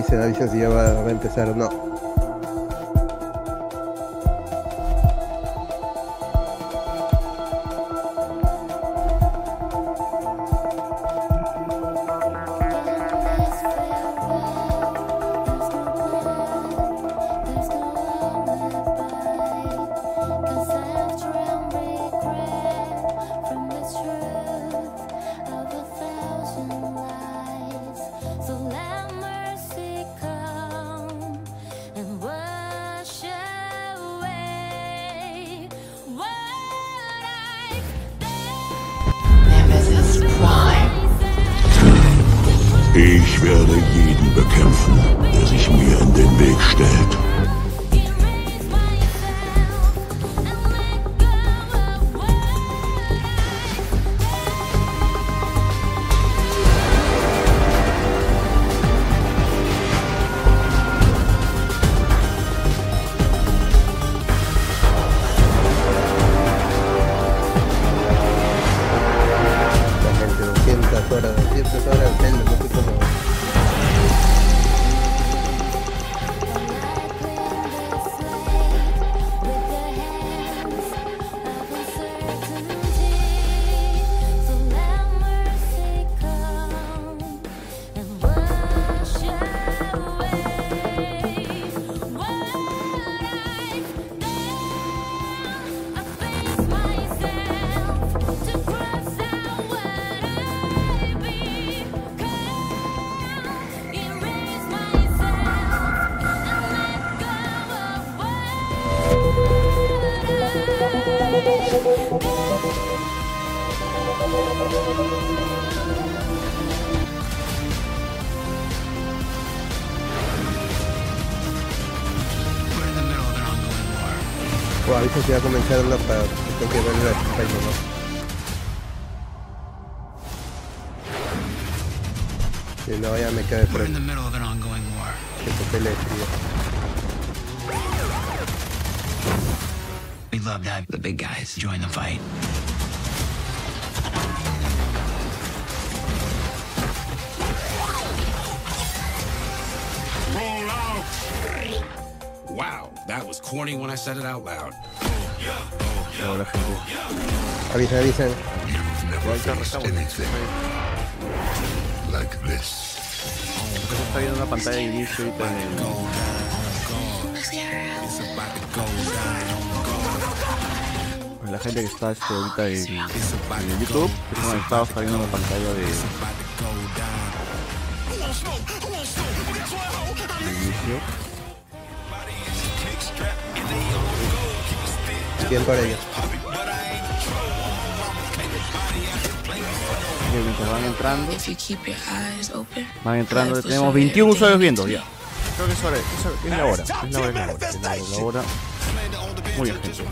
Avisen, avisen, avisen si ya va a empezar o no. Avisa pues, La gente que está este, ahorita en, en el YouTube, que está conectado, está viendo la pantalla de, de inicio. Bien por ellos. Y mientras van entrando, If you keep your eyes open, van entrando, tenemos show you 21 usuarios viendo ya. Creo que es hora, es, hora- es la hora, es la hora, es la hora, es la, hora. Muy bien, gente.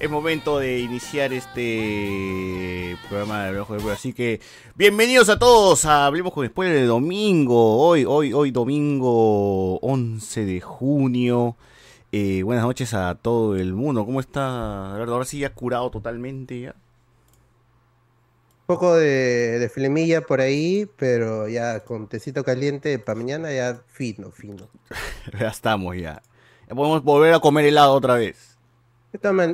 Es momento de iniciar este programa de Ojo de Pueblo, así que bienvenidos a todos a Hablemos con Spoiler de domingo, hoy, hoy, hoy domingo 11 de junio. Eh, buenas noches a todo el mundo, ¿cómo está? Alberto? Ahora sí ya curado totalmente ya. Poco de, de flemilla por ahí, pero ya con tecito caliente para mañana ya fino, fino. Ya estamos ya. Ya podemos volver a comer helado otra vez.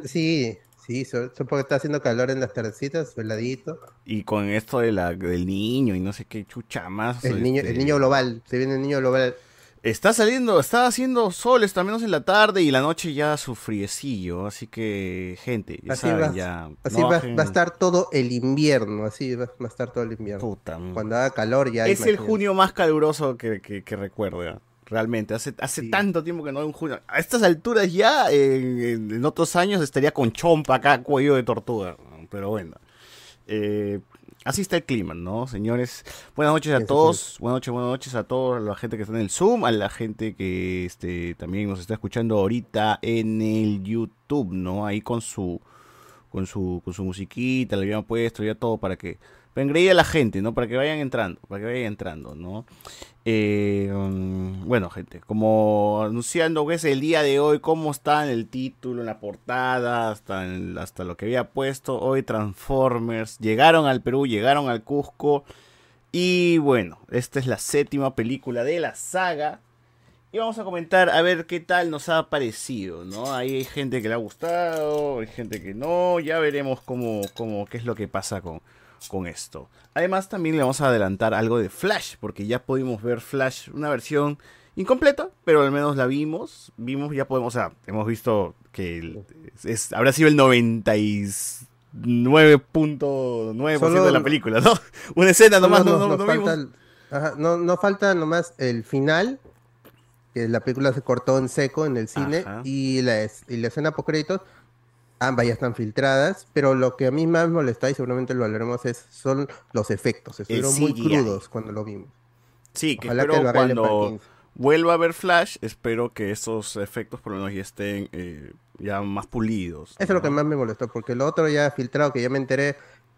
Sí, sí, so- so porque está haciendo calor en las tardecitas, veladito. Y con esto de la, del niño y no sé qué chucha más. El niño, este, el niño global, se viene el niño global. Está saliendo, está haciendo sol, está menos en la tarde y la noche ya su friecillo. Así que, gente, ya Así, saben, ya. así no va, va a estar todo el invierno, así va, va a estar todo el invierno. Puta, Cuando haga calor ya. es el junio más caluroso que, que, que recuerdo. Realmente, hace, hace Sí. tanto tiempo que no hay un junio. A estas alturas ya, en otros años estaría con chompa acá, cuello de tortuga. Pero bueno. Eh, así está el clima, ¿no, señores? Buenas noches a todos. Buenas noches, buenas noches a toda la gente que está en el Zoom, a la gente que este, también nos está escuchando ahorita en el YouTube, ¿no? Ahí con su con su con su musiquita, le habían puesto ya todo para que para engreír a la gente, ¿no? Para que vayan entrando, para que vayan entrando, ¿no? Eh, um, bueno, gente, como anunciando que es el día de hoy, cómo está en el título, en la portada, hasta, lo que había puesto, hoy Transformers llegaron al Perú, llegaron al Cusco Y bueno, esta es la séptima película de la saga. Y vamos a comentar a ver qué tal nos ha parecido, ¿no? Ahí hay gente que le ha gustado, hay gente que no, ya veremos cómo qué es lo que pasa con, con esto. Además también le vamos a adelantar algo de Flash, porque ya pudimos ver Flash, una versión incompleta, pero al menos la vimos, vimos, ya podemos, o sea, hemos visto que es, habrá sido el 99.9% Solo- de la película, ¿no? Una escena nomás, no, vimos. falta el- ajá, no, no falta nomás el final, que la película se cortó en seco en el cine, Ajá. y la, es- y la escena post créditos, ambas ya están filtradas, pero lo que a mí más me molesta, y seguramente lo hablaremos, es, son los efectos. Estuvieron muy crudos cuando lo vimos. Sí, que Ojalá espero que lo arreglen para el cuando 15. vuelva a ver Flash, espero que esos efectos por lo menos ya estén eh, ya más pulidos. Eso es lo que más me molestó, porque lo otro ya filtrado, que ya me enteré,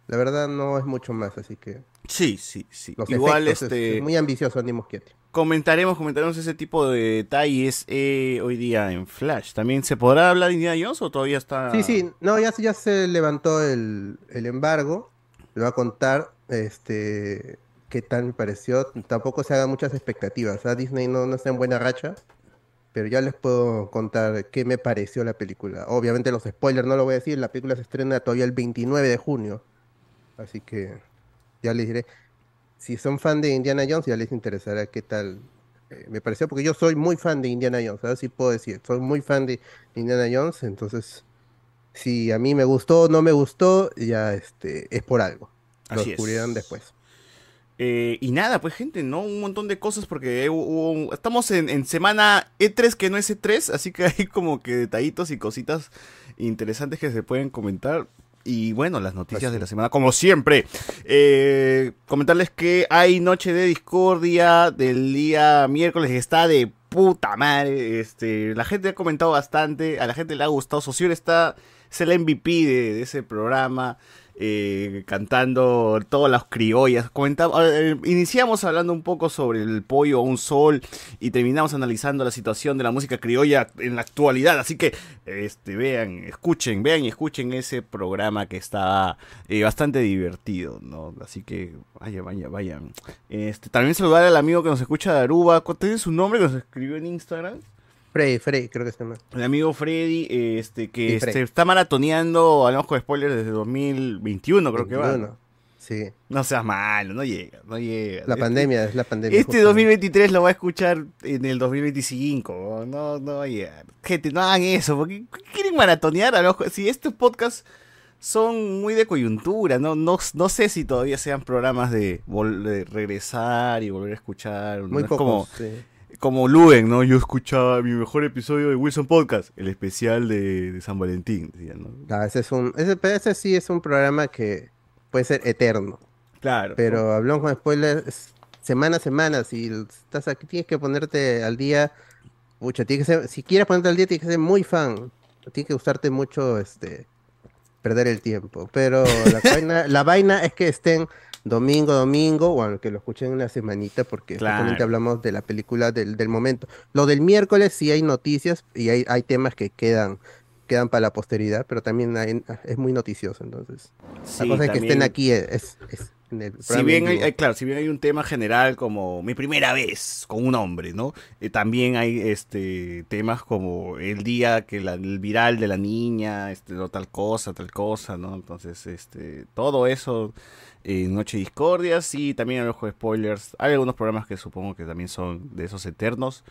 la verdad no es mucho más, así que Sí, sí, sí. los Igual este es muy ambicioso Andy Muschietti. comentaremos, comentaremos ese tipo de detalles eh, hoy día en Flash. ¿También se podrá hablar de Indiana Jones o todavía está? Sí, sí, no, ya, se- ya se levantó el, el embargo. Le voy a contar este qué tal me pareció. Tampoco se hagan muchas expectativas. ¿ah? Disney no, no está en buena racha. Pero ya les puedo contar qué me pareció la película. Obviamente los spoilers no lo voy a decir. La película se estrena todavía el 29 de junio. Así que ya les diré. Si son fan de Indiana Jones, ya les interesará qué tal eh, me pareció. Porque yo soy muy fan de Indiana Jones. A ver si puedo decir. Soy muy fan de Indiana Jones. Entonces si a mí me gustó o no me gustó, ya este, es por algo. Lo Así es. descubrirán después. Eh, y nada, pues gente, ¿no? Un montón de cosas porque hubo- hubo- estamos en, en semana E3 que no es E3, así que hay como que detallitos y cositas interesantes que se pueden comentar. Y bueno, las noticias Así de la semana, como siempre. Eh, comentarles que hay Noche de Discordia del día miércoles, está de puta madre. Este, la gente ha comentado bastante, a la gente le ha gustado. Sociur está, es el MVP de, de ese programa eh, cantando todas las criollas. Comentaba, eh, iniciamos hablando un poco sobre el pollo a un sol y terminamos analizando la situación de la música criolla en la actualidad. Así que este, vean, escuchen, vean y escuchen ese programa que está eh, bastante divertido, ¿no? Así que vaya, vaya, vayan. Este, también saludar al amigo que nos escucha de Aruba. ¿Cuál su nombre que nos escribió en Instagram? Freddy, Freddy, creo que se llama. El amigo Freddy, eh, este, que este, está maratoneando, hablamos con spoilers desde 2021, creo que va. 21. Sí, No seas malo, no llega, no llega. la Este- pandemia, es la pandemia. Este justamente. 2023 lo va a escuchar en el 2025. No, no va a llegar. Gente, no hagan eso. porque quieren maratonear? A lo mejor- Si estos podcasts son muy de coyuntura, no, no, no sé si todavía sean programas de, de regresar y volver a escuchar. Muy no es como, pocos. sí. Como Luen, ¿no? Yo escuchaba mi mejor episodio de Wilson Podcast, el especial de, de San Valentín. ¿no? Ah, ese, es un, ese, sí es un programa que puede ser eterno. Claro. Pero hablamos con spoilers semana a semana. Si estás aquí, tienes que ponerte al día. Pucha, tienes que ser- si quieres ponerte al día, tienes que ser muy fan. Tiene que gustarte mucho este perder el tiempo. Pero la vaina, la vaina es que estén domingo, domingo, bueno, que lo escuchen una semanita, porque Claro. justamente hablamos de la película del, del momento. Lo del miércoles sí hay noticias y hay, hay temas que quedan, quedan para la posteridad, pero también hay- es muy noticioso, entonces. Sí, la cosa es que estén aquí es, en Si bien en hay, hay- claro, si bien hay un tema general como mi primera vez con un hombre, ¿no? Eh, también hay este temas como el día que la, el viral de la niña, este, o tal cosa, tal cosa, ¿no? Entonces, este, todo eso en Noche Discordias y también a ojo de spoilers. Hay algunos programas que supongo que también son de esos eternos.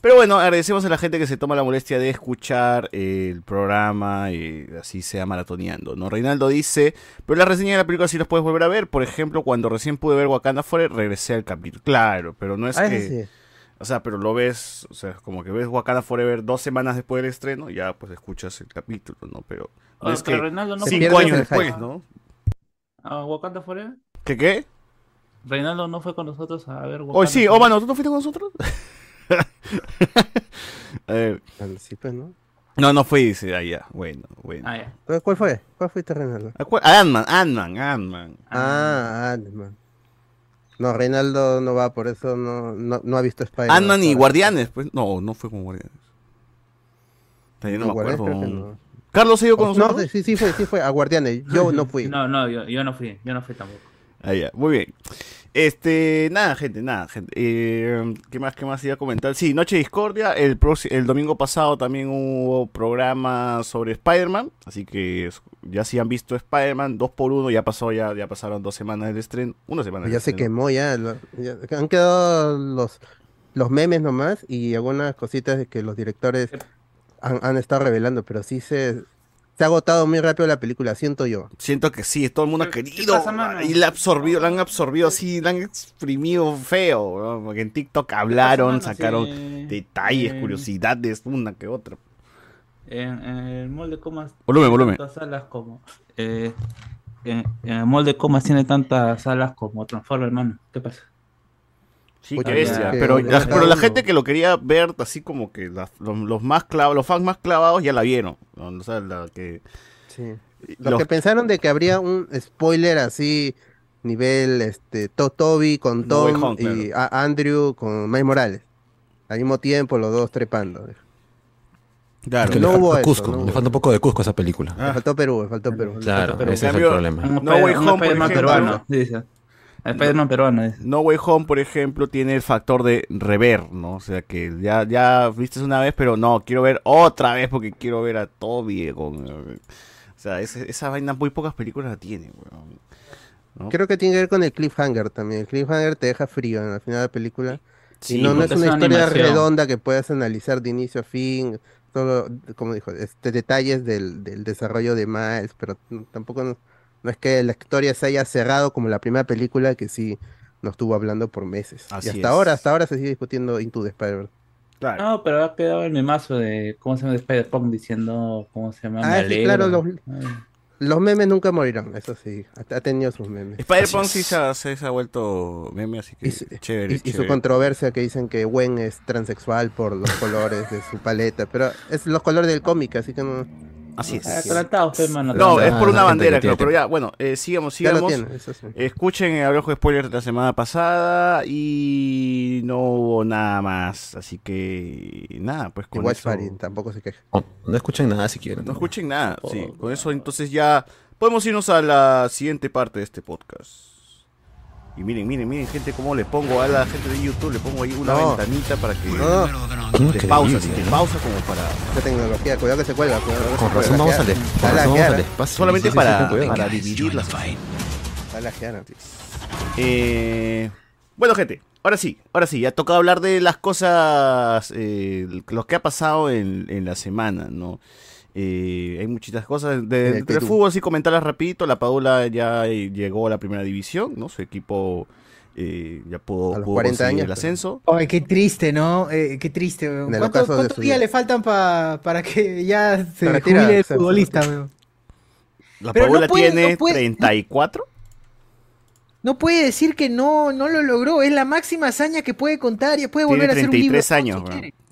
Pero bueno, agradecemos a la gente que se toma la molestia de escuchar eh, el programa y así sea maratoneando, ¿no? Reinaldo dice, pero la reseña de la película sí las puedes volver a ver. Por ejemplo, cuando recién pude ver Wakanda Forever, regresé al capítulo. Claro, pero no es Ah, que... sí. O sea, pero lo ves, o sea, como que ves Wakanda Forever dos semanas después del estreno, ya pues escuchas el capítulo, ¿no? Pero no Ah, es pero que Reinaldo no cinco años después, ¿no? A Wakanda Forever. ¿Qué qué? Reinaldo no fue con nosotros a ver Wakanda Hoy sí, Forever. Omano, ¿tú no fuiste con nosotros? a ver, Ah, sí, pues, ¿no? no, no fui, dice, ah, ya, bueno, bueno. Ah, ya. ¿Cuál- ¿Cuál fue? ¿Cuál fuiste, Reinaldo? Ant-Man, Ant-Man, Ant-Man. Ah, Ant-Man. No, Reinaldo no va, por eso no, no, no ha visto Spider-Man. Ant-Man y Guardianes, pues. No, no fue con Guardianes. También no, No, me acuerdo. Carlos se ido con Oh, nosotros. No, sí, sí fue, sí fue, a Guardianes. Yo no fui. No, no, yo, yo no fui, yo no fui tampoco. Ah, ya, muy bien. Este, nada, gente, nada, gente. Eh, ¿Qué más, qué más iba a comentar? Sí, Noche Discordia. El, el domingo pasado también hubo programa sobre Spider-Man. Así que ya si han visto Spider-Man, dos por uno, ya pasó, ya, ya pasaron dos semanas del estreno. Una semana. del Ya se estreno. quemó ya, lo- ya- Han quedado los, los memes nomás y algunas cositas de que los directores han, han estado revelando, pero sí se, se ha agotado muy rápido la película, siento yo. Siento que sí, todo el mundo ha ¿Qué- qué querido. pasa? Y la, absorbido, la han absorbido así, la han exprimido feo. ¿no? Porque en TikTok hablaron, mano? sacaron Sí, detalles, eh, curiosidades, una que otra. En, en el molde comas Volumen, volumen. tantas salas como eh, en, en el molde comas tiene tantas salas como Transformer, hermano. ¿Qué pasa? Sí, bestia. Pero, la, pero gente que lo quería ver así como que la- los, los más clavados, los fans más clavados ya la vieron. ¿no? O sea, la que Los, los- que pensaron de que habría un spoiler así, nivel este To- Toby con No Tom Home, y a- Andrew con Miles Morales. Al mismo tiempo, los dos trepando. claro. Que no le hubo Cusco, no le falta un poco de Cusco a esa película. Ah. Me faltó Perú, me faltó Perú. Claro, ese es el problema. No Way Home, por ejemplo. peruano, dice. El Spider-Man peruano. dice. No Way Home, por ejemplo, tiene el factor de rever, ¿no? O sea, que ya, ya viste una vez, pero no, quiero ver otra vez porque quiero ver a Toby con... O sea, ese- esa vaina muy pocas películas la tienen, weón. ¿no? Creo que tiene que ver con el cliffhanger también. El cliffhanger te deja frío en la final de la película. Sí, y no, no es una una historia animación. redonda que puedas analizar de inicio a fin. Solo, como dijo, este, detalles del, del desarrollo de Miles, pero tampoco no, no es que la historia se haya cerrado como la primera película que sí nos estuvo hablando por meses. Así y hasta es. ahora, hasta ahora se sigue discutiendo Into the Spider-Man. Claro. No, pero ha quedado el memazo de cómo se llama de Spider-Punk diciendo cómo se llama. Ah, Me sí, alegro. claro, los-. Los memes nunca morirán, eso sí, ha, ha tenido sus memes. Spider-Man Así sí se ha, se, se ha vuelto meme, así que Y, su- chévere, y- y su controversia que dicen que Gwen es transexual por los colores de su paleta, pero es los colores del cómic, así que no, Así es. Ah, mano. No, es por una gente bandera, creo, pero ya, bueno, eh, sigamos, sigamos. tiene, eso sí. Escuchen el Abrejo Spoiler de la semana pasada y no hubo nada más, así que nada, pues Y con Watch eso... Party tampoco se queja. No, no escuchen nada si quieren. No ¿no? escuchen nada, sí, con eso entonces ya podemos irnos a la siguiente parte de este podcast. Y miren, miren, miren, gente, cómo le pongo a la gente de YouTube, le pongo ahí una No. ventanita para que No. te pausa, Increíble, te ¿no? pausa como para... Esa tecnología, cuidado que se cuelga. cuidado que Con se razón vamos al, espacio. Solamente Sí, para- sí, para dividir las-. Eh, bueno, gente, ahora sí, ahora sí, ya toca hablar de las cosas, eh, lo que ha pasado en, en la semana, ¿no? Eh, hay muchitas cosas de, fútbol, sí, comentarlas rapidito. La Paula ya eh, llegó a la primera división, ¿no? Su equipo eh, ya pudo, A los pudo 40 conseguir años, el pero- ascenso. Ay, qué triste, ¿no? Eh, qué triste, weón. En el ¿Cuántos, cuántos días le faltan pa- para que ya se, jubile el futbolista, weón? La Pero no Paula puede- tiene no puede- 34. No puede decir que no, no lo logró. Es la máxima hazaña que puede contar y puede volver Tiene a ser un libro. 33 años,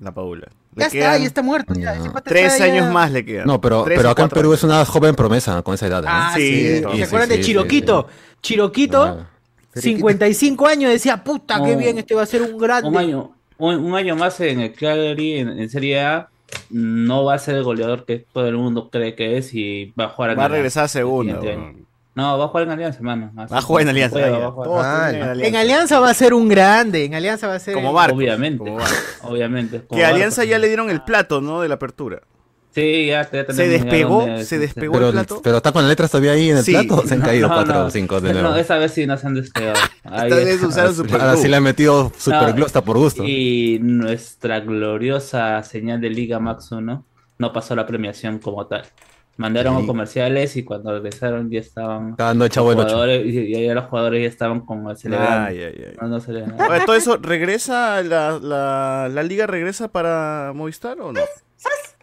la Paula. Ya está, ya está muerto. Ya, No. Tres está ya- años más le quedan. No, pero, pero acá en. Perú es una joven promesa con esa edad. ¿no? Ah, Sí, ¿Se acuerdan sí, de sí, Chiroquito? Chiroquito, Ah. 55 años, decía, puta, qué No. bien, este va a ser un grande. Un año, un, un año más en el Cagliari, en, en Serie A, no va a ser el goleador que todo el mundo cree que es y va a jugar en Va a regresar a segunda. No, va a jugar en Alianza, hermano. Va a jugar en que Alianza. juega, jugar. Ah, en En Alianza va a ser un grande, en Alianza va a ser... Como Marcos. Obviamente. como. Obviamente. como Que a Alianza ya le dieron el plato, ¿no? De la apertura. Sí, ya, ya Se despegó, se despegó Pero, el plato. pero está con las letras todavía ahí en el Sí. plato. o Se han caído No, cuatro no. o cinco de No, nuevo. esa vez sí nos han despegado. Ahí Esta vez está. usaron super Ahora sí le han metido super hasta por gusto. Y nuestra gloriosa señal de Liga Max 1 no pasó la premiación como tal. Mandaron Sí. comerciales y cuando regresaron ya estaban los 8. jugadores, y y los jugadores ya estaban como celebrando. Ay, ay, ay. No, no todo eso, ¿regresa la, la, la liga regresa para Movistar o no?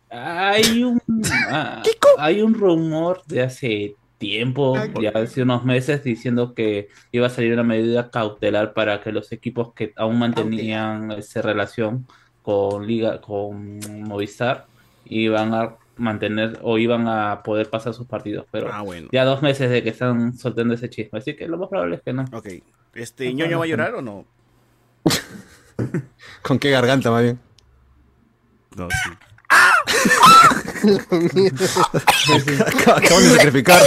Hay un ah, hay un rumor de hace tiempo, ya hace unos meses, diciendo que iba a salir una medida cautelar para que los equipos que aún mantenían esa relación con Liga, con Movistar, iban a mantener o iban a poder pasar sus partidos. Pero Ah, bueno. ya dos meses de que están soltando ese chisme, así que lo más probable es que no. Ok. Este, ¿ñoño va a llorar o no? ¿Con qué garganta, más bien? No, sí. Acaban de sacrificar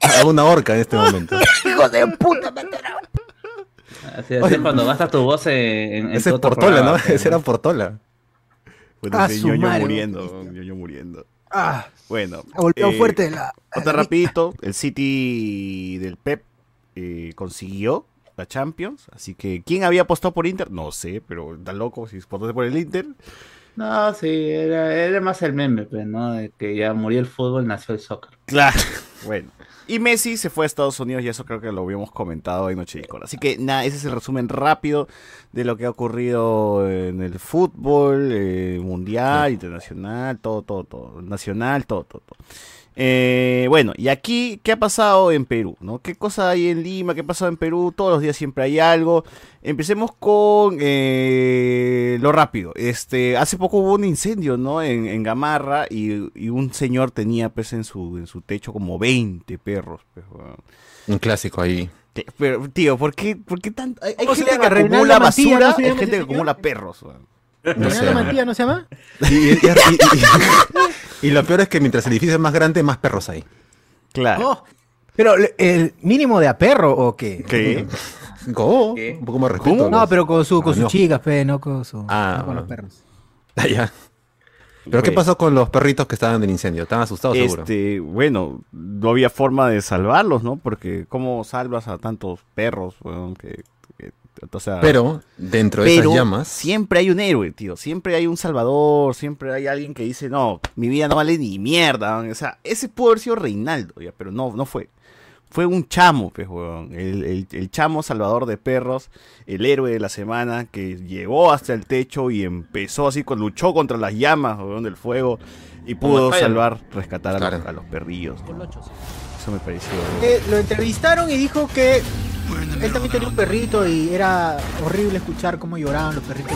a una orca en este momento. ¡Hijo de puta, mataron! Así, así es cuando gastas tu voz en, en Ese es Portola, ¿no? Ese era Portola. Bueno, Ah, ñoño muriendo, ñoño muriendo. Ah, Bueno. golpeó eh, fuerte la. Otra rapidito, el City del Pep eh, consiguió la Champions, así que ¿quién había apostado por Inter? No sé, pero está loco si apostaste por el Inter. No, sí, era, era más el meme, pues, ¿no? De que ya murió el fútbol, nació el soccer. Claro. Bueno. Y Messi se fue a Estados Unidos y eso creo que lo habíamos comentado en Noche Cola. Así que nada, ese es el resumen rápido de lo que ha ocurrido en el fútbol, eh, mundial, internacional, todo, todo, todo. Nacional, todo, todo, todo. Eh, bueno, y aquí, ¿qué ha pasado en Perú? ¿no? ¿Qué cosa hay en Lima? ¿Qué ha pasado en Perú? Todos los días siempre hay algo. Empecemos con eh, lo rápido. Este, hace poco hubo un incendio, ¿no? En, en Gamarra y, y un señor tenía, pues, en su, en su techo como 20 perros. pues. Un clásico ahí. Pero, tío, ¿por qué, por qué tanto? Hay, hay ¿Cómo se gente que acumula basura, ¿no hay gente que acumula perros. weón. No ¿Reinaldo sé. Mantilla no se llama? Y, y- y- lo peor es que mientras el edificio es más grande, más perros hay. Claro. Oh, pero el mínimo de a perro o qué? ¿Qué? Go, ¿Qué? un poco más respeto. ¿Cómo? No, pero con, su, con Ah, sus no. chicas, pe, no con, su, Ah, no con los bueno. perros. Ah, ya. ¿Pero qué Bueno. pasó con los perritos que estaban en el incendio? ¿Estaban asustados seguro? Este, bueno, no había forma de salvarlos, ¿no? Porque ¿cómo salvas a tantos perros? weón? que, que- o sea, Pero dentro de pero esas llamas, siempre hay un héroe, tío. Siempre hay un salvador, siempre hay alguien que dice, no, mi vida no vale ni mierda. weón". O sea, ese pudo haber sido Reinaldo, ya, pero no, no fue. Fue un chamo, pues, weón. El, el- el chamo salvador de perros, el héroe de la semana, que llegó hasta el techo y empezó así, con, luchó contra las llamas, weón, del fuego, y pudo salvar, rescatar a, los, Claro. a los perrillos. ¿no? Eso me pareció. Eh, lo entrevistaron y dijo que él también tenía un perrito y era horrible escuchar cómo lloraban los perritos.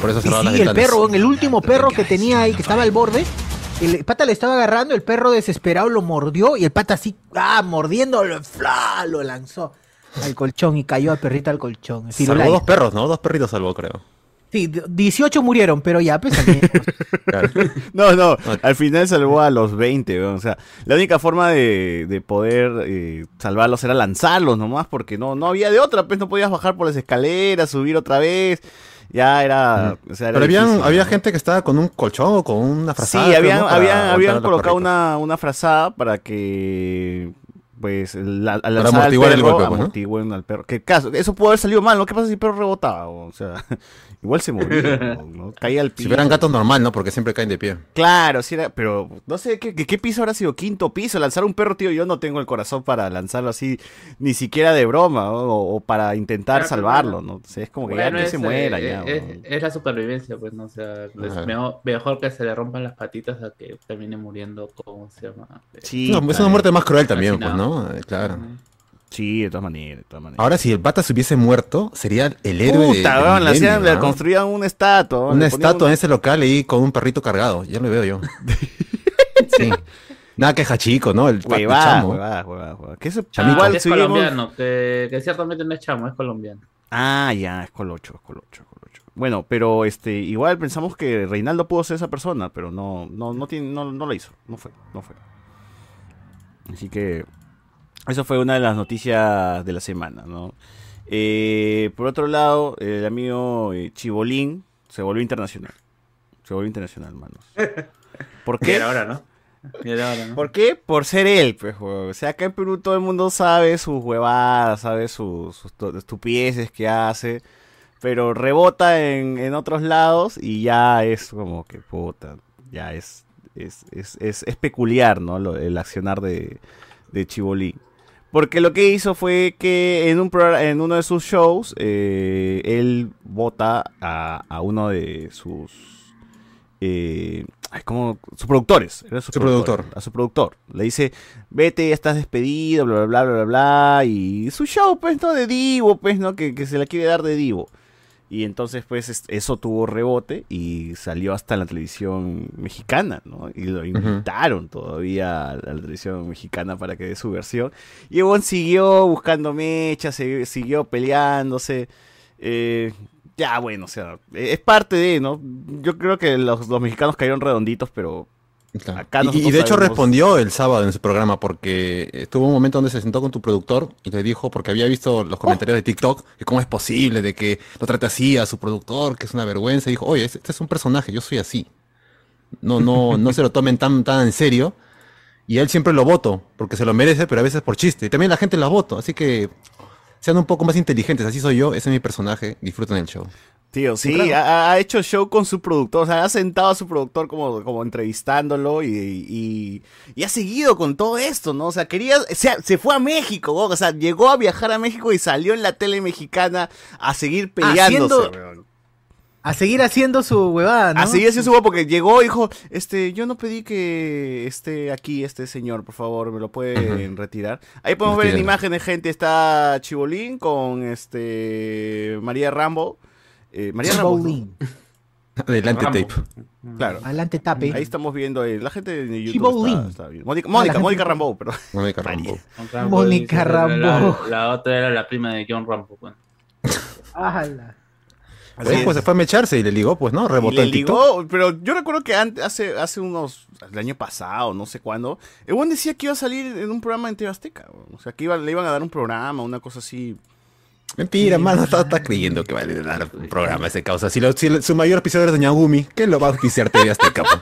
por eso Y cerraron las sí, el ventanas. perro, en el último perro que tenía ahí, que estaba al borde, el pata le estaba agarrando, el perro desesperado lo mordió y el pata así, ah, mordiéndolo, ¡fla! lo lanzó al colchón y cayó al perrito al colchón. Salvó dos perros, ¿no? Dos perritos salvó, creo. Sí, 18 murieron, pero ya, pues también. Claro. No, no, al final salvó a los 20, weón, o sea, la única forma de, de poder eh, salvarlos era lanzarlos nomás, porque no, no había de otra, pues no podías bajar por las escaleras, subir otra vez, ya era, o sea, era Pero habían, difícil, había ¿no? gente que estaba con un colchón o con una Sí, frazada. creo, habían, habían, habían colocado una, una frazada para que pues la, al Para lanzar al amortiguar el perro, golpe, pues, ¿no? amortigüen al perro. Que caso, eso pudo haber salido mal, ¿no? ¿Qué pasa si el perro rebotaba? O sea, igual se moría, ¿no? Caía al piso. Si fueran gatos normal, ¿no? Porque siempre caen de pie. Claro, sí era, pero no sé ¿qué, qué, qué piso habrá sido, quinto piso, lanzar un perro, tío, yo no tengo el corazón para lanzarlo así, ni siquiera de broma, ¿no? o, o para intentar Claro, salvarlo. ¿no? O sea, es como que Bueno, ya que es, se muera, eh, ya. Es, weón. es la supervivencia, pues, ¿no? O sea, es mejor, mejor que se le rompan las patitas a que termine muriendo, ¿cómo se llama? Sí, No, es una muerte más cruel también, pues, Fascinado. ¿No? Eh, Claro. Sí, de todas maneras, de todas maneras. Ahora, si el pata se hubiese muerto, sería el héroe de- Puta, weón, le, hacían- milenio, le ¿no? construían una estatua. Una estatua un- en ese local ahí con un perrito cargado. Ya lo veo yo. sí. Nada queja chico, ¿no? El, el Huevada, chamo. huevada, huevada, huevada. Que eso Ah, igual es seguimos- colombiano, que, que ciertamente no es chamo, es colombiano. Ah, ya, es colocho, es colocho, es colocho. Bueno, pero este, igual pensamos que Reinaldo pudo ser esa persona, pero no, no, no tiene, no, no lo hizo, no fue, no fue. Así que eso fue una de las noticias de la semana, ¿no? Eh, por otro lado, el amigo eh, Chibolín se volvió internacional. Se volvió internacional, manos. ¿Por qué? era ahora, ¿no? Ahora, ¿no? ¿Por qué? Por ser él, pues. O sea, acá en Perú todo el mundo sabe sus huevadas, sabe sus, estupideces que hace, pero rebota en, en otros lados y ya es como que, puta, ya es, es, es, es, es peculiar, ¿no? Lo- el accionar de, de Chibolín. Porque lo que hizo fue que en, un en uno de sus shows, eh, él vota a, a uno de sus... Eh, ay, ¿cómo? Sus productores. Era su, Su productor. A su productor. Le dice, vete, ya estás despedido, bla, bla, bla, bla, bla. Y su show, pues, ¿no? De Divo, pues, ¿no? Que, que se la quiere dar de Divo. Y entonces, pues, es- eso tuvo rebote y salió hasta la televisión mexicana, ¿no? Y lo invitaron todavía a la televisión mexicana para que dé su versión. Y Ebon siguió buscando mechas, se- siguió peleándose. Eh, ya, bueno, o sea, eh, es parte de, ¿no? Yo creo que los, los mexicanos cayeron redonditos, pero Claro. Acá Y- de hecho sabemos- respondió el sábado en su programa porque estuvo un momento donde se sentó con tu productor y le dijo, porque había visto los comentarios de TikTok, que cómo es posible de que lo trate así a su productor, que es una vergüenza. Y dijo, oye, este es un personaje, yo soy así. No, no, no se lo tomen tan, tan en serio. Y él siempre lo voto, porque se lo merece, pero a veces por chiste. Y también la gente lo voto, así que sean un poco más inteligentes. Así soy yo, ese es mi personaje. Disfruten el show. Tío, sí, claro. ha, ha hecho show con su productor, o sea, ha sentado a su productor como, como entrevistándolo y, y, y ha seguido con todo esto, ¿no? O sea, quería, se, se fue a México, o sea, llegó a viajar a México y salió en la tele mexicana a seguir peleándose, Haciendo-. A seguir haciendo su huevada, ¿no? A seguir haciendo su huevo porque llegó y dijo, este, yo no pedí que esté aquí este señor, por favor, me lo pueden retirar. Ahí podemos ver en imágenes, gente, está Chibolín con este María Rambo. Eh, María. Chibolín. Adelante, Rambo. tape. Claro. Adelante, tape. Ahí estamos viendo, eh, la gente de YouTube está. Mónica, Mónica, Mónica Rambo, pero Mónica Rambo. Mónica La, Rambo. la otra era la prima de John Rambo. pues. Ala. Así Pues, es. pues se fue a mecharse y le ligó, pues, ¿no? Y Rebotó le TikTok. ligó, pero yo recuerdo que ante- hace, hace unos, el año pasado, no sé cuándo, el buen decía que iba a salir en un programa en TV Azteca, weón. o sea, que iba, le iban a dar un programa, una cosa así. Mentira, mano, está, está creyendo que va a dar un programa ese causa. Si, lo- si lo- su mayor episodio es Doña Gumi, ¿qué lo va a auspiciar TV Azteca? po?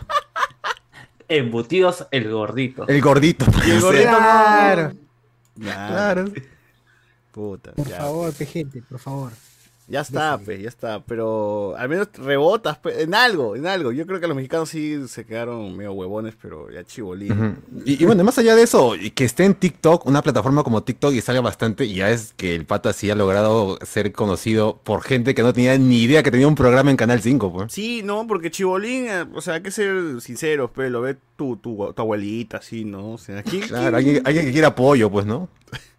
Embutidos el gordito. El gordito. Y el gordito no- Claro. Claro. Puta, Por ya. favor, gente, por favor. Ya está, pues, ya está. Pero al menos rebotas pues, en algo, en algo. Yo creo que los mexicanos sí se quedaron medio huevones, pero ya chibolín. Ujú. y, y bueno, más allá de eso, que esté en TikTok, una plataforma como TikTok y salga bastante, y ya es que el pata sí ha logrado ser conocido por gente que no tenía ni idea que tenía un programa en Canal 5, pues. Sí, no, porque Chibolín, eh, o sea, hay que ser sinceros, pero lo ve tu, tu, tu abuelita, así, ¿no? O sea, aquí. Claro, alguien, alguien que quiera apoyo, pues, ¿no?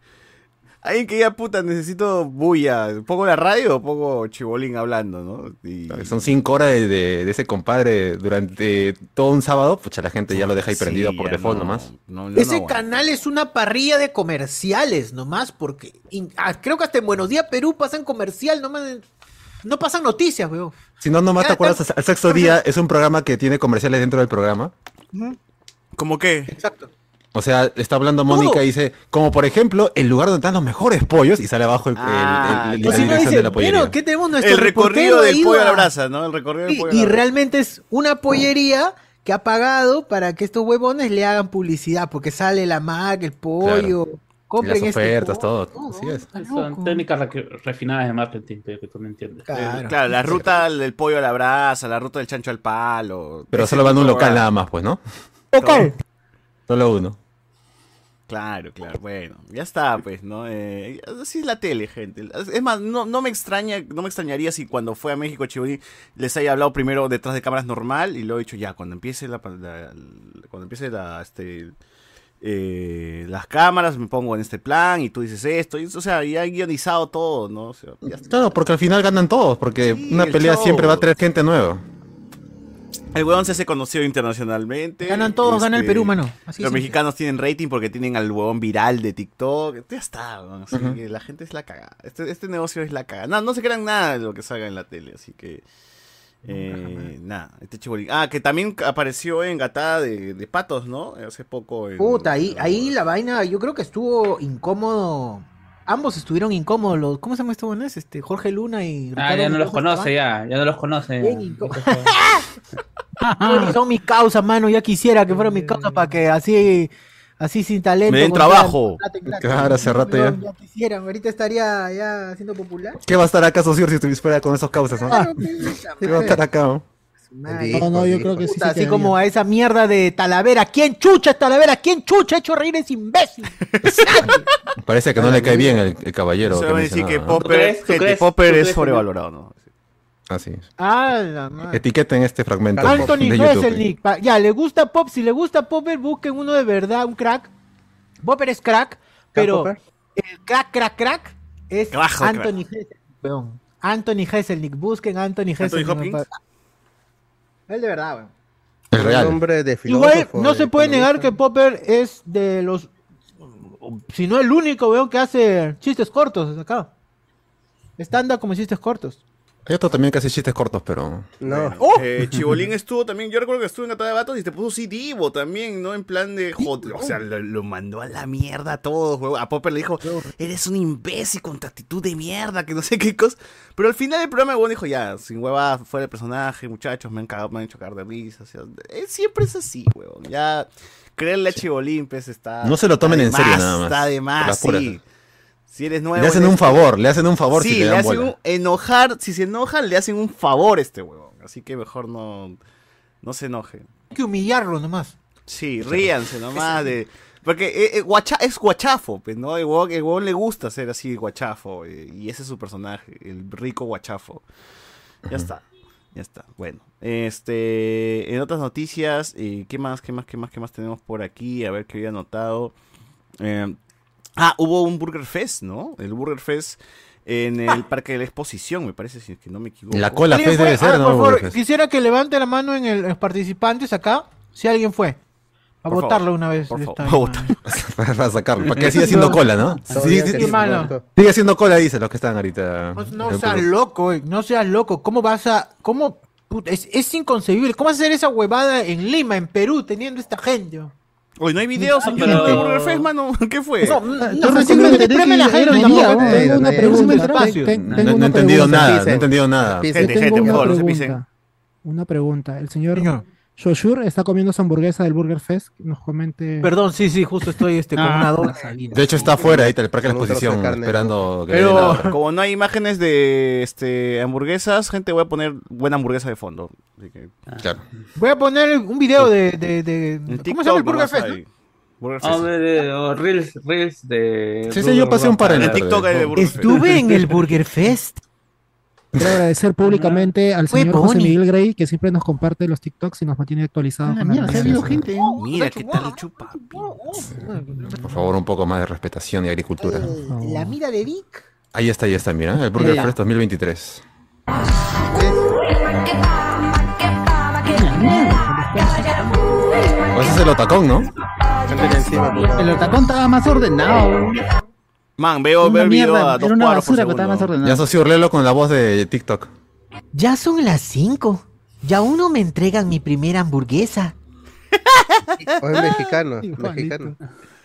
Alguien que ya puta, necesito bulla. Pongo la radio o pongo Chibolín hablando, ¿no? Y- Son cinco horas de, de- de ese compadre durante todo un sábado, pucha, la gente ya lo deja ahí prendido Sí, por default no, nomás. no, no, Ese no, canal es una parrilla de comerciales nomás, porque in- ah, creo que hasta en Buenos Días Perú pasan comercial, nomás, no pasan noticias, weón. Si no, nomás Ya, te acuerdas, está- al sexto día es un programa que tiene comerciales dentro del programa. ¿Cómo qué? Exacto. O sea, está hablando Mónica y dice, como por ejemplo, el lugar donde están los mejores pollos y sale abajo el, el- Ah, el- ya. la O si no dirección dice, de la pollería. bueno, ¿qué tenemos nuestro El recorrido del pollo a la brasa, ¿no? El recorrido del Y, pollo a y la brasa. realmente es una pollería que ha pagado para que estos huevones le hagan publicidad, porque sale la Mac, el pollo, Y compren las este ofertas, pollo. todo. Así es. Está Son técnicas re- refinadas de marketing, pero que tú no entiendes. Claro. Eh, Claro, la ruta del pollo a la brasa, la ruta del chancho al palo. Pero solo van a un local nada más, pues, ¿no? Local. Solo uno. Claro, claro, bueno, ya está, pues, ¿no? Eh, así es la tele, gente. Es más, no, no me extraña, no me extrañaría si cuando fue a México Chibolín les haya hablado primero detrás de cámaras normal y luego dicho ya, cuando empiece la, la- cuando empiece la, este, eh, las cámaras me pongo en este plan y tú dices esto, y, o sea, ya he guionizado todo, ¿no? O sea, ya. Claro, porque al final ganan todos, porque Sí, una el pelea show. siempre va a traer gente nueva. El huevón se hace conocido internacionalmente. Ganan todos, gana el Este, Perú, mano. Así los mexicanos tienen rating porque tienen al huevón viral de TikTok. Ya está, weón, así que la gente es la cagada. Este, este negocio es la cagada. No, no se crean nada de lo que salga en la tele, así que. Eh, nada, este chibolín. Ah, que también apareció en Gatada de, de Patos, ¿no? Hace poco. en- Puta, ahí, ahí la vaina, yo creo que estuvo incómodo. Ambos estuvieron incómodos. Los, ¿Cómo se llama estos buenos? Este, Jorge Luna y Ah, Ricardo ya no los conoce, ya. Ya no los conoce. Bien ya. incómodo. estaban. Son mis causas, mano. Ya quisiera que fueran mis causas para que así, así sin talento. Me den trabajo. contraten gratis. Claro, hace rato ya. Ya quisieran. Ahorita estaría ya siendo popular. ¿Qué va a estar acá, socio, si estuviera con esos causas, no? Claro, ¿Qué va a estar acá? no? Madre. No, no, yo creo que sí así como a esa mierda de Talavera. ¿Quién chucha es Talavera? ¿Quién chucha ha hecho reír ese imbécil? Parece que no le cae bien el, el caballero. Se va a decir que. Popper, crees? Popper ¿Tú es sobrevalorado, ¿no? Así es. Ah, la madre. Etiqueten este fragmento Anthony de YouTube. Ya, le gusta Pop. Si le gusta Popper, busquen uno de verdad, un crack. Popper es crack, pero Popper? el crack, crack, crack es crack. Anthony weón. Anthony Jeselnik. Busquen Anthony. Hopkins? Él de verdad, weón. El real. nombre de Igual no de se puede negar que. Popper es de los. Si no el único, weón, que hace chistes cortos acá. Estándar como chistes cortos. Hay otro también que hace chistes cortos, pero. No. Eh, Chibolín estuvo también, yo recuerdo que estuvo en Atada de Vatos y te puso sí Divo también, ¿no? En plan de joder, o sea, lo, lo mandó a la mierda a todos. A Popper le dijo, eres un imbécil con tu actitud de mierda, que no sé qué cosa. Pero al final del programa el huevón dijo, ya, sin hueva, fuera el personaje, muchachos, me han cagado, me han hecho cagar de risa. o sea, eh, siempre es así, huevón. Ya, creerle a Chibolín, pues está... No se lo tomen en serio nada más. Está de más, puras. Si eres nuevo... Le hacen en un favor, le hacen un favor sí, si le le dan hacen bola. un enojar, si se enojan, le hacen un favor a este huevón. Así que mejor no, no se enoje. Hay que humillarlo nomás. Sí, ríanse nomás de... Porque eh, eh, guacha- es guachafo, pues, ¿no? El huevón, el huevón le gusta ser así guachafo. eh, y ese es su personaje, el rico guachafo. Ya está, ya está. Bueno, este... En otras noticias, eh, ¿qué más, qué más, qué más, qué más tenemos por aquí? A ver qué había notado. Eh, ah, hubo un Burger Fest, ¿no? El Burger Fest en el Parque de la Exposición, me parece, si es que no me equivoco. La cola ¿Alguien Fest debe ser, Ah, ¿no? por favor, quisiera que levante la mano en, el- en los participantes acá, si alguien fue. A Por votarlo favor, una vez. por favor, vaina. para, para sacarlo, para que siga haciendo cola, ¿no? Sí, sí, sí, mano. sigue haciendo cola, dice los que están ahorita. No, seas loco, eh, no seas loco. ¿Cómo vas a.? ¿Cómo.? puta, es, es inconcebible. ¿Cómo hacer esa huevada en Lima, en Perú, teniendo esta gente? Hoy no hay videos pero- de Burger Fest, mano. ¿Qué fue? No, no, no, que la gente. ¿no? Tengo una pregunta. No, no he entendido nada, no he entendido nada. Pisen. Gente, Tengo gente, por una favor, no se pregunta. pisen. Una pregunta. El Señor. Shoshur está comiendo su hamburguesa del Burger Fest. Nos comente. Perdón, sí, sí, justo estoy este, con Ah. una doble salida. De hecho, está afuera ahí, el parque de la de exposición, carne. esperando que Pero como no hay imágenes de este hamburguesas, gente, voy a poner buena hamburguesa de fondo. Así que, Claro. Voy a poner un video de. de, de- ¿Cómo se llama el Burger Fest? hay. Burger Fest. ver, eh, o reels, reels de. Sí, sí, yo pasé un par en el TikTok de Burger Fest. Estuve en el Burger Fest. Quiero agradecer públicamente al señor José Bonnie. Miguel Grey, que siempre nos comparte los TikToks y nos mantiene actualizados. con la ha habido realidad. gente. Mira qué tal chupa. Por favor, un poco más de respetación y agricultura. La mira de Vic. Ahí está, ahí está, mira, el Burger. Fest 2023. O ese es el otacón, ¿no? El otacón estaba más ordenado. Man, veo una ver video a dos era una cuadros por basura, más segundo. Ya asoció Orlelo con la voz de TikTok. Ya son las 5. Ya aún no me entregan mi primera hamburguesa. O es mexicano, mexicano.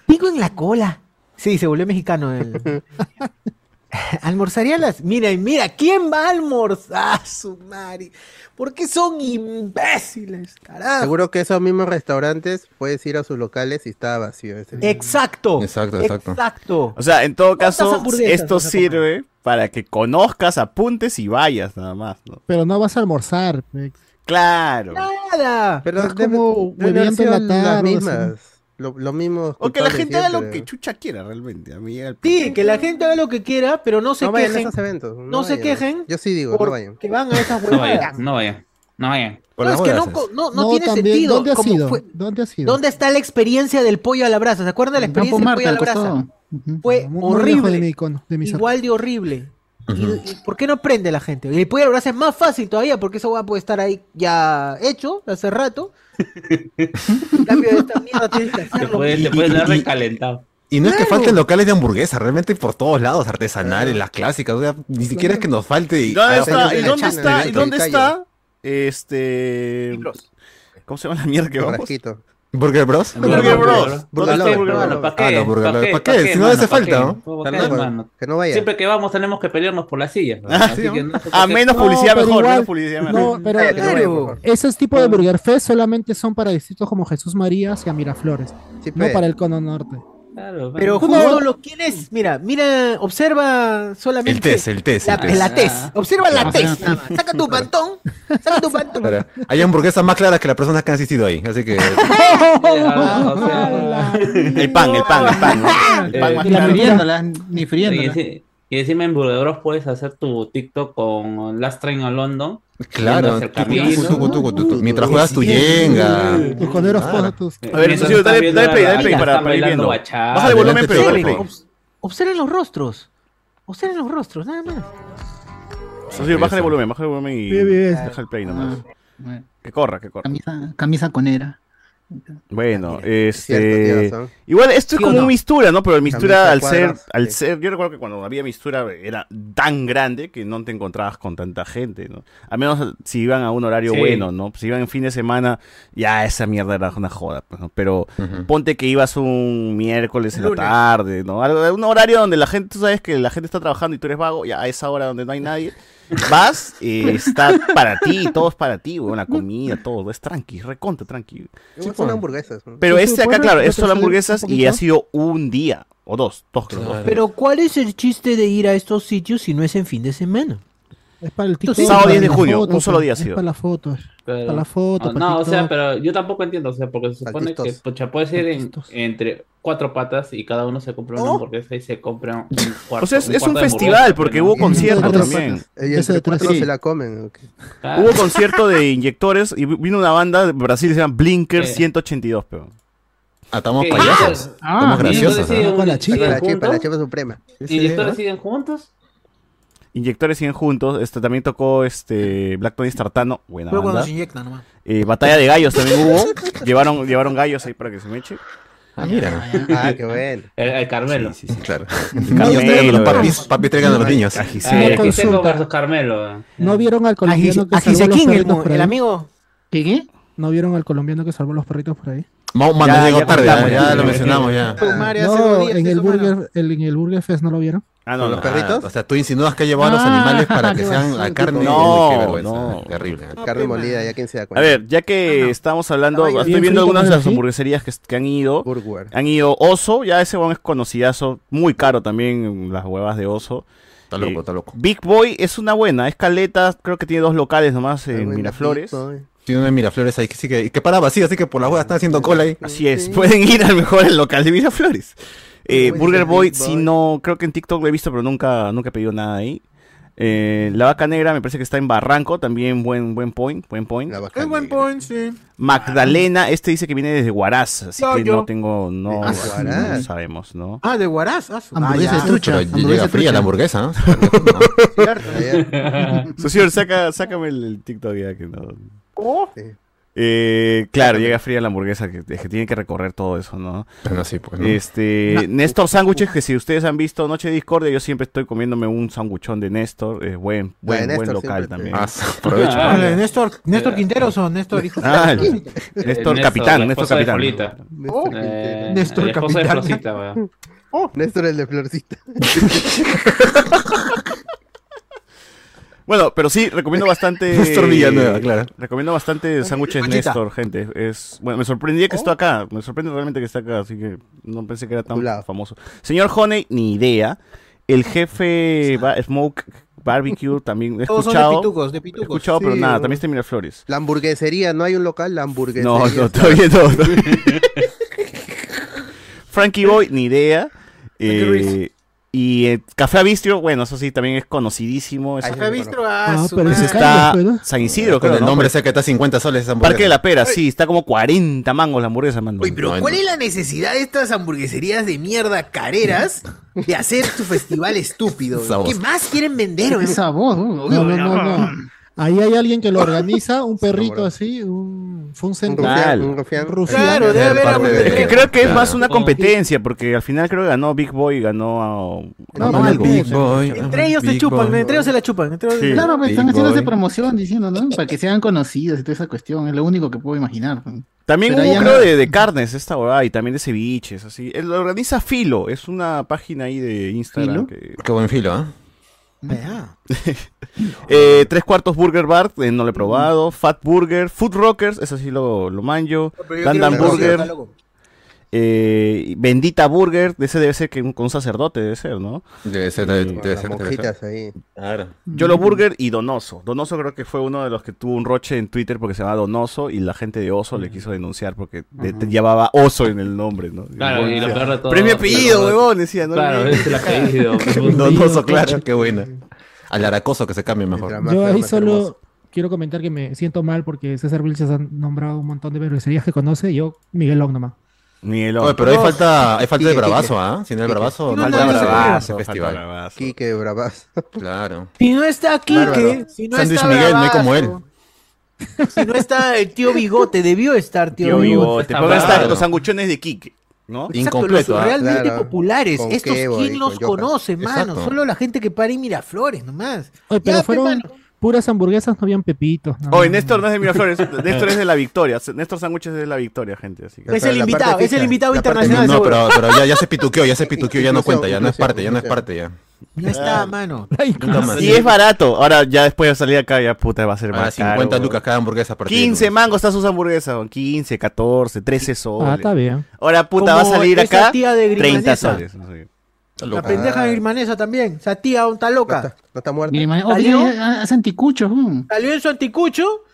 Sigo en la cola. Sí, se volvió mexicano él. Almorzaría las. Mira, y mira, ¿quién va a almorzar, su madre? ¿Por qué son imbéciles, carajo? Seguro que esos mismos restaurantes puedes ir a sus locales y está vacío. ese día. Exacto. Exacto, exacto. Exacto. O sea, en todo ¿Cuántas caso, esto sirve para que conozcas, apuntes y vayas nada más, ¿no? Pero no vas a almorzar. Claro. Nada. Pero debe- como en la las mismas. Lo, lo mismo. O que la gente haga lo que chucha quiera realmente. A mí llega el Sí, que la gente haga lo que quiera, pero no se No vayan a quejen. esos eventos. No, se vayan. quejen. Yo sí digo, no vayan. Porque van a esas No huevadas. vayan, no vayan, no vayan. No, es que no, no, no No, tiene también. sentido. ¿Dónde ha como sido? fue- ¿Dónde ha sido? ¿Dónde está la experiencia del pollo a la brasa? ¿Se acuerdan de la experiencia del pollo a la brasa? Fue Muy lejos de mi horrible. icono, de. Igual de horrible. ¿Y- Ujú. y ¿Por qué no prende la gente? Y el pollo a la brasa es más fácil todavía porque esa hueá puede estar ahí ya hecho hace rato. En cambio, esta mierda tienes que Te hacerlo. pueden, te pueden dar recalentado. Y no es que Claro. falten locales de hamburguesa, realmente por todos lados, artesanales, las clásicas, o sea, ni siquiera es que nos falte. ¿Y dónde está? ¿Y dónde está? ¿Y dónde está? Este. ¿Cómo se llama la mierda que vamos? rasquito. Burger Bros. Burger Bros. Burger ¿Dónde está Lovers, Burger Burger Bros? ¿Para qué? Ah, los burger ¿Pa' lovers. qué? ¿Pa' ¿Pa' qué? qué, Si no hace ¿Pa' falta? ¿no? Siempre que vamos tenemos que pelearnos por las sillas. Ah, qué- menos No, publicidad mejor, menos publicidad mejor. No, pero Cállate, no vayan, por Claro. favor. ese tipo de Burger Fest solamente son para distritos como Jesús Marías y a Miraflores, no pe. para el Cono Norte. Claro, Pero justo lo quieres, mira, mira, observa solamente El test, el test, la, el test. la test. Observa la Ah. test. nada más. Saca tu pantón, saca tu pantón. Hay hamburguesas más claras que las personas que han asistido ahí, así que Ah, El pan, el pan, el pan. ¿no? El pan Eh, más Ni la claro. friéndola, ni y encima en Burger Bros puedes hacer tu TikTok con Last Train a London. claro, el mientras juegas tu yenga. Tus coneros. A ver, estás dale- dale play, la- dale play la para- ir viendo. bachata. Bájale volumen, pero dale play. Obs- Observen los rostros. Observen los rostros, nada más. Socio, bájale volumen, bájale volumen y deja el play nomás. Ah. Que corra, que corra. Camisa, camisa conera. Bueno, este. Igual esto es ¿Sí como no? un mistura, ¿no? Pero el mistura al ser, al sí. ser, yo recuerdo que cuando había mistura era tan grande que no te encontrabas con tanta gente, ¿no? Al menos si iban a un horario Sí. bueno, ¿no? Si iban en fin de semana, ya esa mierda era una joda, pues, ¿no? Pero ponte que ibas un miércoles en la tarde, ¿no? Un horario donde la gente, tú sabes que la gente está trabajando y tú eres vago, ya a esa hora donde no hay nadie, vas, eh, está para ti, todo es para ti, weón, la comida, todo, es tranqui, recontra tranqui. Igual son hamburguesas. ¿no? Pero Sí, este acá, claro, es solo hamburguesas y ha sido un día, o dos, dos creo. dos. Pero ¿cuál es el chiste de ir a estos sitios si no es en fin de semana? Es para el TikTok. sí, sábado para 10 de las junio, fotos, un solo día ha es sido. para las fotos. Pero- Para la foto, Ah, para no, o sea, pero yo tampoco entiendo, o sea, porque se supone que pucha, en- Saltitos. entre cuatro patas y cada uno se compra una Oh. hamburguesa y se compra un cuarto. O sea, es, es un festival porque hubo concierto también. Y Ese de tres, se la comen. Claro. Hubo concierto de inyectores y vino una banda de Brasil que se llama Blinker Sí. 182, pero. Ah, estamos ¿Qué? payasos. Ah, Estamos ¿Y graciosos. entonces ¿ah? siguen- Para la chica. Para la chepa, la chepa suprema. ¿Y inyectores siguen juntos? Inyectores siguen juntos. Este también tocó este Black Tony Startano, buena Pero cuando banda. se inyectan nomás. Eh, batalla de gallos también hubo. llevaron, llevaron gallos ahí para que se me eche. Ah, mira. Ah, qué bueno. El, el Carmelo. Sí, sí, sí, claro. Carmelo, traigan a los papis, papis traigan a los niños. Ah, el Quiseco consulta. versus Carmelo. ¿No vieron al colombiano que salvó los Ajisequín, el, perritos el amigo. ¿Qué qué? ¿No vieron al colombiano que salvó los perritos por ahí? Mahoma Ya, nos llegó ya tarde, ya, contamos, ya ya. lo mencionamos ya. No, en el Burger, el- en el Burger Fest no lo vieron. Ah, no, ¿Con no. los perritos? Ah, o sea, tú insinúas que ha llevado a los Ah, animales para que sean la basura. carne. No, qué vergüenza. no. Terrible. Carne molida, ya quien se da A cuenta. ver, ya que estamos hablando, estoy viendo algunas de ¿no? las hamburgueserías que, que han ido. Burger. Han ido Oso, ya ese es conocidazo, muy caro también las huevas de Oso. Está loco, Eh, está loco. Big Boy es una buena, es caleta, creo que tiene dos locales nomás en Miraflores. Tiene una Miraflores ahí que sí que, y que para vacío, así que por las huevas están haciendo cola ahí. Así es, pueden ir al mejor el local de Miraflores. Eh, Burger Boy, Boy. sí no, creo que en TikTok lo he visto, pero nunca, nunca he pedido nada ahí. Eh, la vaca negra me parece que está en Barranco, también buen, buen point, buen point. La vaca Es buen negra. point, sí. Magdalena, este dice que viene desde Huaraz, así que yo. no tengo, no, Ah, sabemos, ¿no? Ah, de Huaraz. Ah, Hamburguesa ah, trucha. Pero hamburguesa llega de fría trucha. la hamburguesa, ¿no? Cierto. Allá. Socio, saca, sácame el, el TikTok ya que no. Sí. Eh, claro, llega fría la hamburguesa, que, que tiene que recorrer todo eso, ¿no? Bueno, sí, pues. ¿no? Este, Néstor Sándwiches, que si ustedes han visto Noche de Discordia, yo siempre estoy comiéndome un sanguchón de Néstor, es buen, buen, buen Néstor local también. Ah, aprovecho. Ah, Vale, Néstor, Néstor Quinteros o Néstor hijo. Ah, el- Néstor Capitán, Néstor Capitán. Oh. Quintero. Eh, Néstor el esposo de Capitán. Florcita, weón. Néstor el de Florcita. Bueno, pero sí, recomiendo bastante. Néstor Villanueva, claro. Recomiendo bastante sándwiches. Néstor, gente. Es, bueno, me sorprendía que está acá. Me sorprende realmente que está acá, así que no pensé que era tan lado. famoso. Señor Honey, ni idea. El jefe ba- Smoke Barbecue también he Todos son de pitucos, de He pitucos. escuchado, pero nada, también está en Miraflores. La hamburguesería, ¿no hay un local? La hamburguesería. No, no, todavía no. todavía- Frankie Boy, ni idea. Eh. Y eh, Café Avistrio, bueno, eso sí, también es conocidísimo. Es- Ay, Café Bistro, ah, Ah, pero ese está ¿no? San Isidro, Con el ¿no? nombre sé que está 50 soles esa hamburguesa. Parque de la Pera, sí, está como 40 mangos la hamburguesa, mano. Oye, pero No, ¿cuál no. es la necesidad de estas hamburgueserías de mierda careras de hacer su festival estúpido? ¿Qué más quieren vender? Esa voz. no, no, no. Ahí hay alguien que lo organiza, un perrito así, un, fue un rufián, un rufián. Un rufián. Claro, debe haber algún de- que creo que es más una competencia, porque al final creo que ganó Big Boy y ganó a... No, No, algo. Big Boy. Entre ellos se Big chupan, Boy. entre ellos se la chupan. entre ellos- Sí. Claro, me están haciéndose Boy. promoción diciendo, ¿no? Para que sean conocidos y toda esa cuestión. Es lo único que puedo imaginar. También Pero hubo, creo, no- de, de carnes esta huevada y también de ceviches, así. Lo organiza Filo, es una página ahí de Instagram. ¿Filo? que- Qué buen filo, ¿ah? Eh, tres cuartos Burger Bar, eh, no lo he probado. Fat Burger, Food Rockers, eso sí lo, lo manjo. Pero yo Dan quiero Dan una cosa, Burger. Eh, Bendita Burger, ese debe ser que un, con un sacerdote, debe ser, ¿no? Debe ser, debe, debe ser. debe ser. monjitas ahí. Claro. Yolo Burger y Donoso. Donoso creo que fue uno de los que tuvo un roche en Twitter porque se llama Donoso y la gente de Oso le quiso denunciar porque te llevaba Oso en el nombre, ¿no? Claro, y lo Decía, peor de todo. Mi apellido, claro, huevón, decía, ¿no? Claro, es el apellido. Donoso, claro, qué buena. Al aracoso que se cambie mejor. Yo ahí hermoso. solo quiero comentar que me siento mal porque César Vilches ha nombrado un montón de hamburgueserías que conoce. Yo, Miguel Long nomás. Oye, pero hay falta, hay falta de bravazo, ¿ah? Si no hay bravazo, no, falta bravazo, festival. Quique de bravazo. Claro. Si no está Quique, si no Miguel, no hay como él. Si no está el tío Bigote, debió estar tío, Bigote. Podrían estar los sanguchones de Quique. ¿no? Exacto, Incompleto, los realmente populares. Estos quién los conoce, mano? Solo la gente que para y mira flores nomás. Pero fueron, puras hamburguesas no habían pepitos. No, Oye, Néstor no es de Miraflores, Néstor es de la Victoria. Néstor Sándwiches es de la Victoria, gente. Así que. Es el invitado, es el invitado internacional. No, pero, ya, se pituqueó, ya se pituqueó, ya no cuenta, ya no es parte, ya no es parte, ya. Ya está, ah. mano. Y es barato. Ahora ya después de salir acá, ya puta, va a ser más ah, 50 lucas cada hamburguesa. Partida, 15 mangos está sus hamburguesas, 15, 14, 13 soles. Ah, está bien. Ahora puta, va a salir acá tía 30 soles. La pendeja de Irmanesa también. O sea, tía, está loca. No está, muerta. Irman... Oh, ¿Salió? Hace anticucho. Salió en su anticucho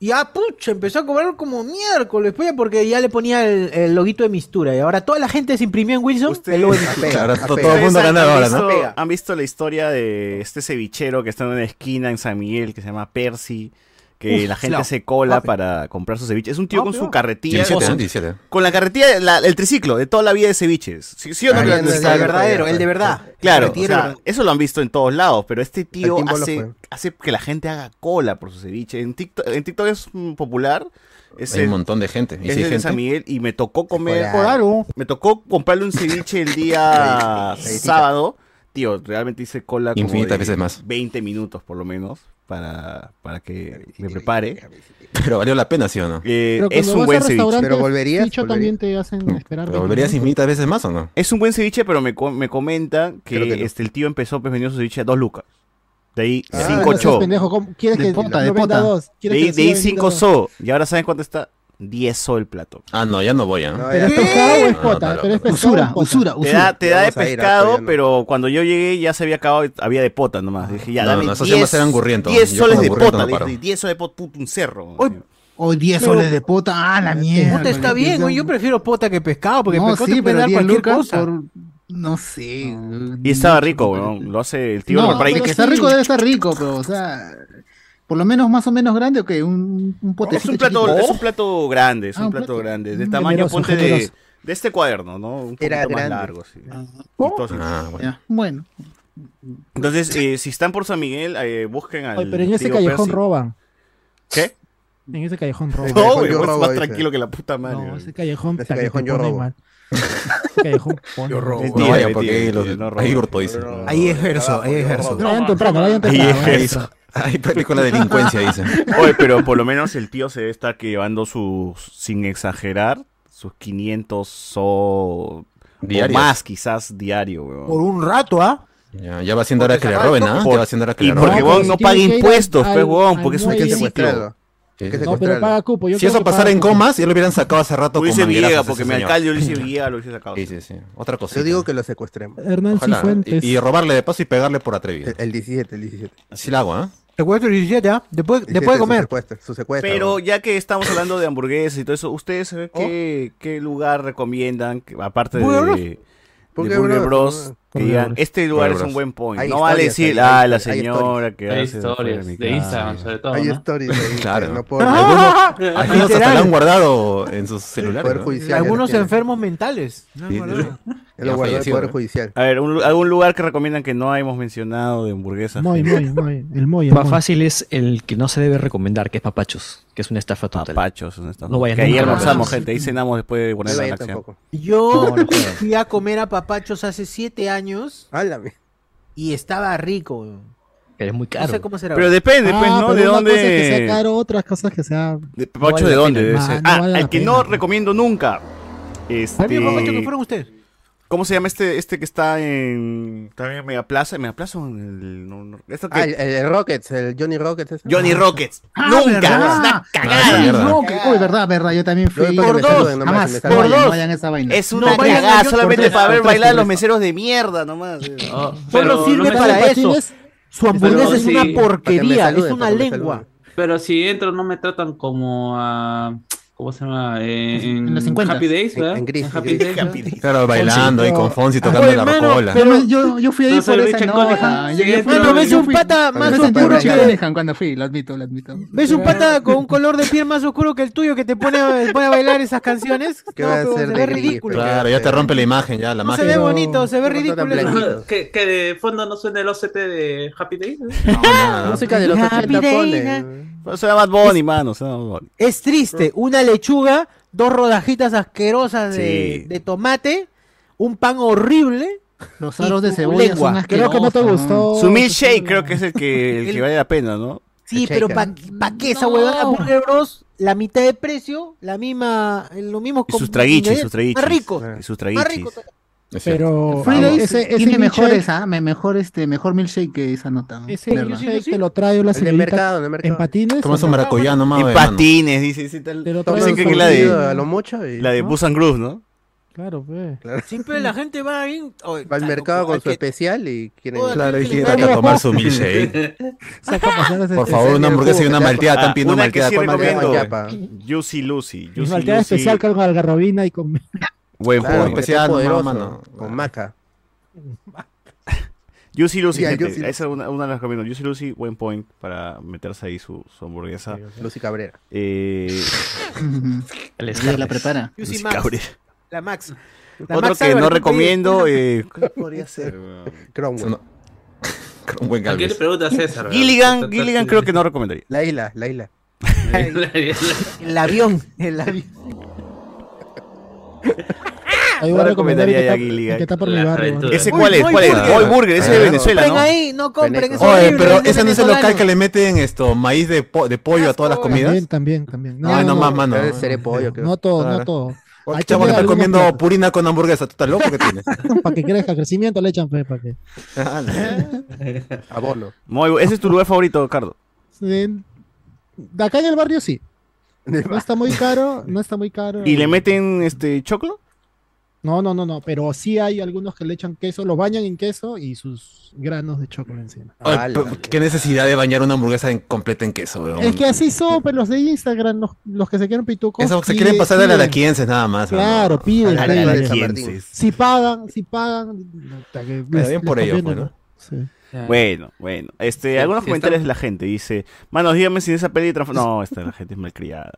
y ah, pucha, empezó a cobrar como miércoles, pues, porque ya le ponía el, el, loguito de mistura. Y ahora toda la gente se imprimió en Wilson Usted, el logo de todo el mundo ganaba ahora, ¿no? Han visto la historia de este cevichero que está en una esquina en San Miguel que se llama Percy que la gente la... se cola para comprar su ceviche. Es un tío con su carretilla. 17, con, ¿eh? con la carretilla, la, el triciclo de toda la vida de ceviches. ¿Sí, o no? El, el, verdadero, el de verdad. Claro, eso lo han visto en todos lados, pero este tío hace, hace que la gente haga cola por su ceviche. En TikTok, en TikTok es popular. Es Hay un montón de gente. ¿Y es si? San Miguel y me tocó comer. Por. Me tocó comprarle un ceviche el día sábado. Tío, realmente hice cola como Infinitas veces más. 20 minutos por lo menos para, para que me prepare. Pero valió la pena, ¿sí o no? Eh, es un buen ceviche. Pero volverías. Volvería. también te hacen mm. esperar. Pero volverías infinitas veces más o no? Es un buen ceviche, pero me, me comenta que, este, el tío empezó pues, vendiendo su ceviche a dos lucas. De ahí ah, cinco cho. Pendejo, ¿Quieres de que pota, de, pota. Dos? De, ahí 5 so. Y ahora sabes cuánto está 10 sol plato. Ah, no, ya no voy, ¿eh? ¿Pero es pescado o es pota? Pero es usura, usura, usura. Te da, te da de pescado, pero cuando yo llegué ya se había acabado, había de pota nomás. Ah. Dije, ya, dame 10 soles de pota, 10 soles de pota, puto, un cerro. Hoy, Hoy 10 soles de pota, ah, la mierda. Pota está bien, yo prefiero pota que pescado, porque pescado sí, te puede dar cualquier cosa. No sé. Y estaba rico, weón. Lo hace el tío no, Por. Que está rico debe estar rico, pero, o sea por lo menos más o menos grande o qué? Un, un potecito. Es, un plato, oh. es un plato grande, es ah, un, plato, plato grande. De tamaño generoso, ponte generoso. de, de este cuaderno, ¿no? Un Era poquito grande. más largo, sí. ah. Entonces, ah, bueno. Bueno. Entonces, eh, si están por San Miguel, eh, busquen al. Oye, pero en ese callejón Percy. roban. ¿Qué? En ese callejón roban. No, güey, es más tranquilo que la puta madre. No, ese callejón, ese callejón yo robo. Mal. callejón Yo robo. Mentira, no vayan porque mentira, los, no robo. ahí Hurto dice. Ahí es verso, ahí es verso. No vayan temprano, vayan temprano. Ahí es. Ahí practicó la delincuencia, dicen. Oye, pero por lo menos el tío se debe estar llevando sus, sin exagerar, sus 500 so... o más quizás diario, weón. Por un rato, ¿ah? Ya, va siendo ¿ah? hora que le roben, ¿ah? Por, ya va siendo hora que le roben. Y porque no, no paga impuestos, pues, weón, porque es un secuestrado. Sí. No, pero paga cupo. Yo si eso pasara en comas, ya lo hubieran sacado hace rato. Luis Villegas, porque mi alcalde Luis Villegas lo hubiese sacado. Sí, sí, sí. Otra cosa. Yo digo que lo secuestremos. Hernán Cifuentes. Y, y, robarle de paso y pegarle por atrevido. El, el 17, el 17. Así lo hago, ¿ah? ¿eh? Secuestro y ya, ya. Después, después de comer. Pero ya que estamos hablando de hamburguesas y todo eso, ¿ustedes qué, qué lugar recomiendan? Aparte de, Burger Bros. Porque de Bros que digan, este lugar es un buen point. Hay no vale decir, ah, la señora que Hay historias de, Instagram, sobre todo. Hay historias. Claro. No puedo... ¡Ah! Algunos, hasta han guardado en sus celulares. Algunos enfermos mentales. Lo guardado el Poder Judicial. A ver, algún lugar que recomiendan que no hemos mencionado de hamburguesas. Moy, Moy, Moy. El Moy. Más fácil es el que no se debe recomendar, que es Papachos, que es una estafa total. Papachos, una estafa. No vayan que ahí almorzamos, gente. Ahí cenamos después de poner la acción. Yo fui a comer a Papachos hace siete años años. Y estaba rico. Pero es muy caro. Pero depende, pues, ah, ¿no? de dónde. Sea caro, otras cosas que sea. De, ¿de dónde? Debe ser. Ah, El que no recomiendo nunca. Este... Que fueron ustedes? ¿Cómo se llama este, este que está en. También en Megaplaza? ¿En Megaplaza? El, no, no, que... ah, el, el, Rockets, el Johnny Rockets. Ese. Johnny ah. Rockets. Ah, Nunca, ¿verdad? es una cagada. Johnny Rockets, verdad, verdad, yo también fui. Por dos, nomás, jamás, por dos. Vayan esa vaina. Es una no, cagada vayan, solamente tres, para ver bailar a los meseros de mierda nomás. Oh, Solo sirve para eso. Su hamburguesa es una porquería, es una lengua. Pero si entro no me tratan como a. Uh ¿Cómo se llama? En, en, los 50. Happy Days, ¿verdad? En, en, gris, en Happy, days, Claro, bailando ahí con Fonsi ah, tocando la rocola. Pero yo, yo fui ahí no por esa. Bueno, ves un pata más oscuro que... cuando fui, lo admito, lo admito. ¿Ves un pata con un color de piel más oscuro que el tuyo que te pone a, pone a bailar esas canciones? Que no, va a ser se ve ridículo. Claro, ya te rompe la imagen, ya, la no magia. se ve bonito, se ve ridículo. ¿Que, de fondo no suene el OCT de Happy Days? ¿eh? No, música de los 80 pone. Se llama Bad Bunny, mano. se llama Bad Bunny. Es triste, una lechuga dos rodajitas asquerosas de, Sí. de tomate, un pan horrible. Los aros de cebolla lengua. son Creo que no te gustó. Su milkshake creo que es el que, el que vale la pena, ¿no? Sí, El pero. ¿para qué esa No. huevada Burger Bros? La mitad de precio, la misma, lo mismo Y sus traguichis, sus traguichis. Más rico. Y sus Más traguichis. Es. Pero Fridays ese, ese tiene milkshake- mejores, ¿ah? Me- mejor este, mejor milkshake que esa nota. ¿no? Ese milkshake te lo trae una El señorita mercado, en el mercado. en patines. Toma su o no? maracuyá nomás. En patines, dice. dice tal- Te lo trae Dicen un que es la de- a lo mucho y La de ¿no? Bus and Grooves, ¿no? Claro, pues. Siempre la gente va bien. oye, Va al claro, mercado con su que- especial y quieren... Claro, y quieren claro. acá tomar su milkshake. Por favor, una hamburguesa y una malteada. Están pidiendo malteada. ¿Cuál malteada? Juicy Lucy. Juicy malteada Lucy. especial con algarrobina y con... Buen Claro, especial, poderoso, mano. Con maca. Juicy Lucy, gente. Lucy. Esa es una, una de las recomiendo. Juicy Lucy, buen point para meterse ahí su, su hamburguesa. Lucy Cabrera. Eh, la prepara. Juicy Lucy Max. Cabrera. La Max. La Otro Max que no ¿qué recomiendo. Eh, ¿Qué podría ser? Cromwell. No. Buen ¿A quién le pregunta a César? Gilligan, Gilligan creo que no recomendaría. La isla, la isla. El avión. El avión. Ahí No voy a recomendar el recomendaría que ya está- Gilligan. el que está por mi La barrio. aventura. ¿Ese cuál es? ¿Cuál es? Boy Burger, ese es de Venezuela, ¿no? ahí, no compren. Oye, pero ese no es el local que le meten esto, maíz de, po- de pollo a todas las comidas. También, también, también. Ay, no más, mano. Debe ser pollo, creo. No todo, no todo. Hay chavo, que está comiendo platos. purina con hamburguesa. ¿Tú estás loco que tienes? Para que crezca crecimiento le echan fe, para que. Muy bu- ese es tu lugar favorito, Cardo. De acá en el barrio sí. No está muy caro, no está muy caro. ¿Y le meten este choclo? No, no, no, no, pero sí hay algunos que le echan queso, lo bañan en queso y sus granos de chocolate encima. Pero ¿Qué necesidad de bañar una hamburguesa en, completa en queso, weón? Es que así son, pero los de Instagram, los, los que se quieren pitucos. Eso se quieren pasar de la piden. araquienses nada más. Claro, piden. A la- piden. a la. Si pagan, si pagan. que les- bien por ellos, conviene, pues, Sí. Bueno, bueno. Este, Sí, algunos sí, comentarios está- de la gente. Dice, manos, dígame si esa peli. No, esta la gente es malcriada.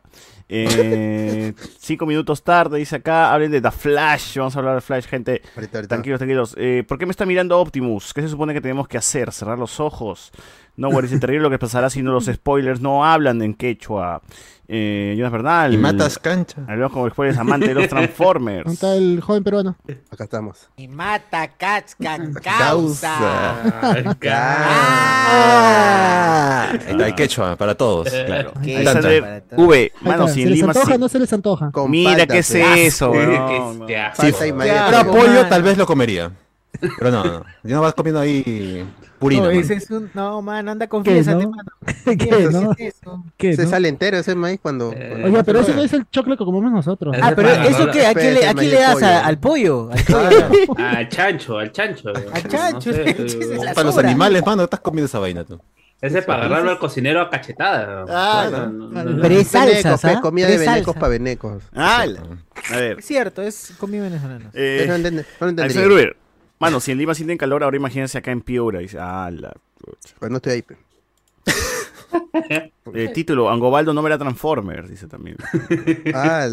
Eh, cinco minutos tarde, dice acá. Hablen de The Flash. Vamos a hablar de Flash, gente. Ahorita, ahorita. Tranquilos, tranquilos. Eh, ¿Por qué me está mirando Optimus? ¿Qué se supone que tenemos que hacer? ¿Cerrar los ojos? No, güey, es terrible lo que pasará si no los spoilers no hablan en quechua. Eh, Jonas Bernal. Y matas cancha. Hablamos como spoilers amante de los Transformers. ¿Dónde está el joven peruano? Acá estamos. Y mata Katzkan Causa. causa. Ah, ahí está, hay quechua para todos. Claro. Para. V, Ahí si ¿Se les Lima antoja o no se les antoja? Con Mira palta, qué es eso, Qué- weón. qué-. Pero Pero, pollo tal vez lo comería. Pero no, no. Yo no vas comiendo ahí purina. No, ese es un... no, mano, anda ¿Qué, confiésate, no? mano. ¿Qué, no? ¿Qué es eso? ¿Qué, Se no? sale entero ese maíz cuando. Eh, cuando- Oye, pero ese no es el choclo que comemos nosotros. Ah, pero para ¿eso qué? ¿A quién le, a Espérate, quién le das? pollo. a- ¿Al pollo? ¿Al pollo? Al chancho, al chancho. Al chancho, No sé, ese es la Para los animales, mano, estás comiendo esa vaina tú. Ese es para agarrarlo al cocinero a cachetada. Ah, No, no. no, no, no. Pero es Venecos, salsas, ¿ah? comida de venecos para venecos. Ah, a ver. Es cierto, es comida venezolana. eh, no entiende- no Gruber. Mano, si en Lima sienten calor, ahora imagínense acá en Piura. Dice, ah, la pucha. Pues no estoy ahí. El título, Angobaldo no verá Transformers, dice también. Ah,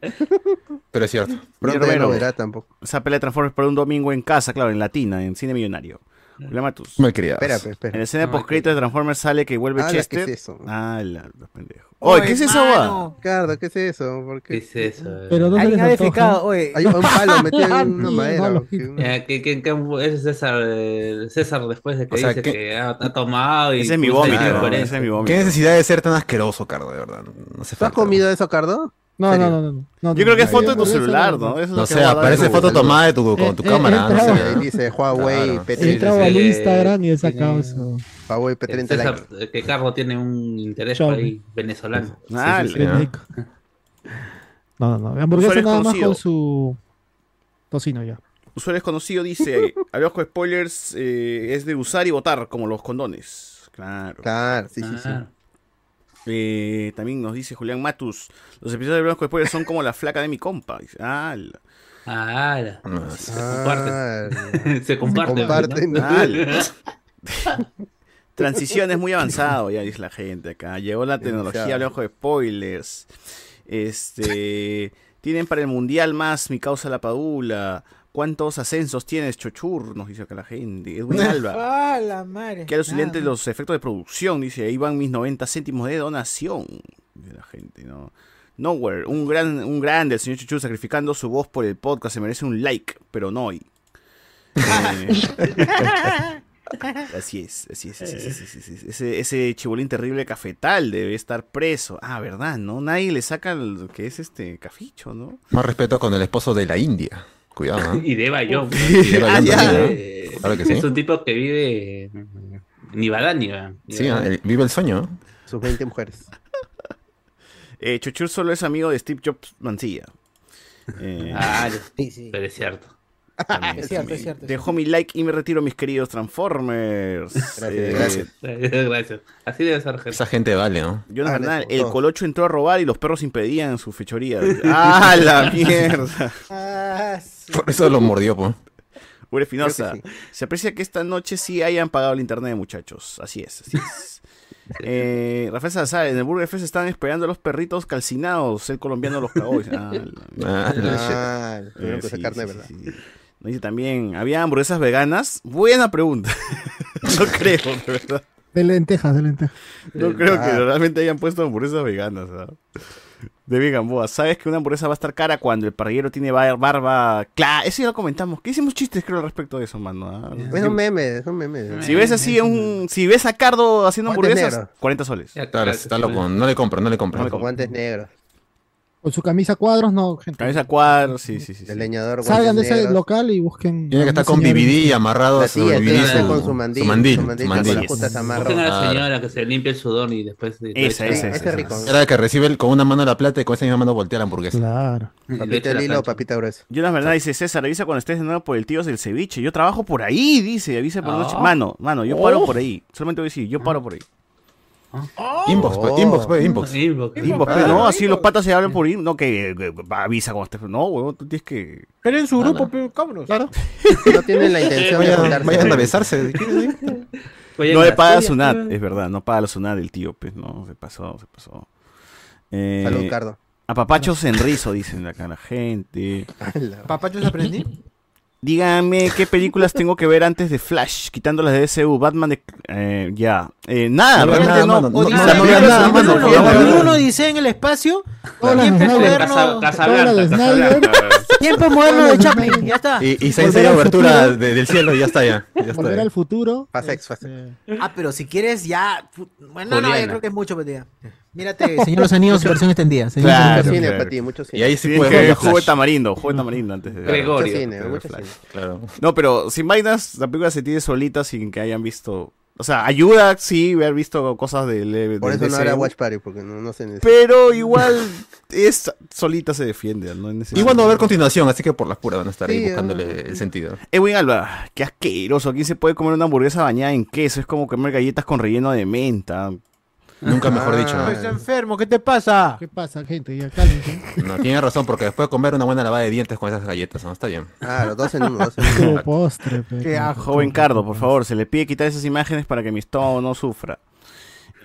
Pero es cierto. pronto no verá tampoco. Esa pelea de Transformers para un domingo en casa, claro, en Latina, en Cine Millonario. Julián Matus. Malcriados. Espera, pe, En espera. la escena No, postcrédito de Transformers sale que vuelve Ah, Chester. ¿qué es eso? Ah, la, los pendejos. Oye, ¿qué es eso, va? Ricardo, ¿qué es eso? ¿Por ¿Qué qué? es eso? Pero no se Alguien les defecado, oye. Hay un palo metido en Ah, una madera. Eh, ¿qué- qué- qué- ese es César, eh, César después de que O sea, dice ¿qué- que ha, ha tomado y Ese es mi vómito, incoherencia. ese es mi vómito. ¿Qué necesidad de ser tan asqueroso, Cardo, de verdad? No hace ¿Tú has comido eso, Cardo? No, no, no, no, no. Yo creo que es foto de tu celular, no, ¿no? Eso No sé, aparece foto tomada de tu, Eh, con tu eh, cámara. no sé. ahí dice Huawei Claro. P30. Entraba al Instagram y he sacado eso. Huawei Eh, P30 César, Lite. eh, que Carlos tiene un interés ahí venezolano. Ah, Sí, sí, la- sí. México. No, no, no. Hamburguesa Usuario nada más desconocido. con su tocino ya. Usuario desconocido dice, con spoilers, eh, es de usar y votar, como los condones. Claro. Claro, sí, sí, sí. Eh, también nos dice Julián Matus, los episodios de Hablamos con spoilers son como la flaca de mi compa. Dice, ah, la- ah, la- No, se Ah, comparten. se comparten. comparten, ¿no? ah, la- Transición es muy avanzado, ya dice la gente acá. Llegó la tecnología, Demasiado. hablamos con spoilers. Este, tienen para el mundial más mi causa la padula. ¿Cuántos ascensos tienes, Chochur? Nos dice acá la gente. Edwin Alba. Ah, la madre. Qué alucinante los efectos de producción, dice. Ahí van mis 90 céntimos de donación. Dice la gente, ¿no? Nowhere, un gran, un grande, el señor Chuchu sacrificando su voz por el podcast, se merece un like, pero no hoy. Eh, así es, así es, así es, así es, así es. Ese, ese chibolín terrible cafetal debe estar preso. Ah, ¿verdad? ¿No? Nadie le saca lo que es este caficho, ¿no? Más respeto con el esposo de la India. Cuidado, ¿no? Y de Bayón. Y de Bayón Ah. Eh, Claro que sí. Es un tipo que vive ni va ni va. Sí, vive el sueño. Sus 20 mujeres. Eh, Chuchur solo es amigo de Steve Jobs Mancilla. Eh, Ah, Sí, sí. pero es cierto. también, Es cierto, es cierto, Dejo mi like y me retiro, mis queridos Transformers. Eh, Gracias, Gracias. Así debe ser, gente. Esa gente vale, ¿no? Jonas Ah, el. Colocho entró a robar y los perros impedían su fechoría. ¡Ah, la mierda! Sí. Por eso lo mordió. Uri Espinosa, Creo que se aprecia que esta noche sí hayan pagado el internet, muchachos. Así es, así es. Eh, Rafael Salazar, en el Burger Fest están esperando a los perritos calcinados. El colombiano los cagó. Ah, la- Ah, la Eh, sí, carne, sí, ¿verdad? sí, sí. Dice también, ¿había hamburguesas veganas? Buena pregunta. no creo, de verdad. De lentejas, de lentejas. No creo que Ah. realmente hayan puesto hamburguesas veganas. ¿ah? De Gamboa, ¿sabes que una hamburguesa va a estar cara cuando el parrillero tiene bar- barba? Claro, eso ya lo comentamos. ¿Qué hicimos chistes, creo, al respecto de eso, mano? ah? Es un meme, es un meme. Si ves así, un, si ves a Cardo haciendo hamburguesas, negros. 40 soles. Ya, Claro, está loco. No le compro, no le compro. No le Con guantes negros. Con su camisa cuadros, no, gente. Cabeza cuadro, sí, sí, sí. El leñador, Salgan de ese local y busquen. Tiene que estar con. BBD amarrado La a su tía tiene que BBD, con su mandil, su mandil, su mandil su con mandil. las putas amarras. Busquen a la señora que se limpie el sudor y después. de- Esa, esa, Ese esa. es rico. Era que recibe el- con una mano la plata y con esa misma mano voltea la hamburguesa. Claro. Papita la lila o papita gruesa. Jonas Bernal dice, César, avisa cuando estés de nuevo por el tío del ceviche. Yo trabajo por ahí, dice, avisa por la noche. Ah. Mano, mano, yo paro por ahí. Solamente voy a decir, yo paro por ahí. Inbox, pues, Oh. inbox, pues, inbox. Inbox. Inbox, pues, no, así los patas se hablan por ahí. No, que, que- que avisa cuando estés. No, huevón, tú tienes que. Pero en su grupo, pero cabros. Claro. No tienen la intención de juntarse. vayan a besarse. Oye, No le paga SUNAT, pues. es verdad, no paga la SUNAT el tío, pues, no, se pasó, se pasó. Eh, Salud, Cardo. A papachos en rizo, dicen acá la gente. ¿Papachos aprendí? Díganme qué películas tengo que ver antes de Flash, quitando las de DCU, Batman de... eh, ya, Eh, nada, No, realmente nada, no. dice en el espacio. Tiempo moderno. De. Tiempo de Chaplin. Ya está. Y, y se Volver enseña al abertura futuro. de- del cielo y ya está ya. ya está Volver ya. al futuro. X, este, Ah, pero si quieres ya. Bueno, no, yo creo que es mucho, pero ya. Mírate, Señor Los Anillos, versión extendida. Señor Claro, Mucho cine para ti, mucho cine. Y ahí sí puedes ver jugo de Flash. tamarindo, jugo de tamarindo antes de... Gregorio. Mucho cine, mucho cine. Claro. No, pero sin vainas, la película se tiene solita sin que hayan visto... O sea, ayuda, sí, haber visto cosas de... de Por de eso no era Watch Party, porque no, no se necesita. Pero igual es solita se defiende, no es necesario. Igual no va a haber continuación, así que por las puras van a estar ahí Sí, buscándole el sentido. Edwin Alba, qué asqueroso. Aquí se puede comer una hamburguesa bañada en queso. Es como comer galletas con relleno de menta. Nunca mejor dicho. Ah. ¿no? Estás enfermo, ¿qué te pasa? ¿Qué pasa, gente? Ya cálmense. No, tiene razón, porque después de comer una buena lavada de dientes con esas galletas, ¿no? Está bien. Ah, los dos en uno, dos en uno. Como postre. pe, Qué como. Joven. Cardo, por favor, se le pide quitar esas imágenes para que mi estómago no sufra.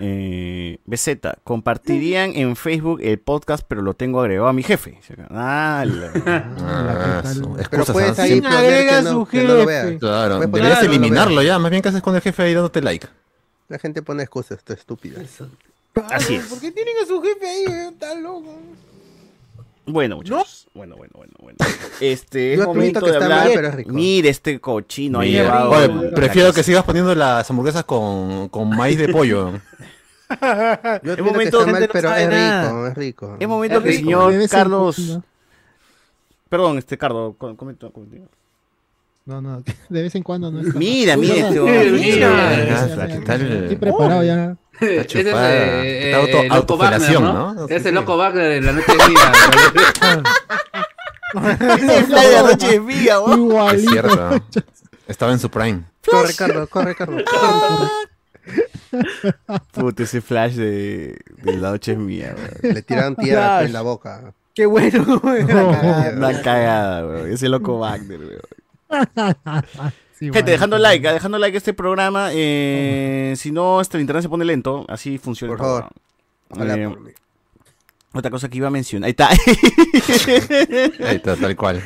Eh, BZ, compartirían en Facebook el podcast, pero lo tengo agregado a mi jefe. Ah, la- Ah, Pero puedes ¿ah? ahí poner agrega que no, su que no lo jefe. veas. Claro, deberías eliminarlo ya. Más bien que haces con el jefe ahí dándote like. La gente pone excusas, esto es estúpido. Así es. ¿Por qué tienen a su jefe ahí? eh? Está loco. Bueno, muchachos. Bueno, bueno, bueno, bueno. Este es momento que de está hablar. mal, pero es rico. Mire este cochino ahí. Mira, llevado oye, prefiero que sigas poniendo las hamburguesas con, con maíz de pollo. Es momento- que está mal, no pero es nada. rico, es rico. Es momento que el señor Carlos. Perdón, este Cardo, com- comenta, comenta. No, no, de vez en cuando no es. Mira, mira este Mira. Estoy preparado ya. Ese es chupada. eh, Está auto- eh, Wagner, ¿no? Ese. Loco Wagner en la noche de día. Ese fly de anoche es mía, weón. Es Igualito. cierto. Estaba en su prime. Corre, Carlos, corre, Carlos. Puta, ese flash de, de la noche es mía, weón. Le tiraron tierra en la boca. Qué bueno. La cagada. Una cagada, weón. Ese loco Wagner, weón. Sí, Gente, bueno. dejando like, ah, dejando like a este programa. eh, si no, este, el internet se pone lento. Así funciona Por favor. Eh, por mí. otra cosa que iba a mencionar. Ahí está. Ahí está, tal cual.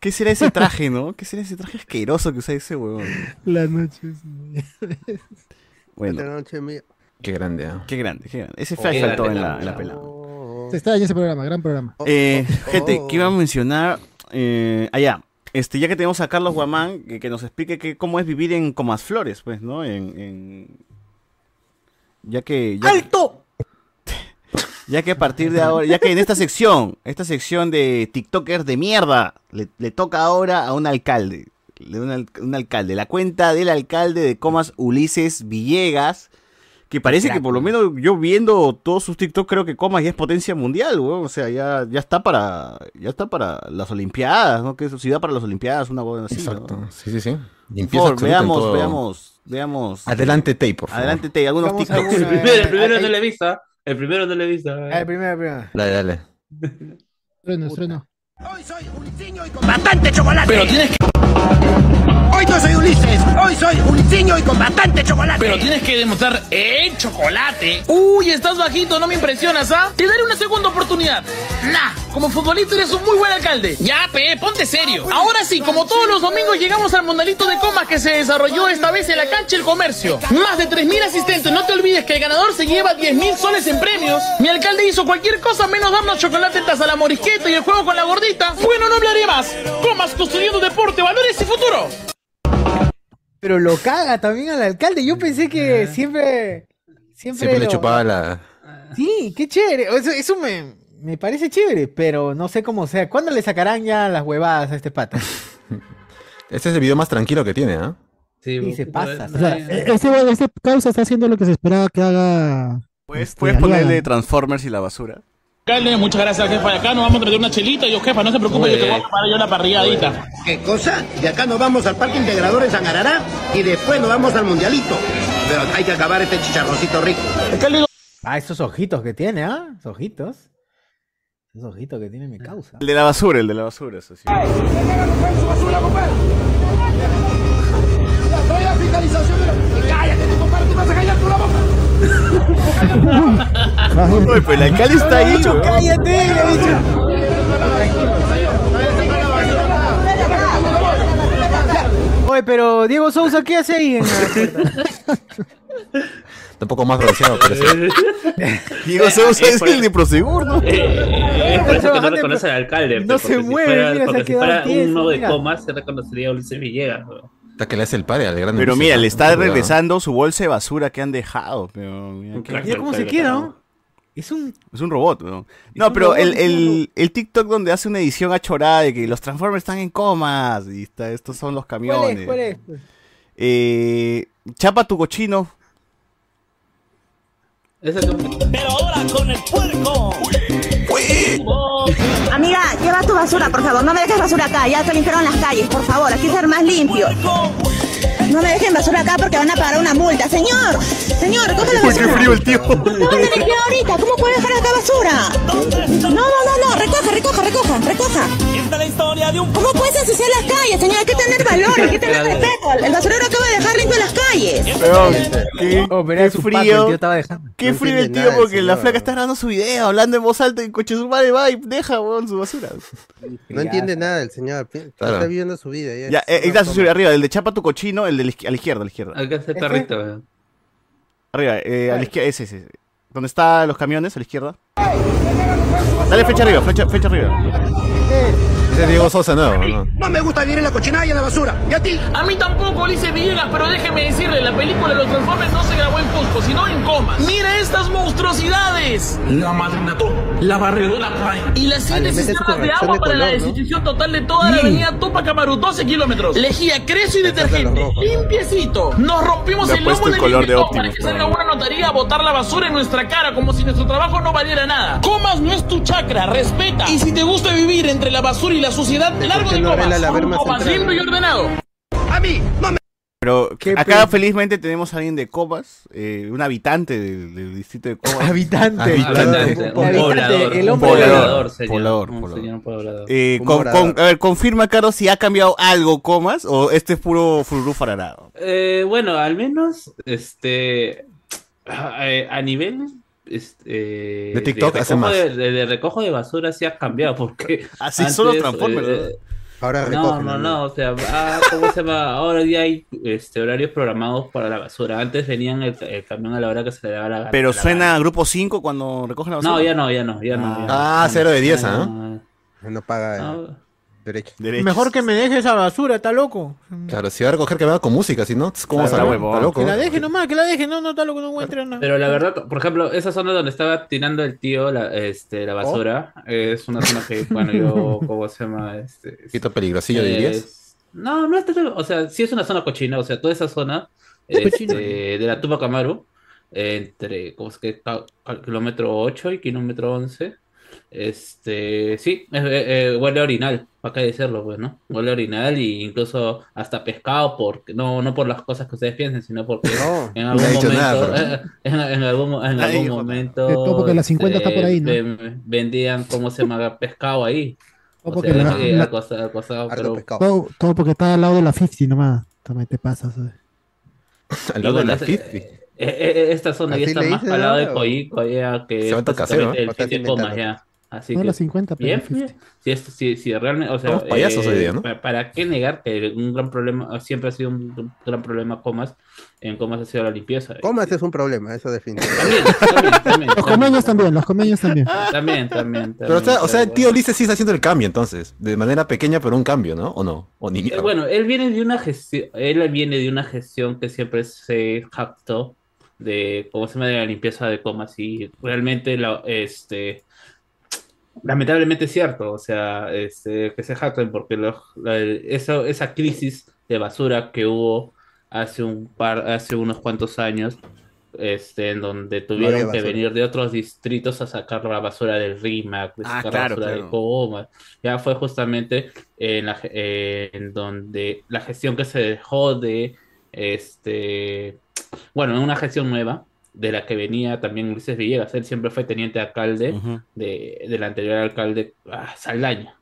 ¿Qué será ese traje, no? ¿Qué será ese traje asqueroso que usa ese weón? La noche es Esta Bueno, noche mía. Qué grande, ¿ah? qué grande, qué grande. Ese flash Oh, faltó en la, en pelada. Se Te extraña ese programa, gran programa. Eh, gente, ¿qué iba a mencionar? Eh, allá, este, ya que tenemos a Carlos Guamán, que, que nos explique que, cómo es vivir en Comas Flores, pues, ¿no? En, en- Ya que... Ya ¡Alto! Ya que a partir de ahora, ya que en esta sección, esta sección de TikTokers de mierda, le, le toca ahora a un alcalde. Un, al- un alcalde. La cuenta del alcalde de Comas, Ulises Villegas. Que parece que por lo menos yo viendo todos sus TikTok creo que Comas ya es potencia mundial, weón. O sea, ya, ya está para ya está para las Olimpiadas, ¿no? Que es ciudad para las Olimpiadas, una buena así, Exacto. Sí, sí, sí. Por veamos, todo. veamos, veamos. Adelante, Tay, por favor. Adelante, Tay, algunos TikToks. El primero, el primero no visto. ¿ah? El primero no visto. Ah, El primero, el primero. Dale, dale. Estreno, estreno. Bastante chocolate. Pero tienes que. Hoy no soy Ulises, hoy soy un niño y con bastante chocolate. Pero tienes que demostrar el chocolate. Uy, estás bajito, no me impresionas, ¿ah? Te daré una segunda oportunidad. Nah, como futbolista eres un muy buen alcalde. Ya, pe, ponte serio. Ahora sí, como todos los domingos llegamos al mundialito de comas que se desarrolló esta vez en la cancha El Comercio. Más de 3.000 asistentes, no te olvides que el ganador se lleva 10.000 soles en premios. Mi alcalde hizo cualquier cosa menos darnos chocolatetas a la morisqueta y el juego con la gordita. Bueno, no hablaré más. Comas construyendo deporte, valores y futuro. Pero lo caga también al alcalde. Yo pensé que siempre. Siempre, Siempre le lo- chupaba la. Sí, qué chévere. Eso, eso me, me parece chévere, pero no sé cómo sea. ¿Cuándo le sacarán ya las huevadas a este pata? Este es el video más tranquilo que tiene, ¿ah? Sí, se pasa. O sea, este, este causa está haciendo lo que se esperaba que haga. ¿Puedes, este, puedes ponerle Transformers y la basura? Alcalde, muchas gracias, jefa. De acá nos vamos a traer una chelita. Y yo, jefa, no se preocupe, yo te voy a preparar yo la parrilladita. ¿Qué cosa? De acá nos vamos al Parque Integrador en Sangarará y después nos vamos al Mundialito. Pero hay que acabar este chicharroncito rico. Ah, esos ojitos que tiene, ¿ah? Esos ojitos. Esos ojitos que tiene mi causa. El de la basura, el de la basura, eso sí. ¡Cállate, compadre! ¡Tú vas a callar tu la boca! Oye, pues el alcalde está ahí. ¡Cállate! le he dicho. Oye, pero Diego Sousa, ¿qué hace ahí? En la... Un poco más bronceado, parece. Diego Sousa es el de Prosegur, ¿no? Eh, es por eso que no reconoce al alcalde. No pues, se mueve, mira, se ha porque si quedado fuera tieso, uno de comas, se reconocería a Ulises Villegas. Hasta que le hace el padre al grande. Pero mira, le está regresando su bolsa de basura que han dejado. Pero mira, qué- Mira cómo se queda, ¿no? Es un... Es un robot, ¿no? No, pero robot, el, el, el TikTok donde hace una edición achorada de que los Transformers están en comas y está, estos son los ¿Cuál camiones. es? ¿Cuál es? Eh, chapa tu cochino. Pero ahora con el puerco. Amiga, lleva tu basura, por favor. No me dejes basura acá. Ya te limpiaron las calles, por favor. Aquí ser más limpio. No me dejen basura acá porque van a pagar una multa. Señor, señor, recoge la Uy, basura. qué frío el tío. No, me ahorita. ¿Cómo puede dejar acá basura? No, no, no, no. Recoja, recoja, recoja, recoja. Esta es la historia de un ¿Cómo puedes ensuciar las calles, señor? Hay que tener valor, hay que tener respeto. El basurero acaba de dejar limpio las calles. Qué, Oh, pero qué pato, el frío. tío estaba dejando. Qué frío el tío porque la flaca está grabando su video hablando en voz alta y coche su madre va y deja, weón, su basura. No entiende nada el señor. Está viviendo su vida. Ya, Ya, es eh, está su arriba, el de chapa tu cochino, el de la a la izquierda, a la izquierda. Acá está el ¿Este? perrito. weón. Arriba, eh, a la izquierda, ese, ese. ¿Dónde están los camiones? A la izquierda. Dale flecha arriba, flecha, flecha arriba. Es Diego Sosa nuevo, ¿no? No me gusta vivir en la cochinada y en la basura. ¿Y a ti? A mí tampoco, Ulises Villegas, pero déjeme decirle, la película de los Transformers no se grabó en Cusco, sino en Comas. ¡Mira estas monstruosidades! La madrinató, la barredora Y las siete cisternas de agua de para la ¿no? desinfección total de toda la avenida Tupac Amaru, 12 kilómetros. Lejía, creso y detergente, limpiecito. Nos rompimos el lomo el del color de Optimus, para que salga una notaría a botar la basura en nuestra cara como si nuestro trabajo no valiera nada. Comas no es tu chacra, respeta. Y si te gusta vivir entre la basura y la suciedad, largo qué de no Comas. arregla la berma Comas central? limpio y ordenado. A mí, no me... Pero Qué acá pe- felizmente tenemos a alguien de Comas, eh, un habitante del, del distrito de Comas. Habitante. Habitante. Habitante, un poblador. el hombre- poblador, señor. Poblador, Un poblador. Eh, Un con- con- a ver, confirma, Carlos, si ha cambiado algo Comas o este es puro fururú fararado. Eh, bueno, al menos, este, eh, a nivel este, De TikTok hace recojo más. De, de- de recojo de basura sí ha cambiado porque Así son los antes, Transformers, eh, Ahora No, recogen. no, no, o sea, ah, ¿cómo se llama? Ahora ya hay este, horarios programados para la basura. Antes venían el, el camión a la hora que se le daba la gana. Pero la suena grupo 5 cuando recogen la basura. No, ya no, ya no, ya no. ya no. Ah, cero de 10, ¿ah? no. No paga No. Derecho. Mejor que me deje esa basura, está loco. Claro, si va a recoger que vaya con música, si no, ¿cómo Claro, huevón. Está loco. Que la deje nomás, que la deje, no, no está loco, no encuentra nada. Pero la verdad, por ejemplo, esa zona donde estaba tirando el tío la, este, la basura, es una zona que, bueno, yo, ¿cómo se llama? Este, Un poquito peligrosillo, Eh, dirías. No, no es tan- o sea, sí es una zona cochina, o sea, toda esa zona este, de la Tupac Amaru, entre, ¿cómo es que? kilómetro 8 y kilómetro 11, este, sí, eh, eh, huele a orinal, para qué decirlo, pues, ¿no? Huele a orinal y incluso hasta pescado, porque, no, no por las cosas que ustedes piensen, sino porque en no algún ha dicho momento, nada, eh, en, en algún, en Ay, algún hijo. momento, todo porque la 50 está por ahí, ¿no? ven- vendían, ¿cómo se llama? Pescado ahí. Todo porque sea, la- la- al costado- al costado, Harto pero pescado. Todo, todo porque está al lado de la 50 nomás. También te pasas. ¿sabes? Al lado de la ese- 50. eh, eh, esta zona ya ¿Así está más el lado de ahora, o? Coico, ya que Se es va a tocar casero, básicamente el Así No que, la 50, pero bien, la 50. bien. Si, es- si, si realmente, o sea, payasos eh, hoy día, ¿no? pa- ¿para qué negar que un gran problema, siempre ha sido un gran problema Comas, en Comas ha sido la limpieza? Comas es un problema, eso definitivamente. También, también, también. Los comeños también, los comeños también. También, también, Pero, o sea, o sea, el tío Ulises sí está haciendo el cambio, entonces. De manera pequeña, pero un cambio, ¿no? ¿O no? O ni Eh. Bueno, él viene de una gestión, él viene de una gestión que siempre se jactó de cómo se llama de la limpieza de comas y realmente la, este lamentablemente es cierto, o sea, este, que se jacten porque los- la- eso, esa crisis de basura que hubo hace un par, hace unos cuantos años, este, en donde tuvieron que venir de otros distritos a sacar la basura del RIMAC, de Ah, sacar claro, la basura claro. de Comas, ya fue justamente en, la eh, en donde la gestión que se dejó de, este, bueno, en una gestión nueva, de la que venía también Ulises Villegas, él siempre fue teniente alcalde Ujú. de, del anterior alcalde ah, Saldaña,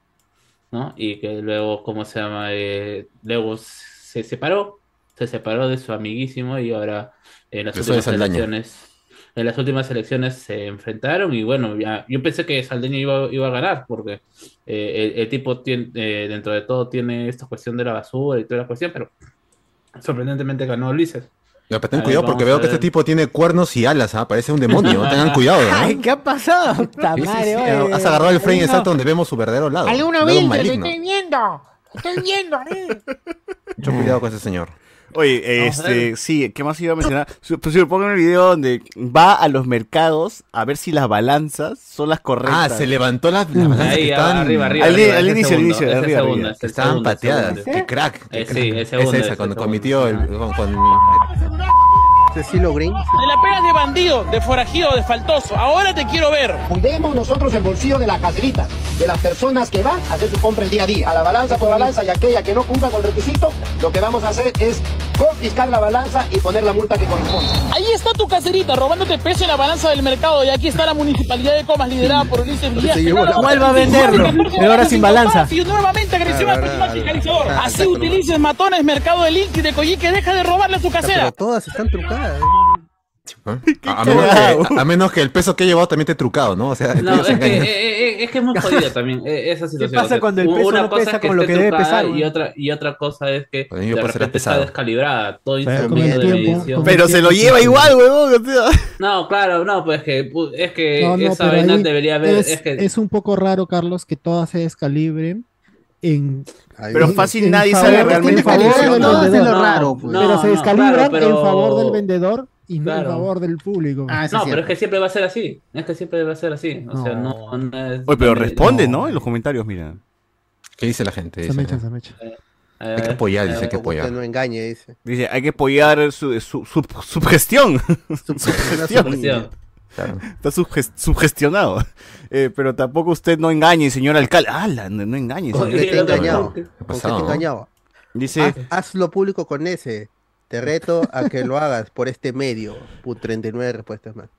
¿no? Y que luego, ¿cómo se llama? Eh, luego se separó, se separó de su amiguísimo y ahora en las Eso últimas elecciones, en las últimas elecciones se enfrentaron y bueno, ya, yo pensé que Saldaña iba, iba a ganar porque eh, el, el tipo tiene, eh, dentro de todo tiene esta cuestión de la basura y toda la cuestión, pero sorprendentemente ganó Ulises. Ya, pero ten A ver, cuidado porque veo que este tipo tiene cuernos y alas, ¿ah? Parece un demonio. Tengan cuidado, ¿no? Ay, ¿qué ha pasado? Sí, sí, madre, sí, oye. Has agarrado el frame exacto donde vemos su verdadero lado. Alguno Vilches, lo estoy viendo. Estoy viendo, eh. Mucho cuidado con ese señor. Oye, este, sí, ¿qué más iba a mencionar? Pues si pongo en el video donde va a los mercados a ver si las balanzas son las correctas. Ah, se levantó la, la balanza Ahí, que estaban, arriba, arriba. Al- arriba, al inicio, al segundo, inicio, ese arriba, segundo, arriba. ese estaban segundo, pateadas. Qué crack. qué Eh, sí, crack. ese es esa, ese cuando cometió el, con, con- Cecilio Green. Te la pegas de bandido, de forajido, de faltoso. Ahora te quiero ver. Cuidemos nosotros el bolsillo de la caserita, de las personas que van a hacer su compra el día a día. A la balanza por balanza y aquella que no cumpla con el requisito, lo que vamos a hacer es confiscar la balanza y poner la multa que corresponde. Ahí está tu caserita robándote peso en la balanza del mercado y aquí está la municipalidad de Comas liderada por Ulises Villar. Se llevó la- ¿Cuál va a venderlo? Pero ahora sin balanza. Y nuevamente agresiva Ah, persona verdad, fiscalizador. verdad. Así Ah, utilices matones, mercado de Link y de Coyique. Deja de robarle a tu Pero casera. todas están trucadas. A, a menos que, a menos que el peso que he llevado también esté trucado, ¿no? O sea, No, tío se es que, eh, eh, es que es muy jodido también eh, esa situación. pasa o sea, cuando el peso una no cosa pesa es que con lo que debe pesar, y otra y otra cosa es que me de repente está pesado. descalibrada todo Pero de tiempo, Pero se lo lleva igual, huevón. No, claro, no, pues que es que No, no, esa vaina debería haber es, es que es un poco raro, Carlos, que todas se descalibren en... Pero fácil en nadie sabe en realmente favor del ¿no? No, es vendedor. lo raro, pues. no, pero se descalibran claro, pero- en favor del vendedor y no en favor del público. Ah, no, es pero es que siempre va a ser así. Es que siempre va a ser así. O sea, No. no, no es- Oye, pero responde, no. ¿no? En los comentarios, mira. ¿Qué dice la gente? se Dice, me echa, se me echa. eh, Hay que apoyar, dice, hay que apoyar. no engañe, dice. Dice, hay que apoyar su, su, su, sugestión. Sugestión. cuestión. Claro. Está sugestionado. Eh, pero tampoco usted no engañe, señor alcalde. ¡Hala! No, no engañe. ¿Con señor. engañado? ¿qué ¿Con qué te pasado, he no? engañado? Dice, Haz- hazlo público con ese. Te reto a que lo hagas por este medio. Pu- 39 respuestas más.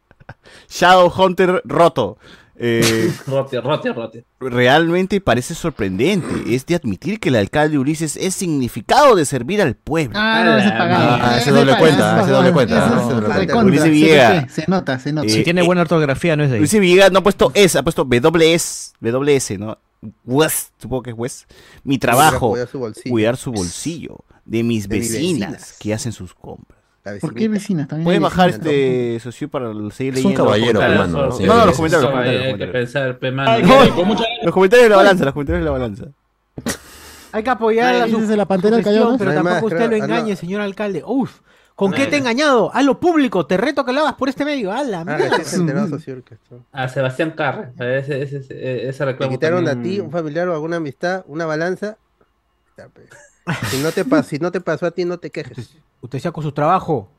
Shadow Hunter roto. Eh, Rote, rote, rote. realmente parece sorprendente. Es de admitir que el alcalde Ulises es significado de servir al pueblo. Ah, no. Ah, ese es doble cuenta, ese doble cuenta, Ulises se Villegas. Se nota, se nota. Eh, Si tiene buena ortografía, no es de ahí. Ulises Villegas no ha puesto S, ha puesto WS, WS, ¿no? West, supongo que es West, mi trabajo, cuidar su bolsillo. cuidar su bolsillo, de mis De mis vecinas, vecinas. que hacen sus compras. ¿Por qué vecinas? También Puedes bajar este socio para seguir Es un leyendo. caballero, hermano, No, sí, no, los comentarios, los Hay- que pensar, Los comentarios de la balanza, los comentarios de la balanza. Hay que apoyar a de la pantera pero tampoco más, usted creo. lo Ah, no. engañe, señor alcalde. Uf, ¿con No qué te he engañado? Hazlo público, te reto que lo hagas por este medio. A la Ah, mierda. A Sebastián Carre. Ese, ese, ese, ese Te quitaron a ti, un familiar o alguna amistad, una balanza. Pe. Si no te, si no te pasó a ti, no te quejes. Usted sea con su trabajo.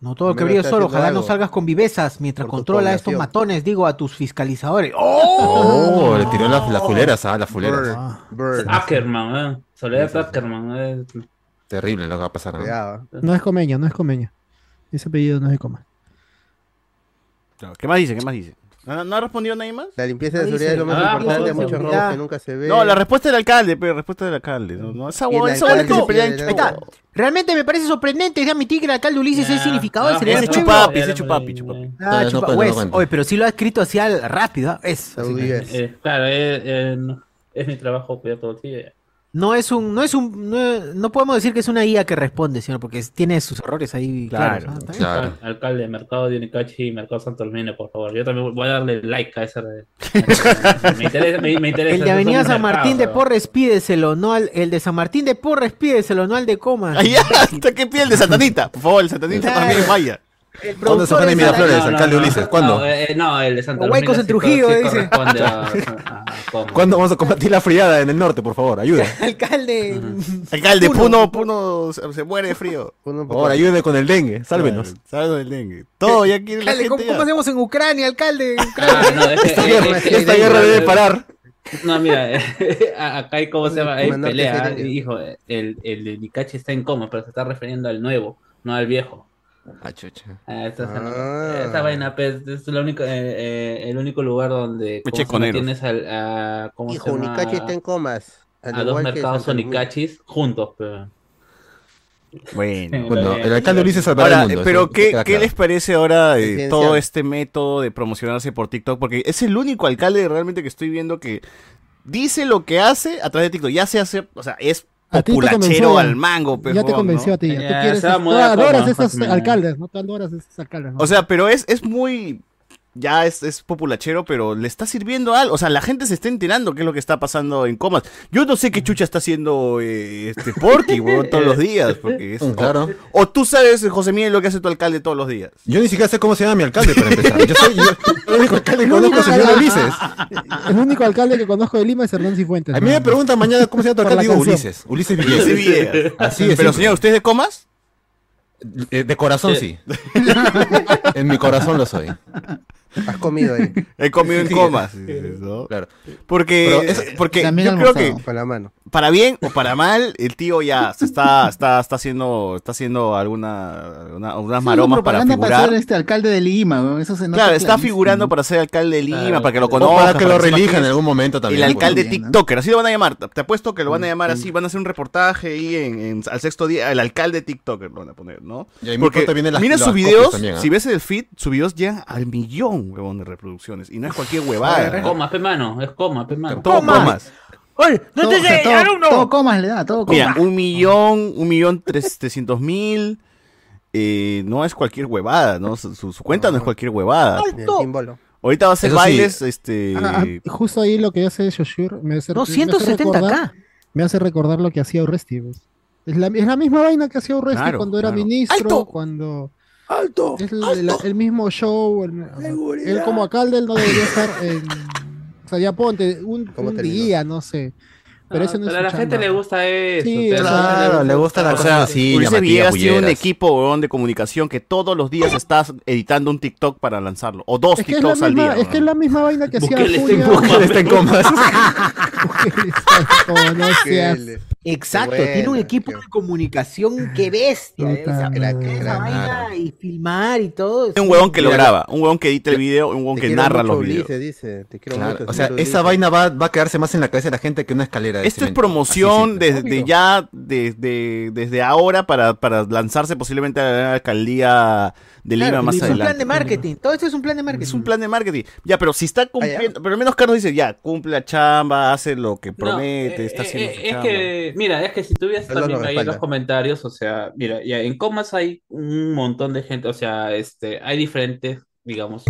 No todo el que está solo, ojalá no salgas con vivezas mientras por controla a estos matones, digo, a tus fiscalizadores. Oh, le tiró las, las fuleras, ah, las fuleras. Ackerman, ¿eh? Soledad Ackerman. eh. Terrible lo que va a pasar. ¿no? No es comeña, no es comeña. Ese apellido no es de coma. ¿Qué más dice? ¿Qué más dice? ¿No, no ha respondido nadie más? La limpieza de No seguridad es lo más Ah, importante, por muchos seguridad. robos que nunca se ven. No, la respuesta del alcalde, pero respuesta del alcalde. No, no, esa que se está. Realmente me parece sorprendente es admitir que el alcalde Ulises es significador Ah, del ese chupapi, ese chupapi, chupapi. Ah, No, chupa- no cuenta, Wes, no cuenta. Oye, pero sí lo ha escrito así al rápido. ¿ah? Es, así que- Eh, claro, eh, eh, no- es mi trabajo cuidar todo el día. No es un, no es un, no, no podemos decir que es una IA que responde, sino porque tiene sus errores ahí. Claro, Alcalde de Mercado de Unicachi y Mercado Santo Domingo, por favor. Yo también voy a darle like a esa. de- me interesa, me, me interesa. El de Avenida San Martín de Porres pídeselo, no al, el de San Martín de Porres pídeselo, no al de Comas. Ahí ya, hasta que pide el de Satanita. Por favor, el Satanita Claro. también vaya. ¿Cuándo se en Miraflores, alcalde Ulises? ¿Cuándo? No, eh, no, el de Santa huecos en Trujillo, dice. ¿Cuándo vamos a combatir la friada en el norte, por favor? Ayuda. Alcalde. Alcalde, Puno. Puno, Puno se, muere de frío. Por favor, ayude con el dengue. Sálvenos. Claro, Sálvenos del dengue. Todo, ya quiere la Alcalde, gente ¿cómo, ya. cómo hacemos en Ucrania, alcalde? Esta guerra- esta guerra debe eh, parar. No, mira, eh, acá hay, ¿cómo se llama? Hay pelea. Hijo, el, el de Nicachi está en coma, pero se está refiriendo al nuevo, no al viejo. Ah, chucha. Ah, esta, Ah. esta vaina, pues, es la única, eh, eh, el único lugar donde tienes al, a, ¿cómo Hijo, se llama? Unicachi está en comas. a dos mercados Santa Domingo. Onicachis juntos, pero... Bueno. Bueno, el alcalde Ulises salvará Ahora, el mundo. pero ¿qué, qué les parece ahora de Presidencial. todo este método de promocionarse por TikTok? Porque es el único alcalde realmente que estoy viendo que dice lo que hace a través de TikTok. Ya se hace, o sea, es Populachero al mango, pues, Ya te convenció ¿no? a ti. Ya, Tú quieres, a tú a adoras esos alcaldes, ¿no? Tú adoras esos alcaldes. ¿no? O sea, pero es, es muy. Ya es, es populachero, pero le está sirviendo algo. O sea, la gente se está enterando qué es lo que está pasando en comas. Yo no sé qué chucha está haciendo eh, este Porky, huevón, todos los días. Porque es, Mm, claro. o, o tú sabes, José Miguel, lo que hace tu alcalde todos los días. Yo ni siquiera sé cómo se llama mi alcalde para empezar. Yo soy yo, el único alcalde que conozco, señor Ulises. El único alcalde que conozco de Lima es Hernán Cifuentes. A mí me preguntan mañana cómo se llama tu alcalde. Digo. Ulises. Ulises Ulises Villegas. Así es. Pero señor, ¿usted es de comas? Eh, De corazón sí. En mi corazón lo soy. Has comido ahí. He comido en Sí. comas. Claro. Porque, Pero es- porque yo creo que. Con la mano. para bien o para mal, el tío ya se está, está, está haciendo, está haciendo alguna, una- unas Sí, maromas para figurar. ser este alcalde de Lima, eso se nota Claro, está clarísimo. figurando para ser alcalde de Lima, Claro. para que lo O conozcan. para que lo relijan en algún momento también. El pues. alcalde ¿no? TikToker, así lo van a llamar. Te apuesto que lo van a llamar así, van a hacer un reportaje ahí en, en- al sexto día, el alcalde TikToker lo van a poner, ¿no? Y ahí Porque pronto vienen las- mira las sus videos, también, ¿ah? si ves el feed, sus videos llegan al millón, huevón, de reproducciones. Y no es cualquier huevada. Es coma, pe mano, es coma, pe mano. Todo comas. Oye, no Todo, te o sea, todo- alumno. todo comas le da, todo comas. Mira, un millón, un millón tres- trescientos mil. eh, no es cualquier huevada, ¿no? Su, cuenta no es cualquier huevada. Timbolo. Ahorita va a hacer Eso sí. bailes, este. Ah, ah, justo ahí lo que hace Shoshur me hace, No, me hace 170 recordar- acá. me hace recordar lo que hacía Urresti. pues. Es, la, es la misma vaina que hacía Urresti Claro, cuando era claro. ministro, ¡Alto! cuando ¡Alto! es el, mismo show. el- él como alcalde él no debería estar en... O sea, ya ponte un, ¿Cómo un día, no sé. Pero Ah, eso no es pero a la gente le gusta eso. Sí, Claro, le gusta la O cosa sea, así, Ulises Villegas tiene un equipo de comunicación que todos los días estás editando un TikTok para lanzarlo. O dos Es que TikToks al misma, día. es que es la misma vaina que hacía Bukele está en comas. Exacto, tiene un equipo qué- de comunicación que bestia. eh, o sea, vaina y filmar y todo. un huevón que lo graba, un huevón que edita el video, un huevón que narra mucho, los videos. Ulises, dice. Te quiero Claro, mucho, o sea, esa vaina va, va a quedarse más en la cabeza de la gente que una escalera. Esto es promoción desde ya, desde, desde ahora para, para lanzarse posiblemente a la alcaldía de Lima Claro, más es un adelante. plan de marketing. Todo esto es un plan de marketing. Es un plan de marketing. Ya, pero si está cumpliendo, pero al menos Carlos dice, ya, cumple la chamba, hace lo que promete, No, está eh, haciendo eh, su es chamba. que, mira, es que si tuvieras Es lo que también ahí en los comentarios, o sea, mira, ya en Comas hay un montón de gente, o sea, este, hay diferentes, digamos,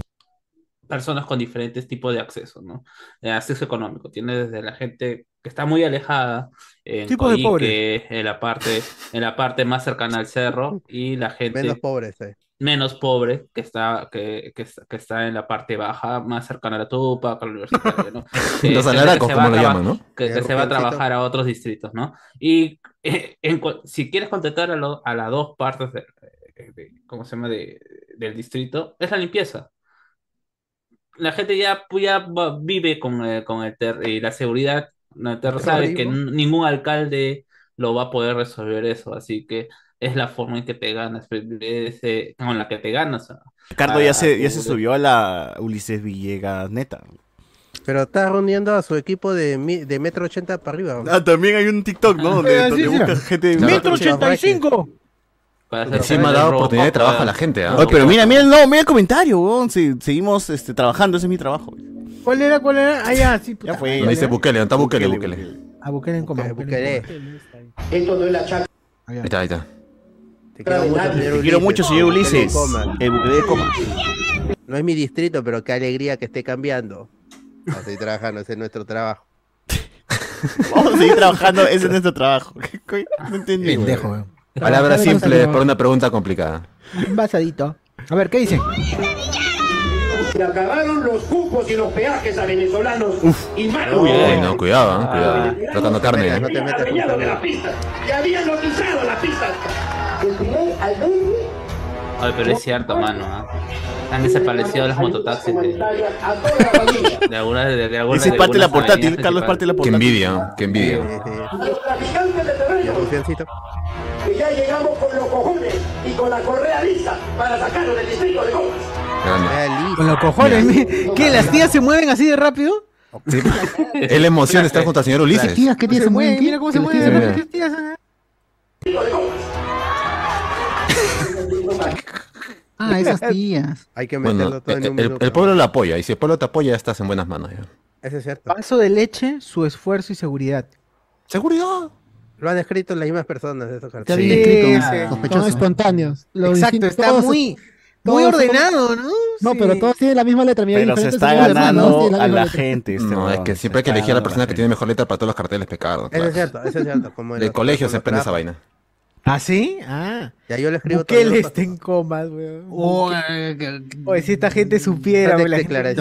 personas con diferentes tipos de acceso, ¿no? De acceso económico. Tiene desde la gente que está muy alejada en Tipos de Coique, en la parte, en la parte más cercana al cerro, y la gente Menos pobres, eh. menos pobre que está, que, que, está- que está en la parte baja, más cercana a la Tupac, a la universitaria, ¿no? Eh, Los alaracos, que se como va lo a llaman, ¿no? Que, que se va a trabajar a otros distritos, ¿no? Y eh, en si quieres contestar a, lo- a las dos partes de, de- ¿cómo se llama? De, del distrito, es la limpieza. La gente ya, pues, ya vive con, eh, con el ter- y la seguridad. No, el terror sabe que ningún alcalde lo va a poder resolver eso, así que es la forma en que te ganas, pues, ese- con la que te ganas. a- Ricardo ya a se, tu- ya se subió a la Ulises Villegas neta. Pero está reuniendo a su equipo de, mi- de metro ochenta para arriba. Ah, también hay un TikTok, ¿no? Donde, Eh, donde sí, busca sí. gente de ¡Metro ochenta y cinco! Encima ha dado oportunidad de trabajo a la gente, ¿ah? Oye, pero mira, mira, el- no, mira el comentario, weón. Sí, seguimos este, trabajando, ese es mi trabajo. ¿Cuál era? ¿Cuál era? Ah, ya, sí. puta Ya fue. Donde dice Bukele, ¿dónde está Bukele? Bukele. A Bukele en coma. Bukele. Esto no es la chacra Ahí está, ahí está. Te quiero mucho, señor quiero Ulises. mucho, señor Ulises. coma. El Bukele de coma. No es mi distrito, pero qué alegría que esté cambiando. Vamos a seguir trabajando, ese es nuestro trabajo. Vamos a seguir trabajando, ese es nuestro trabajo. No entendí. Pendejo, weón. Palabras simples por una pregunta complicada. Un vasadito. A ver, ¿qué dicen? Se acabaron los cupos y los peajes a venezolanos y más Uy, Uy, no, cuidado, ¿eh? cuidado. Tocando carne. No ¿eh? te metas con de la Fernando. pista. Que habían notizado la pista. Del primer al 20 Ay, pero es cierto, mano. ¿ah? Han desaparecido las mototaxis de, de algunas de, de algunas Ese es parte de la portátil, Carlos es parte de la Qué portátil. envidia, qué envidia. Sí, sí. Los traficantes de terreno. Que ya llegamos con los cojones y con la correa lista para sacarlo del distrito de Comas. Grande. Con los cojones. ¿Qué? ¿Las tías se mueven así de rápido? Sí. Es la emoción de estar junto al señor ¿Las Ulises. tías qué tías se mueven? Mira cómo se ¿Qué mueven. ¿Qué tías de Comas. Ah, esas tías. Hay que meterlo Bueno, todo en el, un el- minuto. el pueblo lo apoya y si el pueblo te apoya ya estás en buenas manos. ya. Eso es cierto. Vaso de leche, su esfuerzo y seguridad. Seguridad. Lo han escrito las mismas personas. Carteles. bien Sí, escrito, sí. Espontáneos. Exacto, está todos- muy, muy ordenado, ¿no? No, Sí. pero todos tienen la misma letra. mira, Pero se está ¿no? Ganando tienen a misma la letra. gente. Este No, es que siempre hay que elegir a la persona que tiene mejor letra para todos los carteles, pecado. Eso es cierto, eso es cierto. Como en los- colegio se aprende esa vaina. ¿Ah, sí? Ah. Ya yo le escribo todo. ¿no? está en comas, weón. Oh, que- Oye, si esta gente supiera, weón, la buenas.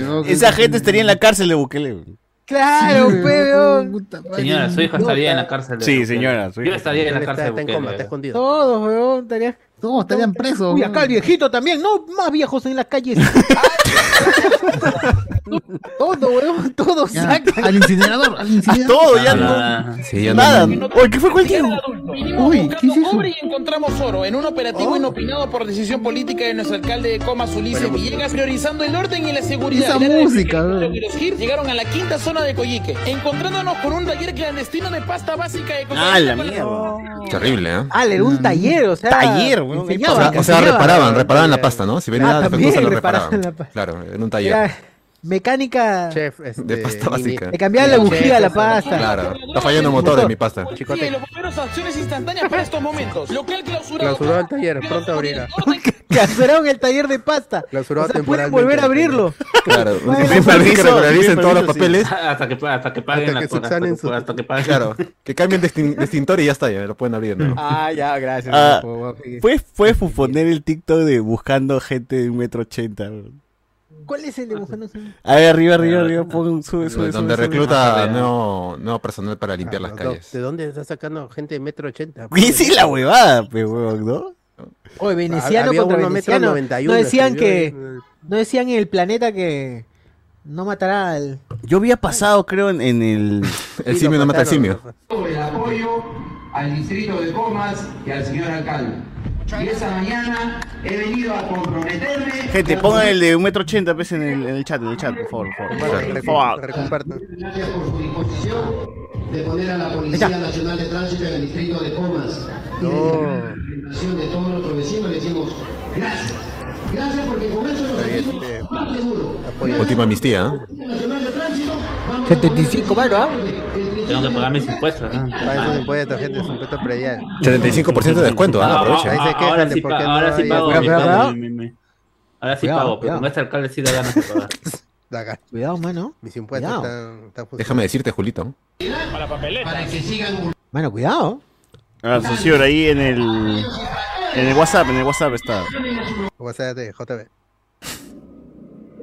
weón. Esa gente estaría en la cárcel de Bukele. weón. Claro, Sí, pe, weón. Señora, su hijo estaría en la cárcel. de Sí, señora, su hijo Yo estaría en la cárcel está, de está en coma, está escondido. Todos, weón, estaría... Todos estarían presos. Uy, acá el viejito también, no, más viejos en las calles. todo, weón, todos Ya, sacan. Al incinerador, al A incinerador. todo, ya no. Ah, Sí, ya Nada. no. Oye, ¿qué fue cualquier? Uy, ¿qué es eso? cobre y encontramos oro en un operativo inopinado por decisión política de nuestro alcalde de Comas, Ulises Villegas, priorizando el orden y la seguridad. Esa desde música, los llegaron a la quinta zona de Coyique, encontrándonos con un taller clandestino de pasta básica de Ah, la mierda. Terrible, ¿eh? Ah, era un taller, o sea. Taller, weón, ¿qué O sea, o sea, enseñaba. reparaban, reparaban la pasta, ¿no? Si venía Ah, nada defectuosa, lo reparaban la. Claro, en un taller. Mecánica. Chef, este, De pasta básica. Le cambiaban la Chef, bujía a la pasta. Claro. Está fallando el motor de mi pasta. Chicote. los bomberos acciones instantáneas para estos momentos. Local clausurado. Clausurado el taller, pronto abrirá. Clausuraron el taller de pasta. Clausurado o sea, pueden temporalmente volver a abrirlo. Claro. Bueno, Siempre permiso, que regularicen todos los papeles. hasta que, hasta que paguen Hasta la que que- su- hasta que paguen. Claro. Que cambien de extin- de extintor y ya está, ya lo pueden abrir, ¿no? Ah, ya, gracias. Ah, Puedes, puedes poner el TikTok de buscando gente de un metro ochenta. ¿Cuál es el de buscando? A ver, arriba, arriba, arriba, pon, sube, sube, Donde sube, recluta nuevo, nuevo personal para limpiar las Ah, calles. ¿De dónde está sacando gente de metro ochenta? Y sí, la huevada, pe, huevón, ¿no? Oye, veneciano Había contra veneciano. 91, No decían que. ahí. No decían en el planeta que. No matará al. Yo había pasado, creo, en, en el... El simio no mata al simio. el apoyo al distrito de Comas y al señor alcalde. Y esa mañana he venido a comprometerme. Gente, pongan el de un metro ochenta, pues, en el, en el chat, en el chat, por favor, por favor. Por favor. Gracias por su disposición de poner a la Policía Nacional de Tránsito en el distrito de Comas. Y de la de todos nuestros vecinos le decimos gracias. Gracias porque con eso nos sentimos más seguros. Última amnistía, ¿no? 75 mano, ¿ah? Tengo que pagar mis impuestos. ¿no? Para esos impuestos, gente, es impuesto predial. 75% de descuento, ¿ah? Aprovecha. Ahí se quejan ahora de sí, por pa- qué no ahora sí hay- pago. Ahora sí pago, con este alcalde sí da ganas de pagar. Da ganas. Cuidado, mano. Mis impuestos están, están. Déjame decirte, Julito. Para que sigan Mano, cuidado. Ah, ahí en el. En el WhatsApp, en el WhatsApp está. WhatsApp de JB.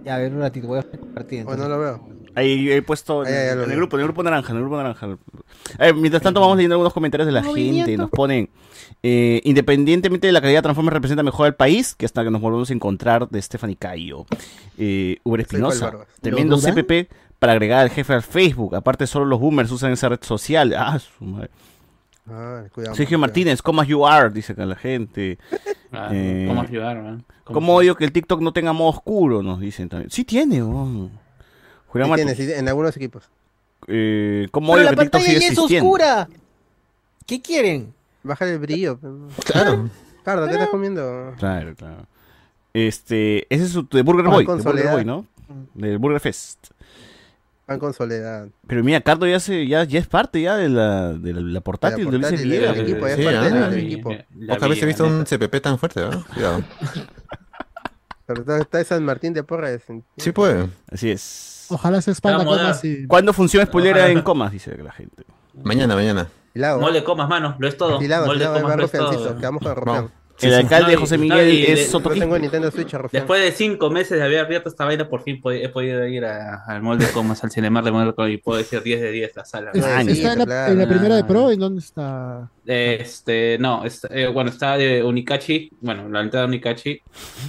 Ya, a ver un ratito, voy a compartir. O no lo veo. Ahí he puesto en, el grupo, en el grupo naranja, en el grupo naranja. Ver, mientras tanto vamos leyendo algunos comentarios de la gente. Nos ponen, eh, independientemente de la calidad, Transformers representa mejor al país que hasta que nos volvemos a encontrar de Stephanie Cayo. Eh, Uber Espinosa, Barbas. tremendo ¿Lo dudan? CPP para agregar al jefe al Facebook. Aparte solo los boomers usan esa red social. Ah, su madre. Ah, cuidado. Sergio Martínez, como you are, dice acá la gente. Ah, Eh, ¿Cómo ayudar, man? ¿Cómo ¿Cómo odio que el TikTok no tenga modo oscuro? Nos dicen también. Sí tiene, weón. Julián Sí Matu- tiene, sí, en algunos equipos. eh, ¿Cómo Pero odio la que TikTok pantalla sigue ya es existiendo? oscura. ¿Qué quieren? Bájale el brillo. Claro. Cardo, ¿qué estás comiendo? Claro, claro. Este, ese es su de Burger Boy, de Burger. Boy, ¿no? Del Burger Fest. Pan con soledad. Pero mira, Cardo ya se, ya, ya es parte ya de la, de la, la portátil de del equipo, ya es Sí, parte ah. del equipo. Pocas veces he visto un CPP tan fuerte, ¿verdad? Cuidado. Pero está, San Martín de Porres. Sí puede. Así es. Ojalá se expanda comas y... ¿Cuándo funciona spoilera en comas? Dice la gente. Mañana, mañana. Mole comas, mano, lo es todo. Mole comas, lo es todo. quedamos con El alcalde No, José no, Miguel y de- es No Sotoquín. tengo Nintendo Switch. Después de cinco meses de haber abierto esta vaina, por fin he podido ir a- al molde comas, al Cinemar de Mónaco y puedo decir 10 de 10 la sala. Es- Ah, está en la, claro. en la primera de Pro, ¿en dónde está? Este, no, está- eh, bueno, está de Unikachi, bueno, la entrada de Unikachi,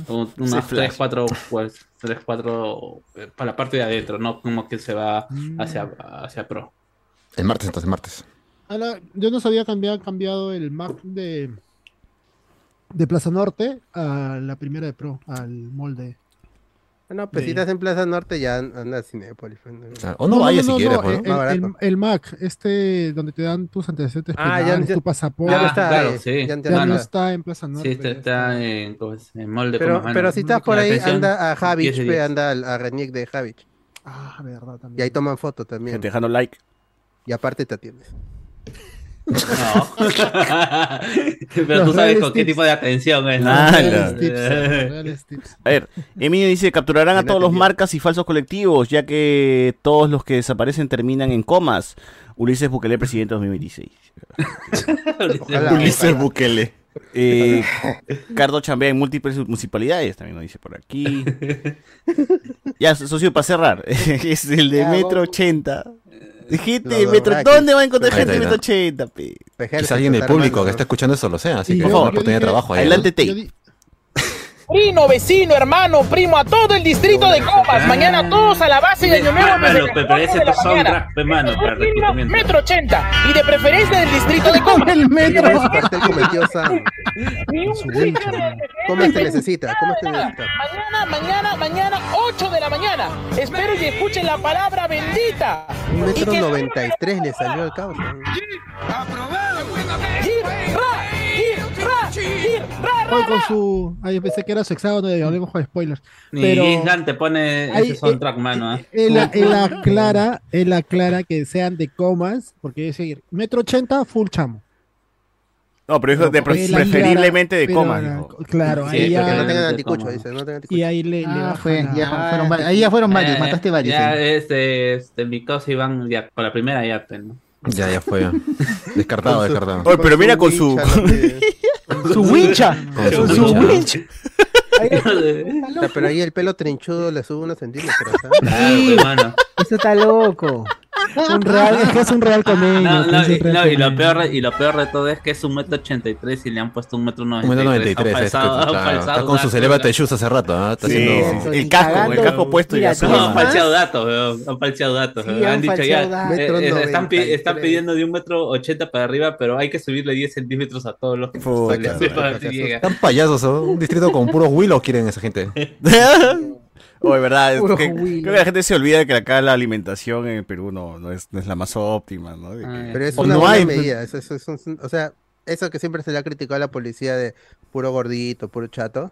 un- unas flash. 3, 4, pues, 3, 4 eh, para la parte de adentro, no como que se va hacia, hacia Pro. El martes, entonces, martes. A la- yo no sabía cambiar cambiado el Mac de, de Plaza Norte a la primera de Pro, al molde. No, pues de- si estás en Plaza Norte ya anda a Cinépolis. pues, Claro. O no, vayas si quieres, pues, el, ¿no? Mac, este donde te dan tus antecedentes Ah, ya- penales, ya- tu pasaporte, ya no Ah, está, claro, eh, sí. ya- no no está. en Plaza Norte. Sí, está, está en, molde Pero, si estás por ahí, atención, anda a 10 Javich, de pe, 10. anda al- a Renick de Javich. Ah, verdad, Y también. ahí toman foto también. Dejando like. Y aparte te atiendes. No. Pero Los tú sabes con qué tipo de atención es. ¿no? Ah, tips, tips. A ver, Emilio dice, capturarán a todos los marcas y falsos colectivos, ya que todos los que desaparecen terminan en comas. Ulises Bukele, presidente 2026. Ojalá, Ulises ojalá. Bukele. Eh, Cardo chambea en múltiples municipalidades, también nos dice por aquí. Ya, socio, para cerrar, es el de Ya, Metro vamos. 80. Gente de Los Metro. ¿dónde va a encontrar gente de está, Metro 80? pe? Quizás alguien del público que está escuchando eso lo sea, así que es una oportunidad de trabajo ahí. Adelante, ¿no? Primo, vecino, hermano, primo, a todo el distrito de Comas. Mañana todos a la base de Año Nuevo desde Mano, las pero 8 ese de la es soundtrack, mañana. pe, mano, para Mejor primo, reclutamiento. Metro 80 y de preferencia del distrito de Comas. el metro. ¿Cómo se necesita? ¿Cómo se necesita? Mañana, mañana, mañana, 8 de la mañana. Espero y escuchen la palabra bendita. Un Y metro que- 93 le salió al causa. Gir, Juan con su. Ay, pensé que era su hexágono y hablemos con spoilers. Ni Pero Gisgan te pone ese soundtrack, mano. ¿eh? él, él aclara, él aclara que sean de comas, porque dice metro 80, full chamo. No, pero dijo de preferiblemente de comas. Claro, Sí, ahí no ya. tengan de anticucho, dice. No tengan Y anticucho. ahí le, le Ah, fue, ya fueron varios. Ahí ya fueron varios, Eh, mataste varios. Ya, ahí. este, este, mi causa Iván, ya, con la primera ya, te, ¿no? Ya, ya fue. Descartado, su- descartado. Oye, pero mira con su... Su wincha. Con su su wincha. pero ahí el pelo trinchudo le sube unos centímetros. ¿sabes? Claro, Sí. pe, mano. Eso está loco. Un real, es que es un real con No, y, no, y lo peor, y lo peor de todo es que es un metro ochenta y tres y le han puesto un metro noventa Un metro y tres. 93, Han es que, claro, está con sus datos, elevate shoes hace rato, ¿ah? Está Sí, haciendo... sí, el casco, el casco puesto y Mira, ya tú No, han falseado datos, weón. Han falseado datos. Sí, han han dicho ya. eh, eh, están, pi- 93. están pidiendo de un metro ochenta para arriba, pero hay que subirle 10 centímetros a todos los que. Están payasos, ¿no? Un distrito con puros Willow quieren esa gente. Oye, verdad, es que- creo que la gente se olvida de que acá la alimentación en Perú no, no, es, no es la más óptima, ¿no? De que- Pero es o una no buena hay, medida. Eso, eso es un- o sea, eso que siempre se le ha criticado a la policía de puro gordito, puro chato.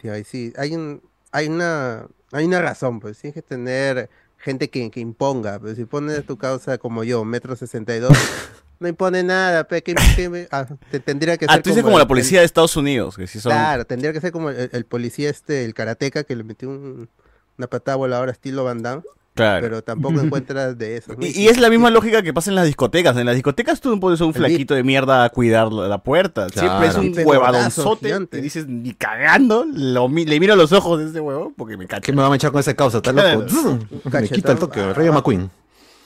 Tío, ahí sí, hay un, hay una, hay una razón, pues tienes que tener gente que, que imponga. Pero si pones tu causa como yo, metro sesenta y dos, no impone nada, pe, que, que- ah, te- tendría que Ah, ser tú dices como la policía de Estados Unidos, que sí son... Claro, tendría que ser como el, el policía este, el karateca que le metió un- una patada voladora estilo Van Damme. Claro. Pero tampoco encuentras de eso. ¿no? Y, y es la misma lógica que pasa en las discotecas. En las discotecas tú no pones a un flaquito de mierda a cuidar la, la puerta. Siempre es un huevadonzote. Y dices, ni cagando, lo mi- le miro los ojos de ese huevo porque me cacha. ¿Qué me va a echar con esa causa? ¿Está loco? Claro. Me quita el toque, Rayo McQueen.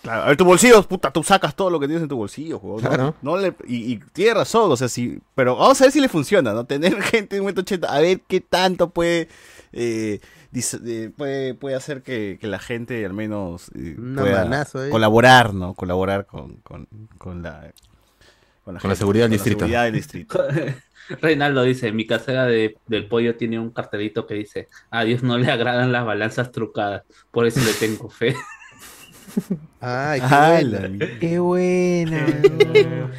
Claro, a ver, tus bolsillos, puta, tú sacas todo lo que tienes en tu bolsillo, ¿no? Claro. No le- y, y tiene razón, o sea, sí, pero vamos a ver si le funciona, ¿no? Tener gente en 180, a ver qué tanto puede, eh, eh, puede, puede hacer que, que la gente al menos eh, pueda manazo, ¿eh? colaborar, ¿no? Colaborar con, con, con la... Con la gente, seguridad del con la distrito. seguridad del distrito. Reinaldo dice, mi casera de- del pollo tiene un cartelito que dice, a Dios no le agradan las balanzas trucadas, por eso le tengo fe. Ay, qué Ah, buena. Qué buena.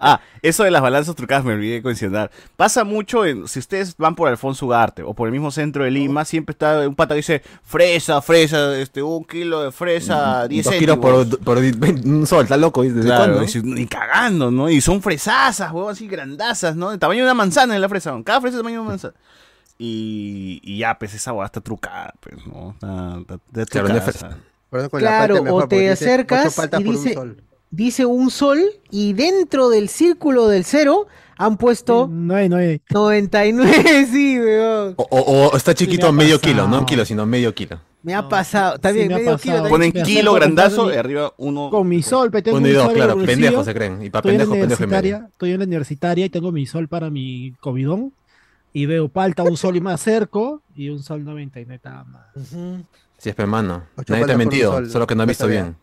Ah, eso de las balanzas trucadas me olvidé de mencionar. Pasa mucho en, si ustedes van por Alfonso Ugarte o por el mismo centro de Lima, siempre está un pata que dice fresa, fresa, este, un kilo de fresa, 10 Dos kilos por, por un sol, está loco. ¿Desde Claro, cuándo? ni cagando, ¿no? Y son fresazas, huevón, así grandazas, ¿no? El tamaño de una manzana en la fresa, cada fresa es el tamaño de una manzana. Y, y ya, pues esa hueá está trucada, pues, ¿no? Está, está- trucada. Claro, mejor, o te acercas y un dice, un sol y dentro del círculo del cero han puesto No hay, no hay. 99, sí, weón. O, o- o está chiquito me medio pasado. kilo, no un kilo, sino medio kilo. Me ha pasado, también me ha medio pasado. kilo. también. Ponen Me kilo grandazo y arriba uno. Con mi sol, tengo Uno y dos, en claro, pendejos se creen. Y para en pendejos, pendejo medio. universitaria, estoy en la universitaria y tengo mi sol para mi comidón. Y veo palta, un sol y me acerco y un sol 99 nada más. Sí, es hermano. Nadie te ha mentido, sol, solo que no no visto bien.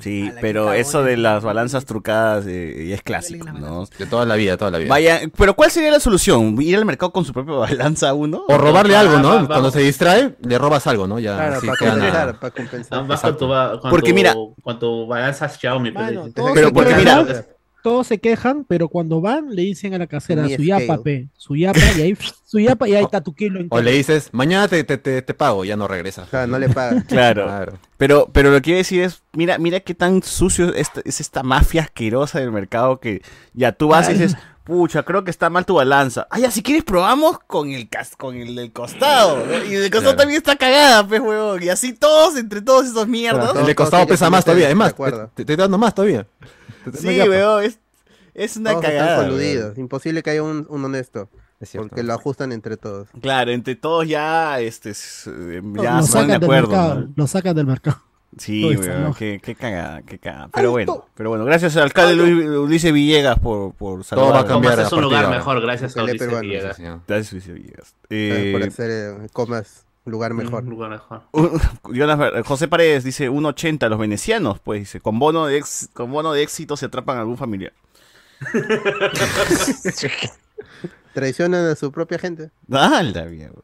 Sí, pero eso de las balanzas trucadas eh, es clásico, ¿no? De toda la vida, toda la vida. Vaya, pero ¿cuál sería la solución? ¿Ir al mercado con su propia balanza uno? O robarle Ah, algo, va- ¿no? va- Cuando se distrae, le robas algo, ¿no? Ya, Claro, así para compensar, para compensar. Ba- con Porque mira- con tu balanza Xiaomi. Mano, Pero porque mira- todos se quejan, pero cuando van le dicen a la casera su yapa, pe, su yapa, y ahí su yapa y ahí está tu kilo en O le dices, mañana te, te, te, te pago, ya no regresas. Claro, no le pagas. Claro. Claro. Pero, pero lo que quiero decir es, mira, mira qué tan sucio es esta, es esta mafia asquerosa del mercado que ya tú vas y dices, pucha, creo que está mal tu balanza. Ah, ya, si quieres probamos con el cas con el del costado. ¿no? Y el del costado Claro. también está cagada, pues, huevón. Y así todos, entre todos esos mierdas. Claro, El de Todos costado pesa más todavía, es ponerse más, de acuerdo. te, te estoy dando más todavía. Sí, weón, es, es una Todos cagada. están weón. coludidos. Imposible que haya un, un honesto. Es cierto. Porque lo ajustan entre todos. Claro, entre todos ya, este, eh, ya lo de sacan del acuerdo. mercado, ¿no? lo sacan del mercado. Sí, Todo weón, ¿no? qué, qué cagada, qué cagada. Pero bueno, pero bueno, gracias al alcalde Luis, Ulises Villegas por, por salvar. va a cambiar Comas es a un lugar de mejor, gracias a Ulises Villegas. Gracias, Ulises Villegas. Gracias por Eh, hacer eh, comas lugar mejor. Un lugar mejor. José Paredes dice 1.80 los venecianos, pues dice, con bono de ex- con bono de éxito se atrapan a algún familiar. Traicionan a su propia gente. Ah, mierda.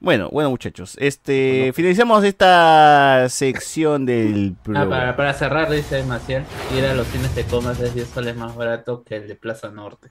Bueno, bueno muchachos, este finalizamos esta sección del Ah, programa. para, para cerrar, dice Maciel, ir a los cines de comas es 10 soles más barato que el de Plaza Norte.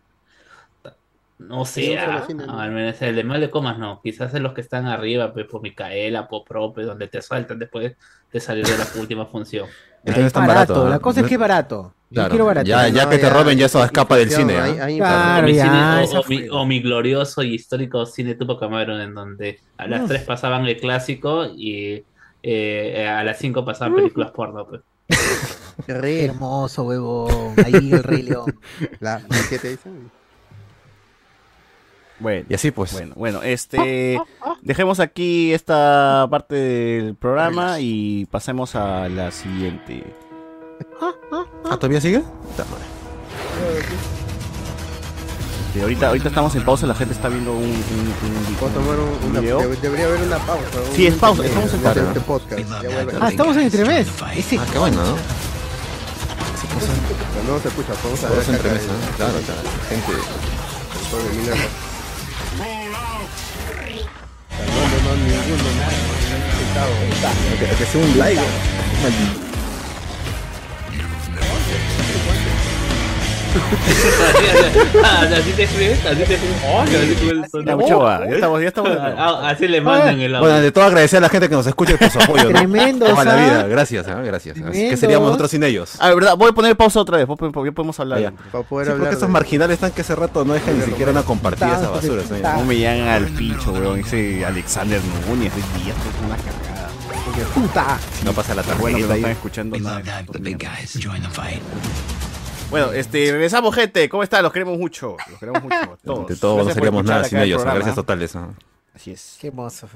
No Sí, sé, un solo ah, al menos el de Mal de Comas no, quizás en los que están arriba, pues por Micaela, por Prope, donde te saltan después de salir de la última función. Entonces es Es tan barato, barato. la cosa es que es barato. Yo quiero barato. Ya, ya No, que te ya, roben, ya eso escapa del cine. ¿ah? Claro, O mi, ya, cine- o- esa o mi- fue. o mi glorioso y histórico cine Tupac Amaru, en donde a las Uf. 3 pasaban el clásico y eh, a las 5 pasaban películas porno. Pues. Hermoso, huevón. Ahí el Rey León. La, ¿Qué te dicen? Bueno, Y así pues. Bueno, bueno, este dejemos aquí esta parte del programa y pasemos a la siguiente. ¿Ah, todavía sigue? Este, ahorita, ahorita estamos en pausa, la gente está viendo un, un, un- Puedo tomar un- un video. debe- debería haber una pausa. Sí, es pausa, estamos en pausa. este. Ah, estamos en entremés. Ese Ah, qué bueno, ¿no? No se escucha, vamos a ver Todos acá. entre mesa, ¿no? Claro, claro. Gente. No, no, no, ninguno, no. Que, que sea un like. Así te escribes, así te escribes. Ya, estamos, ya estamos. Ah, Así le mandan el audio. Bueno, de todo agradecer a la gente que nos escucha por su apoyo. ¿no? Tremendo, Toda la vida, gracias, ¿ah? gracias. Tremendo. que seríamos nosotros sin ellos. Ah, verdad, voy a poner pausa otra vez, porque ya podemos hablar. Ya. Para poder Sí, hablar porque esos de- marginales están que hace rato no dejan ni siquiera una compartida esa basura. No llegan al pincho, weón. Ese Alexander Núñez de día, esto es una cagada. Puta. No pasa la tarjeta Bueno no están escuchando nada. Bueno, este, regresamos, gente. ¿Cómo están? Los queremos mucho. Los queremos mucho. a Todos. De todo no seríamos nada sin el ellos. programa. Gracias totales. Así es. Qué hermoso.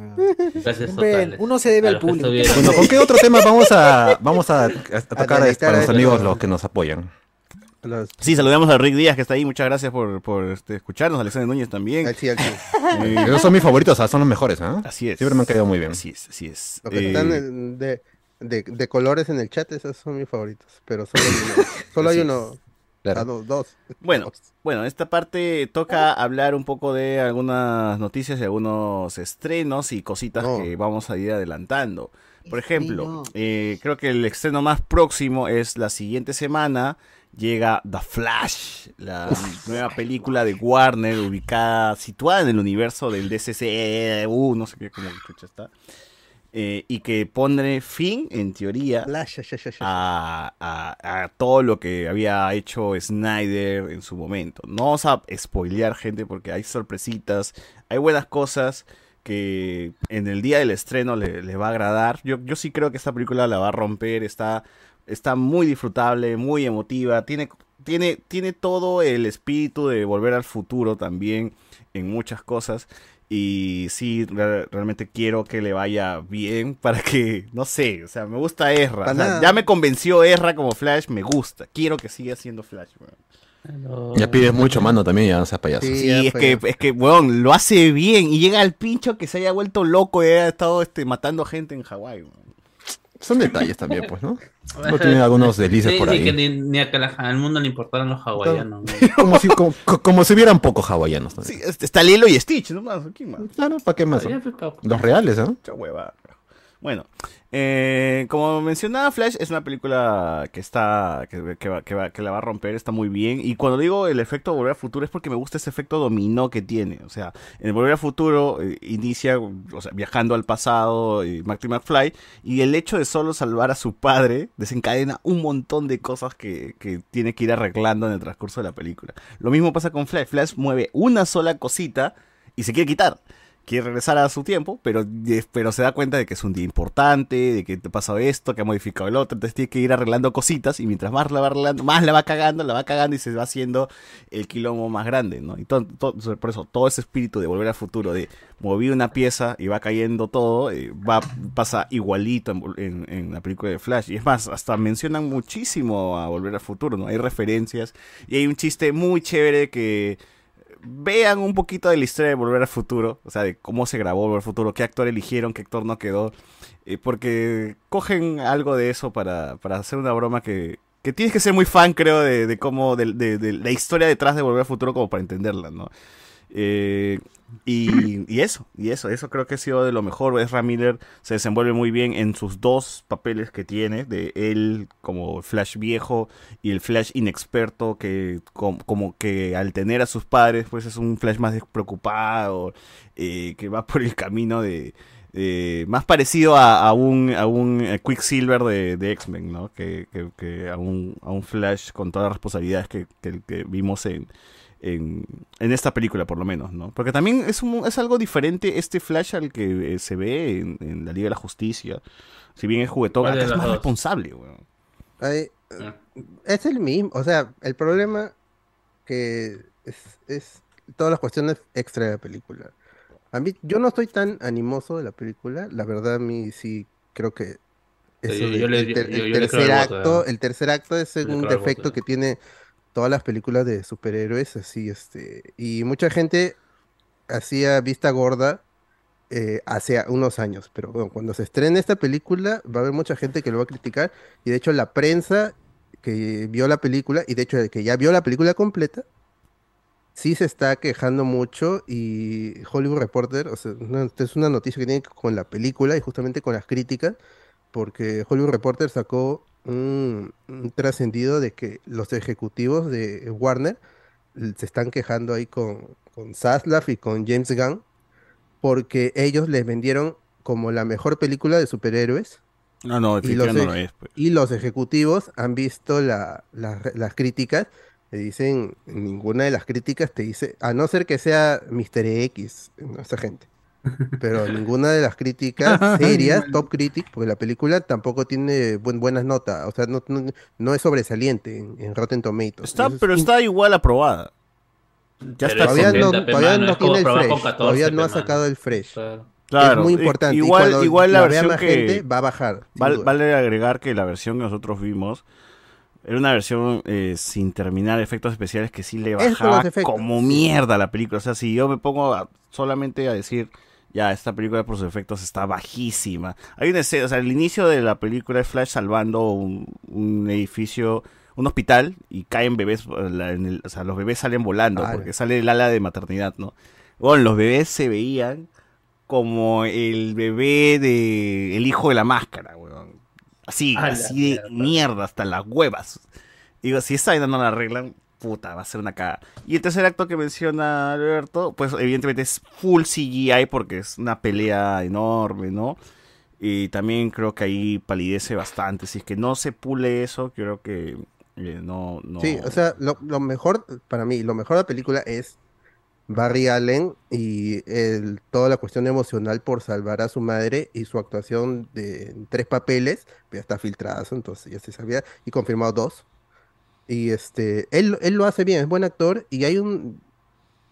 Gracias totales. uno se debe A al público. Bueno, ¿con qué otro tema vamos a, vamos a, a tocar deleitar para a los amigos los que nos apoyan? Los- Sí, saludamos a Rick Díaz que está ahí. Muchas gracias por, por este, escucharnos. Alexander Núñez también. sí. Eh, Esos son mis favoritos, son los mejores. ¿ah? Así es. Siempre me han caído muy bien. Así es, así es. Los que Eh, están en- de, de, de colores en el chat, esos son mis favoritos. Pero solo hay uno. Solo hay uno. Claro. No, dos. Bueno, Dos. bueno, esta parte toca hablar un poco de algunas noticias y algunos estrenos y cositas No. que vamos a ir adelantando. Por ejemplo, eh, creo que el estreno más próximo es la siguiente semana. Llega The Flash, la nueva película de Warner, ubicada, situada en el universo del DCCU, no sé qué, cómo chucha está. Eh, y que pone fin, en teoría, a, a- a todo lo que había hecho Snyder en su momento. No vamos a spoilear, gente, porque hay sorpresitas, hay buenas cosas que en el día del estreno le- les va a agradar. Yo, yo sí creo que esta película la va a romper, está, está muy disfrutable, muy emotiva, tiene, tiene, tiene todo el espíritu de volver al futuro también en muchas cosas. Y sí, re- realmente quiero que le vaya bien para que, no sé, o sea, me gusta Ezra. O sea, ya me convenció Ezra como Flash, me gusta. Quiero que siga siendo Flash, weón. Ya pides mucho, mano, también, ya no seas payaso. Sí, es fue, que, es que, weón, lo hace bien y llega al pincho que se haya vuelto loco y haya estado este, matando gente en Hawái, weón. Son detalles también, pues, ¿no? No tiene algunos deslices Sí, por sí, ahí. que ni, ni a que la- al mundo le importaran los hawaianos. ¿no? Como si, como, como si hubieran pocos hawaianos. Sí, también. este, está Lilo y Stitch, ¿no? Más, ¿quién más? Claro, ¿para qué más? Los reales. Mucha hueva. Bueno, eh, como mencionaba, Flash es una película que está que, va- que va- que la va a romper, está muy bien. Y cuando digo el efecto Volver al Futuro es porque me gusta ese efecto dominó que tiene. O sea, en Volver al Futuro eh, inicia o sea, viajando al pasado y Marty McFly y el hecho de solo salvar a su padre desencadena un montón de cosas que, que tiene que ir arreglando en el transcurso de la película. Lo mismo pasa con Flash. Flash mueve una sola cosita y se quiere quitar quiere regresar a su tiempo, pero, pero se da cuenta de que es un día importante, de que te pasó esto, que ha modificado el otro, entonces tiene que ir arreglando cositas y mientras más la va arreglando, más la va cagando, la va cagando y se va haciendo el quilombo más grande, ¿no? Y por eso todo ese espíritu de volver al futuro, de mover una pieza y va cayendo todo, eh, va pasa igualito en- en la película de Flash. Y es más, hasta mencionan muchísimo a volver al futuro, ¿no? Hay referencias y hay un chiste muy chévere que vean un poquito de la historia de Volver al Futuro, o sea, de cómo se grabó Volver al Futuro, qué actor eligieron, qué actor no quedó, eh, porque cogen algo de eso para, para hacer una broma que, que tienes que ser muy fan, creo, de, de cómo, de, de- de la historia detrás de Volver al Futuro como para entenderla, ¿no? Eh, y, eso, y eso, eso creo que ha sido de lo mejor. Ezra Miller se desenvuelve muy bien en sus dos papeles que tiene, de él como Flash viejo y el Flash inexperto, que com- como que al tener a sus padres, pues es un Flash más despreocupado, eh, que va por el camino de... de- más parecido a, un, a un eh, Quicksilver de, de X-Men, ¿no? Que, que- que a, un, a un Flash con todas las responsabilidades que- que vimos en, en, en esta película por lo menos, ¿no? Porque también es, un- es algo diferente este Flash al que eh, se ve en, en la Liga de la Justicia. Si bien es juguetón, ¿Cuál de acá es más dos? responsable, weón. Ay, Ah. es el mismo, o sea, el problema que es, es todas las cuestiones extra de la película. A mí, yo no estoy tan animoso de la película, la verdad a mí sí creo que eso yo- de- yo le- el, tercer el voto, acto, el tercer acto es un defecto voto. que tiene todas las películas de superhéroes, así, este, y mucha gente hacía vista gorda eh, hace unos años, pero bueno, cuando se estrene esta película va a haber mucha gente que lo va a criticar y de hecho la prensa que vio la película y de hecho el que ya vio la película completa sí se está quejando mucho y Hollywood Reporter, o sea, una- es una noticia que tiene con la película y justamente con las críticas, porque Hollywood Reporter sacó un, un trascendido de que los ejecutivos de Warner se están quejando ahí con, con Zaslav y con James Gunn, porque ellos les vendieron como la mejor película de superhéroes. No, no, y los, no lo es. pues. y los ejecutivos han visto la- la- las críticas, te dicen, ninguna de las críticas te dice, a no ser que sea Mr. X, ¿no? esa gente. Pero ninguna de las críticas serias, top critic, porque la película tampoco tiene buen- buenas notas, o sea, no, no, no es sobresaliente en, en Rotten Tomatoes. Está, es pero está igual aprobada. Ya Pero está es todavía no, todavía no tiene el fresh, 14, todavía no ha sacado el fresh. Claro, es muy importante. y Igual, cuando igual la, versión más que gente, va a bajar. Val- vale agregar que la versión que nosotros vimos era una versión eh, sin terminar efectos especiales que sí le bajaba efectos, como mierda a la película. O sea, si yo me pongo a- solamente a decir, ya, esta película por sus efectos está bajísima. Hay una escena, o sea, el inicio de la película es Flash salvando un, un edificio, un hospital, y caen bebés, eh, la- en el- o sea, los bebés salen volando, porque sale el ala de maternidad, ¿no? Bueno, los bebés se veían como el bebé de el hijo de la máscara, weón. Así, A la así de mierda, hasta las huevas. Digo, si esa vaina no la arreglan, puta, va a ser una cagada. Y el tercer acto que menciona Alberto, pues evidentemente es full CGI porque es una pelea enorme, ¿no? Y también creo que ahí palidece bastante. Si es que no se pule eso, creo que eh, no. Sí, o sea, lo, mejor, para mí, lo mejor de la película es Barry Allen y el, toda la cuestión emocional por salvar a su madre y su actuación de en tres papeles, ya está filtrada, entonces ya se sabía, y confirmado dos. Y este, él, él lo hace bien, es buen actor, y hay un,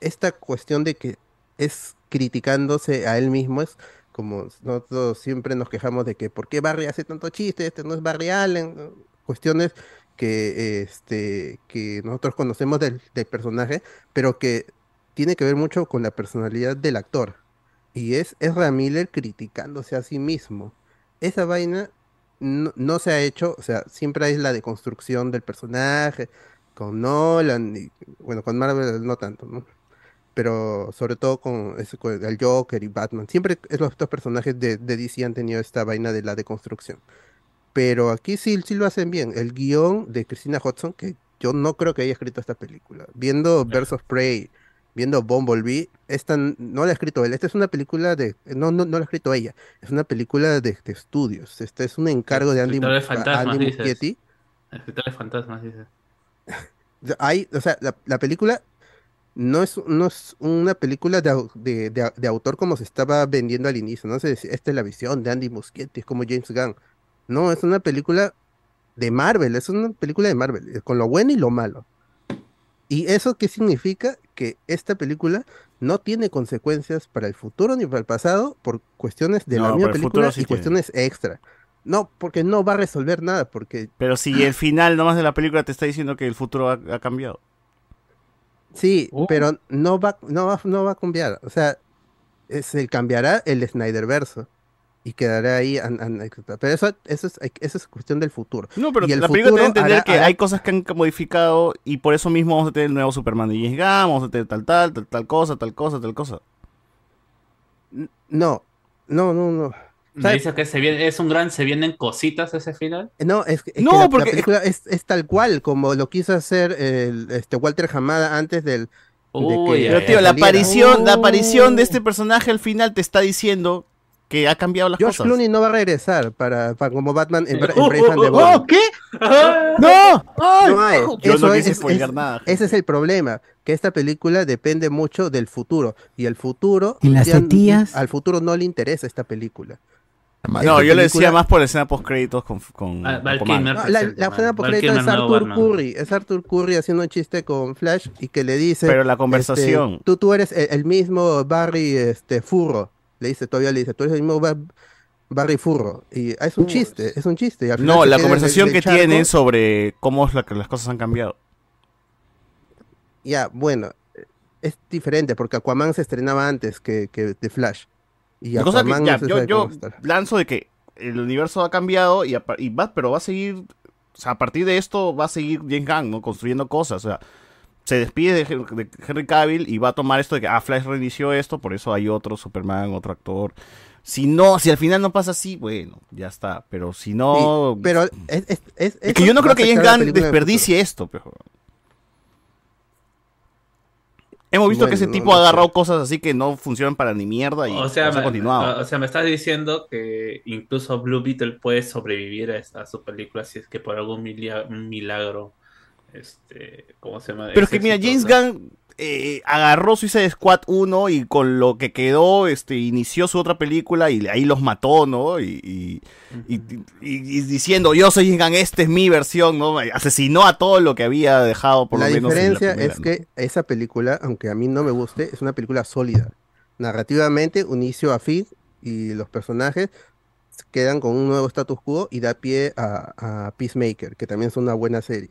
esta cuestión de que es criticándose a él mismo, es como nosotros siempre nos quejamos de que por qué Barry hace tanto chiste, este no es Barry Allen, cuestiones que, este, que nosotros conocemos del, del personaje, pero que tiene que ver mucho con la personalidad del actor. Y es Ezra Miller criticándose a sí mismo. Esa vaina no, no se ha hecho, o sea, siempre hay la deconstrucción del personaje, con Nolan, y bueno, con Marvel no tanto, ¿no? Pero sobre todo con, el Joker y Batman. Siempre es los dos personajes de, de DC han tenido esta vaina de la deconstrucción. Pero aquí sí, sí lo hacen bien. El guion de Christina Hodson, que yo no creo que haya escrito esta película. Viendo of Prey, viendo Bumblebee, esta no la ha escrito él. Esta es una película de... No, no, no la ha escrito ella. Es una película de, de estudios. Este es un encargo de Andy, de fantasmas, Andy. Muschietti. Escritor de fantasmas, dice. Hay, o sea, la, la película no es, no es una película de, de, de- de autor como se estaba vendiendo al inicio. No sé si esta es la visión de Andy Muschietti, es como James Gunn. No, es una película de Marvel, es una película de Marvel, con lo bueno y lo malo. ¿Y eso qué significa? Que esta película no tiene consecuencias para el futuro ni para el pasado por cuestiones de la misma película sí y tiene. cuestiones extra. No, porque no va a resolver nada, porque Pero si el final nomás de la película te está diciendo que el futuro ha, ha cambiado. Sí, Oh. pero no va, no va, no va a cambiar. O sea, se cambiará el Snyder verso y quedará ahí an-. Pero eso, eso, es, eso es cuestión del futuro. No, pero Y el la película a futuro entender hará- que hará- hay cosas que han modificado y por eso mismo vamos a tener el nuevo Superman de James Gunn, vamos a tener tal, tal, tal, tal cosa, tal cosa, tal cosa. No, no, no, no. Me ¿Sabe? dice que se viene, es un gran, se vienen cositas ese final. No, es, que- es No, que la- la, porque- película es, es tal cual como lo quiso hacer el, este Walter Hamada antes del. de que Pero tío, la aparición, la aparición de este personaje al final te está diciendo que ha cambiado las George cosas. Clooney no va a regresar para, para como Batman en, en Oh, Brave and the Bold. oh, ¿qué? ¡No! ¡Ay! No hay. Yo Eso no quise es- es- nada. Ese es el problema, que esta película depende mucho del futuro y el futuro ¿Y las ya al futuro no le interesa esta película. No, yo le decía más por la escena post créditos con, con Ah, No, la, escena Val post-crédito Kilmer, es Arthur. Curry, es Arthur Curry haciendo un chiste con Flash y que le dice Pero la este, conversación. tú, tú eres el, el mismo Barry este Furro. Le dice, todavía le dice, tú eres el mismo Ba- Barry Furro. Y es un chiste, es un chiste. y al final No, la conversación que charco. tienen sobre cómo es la que las cosas han cambiado. Ya, bueno, es diferente porque Aquaman se estrenaba antes que, que The Flash. Y La cosa que ya, no yo, yo lanzo de que el universo ha cambiado y va, pero va a seguir, o sea, a partir de esto va a seguir James Gunn, ¿no? Construyendo cosas, o sea, se despide de, Hen- de Henry Cavill y va a tomar esto de que, ah, Flash reinició esto, por eso hay otro Superman, otro actor. Si no, si al final no pasa así, bueno, ya está. Pero si no... Sí, pero es, es, es- Es que yo no creo que James Gunn desperdicie esto, pero... Hemos visto que ese tipo no ha sé. agarrado cosas así que no funcionan para ni mierda y O sea, me, continuado. o sea, me estás diciendo que incluso Blue Beetle puede sobrevivir a, esta, a su película si es que por algún milagro, este, ¿cómo se llama? Pero Es es que mira, James. Gunn eh, agarró Suicide Squad 1 y con lo que quedó, este, inició su otra película y ahí los mató, ¿no? Y, y- y- y- y diciendo, yo soy James Gunn, esta es mi versión, ¿no? Asesinó a todo lo que había dejado, por la lo menos. en diferencia primera, es ¿no? que esa película, aunque a mí no me guste, es una película sólida. Narrativamente, un inicio a fin y los personajes quedan con un nuevo status quo y da pie a, a Peacemaker, que también es una buena serie.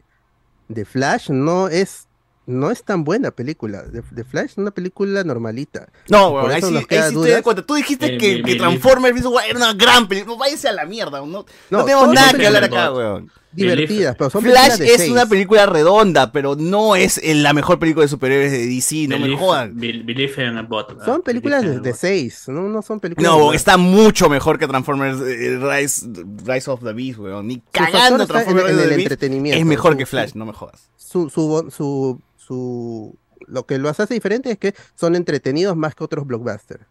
The Flash no es no es tan buena película. The, The Flash es una película normalita. No, weón, ahí eso sí, nos ahí queda sí estoy dudas. de acuerdo. Tú dijiste Eh, que, mi- que mi- Transformers era una gran película. Váyase a la mierda. No, no, No, tenemos nada que hablar acá, weón. Divertidas, pero son Flash películas de es seis. una película redonda, pero no es la mejor película de superhéroes de DC, no me jodan. Be- Believe in a Bot. Son películas de, de seis, no, no son películas. No, de- está mucho mejor que Transformers eh, Rise, Rise of the Beast, weón. Ni cagando en- Transformers en el Beast entretenimiento, Es mejor su- que Flash, su- no me jodas. su, su, su, su- lo que los hace diferente es que son entretenidos más que otros blockbusters.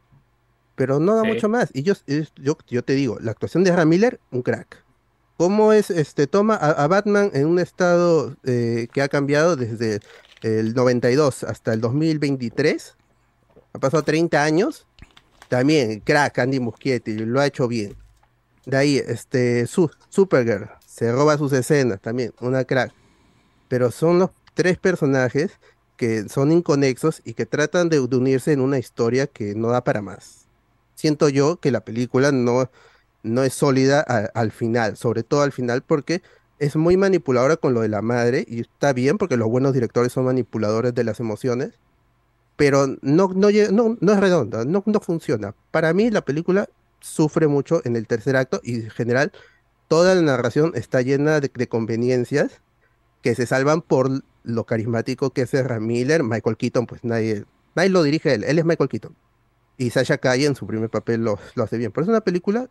Pero no da Sí. mucho más. Y yo, yo, yo te digo, la actuación de Ezra Miller, un crack. ¿Cómo es este toma a, Batman en un estado eh, que ha cambiado desde el 92 hasta el 2023? Ha pasado 30 años. También, crack, Andy Muschietti, lo ha hecho bien. De ahí, este, su, Supergirl, se roba sus escenas también, una crack. Pero son los tres personajes que son inconexos y que tratan de, de unirse en una historia que no da para más. Siento yo que la película no, no es sólida al final, sobre todo al final porque es muy manipuladora con lo de la madre y está bien porque los buenos directores son manipuladores de las emociones, pero no, no, no, es redonda, no, no funciona. Para mí la película sufre mucho en el tercer acto y en general toda la narración está llena de, conveniencias que se salvan por lo carismático que es Ezra Miller, Michael Keaton, pues nadie, nadie lo dirige él, él es Michael Keaton. Y Sasha Calle en su primer papel lo, lo hace bien. Por eso es una película,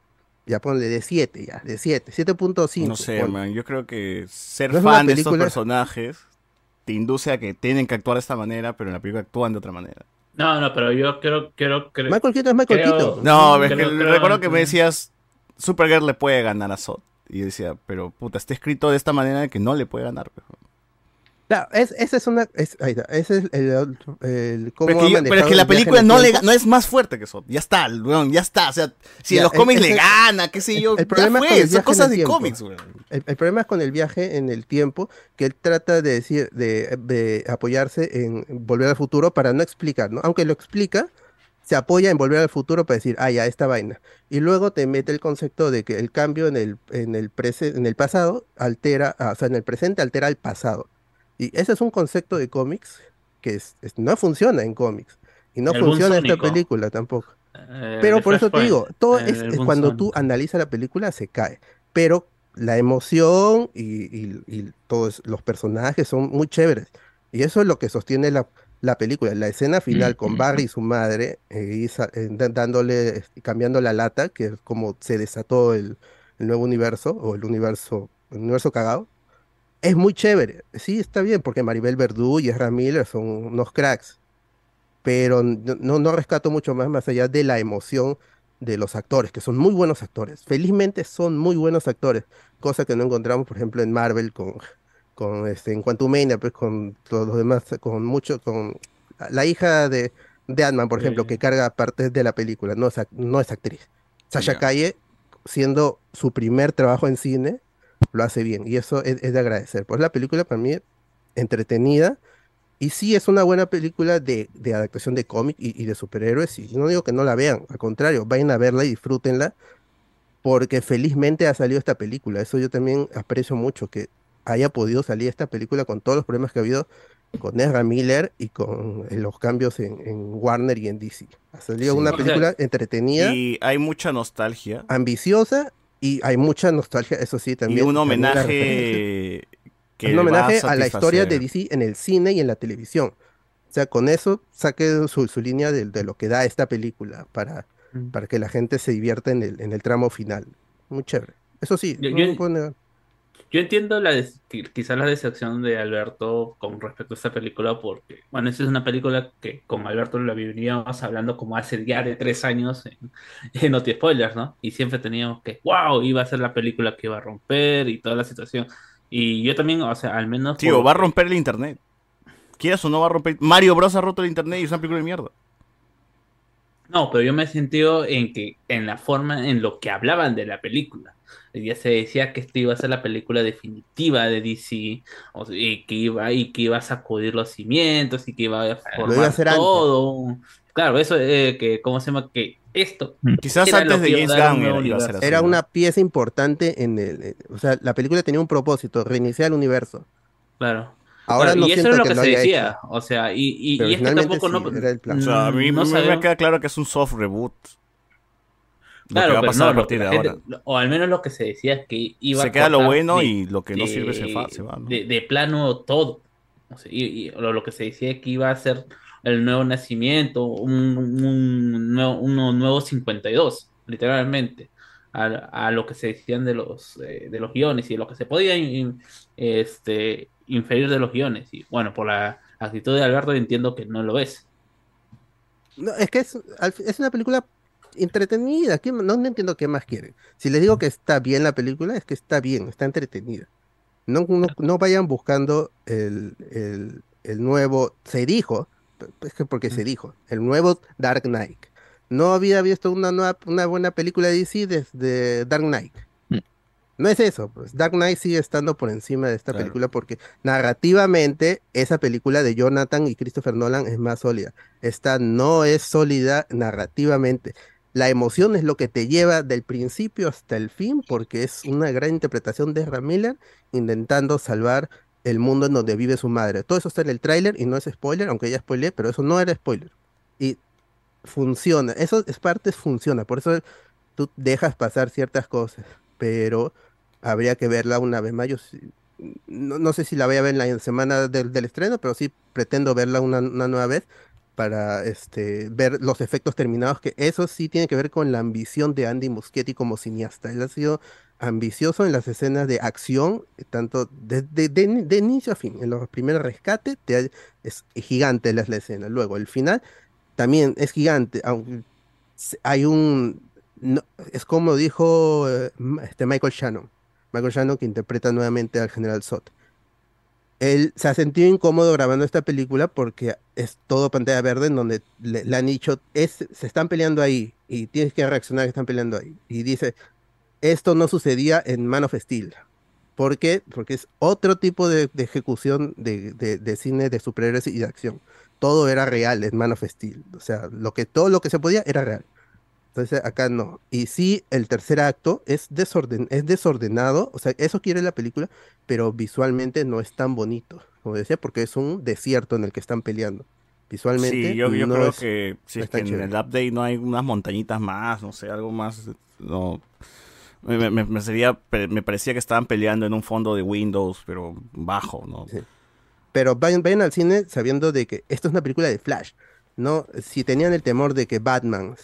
ya ponle de 7, ya, de 7, 7.5. No sé, ponle. man. Yo creo que ser No es una fan de estos personajes te induce a que tienen que actuar de esta manera, pero en la película actúan de otra manera. No, no, pero yo creo, quiero, creo Michael Keaton es Michael creo- Keaton. No, es que creo- creo- recuerdo que me decías, Supergirl le puede ganar a Zod. Y yo decía, pero puta, está escrito de esta manera que no le puede ganar. pues. Claro, es, esa es una. Es, ahí está, ese es el. el- el cómo Pero, es que, ha yo- pero es manejado que la película el no, le, no es más fuerte que Zod. Ya está, weón, ya está. O sea, si Ya, en los cómics le gana, qué sé yo, El ya problema es con fue, el son cosas de cómics, weón. El, el problema es con el viaje en el tiempo, que él trata de decir, de, de apoyarse en Volver al Futuro para no explicar, ¿no? Aunque lo explica, se apoya en Volver al Futuro para decir, ah, ya, esta vaina. Y luego te mete el concepto de que el cambio en el, en el, prese- en el pasado altera, ah, o sea, en el presente altera el pasado. Y ese es un concepto de cómics que es- es- no funciona en cómics. Y no El funciona en esta película tampoco. Eh, Pero por eso te digo, todo el- es, es cuando tú analizas la película se cae. Pero la emoción y, y- y todos los personajes son muy chéveres. Y eso es lo que sostiene la, la película. La escena final con Barry y su madre, eh, y eh, dándole, este, cambiando la lata, que es como se desató el, el nuevo universo, o el universo, el universo cagado. Es muy chévere. Sí, está bien, porque Maribel Verdú y Ezra Miller son unos cracks pero no, no, rescato mucho más más allá de la emoción de los actores, que son muy buenos actores. Felizmente son muy buenos actores, cosa que no encontramos, por ejemplo, en Marvel con, con este, en Quantumania, pues con todos los demás, con mucho, con la hija de, de Ant-Man, por ejemplo, que carga partes de la película, no es, no es actriz. Sasha Ya. Calle, siendo su primer trabajo en cine, lo hace bien, y eso es, es de agradecer. Pues la película para mí entretenida, y sí es una buena película de, de adaptación de cómic y, y de superhéroes, y no digo que no la vean, al contrario, vayan a verla y disfrútenla, porque felizmente ha salido esta película. Eso yo también aprecio mucho, que haya podido salir esta película con todos los problemas que ha habido con Ezra Miller y con eh, los cambios en, en Warner y en DC. Ha salido Sí. una O sea, película entretenida, Y hay mucha nostalgia. ambiciosa, y hay mucha nostalgia, eso sí, Y también. un la referencia. homenaje que un homenaje a, la historia de. DC en el cine y en la televisión. O sea, con eso saque su, su línea de, de lo que da esta película para, Mm. para que la gente se divierta en el, en el tramo final. Muy chévere. Eso sí, Yo- no yo- me puedo negar. Yo entiendo la quizás la decepción de Alberto con respecto a esta película porque, bueno, esa es una película que con Alberto la vivíamos hablando como hace ya de tres años en, en Noti Spoilers, ¿no? Y siempre teníamos que, wow, iba a ser la película que iba a romper y toda la situación. Y yo también, o sea, al menos... Tío, por- va a romper el internet. Quieras o no va a romper. Mario Bros ha roto el internet y es una película de mierda. No, pero yo me he sentido en que en la forma en lo que hablaban de la película. Ya se decía que esta iba a ser la película definitiva de DC, o sea, y que iba y que iba a sacudir los cimientos y que iba a Lo iba a formar antes. todo. Claro, eso eh, que cómo se llama que esto Quizás era antes de James Gunn era- una pieza importante en el... eh, O sea, la película tenía un propósito, reiniciar el universo. Claro. Ahora Claro, no y eso es lo que que, lo se decía, hecho. o sea, y, y, y es que finalmente tampoco sí, no, era el plan. O sea, a mí no me- queda claro que es un soft reboot. Lo que va a pasar no, a partir de ahora. o al menos lo que se decía es que iba Se a queda lo bueno de- y lo que no sirve se, fa- se va. ¿no? de, de plano todo. O sea, y, y lo, lo que se decía es que iba a ser el nuevo nacimiento, un, un nuevo, uno nuevo 52, literalmente, a, a lo que se decían de los, eh, de los guiones y de lo que se podía in- este, inferir de los guiones. Y bueno, por la actitud de Alberto entiendo que no lo es. No, es que es, es una película entretenida. ¿qué- no, no entiendo qué más quieren. Si les digo que está bien la película, es que está bien, está entretenida. No, no, no vayan buscando el, el- el nuevo, se dijo, es que porque se dijo, el nuevo Dark Knight. No había visto una, nueva, una buena película de DC desde Dark Knight. No es eso, pues Dark Knight sigue estando por encima de esta Claro. película porque narrativamente esa película de Jonathan y Christopher Nolan es más sólida. Esta no es sólida narrativamente. La emoción es lo que te lleva del principio hasta el fin porque es una gran interpretación de Ezra Miller intentando salvar el mundo en donde vive su madre. Todo eso está en el tráiler y no es spoiler, aunque ya spoileé, pero eso no era spoiler. Y funciona, eso es parte, funciona, por eso tú dejas pasar ciertas cosas, pero habría que verla una vez más. Yo no, sé si la voy a ver en la semana del, del estreno, pero sí pretendo verla una, una nueva vez para este, ver los efectos terminados, que eso sí tiene que ver con la ambición de Andy Muschietti como cineasta. Él ha sido ambicioso en las escenas de acción, tanto desde de, inicio a fin. En los primeros rescates te- es gigante la, escena. Luego, el final también es gigante. hay un... no- es como dijo eh, este Michael Shannon. Michael Shannon que interpreta nuevamente al general Zod. Él se ha sentido incómodo grabando esta película porque es todo pantalla verde en donde le, le han dicho, es, se están peleando ahí y tienes que reaccionar que están peleando ahí. Y dice, esto no sucedía en Man of Steel. ¿Por qué? Porque es otro tipo de, de ejecución de, de- de cine de superhéroes y de acción. Todo era real en Man of Steel. O sea, lo que, todo lo que se podía era real. Entonces acá no. Y sí, el tercer acto es, desorden, es desordenado. O sea, eso quiere la película, pero visualmente no es tan bonito. Como decía, porque es un desierto en el que están peleando. Visualmente. Sí, yo, yo no creo es- que si no es que en el update no hay unas montañitas más, no sé, algo más, no, me, me- me sería, me parecía que estaban peleando en un fondo de Windows, pero bajo, ¿no? Pero vayan, vayan al cine sabiendo de que esto es una película de Flash. No, si tenían el temor de que Batman,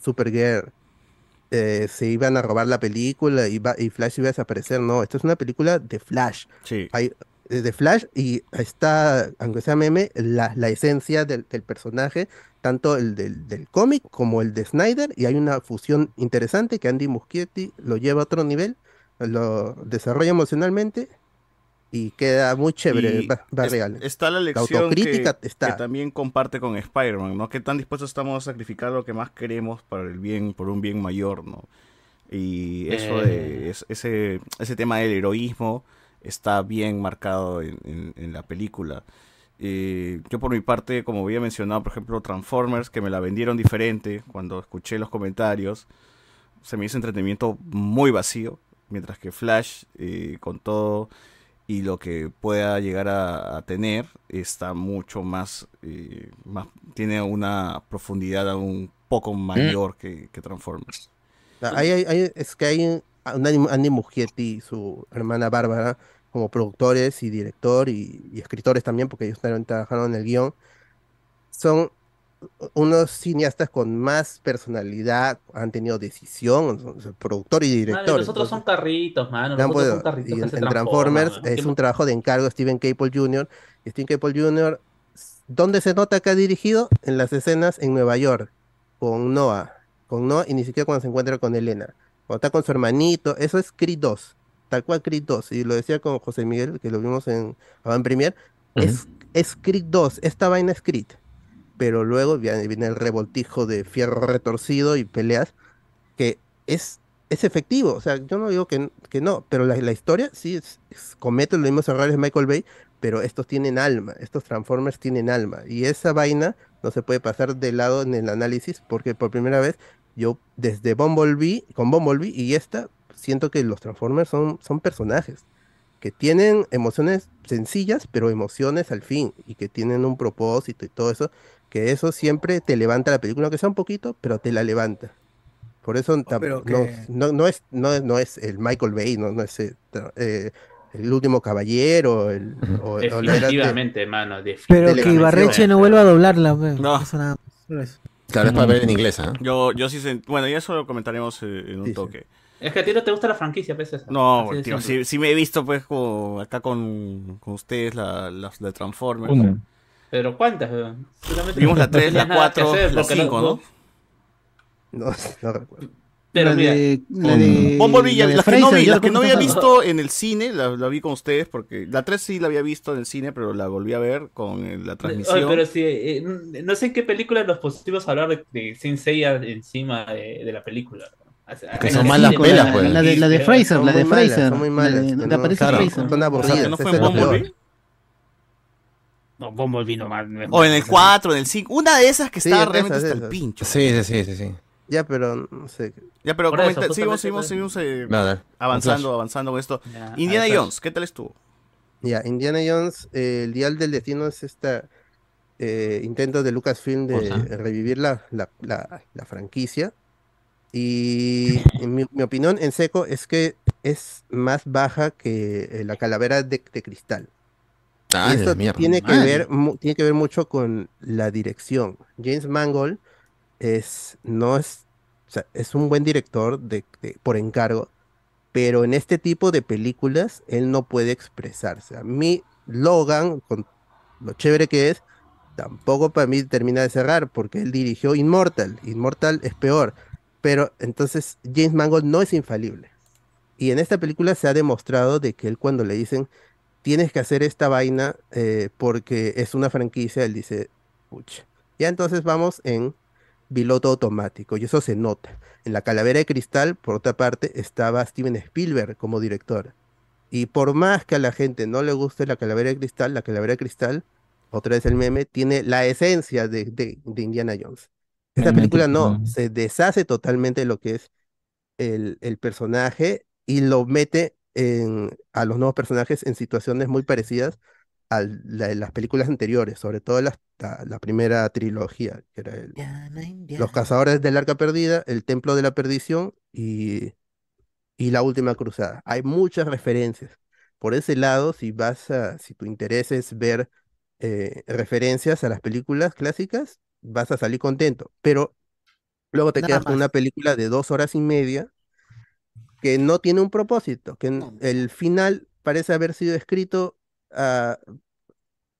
Supergirl, eh, se iban a robar la película y, va- y Flash iba a desaparecer, no, esto es una película de Flash. Sí. Hay, eh, de Flash y está, aunque sea meme, la, la esencia del, del personaje, tanto el del, del cómic como el de Snyder, y hay una fusión interesante que Andy Muschietti lo lleva a otro nivel, lo desarrolla emocionalmente y queda muy chévere, va es- real. Está la lección autocrítica que, está. que también comparte con Spider-Man, ¿no? Que tan dispuestos estamos a sacrificar lo que más queremos para el bien, por un bien mayor, ¿no? Y eso Eh. de, es- ese, ese tema del heroísmo está bien marcado en, en- en la película. Eh, yo por mi parte, como había mencionado, por ejemplo, Transformers, que me la vendieron diferente cuando escuché los comentarios, se me hizo entretenimiento muy vacío, mientras que Flash, eh, con todo y lo que pueda llegar a, a tener, está mucho más, eh, más, tiene una profundidad un poco mayor que, que Transformers. Ah, hay- hay- hay- es que hay Andy Muschietti y su hermana Bárbara como productores y director y, y escritores también, porque ellos también trabajaron en el guion, son unos cineastas con más personalidad, han tenido decisión, productor y Mano, y director. los otros son carritos, mano. Ya Los han otros son carritos Y en, Transformers mano. es ¿Qué un trabajo de encargo de Steven Caple Jr. Y Steven Caple Jr., ¿dónde se nota que ha dirigido? En las escenas en Nueva York, con Noah. Con Noah y ni siquiera cuando se encuentra con Elena. Cuando está con su hermanito, eso es Creed 2. Tal cual Creed 2. Y lo decía con José Miguel, que lo vimos en Avant Premier. es, es Creed 2. Esta vaina es Creed. Pero luego viene, el revoltijo de fierro retorcido y peleas que es, es efectivo. O sea, yo no digo que, que no, pero la, la historia sí es- comete los mismos errores de Michael Bay, pero estos tienen alma, estos Transformers tienen alma. Y esa vaina no se puede pasar de lado en el análisis, porque por primera vez yo desde Bumblebee, con Bumblebee y esta, siento que los Transformers son, son personajes que tienen emociones sencillas, pero emociones al fin, y que tienen un propósito y todo eso, que eso siempre te levanta la película, aunque sea un poquito, pero te la levanta. Por eso pero no, que- no, no es, no, no es el Michael Bay, no, no es eh, tra- eh, el último caballero, el, o, la Definitivamente, mano. Pero que Ibarreche no vuelva a doblarla, pe. Eso nada eso. Claro, es para ver en inglés, ¿ah? Yo, yo sí sé. Bueno, ya eso lo comentaremos eh, en un toque. Es que a ti no te gusta la franquicia, pues. No, Así tío, sí, sí me he visto pues como acá con, con ustedes la, las de Transformers. Una. Pero ¿cuántas? Vimos la 3, tenías la nada que 4, hacer, la porque no- 5, ¿no? No, no recuerdo. Pero La mira, de- la Con de- Bumblebee, ya- la de las que no Fraser, vi, ya las la que no había visto en el cine, la, la vi con ustedes porque la 3 sí la había visto en el cine, pero la volví a ver con eh, la Oye, transmisión. pero si, eh, no sé en qué película nos pusimos a hablar de, de Saint Seiya encima de, de la película. Que son malas pelas, la- pues. La de, la de Fraser, la de Fraser. son muy la malas, donde no- aparece claro, Fraser. son O sea, que aburridas. no fue. Bumblebee. No, Bumblebee no más. O en el 4, en el 5. Una de esas que está realmente hasta el pincho. Sí, sí, sí, sí, sí. Ya, pero no sé. Ya, pero comenta- eso, seguimos, justamente, seguimos, seguimos eh, Nada, avanzando, avanzando con esto. Ya, Indiana Jones, ¿qué tal estuvo? Ya, Indiana Jones, eh, el Dial del Destino es este intento de Lucasfilm de revivir la, la, la- la franquicia. Y mi, mi opinión, en seco, es que es más baja que eh, la calavera de, de cristal. Ah, Y esto mierda. tiene que ver, tiene que ver mucho con la dirección. James Mangold es, no es, o sea, es un buen director de, de- por encargo, pero en este tipo de películas él no puede expresarse. A mí, Logan, con lo chévere que es, tampoco para mí termina de cerrar, porque él dirigió Immortal. Immortal es peor, pero entonces James Mangold no es infalible. Y en esta película se ha demostrado de que él cuando le dicen tienes que hacer esta vaina eh, porque es una franquicia, él dice, pucha. Ya entonces vamos en piloto automático y eso se nota. En La Calavera de Cristal, por otra parte, estaba Steven Spielberg como director. Y por más que a la gente no le guste La Calavera de Cristal, La Calavera de Cristal, otra vez el meme, tiene la esencia de, de- de Indiana Jones. Esta película no, se deshace totalmente de lo que es el, el personaje y lo mete en- a los nuevos personajes en situaciones muy parecidas a la de las películas anteriores, sobre todo las- la, la primera trilogía, que era el- Los Cazadores del Arca Perdida, El Templo de la Perdición y, y La Última Cruzada. Hay muchas referencias. Por ese lado, si vas a, si tu interés es ver eh, referencias a las películas clásicas, vas a salir contento. Pero luego te Nada quedas con una película de dos horas y media que no tiene un propósito, que el final parece haber sido escrito ah,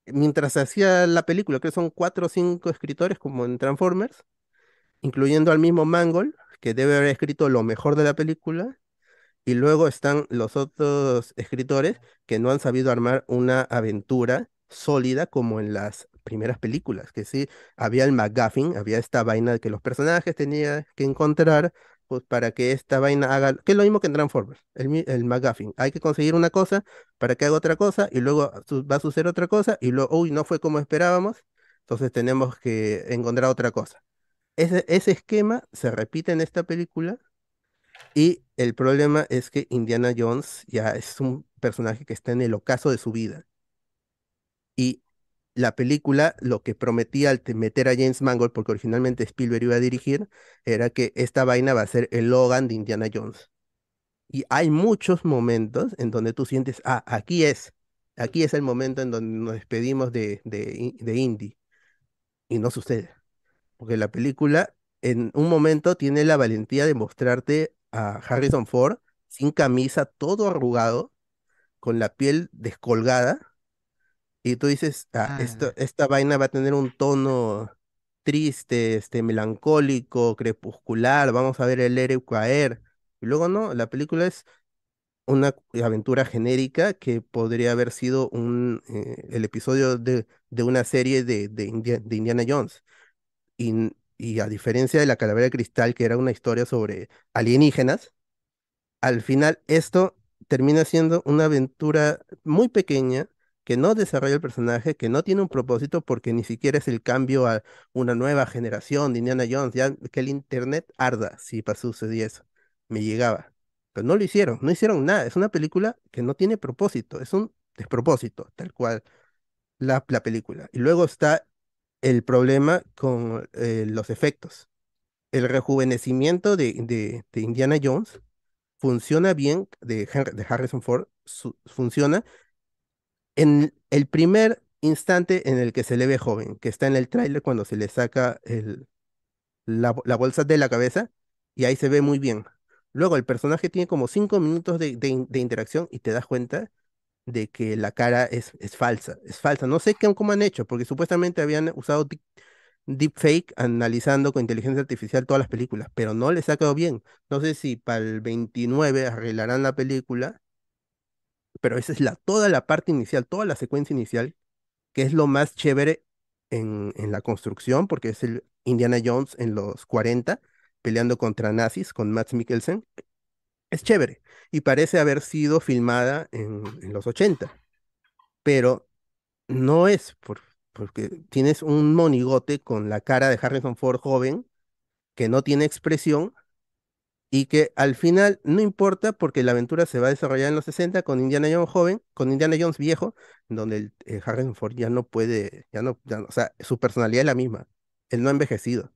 mientras hacía la película, que son cuatro o cinco escritores como en Transformers, incluyendo al mismo Mangold, que debe haber escrito lo mejor de la película, y luego están los otros escritores que no han sabido armar una aventura sólida como en las primeras películas, que sí, había el MacGuffin, había esta vaina que los personajes tenían que encontrar pues, para que esta vaina haga, que es lo mismo que en Transformers, el, el MacGuffin. Hay que conseguir una cosa para que haga otra cosa y luego su- va a suceder otra cosa y luego, uy, no fue como esperábamos, entonces tenemos que encontrar otra cosa. Ese, ese esquema se repite en esta película y el problema es que Indiana Jones ya es un personaje que está en el ocaso de su vida. Y la película, lo que prometía al te- meter a James Mangold, porque originalmente Spielberg iba a dirigir, era que esta vaina va a ser el Logan de Indiana Jones. Y hay muchos momentos en donde tú sientes, ah, aquí es, aquí es el momento en donde nos despedimos de, de, de Indy. Y no sucede, porque la película en un momento tiene la valentía de mostrarte a Harrison Ford sin camisa, todo arrugado, con la piel descolgada, y tú dices, ah, esto, esta vaina va a tener un tono triste, este, melancólico, crepuscular, vamos a ver el héroe caer. Y luego no, la película es una aventura genérica que podría haber sido un, eh, el episodio de, de una serie de, de, India- de Indiana Jones. Y, y a diferencia de La Calavera de Cristal, que era una historia sobre alienígenas, al final esto termina siendo una aventura muy pequeña que no desarrolla el personaje, que no tiene un propósito porque ni siquiera es el cambio a una nueva generación de Indiana Jones, ya que el internet arda si pasó sucedía eso, me llegaba. Pero no lo hicieron, no hicieron nada, es una película que no tiene propósito, es un despropósito, tal cual la, la película. Y luego está el problema con eh, los efectos. El rejuvenecimiento de, de, Indiana Jones funciona bien, de, de Harrison Ford, funciona en el primer instante en el que se le ve joven, que está en el tráiler cuando se le saca el, la, bo- la bolsa de la cabeza y ahí se ve muy bien. Luego el personaje tiene como cinco minutos de, de in- de interacción y te das cuenta de que la cara es, falsa, es falsa. No sé qué, cómo han hecho, porque supuestamente habían usado deep- deepfake analizando con inteligencia artificial todas las películas, pero no les ha quedado bien. No sé si para el 29 arreglarán la película, pero esa es la, toda la parte inicial, toda la secuencia inicial, que es lo más chévere en, en la construcción, porque es el Indiana Jones en los 40, peleando contra nazis con Matt Mikkelsen. Es chévere y parece haber sido filmada en, en los 80, pero no es por- porque tienes un monigote con la cara de Harrison Ford joven que no tiene expresión y que al final no importa porque la aventura se va a desarrollar en los 60 con Indiana Jones joven, con Indiana Jones viejo, donde el, eh, Harrison Ford ya no puede, ya no, ya no- o sea, su personalidad es la misma, él no ha envejecido,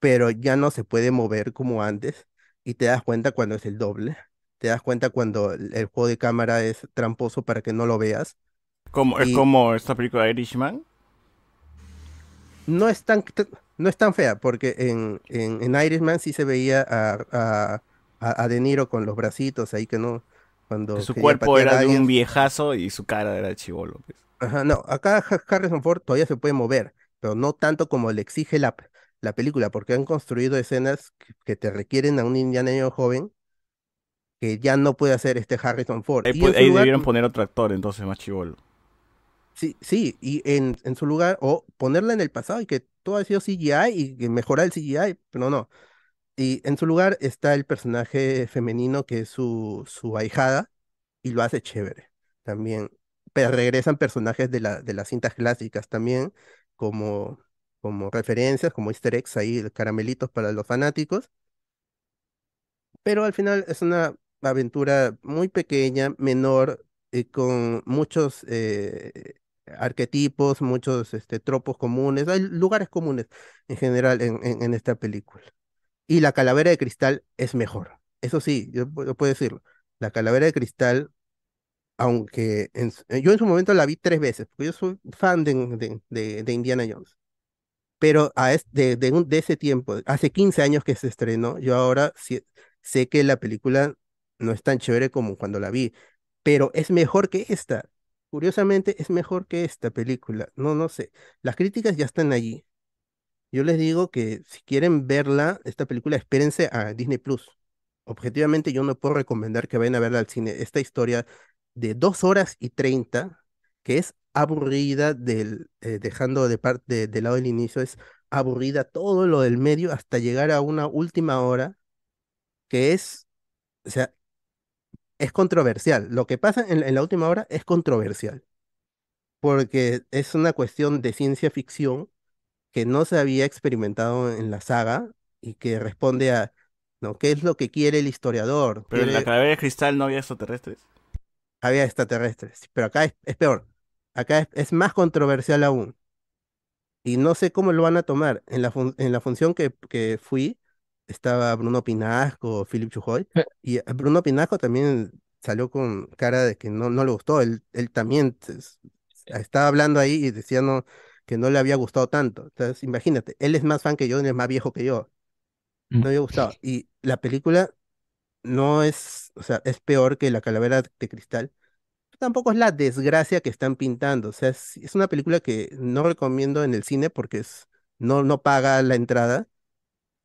pero ya no se puede mover como antes y te das cuenta cuando es el doble, te das cuenta cuando el, el juego de cámara es tramposo para que no lo veas. Como, es como esta película de Irishman. No es tan, no es tan fea, porque en, en, en Irishman sí se veía a, a, a- De Niro con los bracitos ahí que no, cuando su cuerpo era de un viejazo y su cara era de chivolo. pues. Ajá, no, acá Ha- Harrison Ford todavía se puede mover, pero no tanto como le exige la, la película, porque han construido escenas que, que te requieren a un Indiana Jones joven que ya no puede hacer este Harrison Ford. Ahí, Y ahí lugar- debieron poner otro actor entonces más chivolo. Sí, sí, y en, en su lugar, o ponerla en el pasado y que todo ha sido CGI y mejorar el CGI, pero no. Y en su lugar está el personaje femenino que es su, su ahijada y lo hace chévere también. Pero regresan personajes de, la, de las cintas clásicas también, como, como referencias, como easter eggs ahí, caramelitos para los fanáticos. Pero al final es una aventura muy pequeña, menor, y con muchos eh, arquetipos, muchos este, tropos comunes, hay lugares comunes en general en, en- en esta película. Y la calavera de cristal es mejor. Eso sí, yo, yo puedo decirlo. La calavera de cristal, aunque en yo en su momento la vi tres veces, porque yo soy fan de, de, de- de Indiana Jones. Pero a es- de, de ese tiempo, hace 15 años que se estrenó, yo ahora sí- sé que la película no es tan chévere como cuando la vi, pero es mejor que esta. Curiosamente, es mejor que esta película. No, no sé. Las críticas ya están allí. Yo les digo que si quieren verla, esta película, espérense a Disney Plus. Objetivamente, yo no puedo recomendar que vayan a verla al cine. Esta historia de dos horas y treinta, que es aburrida, del, eh, dejando de parte de, de lado el inicio, es aburrida todo lo del medio hasta llegar a una última hora que es, o sea, es controversial. Lo que pasa en, en la última hora es controversial, porque es una cuestión de ciencia ficción que no se había experimentado en la saga y que responde a, ¿no? ¿Qué es lo que quiere el historiador? Pero en la calavera de cristal no había extraterrestres. había extraterrestres, pero acá es, es peor. Acá es, es más controversial aún. Y no sé cómo lo van a tomar. En la, fun- en la función que, que fui, estaba Bruno Pinasco, Philip Chujoy, y a Bruno Pinasco también salió con cara de que no, no le gustó, él, él también es- estaba hablando ahí y decía no, que no le había gustado tanto. Entonces, imagínate, él es más fan que yo, él es más viejo que yo, no le había gustado. Y la película no es, o sea, es peor que La Calavera de Cristal. Tampoco es la desgracia que están pintando. O sea, es, es una película que no recomiendo en el cine porque es, no, no paga la entrada.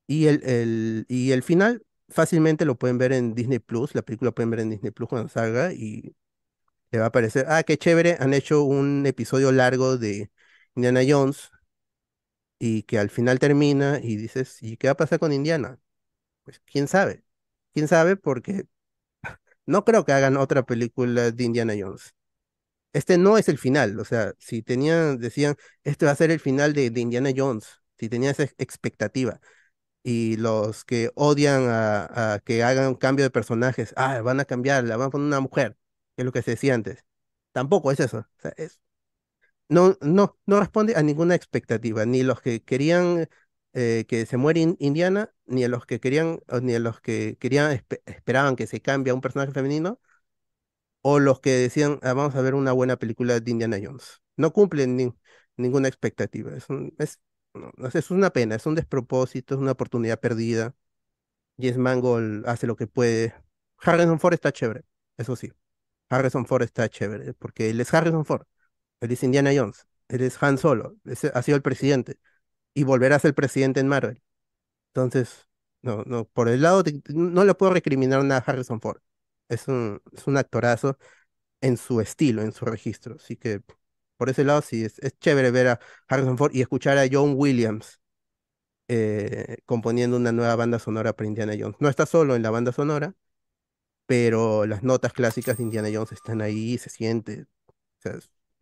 Y el, el, y el final fácilmente lo pueden ver en Disney Plus. La película pueden ver en Disney Plus cuando salga y le va a parecer, ah, qué chévere, han hecho un episodio largo de Indiana Jones y que al final termina y dices, ¿y qué va a pasar con Indiana? Pues quién sabe. Quién sabe porque no creo que hagan otra película de Indiana Jones. Este no es el final, o sea, si tenían, decían, este va a ser el final de, de Indiana Jones, si tenía esa ex- expectativa, y los que odian a, a que hagan un cambio de personajes, ah, van a cambiarla, van a poner una mujer, que es lo que se decía antes. Tampoco es eso, o sea, es, no, no, no responde a ninguna expectativa, ni los que querían eh, que se muere In- Indiana, ni a los que querían, ni a los que querían, espe- esperaban que se cambie a un personaje femenino, o los que decían, "Ah, vamos a ver una buena película de Indiana Jones. No cumplen ni- ninguna expectativa. Es, un- es, no, es una pena, es un despropósito, es una oportunidad perdida. James Mangold hace lo que puede. Harrison Ford está chévere, eso sí. Harrison Ford está chévere, porque él es Harrison Ford, él es Indiana Jones, él es Han Solo, ese ha sido el presidente, y volverá a ser presidente en Marvel. Entonces, no, no, por el lado no le puedo recriminar nada a Harrison Ford. Es un, es un actorazo en su estilo, en su registro. Así que por ese lado sí, es, es chévere ver a Harrison Ford y escuchar a John Williams eh, componiendo una nueva banda sonora para Indiana Jones. No está solo en la banda sonora, pero las notas clásicas de Indiana Jones están ahí, se siente. O sea,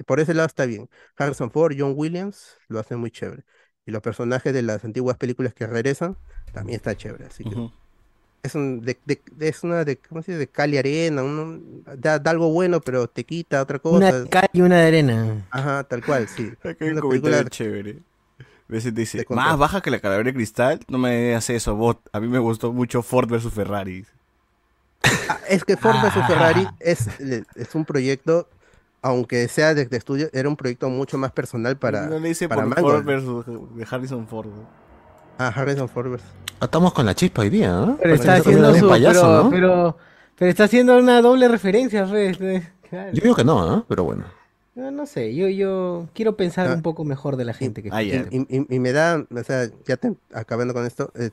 por ese lado está bien. Harrison Ford, John Williams lo hacen muy chévere. Y los personajes de las antiguas películas que regresan también está chévere. Así que es un de, de- de- es una de ¿cómo se dice? de cal y arena, un- da, da algo bueno, pero te quita otra cosa. Una de cal y una de arena. Ajá, tal cual, sí. Acá hay un comentario chévere. A veces dice, más baja que la calavera de cristal, no me hace eso, bot. A mí me gustó mucho Ford versus Ferrari. Ah, es que Ford vs Ah. Ferrari es, es un proyecto, aunque sea desde estudio, era un proyecto mucho más personal para, no le hice para por. Ford versus de Harrison Ford. ¿no? Ah, Harrison Ford versus- Estamos con la chispa hoy día, ¿no? Pero está que haciendo un su, payaso, pero, ¿no? pero, pero está haciendo una doble referencia, eh, claro. Yo digo que no, ¿eh? Pero bueno. No, no sé, yo, yo quiero pensar Ah. un poco mejor de la gente que Ah, este Y, y- y me da, o sea, ya te- acabando con esto, eh,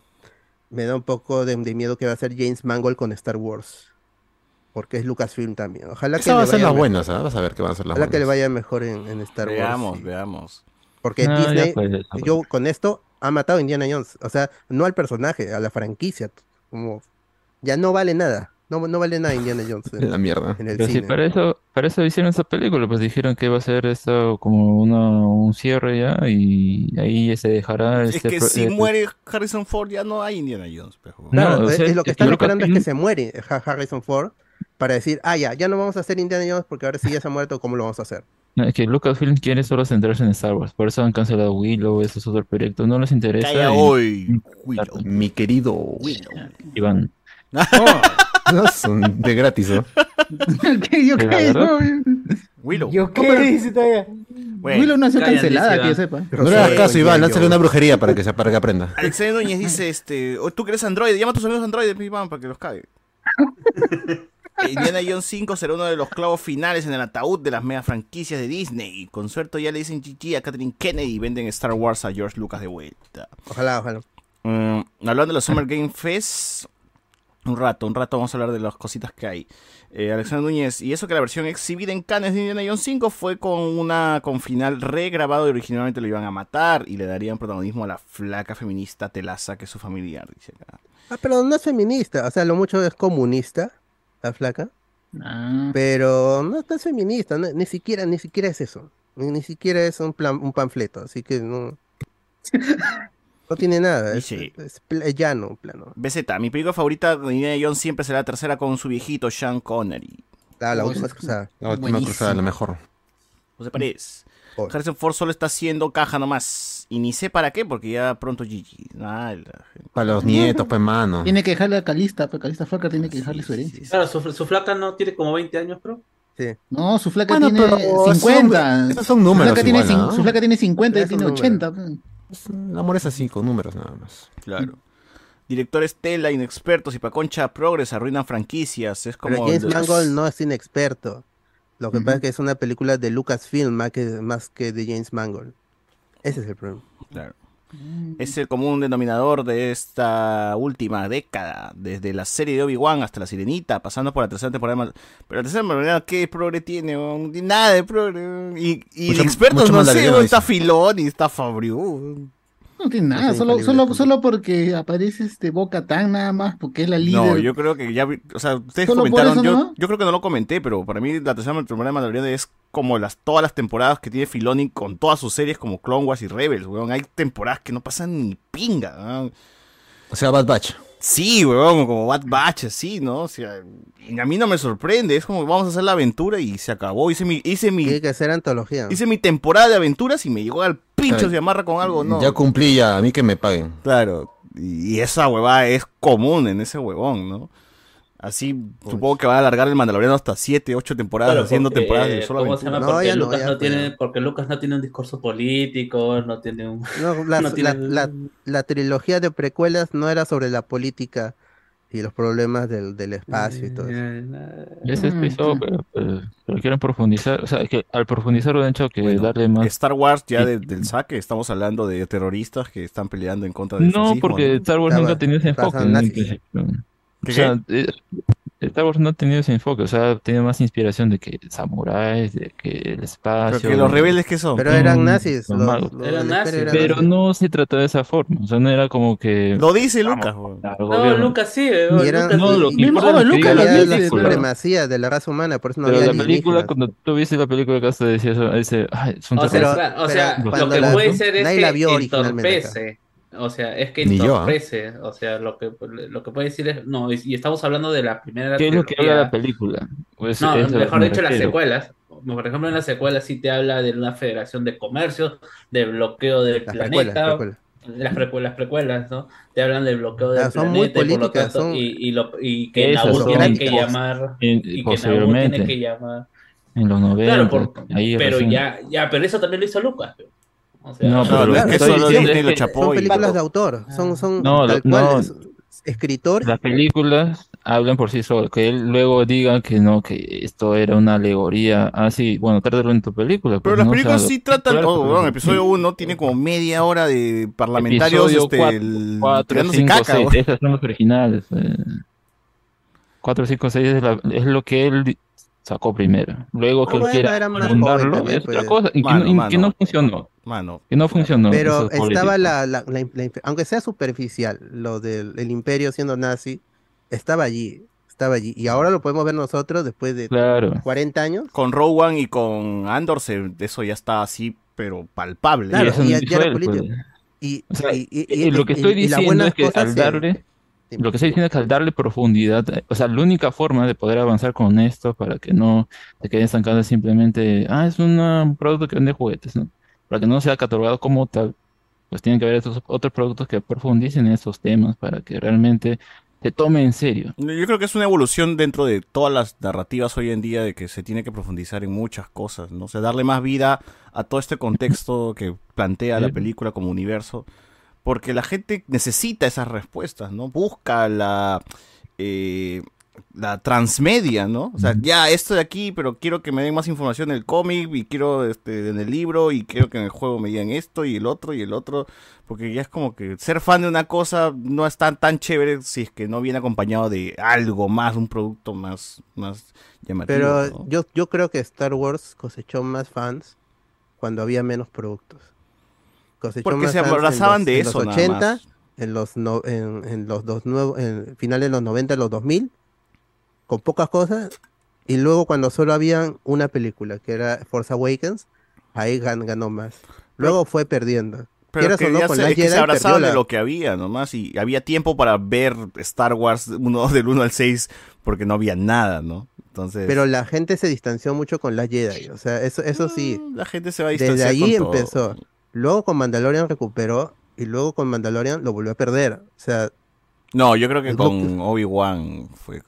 me da un poco de, de miedo que va a hacer James Mangold con Star Wars. Porque es Lucasfilm también. Ojalá que Esa va le a ser las mejor. buenas, ¿ah? Vas a ver que van a ser las Ojalá que le vaya mejor en, en Star Veamos, Wars. y- veamos. Porque No, Disney, yo con esto ha matado a Indiana Jones. O sea, no al personaje, a la franquicia. Como ya no vale nada. No, no vale nada Indiana Jones en, La mierda. en el Pero cine. para eso, para eso hicieron esa película, pues dijeron que iba a ser esto como una, un cierre ya y ahí ya se dejará Es este que si este- muere Harrison Ford ya no hay Indiana Jones. pero- Claro, No, o es- sea, es lo que es están que esperando es que se muere Ha- Harrison Ford para decir, ah, ya, ya no vamos a hacer Indiana Jones porque ahora sí ya se ha muerto, ¿cómo lo vamos a hacer? No, es que Lucasfilm quiere solo centrarse en Star Wars, por eso han cancelado Willow, esos otros proyectos, no les interesa. Calla y- hoy, Willow. Mi querido y van. No, son de gratis, ¿no? ¿Qué? ¿Yo ¿De qué? Willow. ¿Yo qué dice todavía? Bueno. Willow no ha sido cancelada, que yo Iván. sepa. No le hagas caso, Iván, lánzale una brujería para que, se, para que aprenda. Alexander Núñez dice, este, "Oh, tú que eres Android, llama a tus amigos Android, Iván, para que los cague. Indiana Jones 5 será uno de los clavos finales en el ataúd de las mega franquicias de Disney. Con suerte ya le dicen GG a Kathleen Kennedy y venden Star Wars a George Lucas de vuelta. Ojalá, ojalá. Mm, hablando de los Summer Game Fest, un rato, un rato vamos a hablar de las cositas que hay. Eh, Alexander Núñez, y eso que la versión exhibida en Cannes de Indiana Jones 5 fue con una con final regrabado y originalmente lo iban a matar y le darían protagonismo a la flaca feminista Telaza que es su familiar, dice acá. Ah, pero no es feminista, o sea, lo mucho es comunista, la flaca, Ah, pero no, es feminista, no- ni siquiera, ni siquiera es eso, ni, ni siquiera es un plan, un panfleto, así que no, no tiene nada, es, Dice- es pl- es llano, plano. BZ, mi película favorita de Indiana Jones siempre será la tercera con su viejito Sean Connery. Ah, la última cruzada. La última cruzada, la mejor. José Paredes. Oh. Harrison Ford solo está haciendo caja nomás. Y ni sé para qué, porque ya pronto Gigi. Ah, la- Para los nietos, pues, mano. Tiene que dejarle a Calista, pues Calista Flaca tiene que dejarle su herencia. Claro, su, su flaca no tiene como 20 años, bro. Sí. No, su flaca Bueno, tiene pero esos 50. son- esos son números Su flaca, tiene, igual, cin- ¿no? su flaca tiene 50, él Esos tiene números. 80. pues. El amor es así, con números nada más. Claro. Directores tela, inexpertos y pa' concha progres arruinan franquicias. Es como. Pero James de- Mangold no es inexperto. Lo que pasa es que es una película de Lucasfilm más que, más que de James Mangold. Ese es el problema. Claro. Es el común denominador de esta última década, desde la serie de Obi-Wan hasta la Sirenita, pasando por la tercera temporada. Pero la tercera temporada, ¿qué progre tiene? Nada de progre. Y, y Mucho- expertos mucho no sé, está Filón y está Fabriu. No tiene nada, solo, solo, solo porque aparece este Boca Tan nada más, porque es la líder. No, yo creo que ya, vi- o sea, ustedes ¿Solo por comentaron, yo, creo que no lo comenté, pero para mí la tercera temporada de Mandalorian es como las todas las temporadas que tiene Filoni con todas sus series como Clone Wars y Rebels, weón. Hay temporadas que no pasan ni pinga. O sea, Bad Batch. Sí, weón, como Bad Batch, así, ¿no? O sea, y a mí no me sorprende, es como vamos a hacer la aventura y se acabó. Hice mi, hice mi, Tiene que ser antología. hice mi temporada de aventuras y me llegó al pincho, Claro. se amarra con algo, ¿no? Ya cumplí ya, a mí que me paguen. Claro, y y esa huevada es común en ese huevón, ¿no? Así supongo que va a alargar el Mandaloriano hasta 7, 8 temporadas Claro, haciendo porque, temporadas de eh, solo aventura. Porque, ya no, Lucas ya no tiene, porque Lucas no tiene un discurso político, no tiene un... No, las- no tiene- la, la- la trilogía de precuelas no era sobre la política y los problemas del, del espacio y todo eso. Ese es piso, pero, pero- pero quieren profundizar, o sea, que al profundizar lo han hecho que darle más... Star Wars ya de- del saque, estamos hablando de terroristas que están peleando en contra del No, fascismo, porque ¿no? Star Wars nunca ha tenido ese enfoque. en nazis. principio. ¿Qué, O sea, eh, Star Wars no ha tenido ese enfoque, o sea, ha tenido más inspiración de que samuráis, de que el espacio. Pero que los rebeldes, ¿qué son? Pero eran Mm, nazis, los los- los Eran nazis, Pero nazis. no se trató de esa forma, o sea, no era como que. Lo dice vamos, Lucas, No. Lucas sí, eh, Y eran- Lucas No, lo que importa que diga la película. supremacía de la raza humana, por eso no Pero había la película, cuando tú viste la película que hasta decías, ese, ay, son O sea, o sea, lo que la- puede ser es que entorpece. O sea, es que Ni yo, ¿ah? entorpece. O sea, lo que, lo que puede decir es. No, y y estamos hablando de la primera. ¿Qué es lo que habla la película? Pues, No, mejor me dicho, las secuelas. Por ejemplo, en las secuelas sí te habla de una federación de comercio, de bloqueo del Las planeta. precuelas, precuelas. Las precuelas, precuelas, ¿no? Te hablan del bloqueo del Ah, son muy planeta y por lo políticas, tanto, son- y, y, lo, y que son tiene que llamar. en- Y que posteriormente. tiene que llamar. En los 90. Claro, por- ahí pero recién. ya, ya, pero eso también lo hizo Lucas. O sea, No, pero Claro, es que estoy eso diciendo Disney es lo que- chapó Son y- películas de autor, son, son No, tal lo- cual, no. es- escritor. Las películas hablan por sí solas, que él luego diga que no, que esto era una alegoría. Ah, sí, bueno, trátalo en tu película. Pero pues, las ¿no? O películas sea, sí tratan, claro, oh, pero- weón, episodio 1 tiene como media hora de parlamentarios Episodio este, cuatro, el- cuatro, cinco, caca, seis, esas son los originales. eh. 4, 5, 6 es, la- es lo que él sacó primero. Luego que Ah, él bueno, quiera abundarlo es otra pues. cosa. Y, que, Mano, no, y que no funcionó. Mano, Que no funcionó. Pero estaba la, la- la imp- la imp- aunque sea superficial, lo del el imperio siendo nazi, estaba allí, estaba allí. Y ahora lo podemos ver nosotros después de Claro. 40 años. con Rowan y con Andor se- eso ya está así, pero palpable. Claro, eso y no ya, político. pues. Y, O sea, y- y- eh, y- lo que y- estoy y diciendo es que al se- darle, lo que estoy diciendo es que al darle profundidad, eh, o sea, la única forma de poder avanzar con esto para que no se quede estancado es simplemente, ah, es un ah, producto que vende juguetes, ¿no? Para que no sea catalogado como tal, pues tienen que haber estos otros productos que profundicen en estos temas para que realmente se tome en serio. Yo creo que es una evolución dentro de todas las narrativas hoy en día de que se tiene que profundizar en muchas cosas, ¿no? O sea, darle más vida a todo este contexto que plantea la película como universo, porque la gente necesita esas respuestas, ¿no? Busca la eh, la transmedia, ¿no? O sea, ya esto de aquí, pero quiero que me den más información en el cómic y quiero este en el libro y quiero que en el juego me digan esto y el otro y el otro, porque ya es como que ser fan de una cosa no es tan tan chévere si es que no viene acompañado de algo más, un producto más más llamativo. Pero ¿no? yo, yo creo que Star Wars cosechó más fans cuando había menos productos. Cosechó Porque más se abrazaban de en eso los nada 80, más. en los no- en, en los dos nuevos, en finales de los 90, los 2000, con pocas cosas, y luego cuando solo habían una película, que era Force Awakens, ahí gan- ganó más. Luego fue perdiendo. Pero que no, ya con se, es que se abrazaban de la- lo que había nomás y había tiempo para ver Star Wars uno, del 1 al 6 porque no había nada, ¿no? Entonces, Pero la gente se distanció mucho con la Jedi, o sea, eso, eso sí. la gente se va a Desde distanciar ahí con todo. empezó. Luego con Mandalorian recuperó y luego con Mandalorian lo volvió a perder. O sea, No, yo creo que con Obi-Wan fue.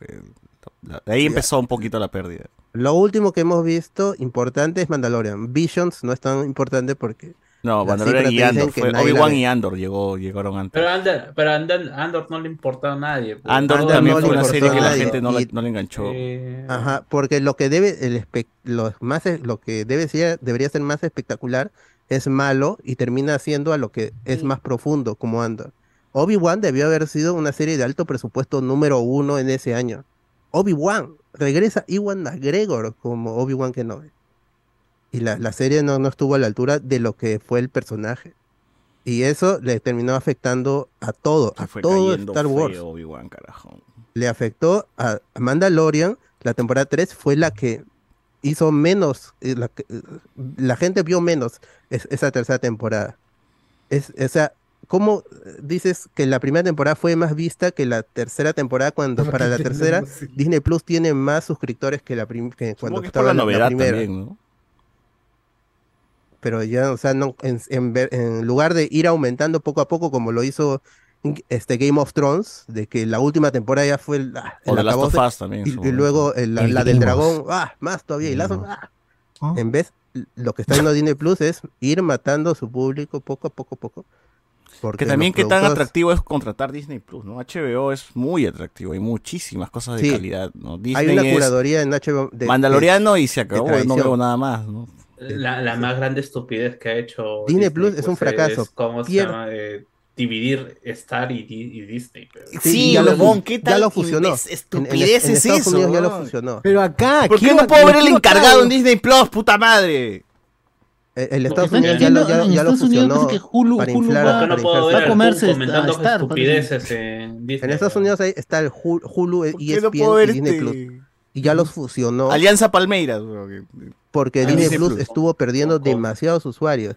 De ahí empezó un poquito la pérdida. lo último que hemos visto importante es Mandalorian. Visions no es tan importante porque No, Mandalorian y Andor. Obi-Wan y Andor llegó, llegaron antes. Pero Andor, pero Andor, Andor no le importaba a nadie. pues. Andor Andor también no fue una importó serie que la gente no, le- Y- no le enganchó. Eh, Ajá, porque lo que debe el espe- lo más es- lo que debe ser debería ser más espectacular es malo y termina siendo a lo que es más profundo como Andor. Obi-Wan debió haber sido una serie de alto presupuesto número uno en ese año. Obi-Wan regresa Iwan McGregor como Obi-Wan Kenobi. Y la, la serie no, no estuvo a la altura de lo que fue el personaje. Y eso le terminó afectando a todo, a todo Star Wars carajo. le afectó a Mandalorian. La temporada 3 fue la que hizo menos, eh, la, eh, la gente vio menos es- esa tercera temporada. Es, o sea, ¿cómo eh, dices que la primera temporada fue más vista que la tercera temporada cuando para la tercera Disney Plus tiene más suscriptores que la prim- que cuando que es por estaba la novedad primera? también, ¿no? Pero ya, o sea, no, en, en ver- en lugar de ir aumentando poco a poco como lo hizo este Game of Thrones, de que la última temporada ya fue el, ah, O el The Last of Us también y, luego el- la, El la del dragón, ah, más todavía, y Lazo, ah. En vez, lo que está haciendo Disney Plus es ir matando a su público poco a poco a poco. Porque Que también qué tan atractivo es contratar Disney Plus, ¿no? HBO es muy atractivo, hay muchísimas cosas de Sí. calidad, ¿no? Hay Disney una es curaduría en HBO de- Mandaloriano de- y se acabó, no veo nada más, ¿no? La, la más grande estupidez que ha hecho Disney Plus es un fracaso. ¿Cómo se llama? Eh, dividir Star y, y Disney. pero- Sí, ya lo fu- ¿qué ya tal lo fusionó. inves- En- en- estupidez en es Estados eso, Unidos ya lo fusionó. Pero acá, ¿Por qué no puedo ver el encargado en Disney Plus, puta madre? El, el Estados Unidos ya lo, ya, ya lo Estados Unidos fusionó que Hulu- para Hulu inflar, va- para no puedo ver su- al comerse comentando Star, estupideces en Disney. En Estados Unidos ahí está el Hulu, Hulu ¿Por qué no ESPN puedo ver y Disney Plus. Y ya los fusionó Alianza Palmeiras, porque Disney Plus Plus. estuvo perdiendo demasiados usuarios.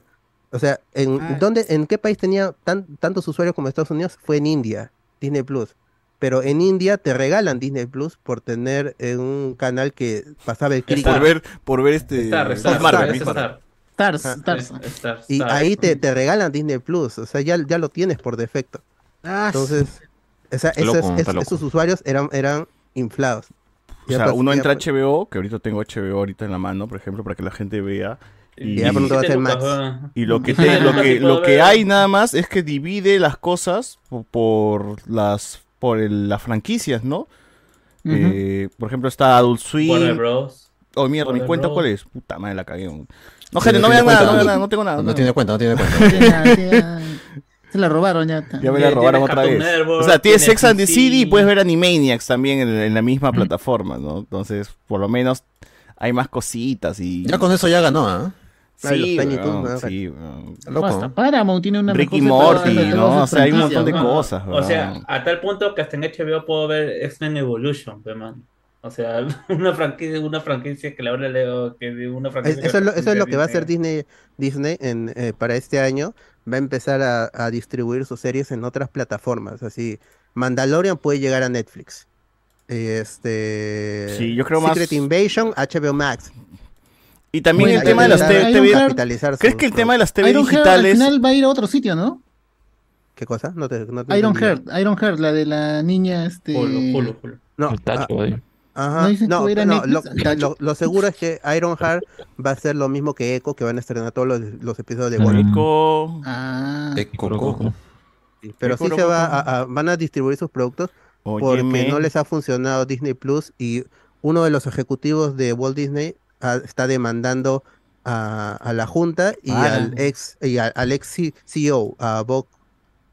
O sea, ¿en, Ah. ¿dónde, ¿en qué país tenía tan- tantos usuarios como Estados Unidos? Fue en India, Disney Plus. Pero en India te regalan Disney Plus por tener eh, un canal que pasaba el cricket. Por ver, por ver este. Star, Star, Star, Star. Stars, Stars. Star, Y ahí te, te regalan Disney Plus, o sea, ya, ya lo tienes por defecto. Ah, Entonces, o sea, Está esos, loco, está esos- loco. esos usuarios eran, eran inflados. O sea, pas- uno entra a pas- HBO, que ahorita tengo HBO ahorita en la mano, por ejemplo, para que la gente vea. Y Max. Y lo que, te- lo que, lo que hay nada más es que divide las cosas po- por las por el- las franquicias, ¿no? Eh, por ejemplo, está Adult Swim. Warner Bros. Oh, mierda, ¿mi Warner cuenta Bros. cuál es? Puta madre, la cagué. No, gente, no tiene vean nada, cuenta, no vean nada, no tengo nada. No, no. tiene cuenta, no tiene cuenta. Se la robaron ya. Ya me la robaron otra Cartoon vez. Network, o sea, tienes tiene Sex and the. City y puedes ver Animaniacs también en, en la misma plataforma, ¿no? Entonces, por lo menos hay más cositas y... Ya con eso ya ganó, ¿ah? Ay, los Sí, ¿no? weón. Está loco. Basta, Paramount tiene una Ricky mejor Morty, ¿no? O sea, hay un montón de franquicias, cosas, O sea, a tal punto que hasta en HBO puedo ver X-Men Evolution, pe, man. O sea, una franquicia, una franquicia que la hora leo que de una franquicia. eso, es lo, eso es lo que va a hacer Disney, Disney en, eh, para este año. Va a empezar a, a distribuir sus series en otras plataformas. Así, Mandalorian puede llegar a Netflix. Este, Sí, yo creo más- Secret Invasion, HBO Max. Y también el tema de las TV... ¿Crees que el tema de las TV Ironheart al digitales... final va a ir a otro sitio, ¿no? ¿Qué cosa? No te, no te Iron. Heart, Iron Heart, la de la niña, este... Hulu, Hulu, Hulu. No, El tacho ah. Ajá. ¿No No, no, lo, lo- lo seguro es que Ironheart va a ser lo mismo que Echo, que van a estrenar todos los, los episodios de. Wolverine. Eco... Ah. Sí, Pero sí Echo, se va Echo. a, a- van a distribuir sus productos porque no les ha funcionado Disney Plus y uno de los ejecutivos de Walt Disney está demandando a, a la junta y Ah. al ex y al, al ex CEO, a Bob,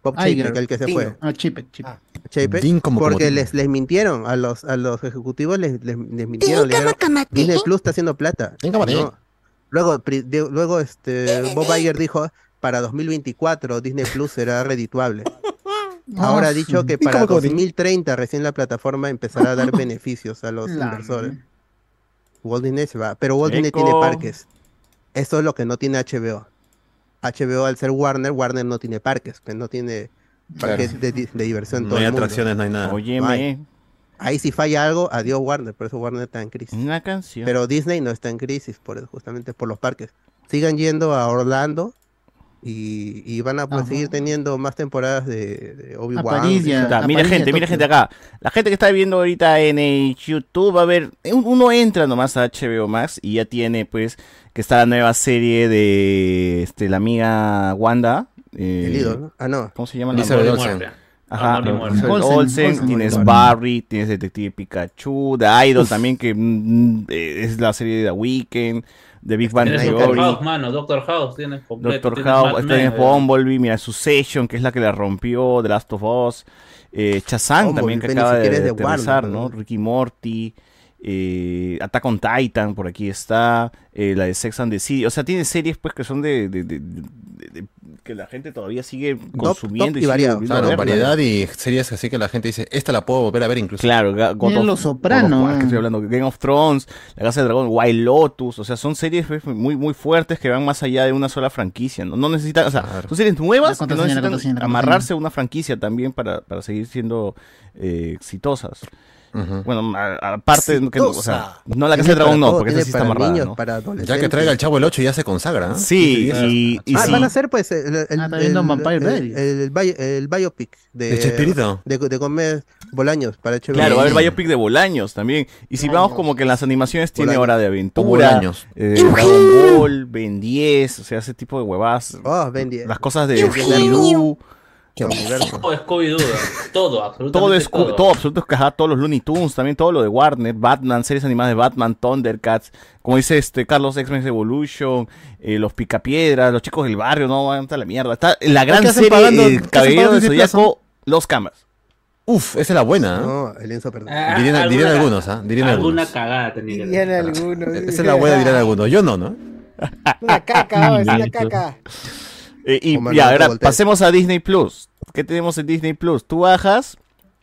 Bob Iger. Chapek, el que se fue. ah, Chipek, Chipek. Porque les, les mintieron a los, a los ejecutivos, les, les, les mintieron. le dijeron, Disney Plus está haciendo plata. No. Luego, pri- de- luego este, Bob Iger dijo, para 2024 Disney Plus será redituable. Ahora ha dicho que ¿Y para cómo, cómo, Dean? 2030 recién la plataforma empezará a dar beneficios a los La- inversores. Walt Disney se va, pero Walt Disney tiene parques. Eso es lo que no tiene HBO. HBO al ser Warner, Warner no tiene parques, que no tiene parques Claro. de, de diversión No todo hay el mundo. atracciones, no hay nada. Óyeme, Ahí si falla algo, adiós Warner, por eso Warner está en crisis. una canción. Pero Disney no está en crisis, por, justamente por los parques. Sigan yendo a Orlando Y, y van a pues, seguir teniendo más temporadas de, de Obi-Wan. Mira gente, mira gente acá. La gente que está viendo ahorita en el YouTube, a ver, uno entra nomás a HBO Max y ya tiene pues que está la nueva serie de este, la amiga Wanda. Eh, El ídolo, ¿no? Ah, no. ¿Cómo se llama? Elizabeth la Olsen. Ajá. Elizabeth Olsen, Olsen, Olsen, tienes. Barry, tienes Detective Pikachu, The Idol también, que mm, eh, es la serie de The Weeknd, The Big Bang Tienes Doctor Theory. House, mano, Doctor House tienes completo. Doctor House, tienes Bumblebee, mira, Succession, que es la que la rompió, The Last of Us, eh, también, que acaba de, de aterrizar, ¿no? Ricky Morty, eh, Attack on Titan, por aquí está, eh, la de Sex and the City, o sea, tiene series pues que son de, de- de- de- de- que la gente todavía sigue consumiendo y, a Claro, variedad y series así que la gente dice, esta la puedo volver a ver incluso. Claro, God of- Los Soprano, God of ah. estoy hablando, Game of Thrones, La Casa del Dragón, Wild Lotus, o sea, son series pues, muy muy fuertes que van más allá de una sola franquicia, no, no necesitan, o sea, son series nuevas que no necesitan amarrarse a una franquicia también para, para seguir siendo exitosas. Bueno, aparte, o sea, no la Casa del Dragón no, porque esa sí está amarrada, ¿no? Ya que traiga el chavo el 8 ya se consagra. ¿eh? Sí, y, y ah, sí. van a hacer pues el, el, Ah, el- Vampire el- el, el bio- el biopic de, ¿De Chespirito? de, de Gómez Bolaños para HBO. Claro, va a haber biopic de Bolaños también. Y si vamos como que en las animaciones tiene Bolaños. Hora de Aventura, Bolaños. eh, Dragon Ball, Ben 10, o sea, ese tipo de huevadas. Oh, Ben 10. Las cosas de Scooby-Doo. Todo Scooby-Doo, todo, absolutamente Todo es todo. todo, absoluto es ajá, todos los Looney Tunes, también todo lo de Warner, Batman, series animadas de Batman, Thundercats, como dice este Carlos X-Men Evolution, eh, los Picapiedras, los chicos del barrio, no, van a la mierda. Está la gran ¿Qué hacen serie pagando- El hacen Caballero Plus, Zodíaco, Los Camas. Uf, esa es la buena. ¿eh? No, el Enzo perdón. Ah, Dirían, alguna dirían algunos, ¿ah? Dirían Alguna algunos. cagada tenía Dirían algunos. Esa es la buena, dirían algunos. Yo no, ¿no? Una caca, es una caca. Eh, y ya, pasemos a Disney Plus. ¿Qué tenemos en Disney Plus? Tú bajas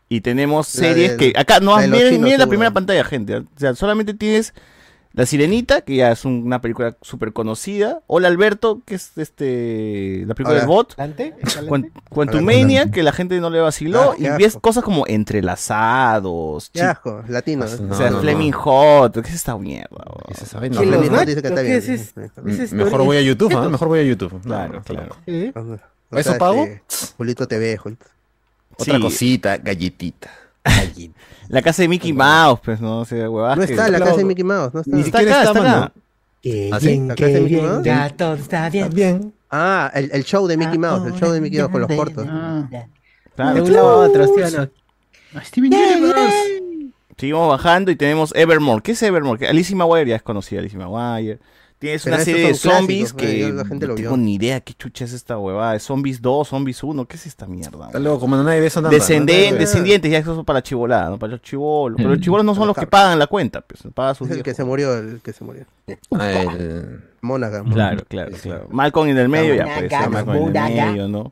y tenemos La series del- que acá no miren, chinos, miren la primera pantalla, gente. O sea, solamente tienes La Sirenita, que ya es un- una película súper conocida. Hola Alberto, que es este la película Hola. del bot. ¿Adelante? Quan- Quantumania, que la gente no le vaciló. Ah, y ves cosas como entrelazados. Qué chi- asco, latino. o sea, Fleming Hot. ¿Qué es esta mierda? bro? Esa es vaina. No, ¿Qué los Fleming Hot nachos? dice que está ¿Qué bien. es es- Sí. es Mejor voy a YouTube, ¿ah? Mejor voy a YouTube. Claro, claro. ¿Eh? O ¿Eso sea, pago? este, Julito TV, Julito. Otra Sí. cosita, galletita. La casa de Mickey Mouse, pues, ¿no? O sea, huevadas No que- está la casa de Mickey Mouse, no está. Ni Está siquiera acá, está, está acá. mano. Qué ¿Ah, sí? bien, ¿La qué casa de Mickey bien, Mouse? ya todo está bien. Bien. Ah, el, el show de Mickey Mouse, el show de Mickey Mouse con los cortos. Ah. Claro. De un lado a otro, ¿sí o no? Ah, Steven Universe. Seguimos bajando y tenemos Evermore. ¿Qué es Evermore? Que Alicia Maguire ya es conocida, Alicia Maguire. Tienes Pero una serie de zombies clásicos, que la gente no lo tengo vio. ni idea qué chucha es esta huevada. ¿Es Zombies 2, Zombies 1, ¿qué es esta mierda? Está luego, como nadie ve eso nada. Descenden- ¿no? descendientes, ya eso es para la chivolada, ¿no? Para los chivolos. Pero los Mm. chivolos no son los que pagan la cuenta, pues, paga sus Es el que se murió, el que se murió. Ah, el- Mónaga. Claro, claro, claro. Malcolm en el medio, ya pues, Monaga, Malcolm en el medio, ¿no?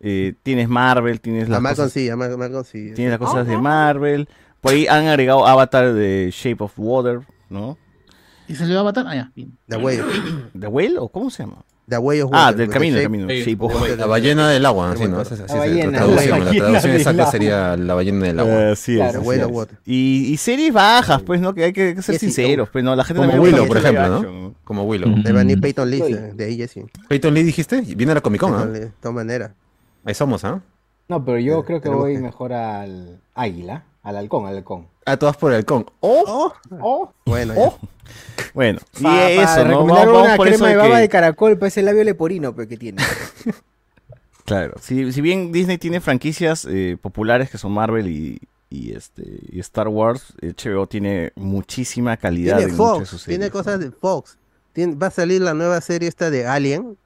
Eh, tienes Marvel, tienes La las Malcolm cosas, sí, a Mal- Malcolm sí. tienes las cosas de Marvel. Por ahí han agregado Avatar de Shape of Water, ¿no? ¿Y se le va a matar? Ah, ya. bien. The Way. ¿The Whale o cómo se llama? The Way of Ah, Water, del pues, camino, del camino. Sí, Water. La ballena del agua, así, ¿no? Así, La ballena, la traducción, la traducción del exacta sería la ballena del agua. Así The es. Y, y series bajas, pues, ¿no? Que hay que, ser sinceros, pues, ¿no? La gente Como Willow, por ejemplo, ¿no? Como Willow. De Vanny Peyton Lee, de ahí sí. Peyton Lee dijiste, viene a la Comic Con, ¿ah? De todas maneras. Ahí somos, ¿ah? No, pero yo Sí, creo que voy mejor al águila, al halcón, al halcón. Ah, todas por el halcón. ¡Oh! Oh, Bueno. Oh. Bueno, y para, eso, ¿no? Vamos, una por crema eso de de baba que- de caracol para ese labio leporino pues, que tiene. Claro, si, si bien Disney tiene franquicias eh, populares que son Marvel y, y, este, y Star Wars, HBO tiene muchísima calidad Tiene en Fox, sus tiene series, cosas ¿no? de Fox. Tiene- va a salir la nueva serie esta de Alien,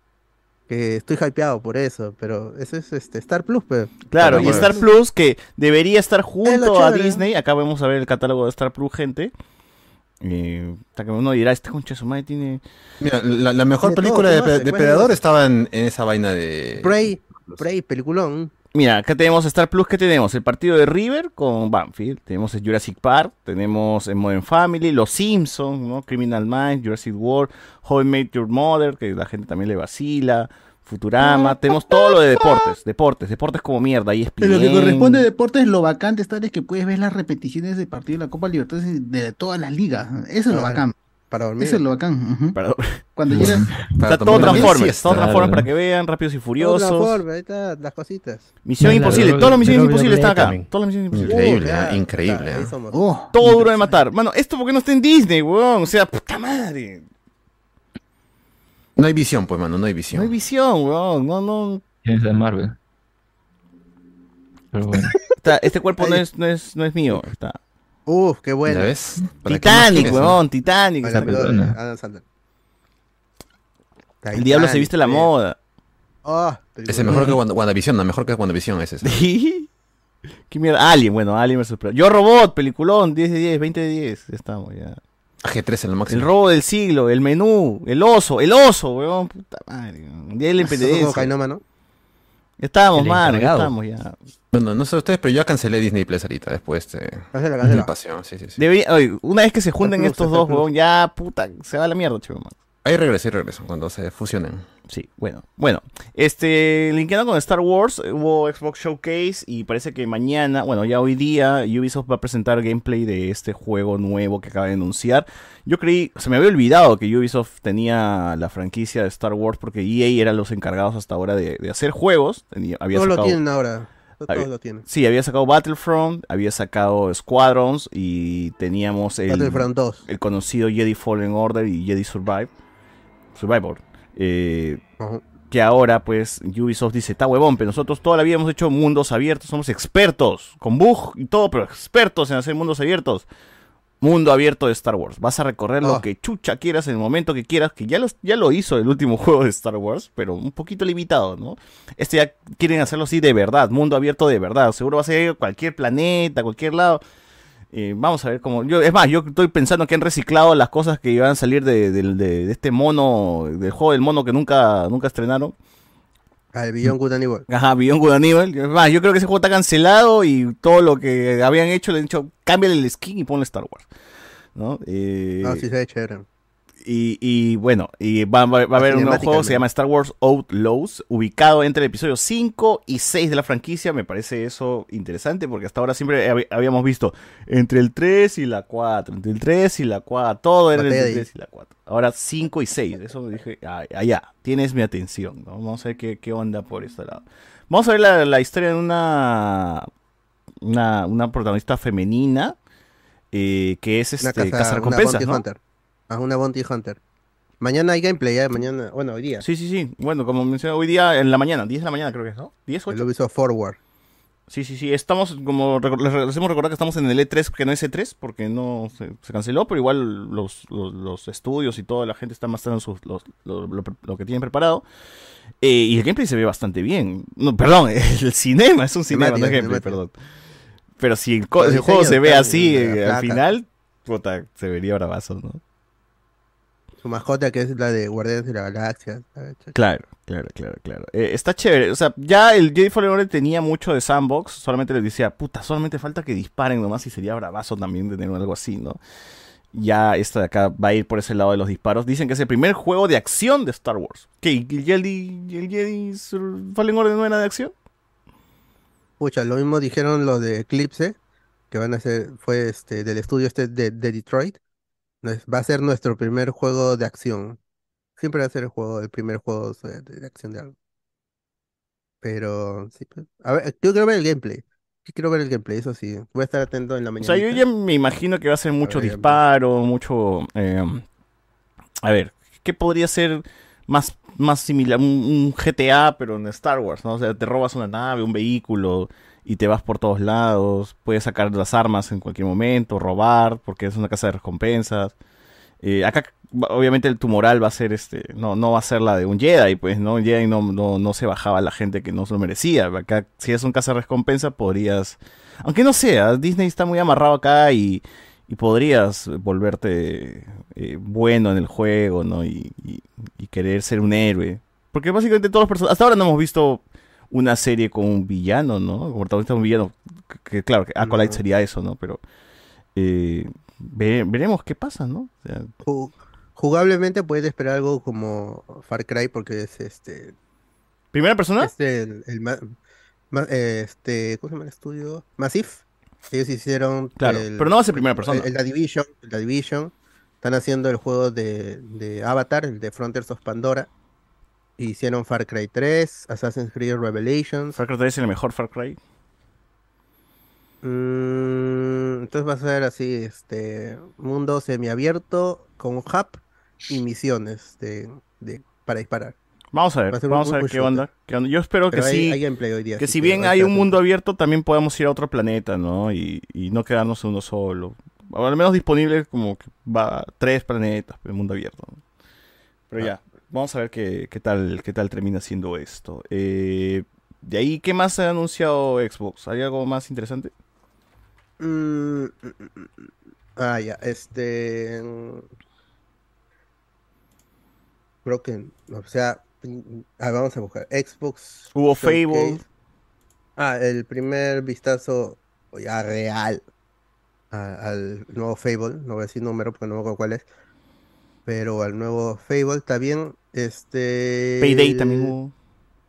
que estoy hypeado por eso, pero eso es este Star Plus, pues. Claro, y Pero Star Plus, que debería estar junto a. Disney. Acá vamos a ver el catálogo de Star Plus, gente. Eh, hasta que uno dirá, este concha de su madre tiene... Mira, la, la mejor Tiene película todo, de. Depredador Bueno, estaba en, en esa vaina de... Prey, Prey, peliculón. Mira, acá tenemos Star Plus, ¿qué tenemos? El partido de River con Banfield, tenemos el Jurassic Park, tenemos el Modern Family, Los Simpsons, ¿no? Criminal Minds, Jurassic World, How I Met Your Mother, que la gente también le vacila, Futurama, tenemos todo lo de deportes, deportes, deportes como mierda, y En lo que corresponde a deportes, lo bacán de estar es que puedes ver las repeticiones de partido de la Copa Libertadores de todas las ligas. Eso es lo Ah, bacán. Para dormir. Eso es lo bacán. Para- Cuando llega. Está todo Transformers, siesta. todo Transformers para que vean, Rápidos y Furiosos. forma, ahí está, las cositas. Misión La- Imposible, la- todas las misiones imposibles están acá. Todas las misiones imposibles. Increíble, ah, increíble. somos. Oh, Todo duro de matar. Mano, esto porque no está en Disney, weón. O sea, puta madre. No hay visión, pues, mano, no hay No visión. hay visión, weón. No, no. Tienes de Marvel. Pero bueno. Está- este cuerpo no es, no es, no es mío. Está. Uf, qué bueno. ¿Ya ves? ¿Para qué más Titanic, weón. Titanic. Adam Sandler. El diablo se viste la Titanic, moda. Oh, Ese es mejor que Wanda- WandaVision, no, mejor que WandaVision ese. ese. ¿Qué mierda? Alien, bueno, Alien vs. Yo Robot, peliculón, 10 de 10, 20 de 10. Ya estamos, ya. G3 en lo El máximo. robo del siglo, el menú, el oso, el oso, weón. Puta madre. weón. Día la El mano, ya encargado. estamos, ya. Bueno, no sé ustedes, pero yo ya cancelé Disney Plus ahorita después de Cancela, de cancela. pasión, sí, sí, sí. Debería- oye, una vez que se junten estos dos, weón, ya, puta, se va a la mierda, chico, man. Ahí regreso, ahí regreso, cuando se fusionen. Sí, bueno. Bueno, este, linkeando con Star Wars, eh, hubo Xbox Showcase y parece que mañana, bueno, ya hoy día, Ubisoft va a presentar gameplay de este juego nuevo que acaba de anunciar. Yo creí, se me había olvidado que Ubisoft tenía la franquicia de Star Wars porque EA eran los encargados hasta ahora de, de hacer juegos. Tenía, había Todos lo tienen ahora. Todos había- lo tienen. Sí, había sacado Battlefront, había sacado Squadrons y teníamos el, Battlefront 2. el conocido Jedi Fallen Order y Jedi Survive, Survivor. Eh, Ajá. que ahora pues Ubisoft dice, está huevón, pero nosotros toda la vida hemos hecho mundos abiertos, somos expertos, con bug y todo, pero expertos en hacer mundos abiertos. Mundo abierto de Star Wars. Vas a recorrer lo Ah. que chucha quieras en el momento que quieras, que ya, los, ya lo hizo el último juego de Star Wars, pero un poquito limitado, ¿no? Este ya quieren hacerlo así de verdad, mundo abierto de verdad. Seguro va a ser cualquier planeta, cualquier lado. Eh, vamos a ver cómo. Yo, es más, yo estoy pensando que han reciclado las cosas que iban a salir de, de- de este mono, del juego del mono que nunca, nunca estrenaron. Al Beyond Good Evil. Ajá, Beyond Good Evil. Es más, yo creo que ese juego está cancelado y todo lo que habían hecho le han dicho, cámbiale el skin y ponle Star Wars. ¿No? Eh, sí se ve chévere. Y, y bueno, y va, va- va a haber un nuevo juego, se llama Star Wars Outlaws, ubicado entre el episodio 5 y 6 de la franquicia. Me parece eso interesante porque hasta ahora siempre hab- habíamos visto entre el 3 y la 4, entre el 3 y la 4, todo era entre el Batalla. 3 y la 4. Ahora 5 y 6, eso me dije, ah, allá, tienes mi atención. ¿no? Vamos a ver qué, qué onda por este lado. Vamos a ver la, la historia de una, una, una protagonista femenina eh, que es Una este, casa, casa una recompensas, Bounty ¿no? Hunter. Ah, una Bounty Hunter. Mañana hay gameplay, ya, mañana, bueno, hoy día. Sí, sí, sí. Bueno, como mencioné, hoy día en la mañana, 10 de la mañana creo que es, ¿no? 10, 8. El Ubisoft Forward. Sí, sí, sí. Estamos, como les hacemos recordar que estamos en el E3, que no es E3, porque no se, se canceló, pero igual los, los, los estudios y toda la gente está mostrando sus, los, lo, lo- lo que tienen preparado. Eh, y el gameplay se ve bastante bien. No, perdón, el cinema es un cinema, no gameplay, perdón. Pero si el, juego se ve así eh, al final, puta, se vería bravazo, ¿no? Su mascota que es la de Guardianes de la Galaxia. ¿sabes? Claro, claro, claro, claro. Eh, está chévere. O sea, ya el Jedi Fallen Order tenía mucho de sandbox. Solamente les decía, puta, solamente falta que disparen nomás y sería bravazo también tener algo así, ¿no? Ya esta de acá va a ir por ese lado de los disparos. Dicen que es el primer juego de acción de Star Wars. ¿Qué? ¿Y ¿El Jedi, el Jedi Fallen Order no era de acción? Pucha, lo mismo dijeron los de Eclipse, que van a ser, fue este, del estudio este de, de Detroit. Va a ser nuestro primer juego de acción. Siempre va a ser el juego, el primer juego de, de acción de algo. Pero, sí, pues, a ver, yo quiero ver el gameplay. Yo quiero ver el gameplay, eso sí. Voy a estar atento en la O mañana. sea, yo ya me imagino que va a ser mucho ver, disparo, mucho... eh, a ver, ¿qué podría ser más, más similar? Un, un GTA, pero en Star Wars, ¿no? O sea, te robas una nave, un vehículo y te vas por todos lados. Puedes sacar las armas en cualquier momento, robar, porque es una casa de recompensas. Eh, acá, obviamente, tu moral va a ser este, no, no va a ser la de un Jedi, pues, ¿no? Un Jedi no, no, no se bajaba a la gente que no se lo merecía. Acá, si es un casa de recompensa, podrías. Aunque no sea, Disney está muy amarrado acá y, y podrías volverte eh, bueno en el juego, ¿no? Y, y- y querer ser un héroe. Porque básicamente todos los personajes. Hasta ahora no hemos visto una serie con un villano, ¿no? Como protagonista de un villano. Que, que claro, que Acolyte No. sería eso, ¿no? Pero. eh, ve- veremos qué pasa, ¿no? O sea, Ju- Jugablemente puedes esperar algo como Far Cry porque es este ¿Primera persona? este el, el ma- ma- este ¿cómo se llama el estudio? Massive. Ellos hicieron Claro, el- pero no va a ser primera persona. el- el- la Division, la Division Están haciendo el juego de, de Avatar, el de Frontiers of Pandora. Hicieron Far Cry 3, Assassin's Creed Revelations. Far Cry 3 es el mejor Far Cry. Mm, entonces va a ser así, este, mundo semiabierto con hub y misiones de, de- para disparar. Vamos a ver, Va a ser vamos un- a ver qué onda, qué onda. Yo espero Pero que hay- sí. hay día, que si bien hay un mundo abierto, también podamos ir a otro planeta, ¿no? Y, y no quedarnos uno solo. O al menos disponible como que va a tres planetas el mundo abierto. ¿no? Pero ya, vamos a ver qué, qué tal qué tal termina siendo esto. Eh, de ahí, ¿qué más ha anunciado Xbox? ¿Hay algo más interesante? Mm, mm, mm. Ah, ya, este. Creo que, o sea, ah, vamos a buscar. Xbox. Hubo Showcase. Fable. Ah, el primer vistazo ya real a- al nuevo Fable. No voy a decir número porque no me acuerdo cuál es. Pero al nuevo Fable está bien. Este. Payday también hubo.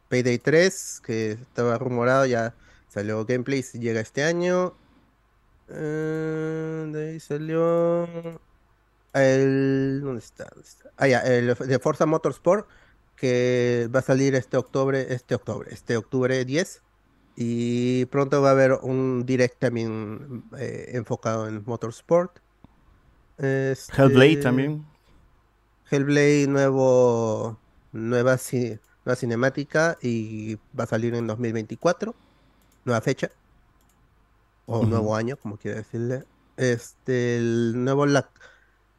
Payday 3, que estaba rumorado, ya salió gameplay, llega este año. Eh, de ahí salió el... ¿Dónde está? ¿Dónde está? Ah, ya, el de Forza Motorsport, que va a salir este octubre, este octubre, este octubre 10. Y pronto va a haber un direct también eh, enfocado en Motorsport. Hellblade Este, también. Hellblade nuevo, nueva, ci- nueva cinemática y va a salir en 2024, nueva fecha, o nuevo año, como quiera decirle. Este, el nuevo La-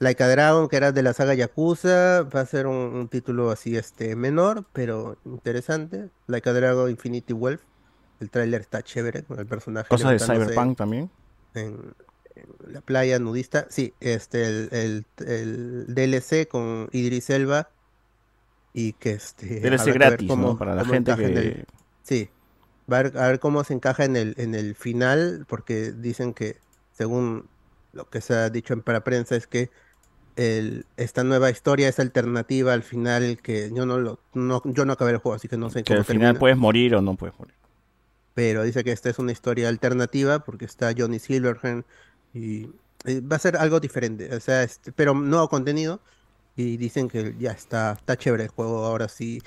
Dragon, que era de la saga Yakuza, va a ser un, un título así, este, menor, pero interesante. Laika Dragon Infinity Wealth, el tráiler está chévere con el personaje Cosas de Cyberpunk también. en la playa nudista. Sí, este, el, el- el DLC con Idris Elba y que este... DLC gratis, Para la gente que- el- sí, va a ver, a ver cómo se encaja en el, en el final, porque dicen que, según lo que se ha dicho en para prensa, es que el, esta nueva historia es alternativa al final que yo no lo, no, yo no acabé el juego, así que no sé Que cómo al final termina puedes morir o no puedes morir. pero dice que esta es una historia alternativa porque está Johnny Silverhand y eh, va a ser algo diferente, o sea, este, pero nuevo contenido y dicen que ya está, está chévere el juego, ahora sí.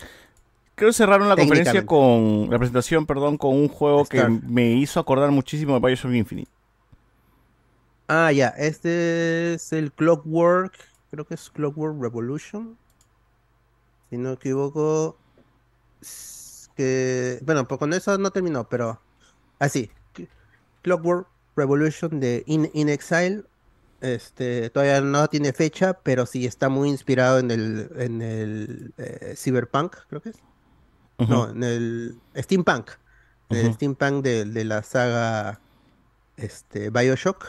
Creo que cerraron la conferencia con la presentación, perdón, con un juego que me hizo acordar muchísimo de Bioshock Infinite. Ah, ya, este es el Clockwork, creo que es Clockwork Revolution, si no me equivoco, que, bueno, pues con eso no terminó, pero así, Clockwork Revolution de In, In Exile, este, todavía no tiene fecha, pero sí está muy inspirado en el, en el eh, Cyberpunk, creo que es. No, en el Steampunk, en el. Steampunk de, de la saga este, Bioshock.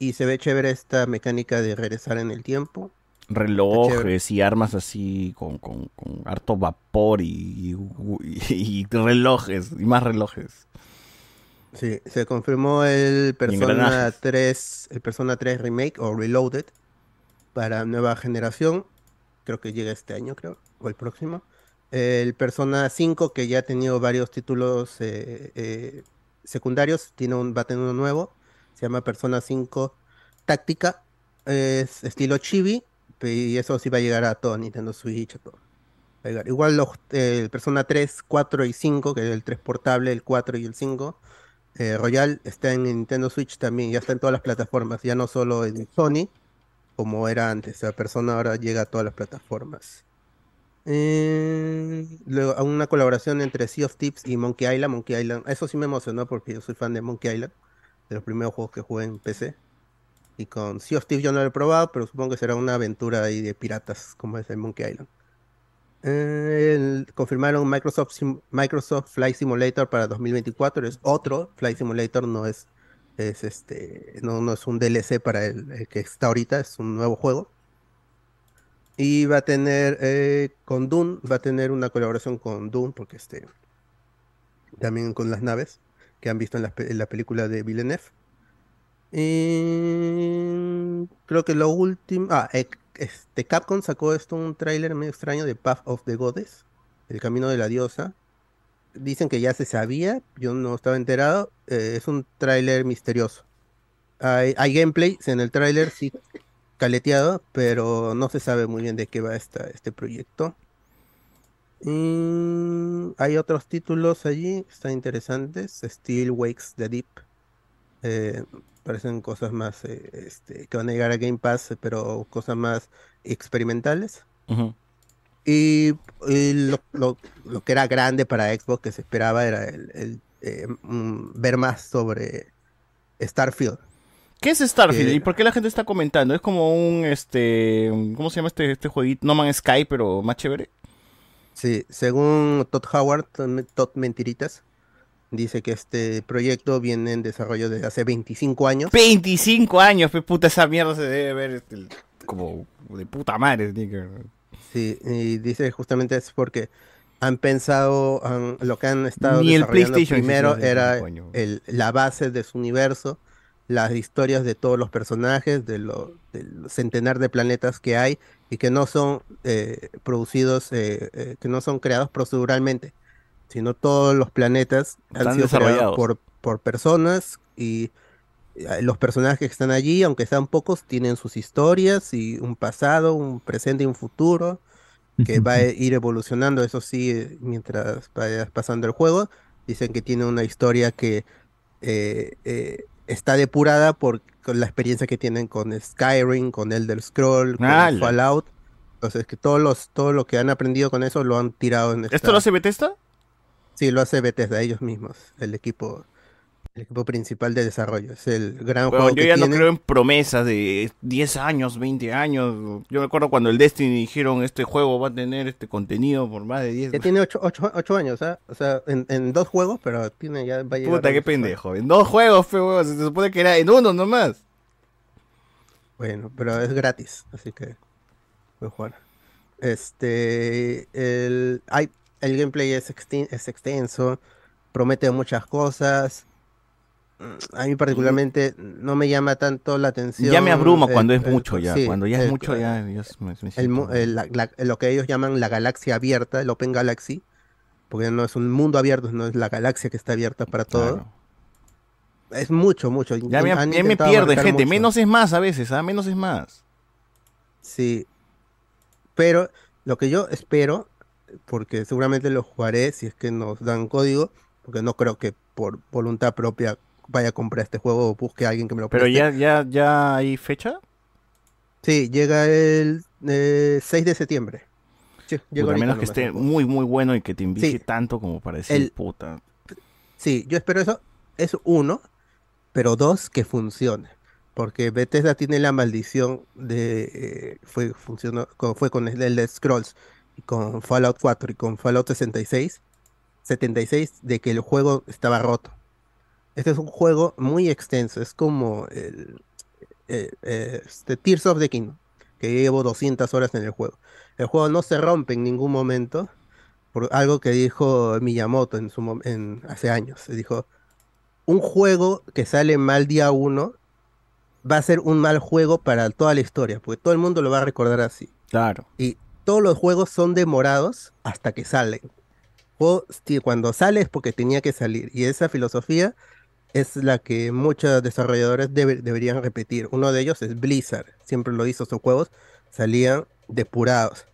Y se ve chévere esta mecánica de regresar en el tiempo. Relojes y armas así con, con, con harto vapor y, y- y relojes y más relojes. Sí, se confirmó el Persona engranajes. 3, el Persona 3 Remake o Reloaded para nueva generación. Creo que llega este año, creo, o el próximo. El Persona 5, que ya ha tenido varios títulos eh, eh, secundarios, tiene un, va a tener uno nuevo. Se llama Persona 5 Táctica. Es estilo chibi. Y eso sí va a llegar a todo Nintendo Switch, a todo. Igual los eh, el Persona 3, 4 y 5, que es el 3 portable, el 4 y el 5. Eh, Royal está en Nintendo Switch también, ya está en todas las plataformas, ya no solo en Sony, como era antes. Sea, Persona ahora llega a todas las plataformas. Eh, luego, una colaboración entre Sea of Thieves y Monkey Island. Monkey Island, eso sí me emocionó porque yo soy fan de Monkey Island, de los primeros juegos que jugué en PC. Y con Sea of Thieves yo no lo he probado, pero supongo que será una aventura ahí de piratas, como es el Monkey Island. Confirmaron Microsoft, Microsoft Flight Simulator para 2024. Es otro Flight Simulator, no es, es este, no, no es un DLC para el, que está ahorita, es un nuevo juego. Y va a tener eh, con Dune, va a tener una colaboración con Dune, porque este también con las naves que han visto en la, en la película de Villeneuve. Y creo que lo último. Ah, este Capcom sacó esto un tráiler medio extraño de Path of the Goddess, El Camino de la Diosa. Dicen que ya se sabía, yo no estaba enterado. eh, es un tráiler misterioso. Hay, gameplay en el tráiler, sí, caleteado, pero no se sabe muy bien de qué va esta, este proyecto. Hay otros títulos allí, están interesantes. Steel Wakes the Deep. Eh, parecen cosas más eh, este, que van a llegar a Game Pass, pero cosas más experimentales. Y, y lo, lo- lo que era grande para Xbox que se esperaba era el, el, eh, mm, ver más sobre Starfield. ¿Qué es Starfield? ¿Y por qué la gente está comentando? Es como un, este, ¿cómo se llama este, este jueguito? No Man's Sky, pero más chévere. Sí, según Todd Howard, Todd Mentiritas, dice que este proyecto viene en desarrollo desde hace 25 años. 25 años, pe puta, esa mierda se debe ver este, como de puta madre. Sí, y dice justamente es porque han pensado, han- lo que han estado Ni desarrollando primero era 25 años. el- la base de su universo, las historias de todos los personajes, de lo- del centenar de planetas que hay y que no son eh, producidos, eh, eh, que no son creados proceduralmente, sino todos los planetas han Están sido desarrollados. por, por personas y eh, los personajes que están allí, aunque sean pocos, tienen sus historias y un pasado, un presente y un futuro que va a ir evolucionando, eso sí, eh, mientras vaya pasando el juego. Dicen que tiene una historia que eh, eh, está depurada por la experiencia que tienen con Skyrim, con Elder Scroll, con. Fallout. Entonces, que todos los, todo lo que han aprendido con eso lo han tirado en ¿Esto esta- lo hace Bethesda? Sí, lo hace Bethesda ellos mismos, el equipo, el equipo principal de desarrollo. Es el gran Bueno, juego yo que ya no creo en promesas de 10 años, 20 años. Yo me acuerdo cuando el Destiny dijeron este juego va a tener este contenido por más de 10 Ya tiene 8 años, ¿ah? O sea, en, en dos juegos, pero tiene ya va a llegar Puta, qué pendejo. En dos juegos, fe, huevón, Se supone que era en uno nomás. Bueno, pero es gratis, así que puedes jugar. Este, el, hay, el gameplay es, exten- es extenso, promete muchas cosas. A mí particularmente no me llama tanto la atención. Ya me abruma el- cuando es el- mucho ya. sí, cuando ya es el- mucho ya. es- me- la- la- lo que ellos llaman la galaxia abierta, el Open Galaxy, porque no es un mundo abierto, no es la galaxia que está abierta para todo. Es mucho, mucho. Ya me, ya abarcar gente. mucho. Menos es más a veces, ¿ah? Menos es más. Sí. Pero lo que yo espero, porque seguramente lo jugaré si es que nos dan código, porque no creo que por voluntad propia vaya a comprar este juego o busque a alguien que me lo Pero preste. ya, ya, ya hay fecha. Sí, llega el eh, 6 de septiembre. Sí, llega a menos que esté el muy, muy bueno y que te Sí. tanto como para decir, El- puta. Sí, yo espero eso. Es uno, pero dos, que funcione. Porque Bethesda tiene la maldición de. eh, fue, funcionó, con, fue con el Elder Scrolls, con Fallout 4 y con Fallout 66, 76, de que el juego estaba roto. Este es un juego muy extenso, es como el, eh, eh, este Tears of the Kingdom, que llevo 200 horas en el juego. El juego no se rompe en ningún momento, por algo que dijo Miyamoto en su en, hace años. Dijo, un juego que sale mal día uno va a ser un mal juego para toda la historia, porque todo el mundo lo va a recordar así. Claro. Y todos los juegos son demorados hasta que salen. Sí, cuando sale es porque tenía que salir. Y esa filosofía es la que muchos desarrolladores debe- deberían repetir. Uno de ellos es Blizzard. Siempre lo hizo, sus juegos salían depurados.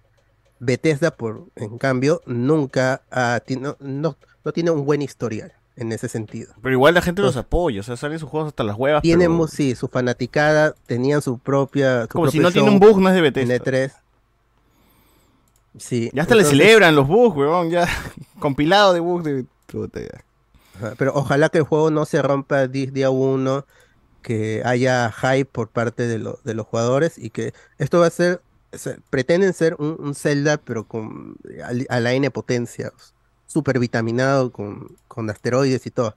Bethesda, por, en cambio, nunca ti- no, no- no tiene un buen historial en ese sentido. Pero igual la gente los apoya, o sea, salen sus juegos hasta las huevas. Tienen, pero- sí, su fanaticada, tenían su propia. su Como si no tiene un bug, no es de Bethesda. en E3. Sí. Ya hasta le celebran los bugs, huevón, ya. Compilado de bugs de. Puta, ya. Ajá, Pero ojalá que el juego no se rompa día uno, que haya hype por parte de, lo- de los jugadores y que esto va a ser, o sea, pretenden ser un, un Zelda, pero con a, la N potencia, súper vitaminado con, con asteroides y todo.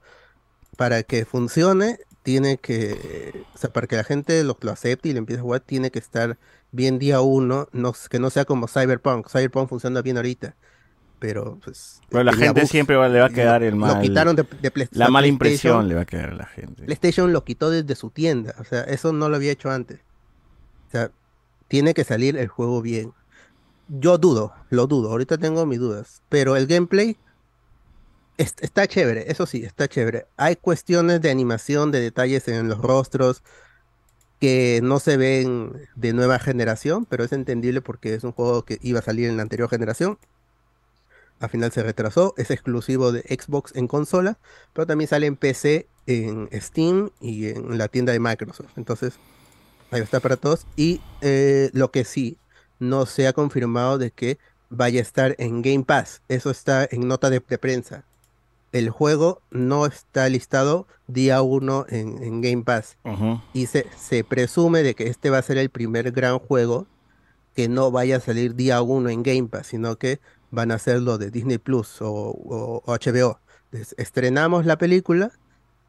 Para que funcione, tiene que, o sea, para que la gente lo, lo acepte y le empiece a jugar, tiene que estar bien día uno, no, que no sea como Cyberpunk. Cyberpunk funciona bien ahorita. Pero pues. Pero la tenía gente siempre va- le va a Lo- quedar el Lo mal. quitaron de, de Play- La mala impresión le va a quedar a la gente. PlayStation lo quitó desde su tienda. O sea, eso no lo había hecho antes. O sea, tiene que salir el juego bien. Yo dudo, lo dudo. Ahorita tengo mis dudas. Pero el gameplay es- está chévere. Eso sí, está chévere. Hay cuestiones de animación, de detalles en los rostros. Que no se ven de nueva generación, pero es entendible porque es un juego que iba a salir en la anterior generación. Al final se retrasó, es exclusivo de Xbox en consola, pero también sale en PC, en Steam y en la tienda de Microsoft. Entonces, ahí está para todos. Y eh, lo que sí, no se ha confirmado de que vaya a estar en Game Pass. Eso está en nota de, de prensa. El juego no está listado día 1 en, en Game Pass. Y se, se presume de que este va a ser el primer gran juego que no vaya a salir día 1 en Game Pass, sino que van a hacerlo de Disney Plus o, o- o HBO. Entonces, estrenamos la película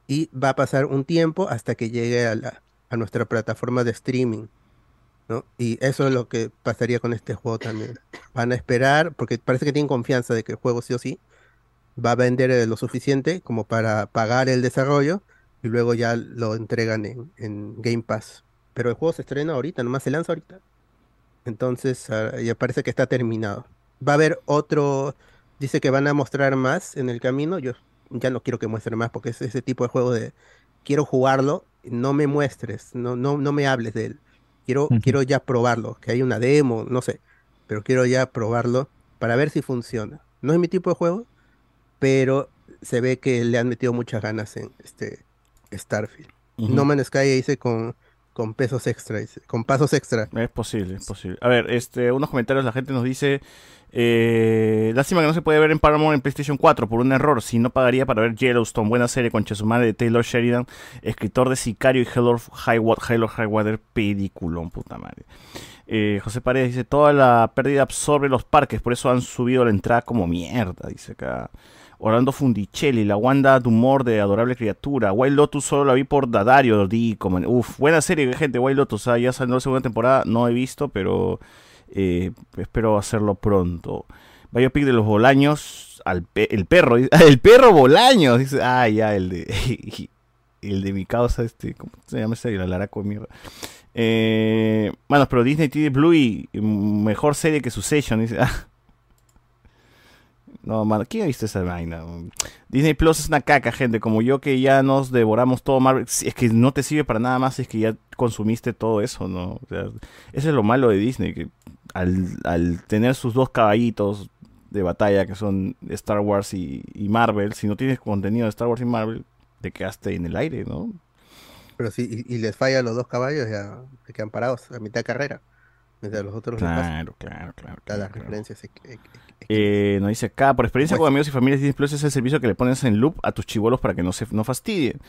y va a pasar un tiempo hasta que llegue a, la, a nuestra plataforma de streaming. ¿no? Y eso es lo que pasaría con este juego también. Van a esperar, porque parece que tienen confianza de que el juego sí o sí va a vender eh, lo suficiente como para pagar el desarrollo y luego ya lo entregan en, en Game Pass. Pero el juego se estrena ahorita, nomás se lanza ahorita. Entonces ah, ya parece que está terminado. Va a haber otro, dice que van a mostrar más en el camino. Yo ya no quiero que muestren más porque es ese tipo de juego de quiero jugarlo, no me muestres, no, no, no me hables de él. Quiero, quiero ya probarlo, que hay una demo, no sé, pero quiero ya probarlo para ver si funciona. No es mi tipo de juego, pero se ve que le han metido muchas ganas en este Starfield. No Man's Sky dice con, con pesos extra, dice, con pasos extra. Es posible, es posible. A ver, este, unos comentarios, la gente nos dice, eh, lástima que no se puede ver en Paramount en PlayStation 4 por un error, si no pagaría para ver Yellowstone, buena serie con Chesumare de Taylor Sheridan, escritor de Sicario y Hello High Water, Hello High Water, peliculón, puta madre. Eh, José Paredes dice, toda la pérdida absorbe los parques, por eso han subido la entrada como mierda, dice acá. Orlando Fundicelli, la Wanda de humor de Adorable Criatura. Wild Lotus solo la vi por Dadario, di como, uf, buena serie, gente, Wild Lotus, ah, ya salió la segunda temporada, no he visto, pero eh, espero hacerlo pronto. Biopic de los Bolaños, al pe- el perro, el perro Bolaños, dice, ah, ya, el de, el de mi causa, este, ¿cómo se llama ese? El alaraco de mierda. Eh, bueno, pero Disney tiene Blue y mm, mejor serie que Succession, dice, ah. No, mano, ¿quién ha visto esa vaina? Disney Plus es una caca, gente. Como yo que ya nos devoramos todo Marvel. Es que no te sirve para nada más si es que ya consumiste todo eso, ¿no? O sea, es lo malo de Disney, que al, tener sus dos caballitos de batalla, que son Star Wars y, Marvel, si no tienes contenido de Star Wars y Marvel, te quedaste en el aire, ¿no? Pero si y, les falla los dos caballos, ya se quedan parados a mitad de carrera. Mientras los otros. Claro, claro, claro. Todas las referencias. eh, nos dice acá, por experiencia con amigos y familias, Disney Plus es el servicio que le pones en loop a tus chivolos para que no se no fastidien.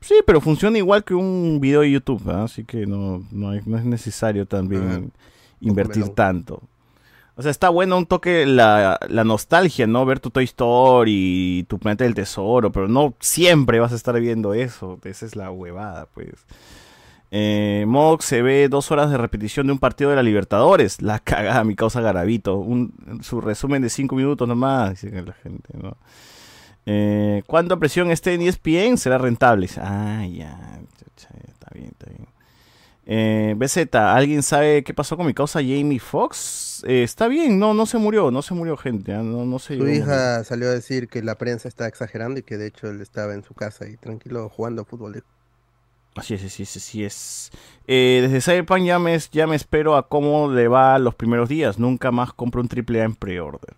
Sí, pero funciona igual que un video de YouTube, ¿ah? así que no, no, hay- no es necesario también invertir melón. tanto. O sea, está bueno un toque la, la nostalgia, ¿no? Ver tu Toy Story y tu Planeta del Tesoro, pero no siempre vas a estar viendo eso. Esa es la huevada, pues. Eh, Mox se ve dos horas de repetición de un partido de la Libertadores. La cagada, mi causa Garavito. Un, su resumen de cinco minutos nomás, dice la gente, ¿no? Eh, cuando presión esté en ESPN será rentable. Ah, ya, está bien, está bien. Eh, BZ, ¿alguien sabe qué pasó con mi causa Jamie Foxx? Eh, está bien, no, no se murió, no se murió gente, ah, no, no se Su hija salió a decir que la prensa está exagerando y que de hecho él estaba en su casa y tranquilo jugando fútbol. Así es, así es, así es. Eh, desde Cyberpunk ya me, ya me espero a cómo le va los primeros días. Nunca más compro un triple A en pre-order.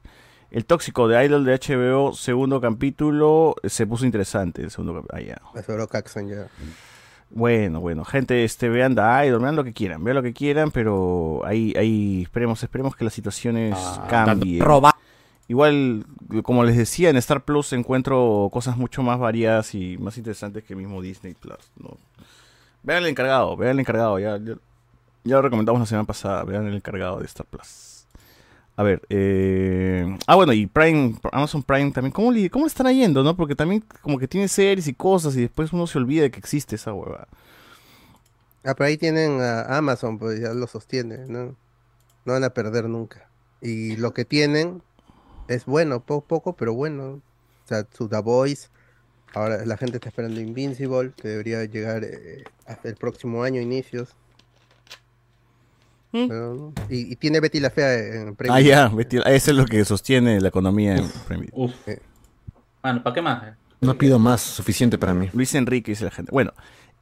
El tóxico de Idol de HBO, segundo capítulo, se puso interesante. El segundo cap- ah, ya. Bueno, bueno, gente, este, vean The Idol, vean lo que quieran, vean lo que quieran, pero ahí, ahí, esperemos, esperemos que las situaciones cambien. roba- Igual, como les decía, en Star Plus encuentro cosas mucho más variadas y más interesantes que el mismo Disney Plus. ¿no? Vean el encargado, vean el encargado, ya, ya, lo recomendamos la semana pasada, vean el encargado de Star Plus. A ver, eh... ah bueno, y Prime, Amazon Prime también, ¿cómo le, cómo están yendo, no? Porque también como que tiene series y cosas y después uno se olvida de que existe esa hueva. Ah, pero ahí tienen a Amazon, pues ya lo sostiene, ¿no? No van a perder nunca. Y lo que tienen es bueno, po- poco, pero bueno. O sea, su The Voice. Ahora la gente está esperando Invincible, que debería llegar eh, hasta el próximo año, inicios. Pero, ¿no? y, y tiene Betty la Fea en Premium. Ah, ya, Betty- eso es lo que sostiene la economía en Video. Bueno, ¿para qué más? No pido más, suficiente para mí. Luis Enrique dice la gente. Bueno,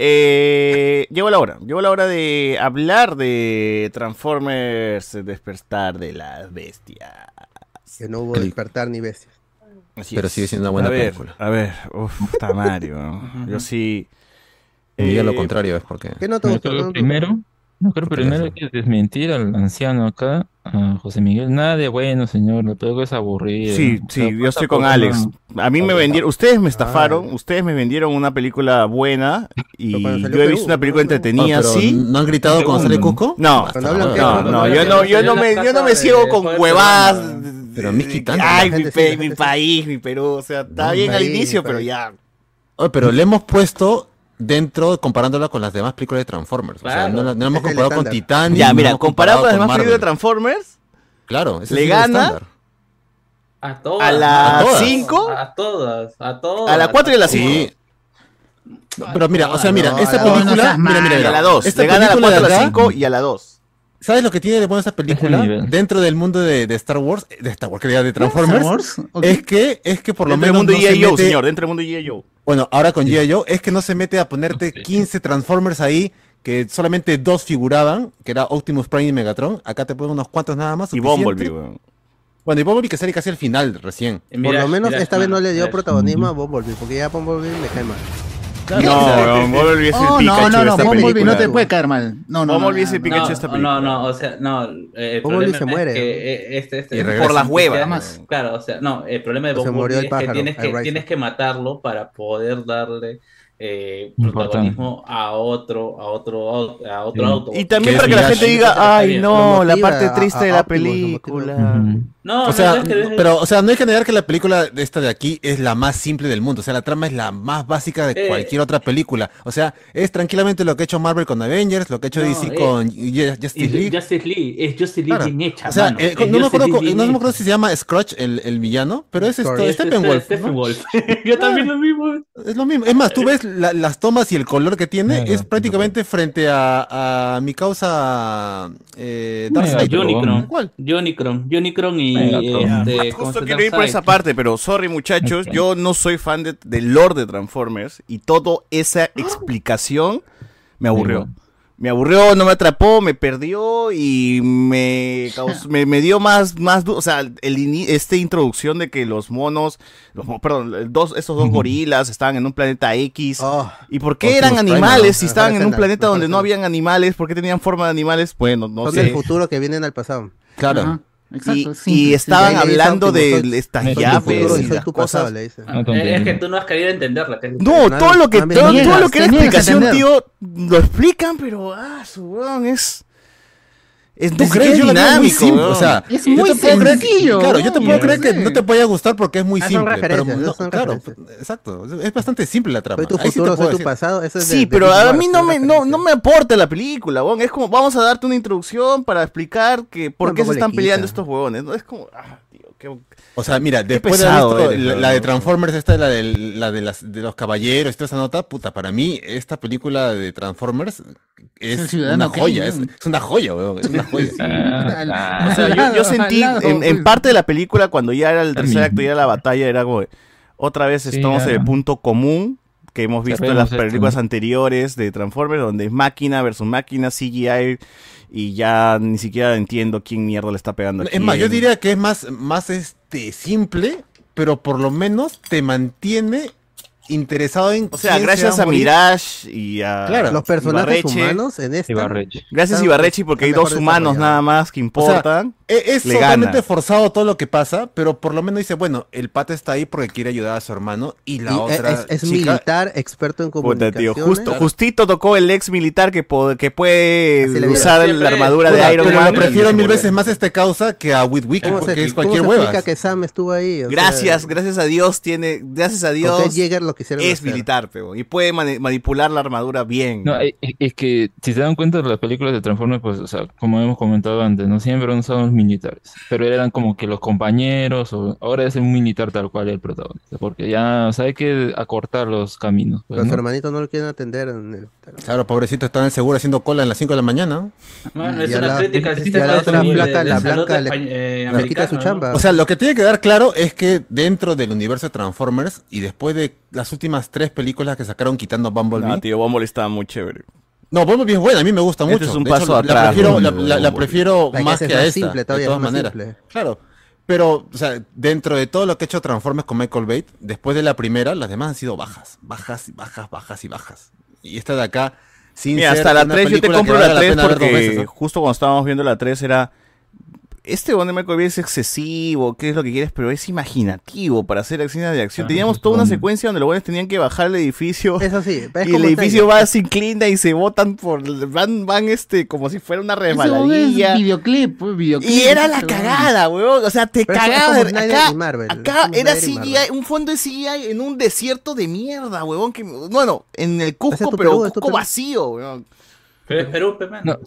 Eh, llegó la hora. Llegó la hora de hablar de Transformers Despertar de las Bestias. Que no hubo despertar ni bestias. Así Pero es. sigue siendo una buena a ver, película. A ver, uff, está Mario. Yo sí. Y diga lo eh, contrario, es porque. ¿Qué no te gustó? ¿No? primero, no creo primero hay que desmentir al anciano acá, a José Miguel. Nada de bueno, señor, la película es aburrida. Sí, O sea, sí, yo estoy con Alex. una- A mí me vendieron, ustedes me estafaron, ustedes me vendieron una película buena y Pero cuando yo salió he Perú, visto una película no, entretenida, pero sí. ¿No han gritado cuando sale Cusco? No, no, no, yo no, yo no me, yo no me ciego con huevadas. Pero Mickey tanto, Ay, mi, pe- mi país, mi Perú, o sea, está bien al inicio, pero ya. Oye, pero le hemos puesto dentro, comparándola con las demás películas de Transformers. O sea, Claro. no, la- no la hemos comparado con. Titanic. Ya, no mira, hemos comparado con las demás películas de Transformers, Claro, ese le es gana. A todas. a ¿A las todas? 5, A todas, a todas. a la 4 y a la 5. Sí. Pero mira, o sea, mira, no, esta no, no película, mira, mira, Y mira, a la 2. Esta Le gana a la película 4, a la acá, 5 y a la 2. ¿Sabes lo que tiene de bueno esta película? Dentro del mundo de, de Star Wars, de Star Wars, que diga, de Transformers, Wars? Ok. es que, es que por lo Dentro del menos mundo no de se mete- señor, dentro del mundo de G.I. Joe. Bueno, ahora con G.I. Joe es que no se mete a ponerte Sí. 15 Transformers ahí, que solamente dos figuraban, que era Optimus Prime y Megatron. Acá te ponen unos cuantos nada más. Y. Bumblebee, weón. Bueno, y Bumblebee que sale casi al final recién. Por lo menos mira, esta vez no le dio mira, protagonismo a Bumblebee, porque ya Bumblebee me cae mal. No, Bumblebee es el Pikachu no, no, de no, esta Bumblebee película. no te puede caer mal. No, no, no. Bumblebee es no, el no. Pikachu de No, esta no, película. no, o sea, no. eh, Bumblebee se es muere, que ¿no? eh, este, este, este-. Por las huevas. más. Claro, o sea, no, el problema de Bumblebee es que tienes que, tienes que matarlo para poder darle eh, protagonismo a otro, a otro, a otro Sí. auto. Y también para que la gente diga, ay, no, la parte triste a de la película. No, O no, sea, no es que- pero, o sea, no hay que negar que la película de esta de aquí es la más simple del mundo. O sea, la trama es la más básica de Eh. cualquier otra película. O sea, es tranquilamente lo que ha hecho Marvel con Avengers, lo que ha hecho No, DC eh. con Justice Y League. Justice League, es Justice League Claro. bien hecha, O sea, mano. eh, no, me acuerdo, no me acuerdo si se llama Scratch el, el villano, pero es, esto, Es Steppenwolf. ¿no? Steppenwolf. Yo también lo mismo. Es lo mismo. Es más, tú ves la- las tomas y el color que tiene, es prácticamente frente a, a mi causa eh, Darkseid. Mega- Unicron, ¿Cuál? Unicron, Unicron y Megatron. Este, ¿cómo Justo quiero ir por esa parte, pero sorry muchachos, yo no soy fan de- del lore de Transformers y toda esa explicación me aburrió. Me aburrió, no me atrapó, me perdió y me causó- me, me dio más, más o sea, el esta introducción de que los monos, los, perdón, dos, estos dos gorilas estaban en un planeta X. Oh, ¿Y por qué eran animales si estaban en un planeta donde no habían animales? ¿Por qué tenían forma de animales? Bueno, no son sé. del futuro que vienen al pasado. Claro. Exacto, y estaban Y le dice hablando Optimus, de soy- estas soy tu Soy tu futuro llaves y las cosas. Ah, Es que tú no has querido entenderla. que No, todo lo que, todo, Niegas, todo lo que era explicación, tío, lo explican, pero ah, su weón es. Es ¿Tú crees? veo muy dinámico, simple, o sea, Es muy te puedo creer que- sencillo, claro, yo te puedo no creer que no te vaya a gustar porque es muy Ah, son simple, pero referencias, no- son claro, exacto, es bastante simple la trama. Soy tu sí futuro, puedo soy tu pasado. Eso es de- Sí, de pero a mí no me, no, no me aporta la película. Es como, vamos a darte una introducción para explicar que por qué se están peleando estos huevones. ¿no? Es como, ah, qué... O sea, mira, después pesado de visto la, de Transformers, esta la, del- la de, las, de los caballeros, toda esa nota, puta, para mí esta película de Transformers Es una joya, es, una joya, weón, es una joya. Ah, O sea, yo, yo sentí en, en parte de la película, cuando ya era el tercer acto, ya era la batalla, era como, otra vez estamos en el punto común que hemos visto en las esto, películas anteriores de Transformers, donde es máquina versus máquina, CGI, y ya ni siquiera entiendo quién mierda le está pegando Es más, yo diría que es más, más este simple, pero por lo menos te mantiene interesado en O sea, quién se gracias va a. Mirage y a Claro. Los personajes Ibarreche. humanos en. Ibarreche. Gracias Ibarrechi porque hay dos humanos nada más que O sea, importan. Es le totalmente gana. forzado todo lo que pasa, pero por lo menos dice, bueno, el pata está ahí porque quiere ayudar a su hermano y la Y otra es, es chica- militar, experto en Puta, tío, comunicaciones. justo, justito tocó el ex militar que, que puede usar Siempre- la armadura Puta, de Iron pero Man. prefiero mil veces más este causa que a Witwick, ¿Cómo porque se, es cualquier hueva. que Sam estuvo ahí? O Gracias, sea, gracias a Dios tiene, gracias a Dios lo quisieron es hacer. militar, pero y puede mani- manipular la armadura bien. No, es, es que si se dan cuenta de las películas de Transformers, pues, o sea, como hemos comentado antes, no siempre militares, pero eran como que los compañeros, ahora es un militar tal cual el protagonista, porque ya, o hay que acortar los caminos. Pues, los ¿no? hermanitos no lo quieren atender. En el... Claro, pobrecito, están seguro haciendo cola en las 5 de la mañana. Bueno, es una crítica, quita su chamba. O sea, lo que tiene que dar claro es que dentro del universo de Transformers y después de las últimas tres películas que sacaron quitando Bumblebee. Ah, tío, Bumblebee estaba muy chévere. No, Bumblebee es buena, a mí me gusta este mucho. Es un paso atrás, La prefiero, más que a esta, simple, todavía de todas maneras. Claro, pero o sea, dentro de todo lo que ha he hecho Transformers con Michael Bate, después de la primera, las demás han sido bajas, bajas bajas, bajas y bajas. Y esta de acá, sin Mira, ser hasta la 3 yo te compro la 3 porque veces, justo cuando estábamos viendo la 3 era este Bond de Michael Bay es excesivo, qué es lo que quieres, pero es imaginativo para hacer escenas de acción. Teníamos toda una secuencia donde los buenos tenían que bajar el edificio. Eso sí, es y el edificio va, se inclina y se botan por. Van, van este, como si fuera una resbaladilla. Videoclip, pues, videoclip. Y era la cagada, weón. O sea, te cagabas. Acá, Marvel, acá era CGI, un fondo de CGI en un desierto de mierda, weón. Que, bueno, en el Cusco, pero Perú, Cusco vacío, weón. Pero Perú, no,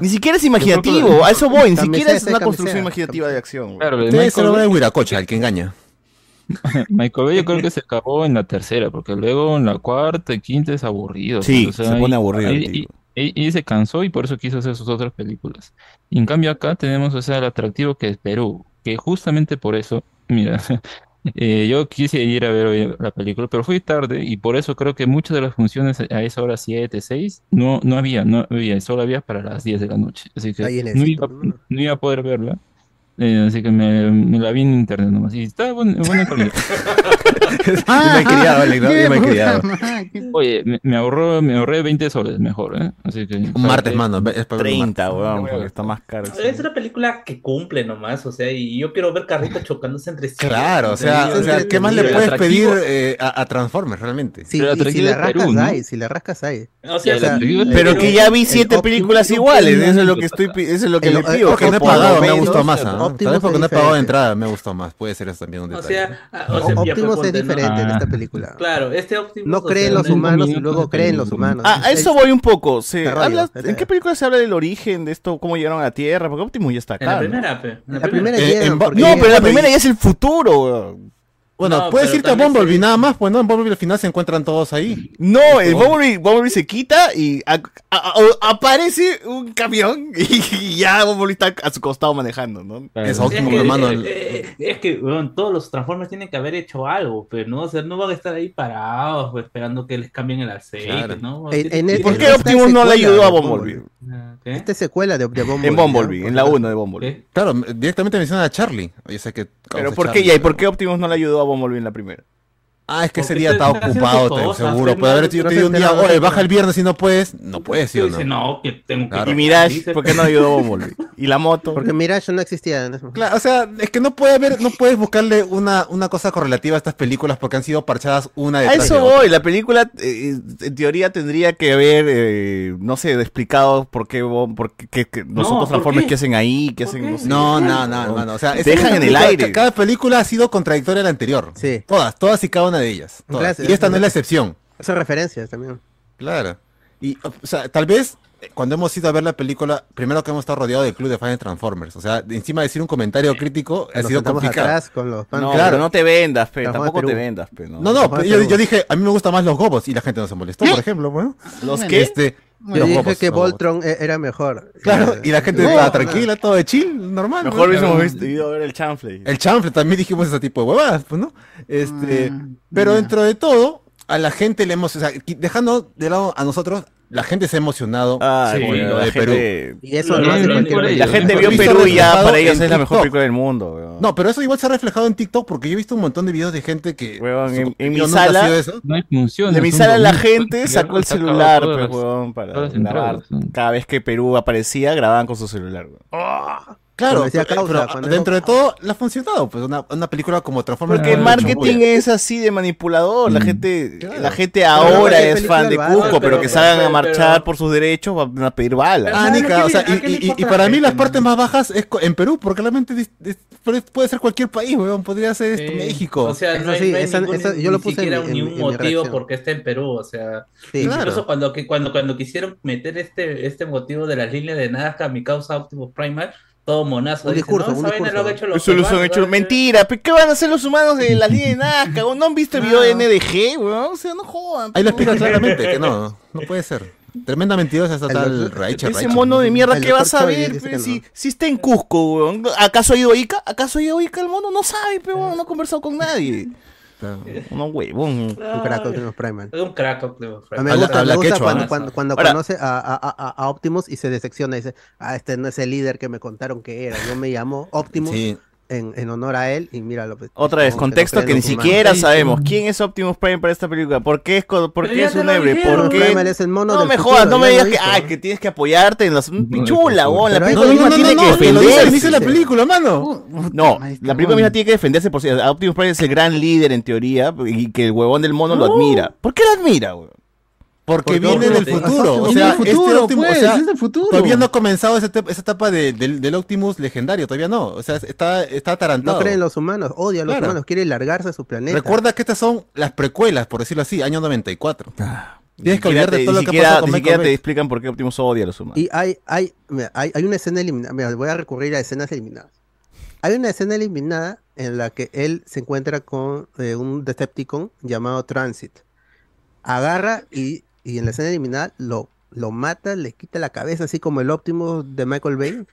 Ni siquiera es imaginativo, a eso voy, ni siquiera es una construcción imaginativa de acción. Claro, Ustedes se lo ven Huiracocha, el que engaña. Michael Bay yo creo que se acabó en la tercera, porque luego en la cuarta y quinta es aburrido. Sí, pues, o sea, se pone aburrido. Y, se cansó y por eso quiso hacer sus otras películas. Y en cambio acá tenemos o el atractivo que es Perú, que justamente por eso, mira, eh, yo quise ir a ver hoy la película, pero fui tarde y por eso creo que muchas de las funciones a esa hora 7, 6, no, no había, no había, solo había para las 10 de la noche. Así que no no iba, a poder verla. Eh, así que me, la vi en internet nomás. Y está buena, buena me he criado, Alex, me he criado. Oye, me, me, ahorró, me ahorré 20 soles mejor, ¿eh? Así que. Un martes, mano. Es para 30, weón, porque está más caro. Es una película que cumple nomás, o sea, y yo quiero ver carritos chocándose entre sí. Claro, o sea, o sea ¿qué más le puedes pedir eh, a, a, Transformers realmente? Sí, si la rascas Perú, hay, si la rascas hay. O sea, pero, que ya vi siete películas iguales, eso es lo que estoy, eso es lo que le pido. Que no he pagado, me ha gustado más, ¿no? Optimus Tal vez porque no he pagado de entrada, me gustó más. Puede ser eso también un detalle. O sea, Optimus es diferente en esta ah. película. Claro, este Optimus. No creen los humanos y luego creen los humanos. Ah, a eso voy un poco. ¿En qué película se habla del origen de esto? ¿Cómo llegaron a la Tierra? Porque Optimus ya está acá. La primera. Eh, la primera, la primera, no, pero la primera ya es el futuro. Bueno, puedes irte a Bumblebee nada más, pues no, en Bumblebee al final se encuentran todos ahí. No, el Bumblebee, Bumblebee se quita y aparece un camión y, ya Bumblebee está a su costado manejando, ¿no? Es óptimo, hermano. Eh, eh, eh, es, que, todos los Transformers tienen que haber hecho algo, pero no, o sea, no van a estar ahí parados pues, esperando que les cambien el aceite, ¿no? En, ¿Por qué Optimus no le ayudó a Bumblebee? Esta secuela de, de Bumblebee. En Bumblebee, en la 1 de Bumblebee. Claro, directamente menciona a Charlie. Pero ¿por qué? ¿Y por qué Optimus no le ayudó a vamos a volver la primera. Ah, es que ese día estaba ocupado, cosas, seguro. Puede haber yo un día, oye, baja el viernes si no puedes. No puedes, ¿sí o no? No, que tengo que. Y Mirage, ¿por qué no ayudó Bumblebee? Y la moto. Porque Mirage no existía. En. Claro, o sea, es que no puede haber, no puedes buscarle una, una cosa correlativa a estas películas porque han sido parchadas una detrás de A eso voy, la película eh, eh, en teoría tendría que haber, eh, no sé, explicado por qué, por qué, que, que nosotros transformes qué hacen ahí, qué hacen. No, no, no, no, o sea, dejan en el aire. Cada película ha sido contradictoria a la anterior. Sí. Todas, todas y cada una de ellas. Y esta no es la excepción. Son referencias también. Claro. Y, o sea, tal vez eh, cuando hemos ido a ver la película, primero que hemos estado rodeado del club de fans de Transformers. O sea, encima decir un comentario crítico ha sido complicado. Atrás no, claro. no te vendas, pe, tampoco te vendas, pe, no. No, no, yo, yo, dije, a mí me gustan más los gobos y la gente no se molestó, por ejemplo, bueno. ¿Los que Este, yo dije que Voltron e-, era mejor. Claro, eh, y la gente estaba tranquila, todo de chill, normal. Mejor hubiésemos ¿no? vestido a ver el chanfle. El chanfle, también dijimos ese tipo de huevadas, pues, ¿no? Este, mm, pero dentro de todo, a la gente le hemos, o sea, dejando de lado a nosotros, la gente se ha emocionado ah, bueno, de. Perú. Y eso no, no, no, la gente vio Perú y ya para ellos es la mejor película del mundo. Weón. No, pero eso igual se ha reflejado en TikTok porque yo he visto un montón de videos de gente que. Weón, en, en mi sala. No hay función, de mi sala la gente sacó el celular, pues, weón, para grabar. Cada vez que Perú aparecía, grababan con su celular. Weón. ¡Ah! Claro, pero, eh, dentro de todo le ha funcionado, pues una, una película como Transformers. Porque el marketing es así de manipulador, la gente la gente ahora es fan de Cuco, pero, pero que salgan a marchar por sus derechos van a pedir balas. Ah, ah o sea, y, para mí las partes más bajas es en Perú, porque realmente puede ser cualquier país, weón, podría ser. México. O sea, no, hay, yo lo puse ni un motivo porque esté en Perú, o sea, incluso cuando cuando cuando quisieron meter este este motivo de las líneas de Nazca, mi causa Optimus Primal todo monazo. Un dice, discurso, no, un discurso. lo han hecho los Eso lo han peruanos, hecho ¿no? mentira. ¿Qué van a hacer los humanos de las líneas de Nazca? ¿No han visto el video de NDG, weón? O sea, no jodan. Ahí lo explica claramente, que no, no puede ser. Tremenda mentirosa esa tal Raicha Ese Raicha. mono de mierda, ¿qué vas a ver? si, si está en Cusco, weón. ¿Acaso ha ido a Ica? ¿Acaso ha ido a Ica el mono? No sabe, pero no ha conversado con nadie. No, huevón. Un crack Optimus Prime. Es un crack Optimus Prime. me gusta, me gusta cuando, ¿ah? cuando, cuando Ahora- conoce a, a- a- a Optimus y se decepciona y dice, ah, este no es el líder que me contaron que era. Yo me llamo Optimus Sí. En, en honor a él y míralo. pues, Otra vez, contexto no que ni siquiera sabemos. ¿Quién es Optimus Prime para esta película? ¿Por qué es, por qué es un héroe? ¿Por qué? Es el mono no me futuro, jodas, no me digas que, ay, que tienes que apoyarte en los... Pichula, weón. La película no, misma no, tiene no, que no, defenderse. la película, mano. No, la película misma tiene que defenderse por si Optimus Prime es el gran líder en teoría y que el huevón del mono lo admira. ¿Por qué lo admira, weón? Porque Porque viene del futuro. O Viene sea, del este futuro, Optimus, pues, o sea, es del futuro. todavía no ha comenzado esa, etapa- esa etapa de- del, del Optimus legendario, todavía no. O sea, está, está atarantado. No creen en los humanos, odia a los Claro. humanos, quiere largarse a su planeta. Recuerda que estas son las precuelas, por decirlo así, año 94. Tienes que olvidar de todo lo que pasó con Ni siquiera te explican por qué Optimus odia a los humanos. Y hay, hay, mira, hay, hay una escena eliminada. Mira, voy a recurrir a escenas eliminadas. Hay una escena eliminada en la que él se encuentra con eh, un Decepticon llamado Transit. Agarra y, y en la escena eliminada lo, lo mata, le quita la cabeza, así como el Optimus de Michael Bay.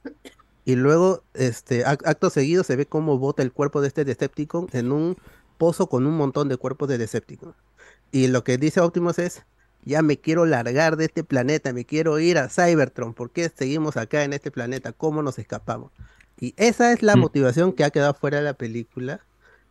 Y luego, este, ac- acto seguido, se ve cómo bota el cuerpo de este Decepticon en un pozo con un montón de cuerpos de Decepticon. Y lo que dice Optimus es, ya me quiero largar de este planeta, me quiero ir a Cybertron, ¿por qué seguimos acá en este planeta? ¿Cómo nos escapamos? Y esa es la Mm. motivación que ha quedado fuera de la película.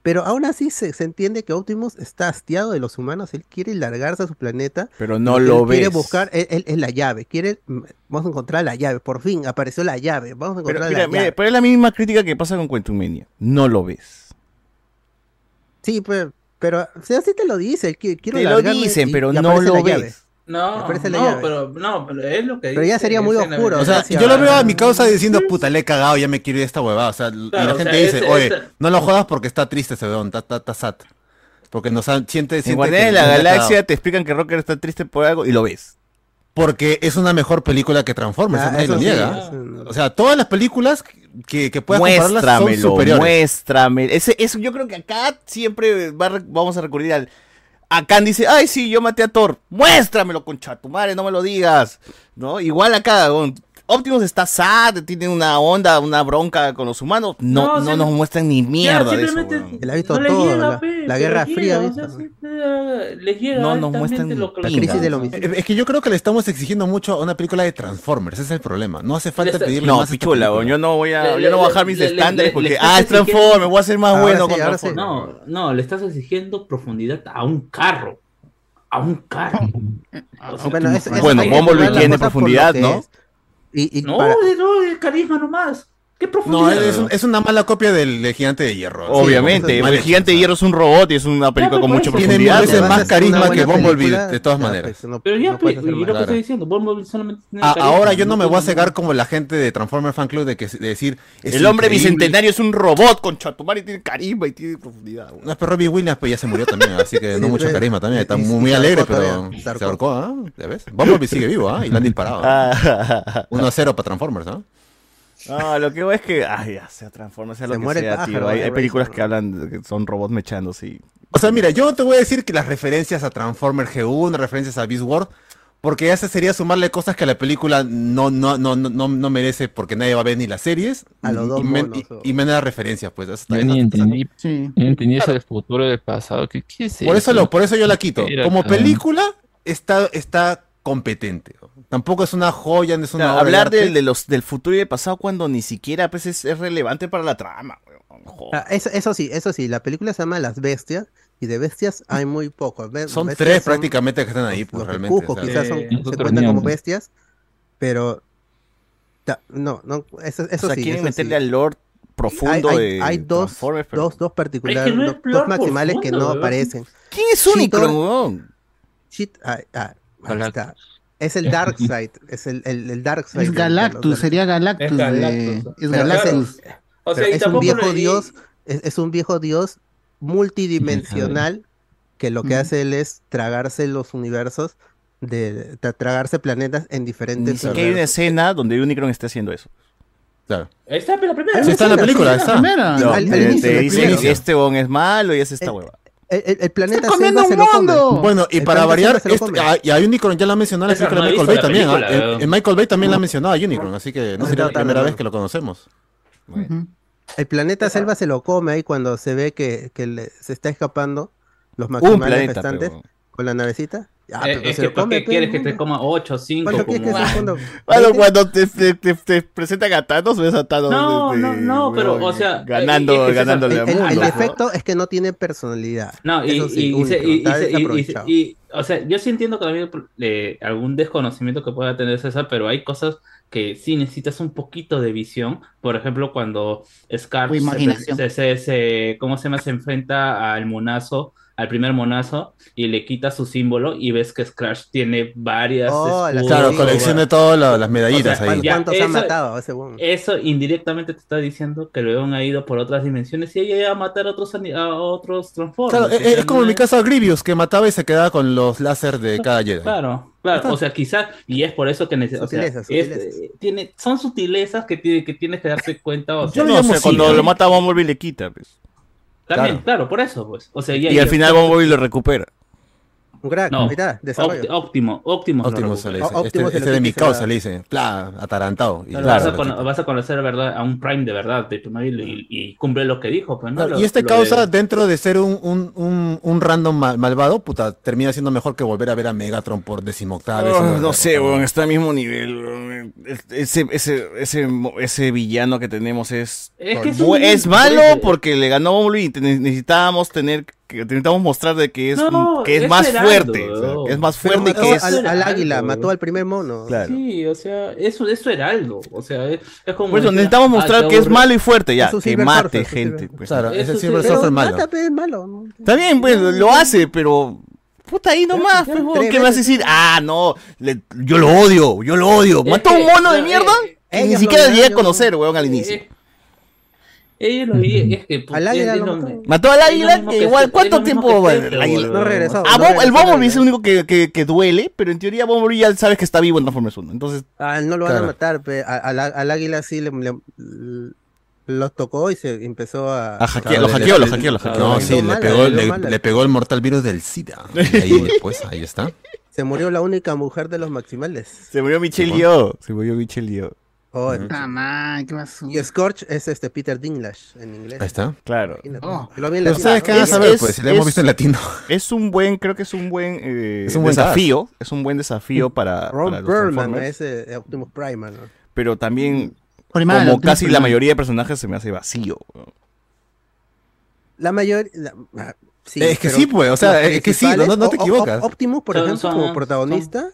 Pero aún así se, se entiende que Optimus está hastiado de los humanos, él quiere largarse a su planeta. Pero no lo él Quiere ves. buscar, él, él la llave, quiere, mm, vamos a encontrar la llave, por fin apareció la llave, vamos a Pero, encontrar mira, la mira, llave. pero es la misma crítica que pasa con Quantum Mania. No lo ves. Sí, pero o sea, sí te lo dice, quiero Te lo dicen, pero no lo llave. No, no, llave. pero, no, pero es lo que Pero ya sería en muy oscuro, O sea, yo lo veo a mi causa diciendo, puta, le he cagado, ya me quiero ir de esta huevada. O sea, y la o gente sea, dice, ese- oye, ese- no lo jodas porque está triste ese weón, está, está, está sad. Porque nos han, siente, En siente Guardianes que de la Galaxia te explican que Rocker está triste por algo y lo ves. Porque es una mejor película que Transformers, Ah, eso nadie lo sí, niega. eso O sea, todas las películas que, que puedas compararlas son superiores. muéstrame. Ese, eso yo creo que acá siempre va vamos a recurrir al. Acá dice, ay, sí, yo maté a Thor. Muéstramelo, concha tu madre, no me lo digas. ¿No? Igual acá, Optimus está sad, tiene una onda, una bronca con los humanos. No, No, nos muestran ni mierda de eso. simplemente weón. Él ha visto no le todo, llega, la, pe, la Guerra llega, Fría, o ¿viste? sea, sí, les llega No nos muestran la les crisis homicidio. Es que yo creo que le estamos exigiendo mucho a una película de Transformers, ese es el problema. No hace falta Le- pedirle No, más pichula, yo no voy a, Le- yo no voy a bajar mis estándares porque, le ah, es Transformers, voy a ser más bueno sí, con. Transformers. No, no, le estás exigiendo profundidad a un carro. A un carro. O sea, Bueno, Bueno, Bumblebee la tiene profundidad, ¿no? es. Y, y no, para- no, de carisma nomás. ¿Qué No, profundidad? es, un- es una mala copia del, del Gigante de Hierro. Obviamente, Sí, el Gigante de. Hierro es un robot y es una película con mucha eso. Tiene mil profundidad. veces a más carisma que Bumblebee, de todas ya, maneras. pues, no- Pero ya, y lo que estoy diciendo, Bumblebee solamente tiene A- carisma, ahora yo no me voy a cegar como la gente de Transformer Fan Club de, que, de decir. es El hombre increíble. bicentenario es un robot con chatumar y tiene carisma y tiene profundidad. weón. No, pero Robbie Williams pues ya se murió también, así que no mucho pues, carisma también. Está muy, alegre, pero se ahorcó. ¿ah? ¿Ya ves? Bumblebee sigue vivo, ¿ah? Y lo han disparado. Ah. 1-0 para Transformers, ¿no? No, lo que voy es que, ay, ya sea Transformers, sea lo Se que muere sea, pájaro, tío. Hay, hay películas que hablan, de que son robots mechándose y... O sea, mira, yo te voy a decir que las referencias a Transformers G1, referencias a Beast Wars, porque ya se sería sumarle cosas que a la película no, no, no, no, no, no merece porque nadie va a ver ni las series. A los y- dos y, men- y- y menos las referencias, pues. Yo ni entendí, Sí. ni entendí eso del futuro y del pasado. ¿Qué, qué es Por eso, eso? lo, por eso yo la quito. Como película está, está competente. Tampoco es una joya, no es O una obra de hablar arte. del, de los, del futuro y del pasado cuando ni siquiera pues, es, es relevante para la trama. Ah, eso, eso sí, eso sí, la película se llama Las Bestias y de bestias hay muy pocos. Be- Son tres prácticamente que están ahí, pues los de realmente. Quizás son, Eh, se cuentan como bestias, pero ta- no, no, eso, eso o sea, sí. quieren eso sí. meterle al lore profundo hay, de hay dos, pero- dos, dos particulares, Es que no dos, dos maximales que no aparecen. ¿Quién es Unicron, Cheetor- ah, ah, ahí está. Es el Dark Side, es el, el, el Dark Side. Es de- de Galactus, de- sería Galactus. Es de- Galactus. Es Pero Galactus. O sea, es un viejo le- dios, es, es un viejo dios multidimensional que lo que Ujú. hace él es tragarse los universos, de, tra- tragarse planetas en diferentes Ni hay una escena donde Unicron esté haciendo eso. Claro. Ahí está, pero la primera. Sí, está en la película, está. No, Al- al te- inicio, te dicen este bon es malo y es esta hueva. El, el- planeta comiendo selva se lo un mundo! come. Bueno, y El para variar, este- ah, y a Unicron ya la mencionó en la Esa película no de Michael Bay la también. ¿ah? película, El- eh. el Michael Bay también la ha mencionado a Unicron, así que no sería la primera ¿no? vez que lo conocemos. El planeta selva se lo come ahí cuando se ve que, que le- se está escapando los planeta, restantes pero- con la navecita. Ah, Eh, es que lo ¿por come, qué pe, quieres que te coma 8 o 5? ¿Cuánto quieres que Como... se cuando- Bueno, cuando te, te, te, te presentan a Thanos, ves a Thanos. No, no, no, pero, o sea, Ganando, es que es eso, ganándole El, el- mundo. el ¿no? defecto es que no tiene personalidad. No, y, Eso sí, y- y se- único, y- y- o sea, yo sí entiendo que también eh, algún desconocimiento que pueda tener César, pero hay cosas que sí necesitas un poquito de visión. Por ejemplo, cuando Scar se, se- se- se- ¿cómo se llama? Se enfrenta al monazo, al primer monazo, y le quita su símbolo y ves que Scratch tiene varias Oh, escudos, Claro, colección de todas la- las medallitas O sea, ahí. ya, ¿Cuántos han eso- matado ese weón? Eso indirectamente te está diciendo que el león ha ido por otras dimensiones y ella iba a matar a otros, a otros Transformers. Claro, es, sea, es como no en mi caso a Grievous, que mataba y se quedaba con los láser de cada Jedi. Claro, claro, o sea, quizás, y es por eso que necesitas, tiene, son sutilezas que, tiene, que tienes que darte cuenta, o sea, No, o sea, cuando lo mata a Bumblebee le quita. Pues. También, claro. claro. por eso, pues, o sea, ya- Y al final Bumblebee lo recupera. Un crack, no, ahí está, desarrollo. Óptimo, óptimo. Óptimo se le dice. Optimus Este, este de mi causa le dice. Pla, atarantado. Y Claro, claro, vas, a vas conocer verdad, a un Prime de verdad de tu y, y cumple lo que dijo, pues, ¿no? Claro, Lo- y este lo causa, de- dentro de ser un, un, un, un random mal- malvado, puta, termina siendo mejor que volver a ver a Megatron por decimoctava vez. Oh, no sé, weón, está al mismo nivel. Ese, ese, ese, ese villano que tenemos es, Es que es bu- un- es malo porque le ganó Bumblebee y necesitábamos tener que necesitamos mostrar de que es, No, que es es más fuerte, o sea, weón. que es más fuerte y que es al, al águila, mató al primer mono. Claro. Sí, o sea, eso es su heraldo, o sea, es, es como Por eso necesitamos ah, mostrar que es malo y fuerte, ya, que mate Surfer, gente. Pues. Claro, Eso ese sí, Silver Surfer malo. Mata, pe, es malo. ¿no? Está bien, pues lo hace, pero puta ahí nomás, pues, ¿qué me vas a decir? Ah, no, le- yo lo odio, yo lo odio. Mató a un mono de mierda eh, que ni siquiera lo llegué a conocer, weón, al inicio. Ellos lo vi, es que pues, Al águila lo mató. Mató al águila, que igual, ¿cuánto tiempo este, el águila? No regresó. A no Bob- el Bumblebee es el único que, que, que duele, pero en teoría Bumblebee ya sabes que está vivo en Transformers 1. Entonces, Ah, no lo van Claro. a matar, pe. A- Al, al águila sí le, los tocó y se empezó a... a hackear, Claro, lo hackeó, lo hackeó, lo hackeó. No, sí, le pegó, le, pegó el mortal virus del SIDA. Y ahí después, ahí está. Se murió la única mujer de los maximales. Se murió Michelle Yeoh. Se murió Michelle Yeoh. Oh, Ah, man, ¿qué pasó? Y Scorch es este Peter Dinklage en inglés. Ahí está. Claro. Oh. Lo vi en Pero latino. ustedes qué van a es- pues, si lo hemos visto en latino. Es un buen, creo que es un buen, eh, Es un buen desafío. Es un buen desafío para, Ron para los ese eh, Optimus Prime, ¿no? Pero también, como Optimus casi la mayoría de personajes, se me hace vacío. La mayoría... sí, Es que pero sí, pues, o sea, es que sí, no- no- te equivocas. Optimus, por ejemplo, son- como protagonista...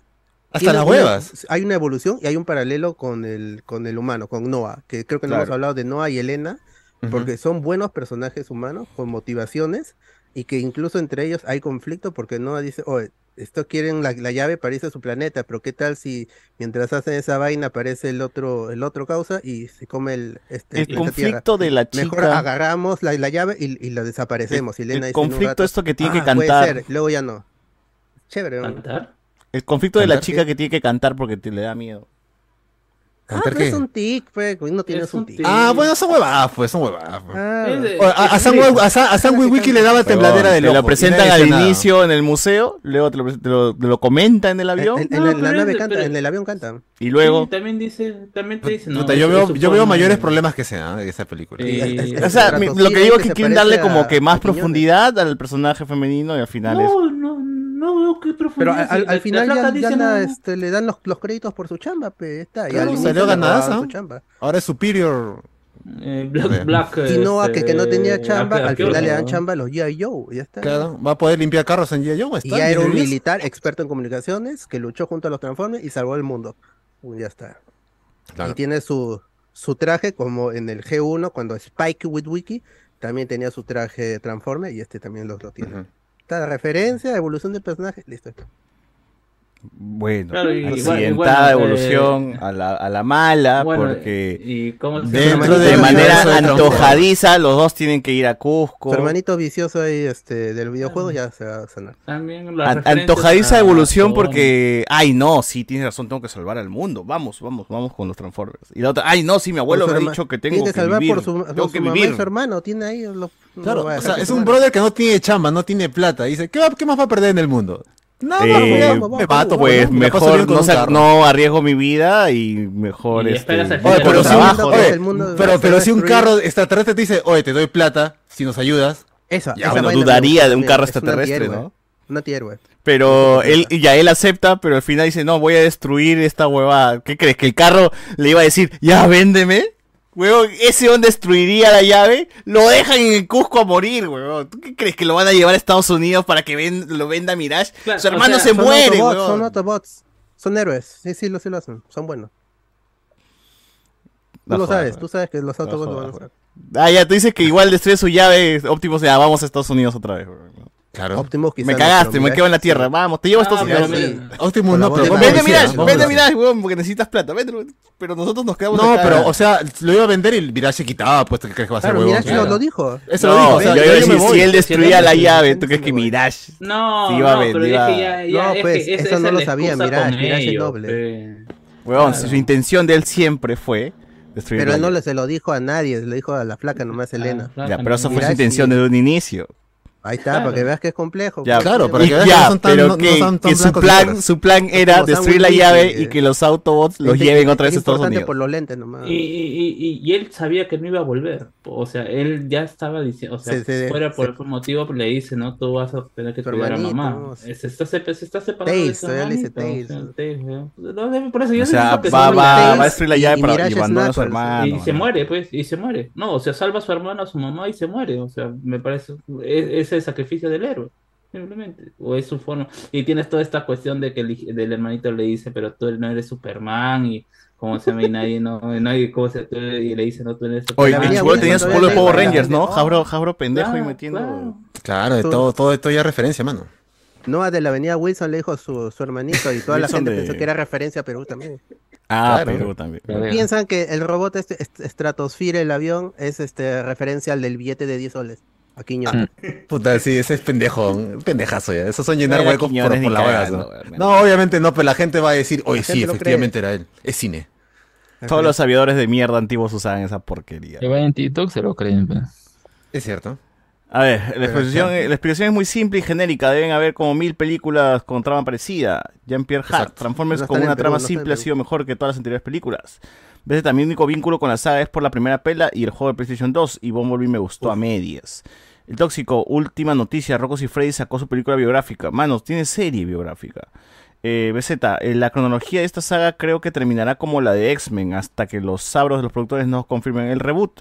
Hasta las huevas. hay una evolución y hay un paralelo con el, con el humano, con Noah, que creo que no Claro. hemos hablado de Noah y Elena, porque son buenos personajes humanos con motivaciones y que incluso entre ellos hay conflicto porque Noah dice, oye, esto quieren la, la llave para irse a su planeta, pero qué tal si mientras hacen esa vaina aparece el otro, el otro causa y se come el, este, El Tierra? conflicto de la Mejor chica. agarramos la, la llave y, y la desaparecemos. y Elena el dice conflicto rato, esto que tiene que "Ah, puede cantar". ser", luego ya no. Chévere, ¿no? ¿Cantar? El conflicto de la chica que tiene que cantar porque te le da miedo. Ah, ¿Cantar pero es un tic, pues, no tienes Es un un tic. Ah, bueno, son huevadas, pues, son huevadas. pues. Ah. De- A, a, de- Wi- a, Sam Wiki le daba tembladera del Te ojo. lo presentan al inicio en el museo, luego te lo, te lo- te lo comenta en el En, avión en- en No, la, pero la nave de- canta, pero- en el avión canta. y luego... Sí, también dice, también te dice, no, Puta, yo, veo, yo veo mayores de- problemas que sea de esa película. O sea, lo que digo es que quieren darle como que más profundidad al personaje femenino y al final es... No, no, no qué Pero al, final ya, flaca ya dice, la, no, este, le dan los, los créditos por su chamba, pe, está. Y Claro, al salió chamba. Ahora es Superior. eh. Black, Black, Si no, a que, que no este, tenía chamba, ¿a qué- a al final le dan no? chamba a los G.I. Joe, ya está. Claro, va a poder limpiar carros en G.I. Joe. Y ya era un 10 de 10. militar experto en comunicaciones que luchó junto a los Transformers y salvó el mundo. Ya está. Claro. Y tiene su, su traje como en el G1, cuando Spike Witwicky también tenía su traje Transformer y este también lo, lo tiene. Está referencia, evolución del personaje, listo. Bueno, claro, accidentada evolución a, la, a la mala, porque ¿y dentro de, manera antojadiza los dos tienen que ir a Cusco. Su hermanito vicioso ahí, este, del videojuego ya se va a sanar. También antojadiza evolución porque, ay no, sí, tienes razón, tengo que salvar al mundo. Vamos, vamos, vamos con los Transformers. Y la otra, ay no, sí, mi abuelo me ha dicho que tengo que, salvar vivir, por su, tengo que mamá vivir. Y su hermano, tiene ahí los... Claro, es un brother que no tiene chamba, no tiene plata. Dice, ¿qué más va a perder en el mundo? No, eh, vamos, me mato, pues mejor no, no, arriesgo mi vida y mejor. Y este... oye, pero, si un, pero, si un carro extraterrestre te dice, oye, te doy plata si nos ayudas. Esa, ya, dudaría de un carro extraterrestre, ¿no? Una tierra. Pero él, ya él acepta, pero al final dice, no, voy a destruir esta huevada. ¿Qué crees? ¿Que el carro le iba a decir, ya véndeme? Ese don destruiría la llave, lo dejan en el Cusco a morir, weón. ¿Tú qué crees que lo van a llevar a Estados Unidos para que lo venda Mirage? Claro, Su hermano o sea, se son muere, autobots, weón. Son autobots, son héroes. Sí, sí, lo, sí lo hacen, son buenos. Tú lo sabes, joder. tú sabes que los autobots no joder, lo van a hacer. Ah, ya, tú dices que igual destruye su llave, Optimus, ya, vamos a Estados Unidos otra vez, weón. Claro. Optimus. Me cagaste, no, me quedo en la tierra. Vamos, te llevo estos. Ah, sí. Optimus no, pero. Vende Mirage, vende Mirage, weón, porque necesitas plata. Vende, pero nosotros nos quedamos. No, pero, o sea, lo iba a vender y Mirage se quitaba, pues, ¿qué crees que va a hacer, claro, weón? Mirage claro. lo, dijo. Eso no, lo dijo. O yo, yo, yo me si, él destruía la llave, ¿tú crees que Mirage? No, no, pero ya, pues, eso no lo sabía Mirage. Mirage es doble. Weón, su intención de él siempre fue. Pero él no se lo dijo a nadie, se lo dijo a la flaca nomás Elena. Ya, pero eso fue su intención desde un inicio. Ahí está, claro. para que veas que es complejo. Ya, claro, para que veas que no son tan, pero no, que, no son tan que su plan, su plan era destruir la llave y, y que los Autobots los este, lleven otra vez a Estados Unidos. por los lentes nomás. Y, y, y, él sabía que no iba a volver. O sea, él ya estaba diciendo, o sea, fuera por algún motivo le dice, ¿no? Tú vas a tener que cuidar a mamá. Se está, se está separando Tales, de su. Dice Tales. por eso yo o sea, va, va, va a destruir la llave para y a su hermano. Y se muere, pues, y se muere. No, o sea, salva a su hermano, a su mamá y se muere. O sea, me parece... es ese el sacrificio del héroe, simplemente. O es su forma. Y tienes toda esta cuestión de que el, del hermanito le dice, pero tú no eres Superman y como se llama y nadie no, nadie como se y le dicen no tú eres Superman. Oye, Oye tenías polo de Power Rangers, ¿no? Jabro, jabro pendejo claro, y metiendo. Claro, claro de todo, todo esto ya referencia, mano. No, de la avenida Wilson le dijo su, su hermanito y toda la gente de... pensó que era referencia a Perú también. Ah, claro. Perú también. Piensan que el robot este, est estratosfera, el avión, es este referencia al del billete de 10 soles a Quiñones. Ah. Puta, sí, ese es pendejo, pendejazo ya. Esos son llenar no huecos por, la hora. No, no, obviamente no, pero la gente va a decir, oye, sí, efectivamente era él. Es cine. Todos los sabidores de mierda antiguos usaban esa porquería. Que vayan en TikTok, se lo creen. Pues. Es cierto. A ver, la explicación, es muy simple y genérica. Deben haber como mil películas con trama parecida. Jean-Pierre Hart, Transformers con una trama simple ha sido mejor que todas las anteriores películas. Veces este también el único vínculo con la saga es por la primera pela y el juego de PlayStation 2. Y Bumblebee me gustó a medias. El tóxico, última noticia, Rocos y Freddy sacó su película biográfica. Manos, tiene serie biográfica. Eh, BZ, eh, la cronología de esta saga creo que terminará como la de X-Men, hasta que los sabros de los productores nos confirmen el reboot.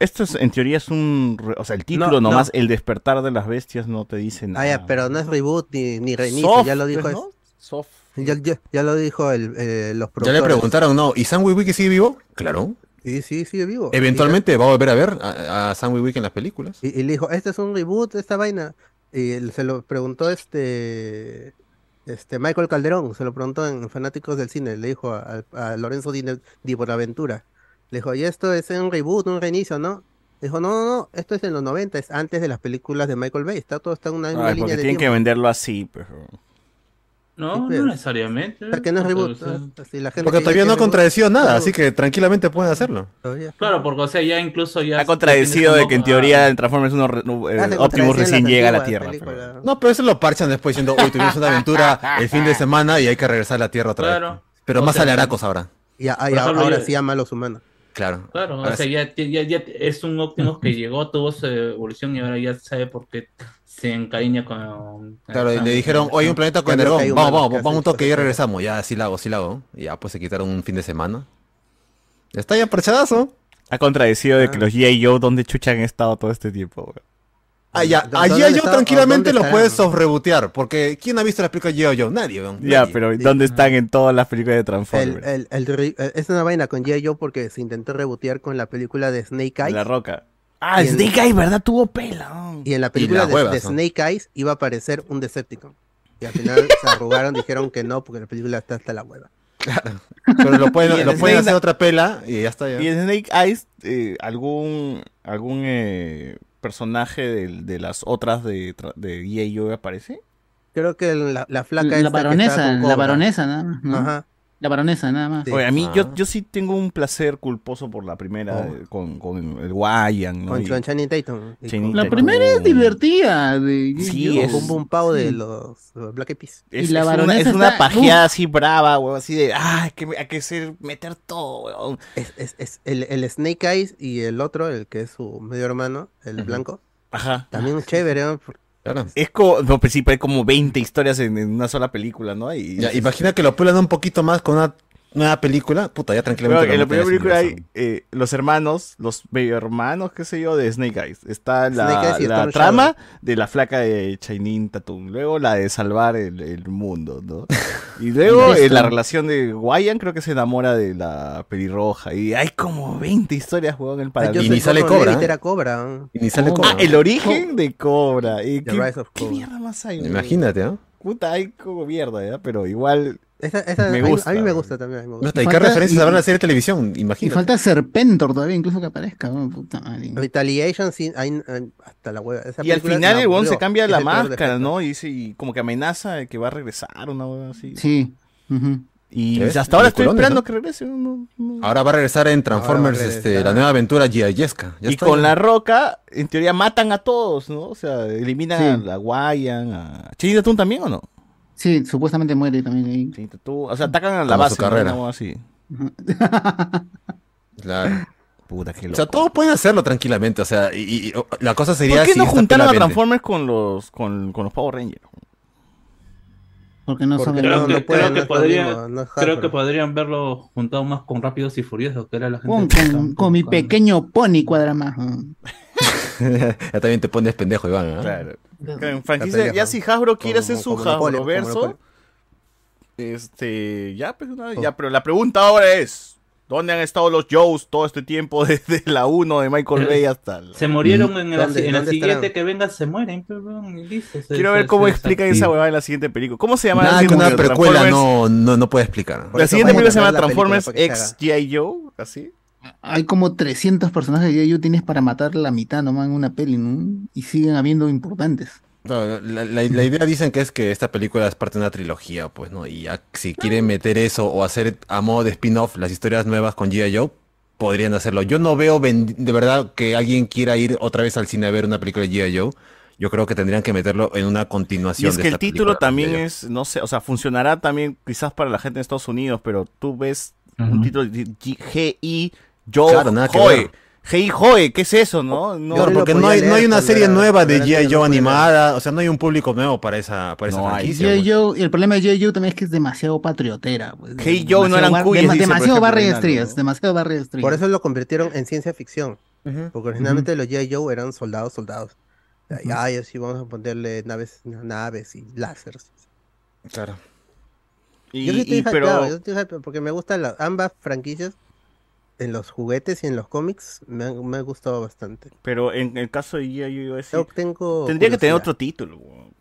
Esto es, en teoría es un... O sea, el título no, nomás. El despertar de las bestias, no te dice nada. Ah, ya, pero no es reboot ni, ni reinicio, ya lo dijo... Soft. Ya, lo dijo los productores. Ya le preguntaron, ¿no? ¿Y Sam Witwicky sigue vivo? Claro. Sí, sí, sigue vivo. Eventualmente va a volver a ver a, a Sammy Wick en las películas. Y, le dijo, este es un reboot, esta vaina. Y se lo preguntó este este Michael Calderón, se lo preguntó en Fanáticos del Cine, le dijo a, Lorenzo Di, Di Bonaventura. Le dijo, y esto es un reboot, un reinicio, ¿no? Dijo, no, no, no, esto es en los 90, es antes de las películas de Michael Bay, está todo está en una, Ay, una línea de tienen tiempo. que venderlo así, pero... No, no necesariamente. No porque todavía no ha contradecido nada, así que tranquilamente pueden hacerlo. Claro, porque o sea, ya incluso ya... Ha contradecido de que en teoría ah. el Transformers 1 eh, Optimus recién llega a la Tierra. No, pero eso lo parchan después diciendo, uy, tuvimos una aventura el fin de semana y hay que regresar a la Tierra otra claro. Pero o más sea, alaracos ahora. Y, a, a, ahora sí a malos humanos. Claro. Claro, o sea, ya, ya, ya, es un Optimus que llegó, tuvo su evolución y ahora ya sabe por qué se encariña con. Claro, y le dijeron, oye, un planeta con dragón, vamos, vamos, vamos un toque y regresamos. Ya, sí la hago, sí la hago. Ya, pues se quitaron un fin de semana. Está ya parchadazo. Ha contradecido de que ah. los G.I. Joe, ¿dónde chucha han estado todo este tiempo, güey? Ah. A tranquilamente lo puedes sobrebotear, porque ¿quién ha visto las películas de G.I. Joe? Nadie. Ya, pero ¿dónde están en todas las películas de Transformers? Es una vaina con G.I. Joe porque se intentó rebotear con la película de Snake Eyes. La Roca. Ah. Snake Eyes, ¿verdad? Tuvo pelo. Y en la película de, Snake Eyes iba a aparecer un Decepticon. Y al final se arrugaron, dijeron que no, porque la película está hasta la hueva. Pero lo pueden, hacer otra pela y ya está. Ya. Y en Snake Eyes, eh, algún, algún eh, personaje de, de, las otras de, de aparece. Creo que la, la flaca la baronesa, la baronesa, ¿no? Ajá. La baronesa nada más. Oye, a mí yo, Ah. yo sí tengo un placer culposo por la primera Oh. eh, con, con el Guayan, ¿no? Con, con Channing Tatum. Channing La Tatum. primera es divertida. De Sí, yo- es- Con Boom Pao de los los Black Eyed Peas. Es, Y la es una, baronesa es una pajeada así brava, weón, así de, ah, hay que, hay que ser, meter todo, weón. Es, es, es el, el Snake Eyes y el otro, el que es su medio hermano, el blanco. Ajá. También chévere, ¿no? Claro. Es como, no, pues sí, pero hay como 20 historias en, en una sola película, ¿no? Y, Ya, imagina que lo pulan un poquito más con una nueva película. Puta, ya Pero tranquilamente. en la primera película hay eh, los hermanos, los medio hermanos, qué sé yo, de Snake Eyes. Está la, Snake Eyes la trama de la flaca de Chainin Tatum. Luego la de salvar el, el mundo, ¿no? Y luego eh, la relación de Guayan creo que se enamora de la pelirroja. Y hay como 20 historias, weón, en el paralelo. Y ni sale Cobra, Levitt ¿eh? era Cobra. ¿no? Y ni sale Oh. Cobra. Ah, el origen de Cobra. Y The ¿qué, Rise of qué Cobra. mierda más hay? Imagínate, ¿no? Puta, hay como mierda, ¿ya? Pero igual Esa- Me a mí- gusta. A mí me gusta también. me gusta. ¿Y qué referencias y- habrá en la serie de televisión? Y Imagínate. falta Serpentor todavía, incluso que aparezca. puta madre. Retaliation, sí, hay, hay- hasta la hueva. Esa Y al final el weón aburrió. se cambia la máscara. ¿no? Y, dice, y como que amenaza de que va a regresar, una hueá así. Sí. Y hasta ahora estoy esperando ¿no? que regrese. no- no- Ahora va a regresar en Transformers este, la nueva aventura Gia Yesca. Ya y está, con la roca, en teoría matan a todos, ¿no? O sea, eliminan Sí. a la Guayan, a... ¿Channing Tatum también o no? Sí, supuestamente muere también ahí. Tatum, o sea, atacan a la Como base, su ¿no? carrera. Así. Claro. Puta, qué O loco. sea, todos pueden hacerlo tranquilamente. O sea, y, y- o- la cosa sería. ¿Por qué si no juntaron a. Transformers con los, con, con los Power Rangers? Porque no Porque saben. no, Creo que, no creo no que podría- mismo, no creo que podrían verlo juntado más con Rápidos y Furiosos, que era la gente Con, con- con mi pequeño pony cuadra más. ya también te pones pendejo, Iván. Claro. Claro. Franquicia, ya si Hasbro quiere Como- hacer su Hasbro verso, este, ya, pues, una- Oh. ya, pero la pregunta ahora es, ¿dónde han estado los Joes todo este tiempo desde la 1 de Michael Eh, Bay hasta la... Se murieron en, la, ¿Dónde- en la dónde siguiente estarán? que vengan, se mueren. y listo, se- Quiero se- ver cómo se explican esa huevada en la siguiente película. ¿Cómo se llama? Nada la que una siguiente precuela Transformers? no, no, no puede explicar. La siguiente película se llama Transformers X G.I. Joe, así. Hay como 300 personajes de yo tienes para matar la mitad nomás en una peli, ¿no? Y siguen habiendo importantes. No, la, la- la idea dicen que es que esta película es parte de una trilogía, pues, ¿no? Y ya si quieren meter eso o hacer a modo de spin-off las historias nuevas con G.I. Joe, podrían hacerlo. Yo no veo de verdad que alguien quiera ir otra vez al cine a ver una película de G.I. Joe. Yo creo que tendrían que meterlo en una Y continuación es de que el título película, también es, no sé, o sea, funcionará también quizás para la gente de Estados Unidos, pero tú ves un título G.I. Joe Claro, nada que Joe. ver. G.I. Joe, ¿qué es eso, no? no Claro, porque no hay, no hay leer una serie nueva de G.I. Joe leer. animada, o sea, no hay un público nuevo para esa, para esa No franquicia. Pues. Joe, y el problema de G.I. Joe también es que es demasiado patriotera. Pues. G.I. Joe no Demasiado eran cuyes, por Demasiado Barry Reinaldo, Estrías, ¿no? demasiado Barry Estrías. Por eso lo convirtieron en ciencia ficción. Ujú. Porque originalmente los G.I. Joe eran soldados, soldados. Ya, y así vamos a ponerle naves, naves y láseres. Claro. Y, Yo sí estoy y- pero, yo estoy porque me gustan las, ambas franquicias. En los juguetes y en los cómics me han, me ha gustado bastante. pero en el caso de G.I. Joe, sí, Yo tengo tendría que tener otro título.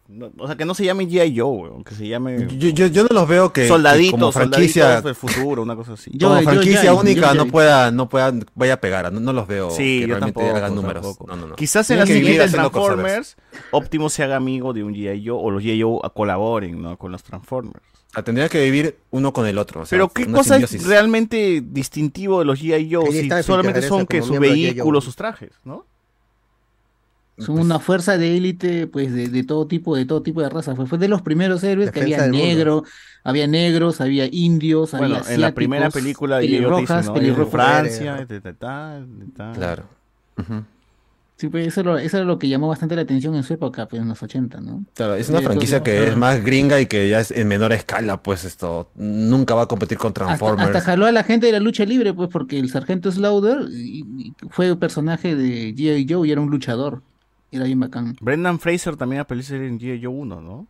No- o sea, que no se llame G.I. Joe, que se llame Yo, yo, yo no los veo que, que Soldaditos, como franquicia, del futuro, una cosa así. Yo- como franquicia yo- única yo- no pueda, no pueda, vaya a pegar, no, no los veo Sí, que yo realmente tampoco, hagan números. tampoco. No, no, no. Quizás en la siguiente. Transformers, Optimus se haga amigo de un G.I. Joe o los G.I. Joe colaboren ¿no? con los Transformers. Sea, tendría que vivir uno con el otro. o sea, Pero ¿qué cosa simbiosis. es realmente distintivo de los G.I. Joe si solamente son que como su miembro de G.I. vehículo, Joe. sus trajes, ¿no? Son una fuerza de élite, pues, de, de todo tipo, de todo tipo de razas. Fue, fue de los primeros héroes que había mundo. negro, había negros, había indios, Bueno, había en la primera película de G.I. Joe te dicen, pelirrojas, ¿no? pelirrojos. En Francia, Mujeres, de tal, Sí, pues eso, lo- eso era lo que llamó bastante la atención en su época, pues en los 80, ¿no? Claro, es una Sí, franquicia que es más gringa y que ya es en menor escala, pues esto nunca va a competir con Hasta, Transformers. hasta jaló a la gente de la lucha libre, pues porque el sargento Slaughter fue personaje de G.I. Joe y era un luchador. Era bien bacán. Brendan Fraser también aparece en G.I. Joe 1, ¿no?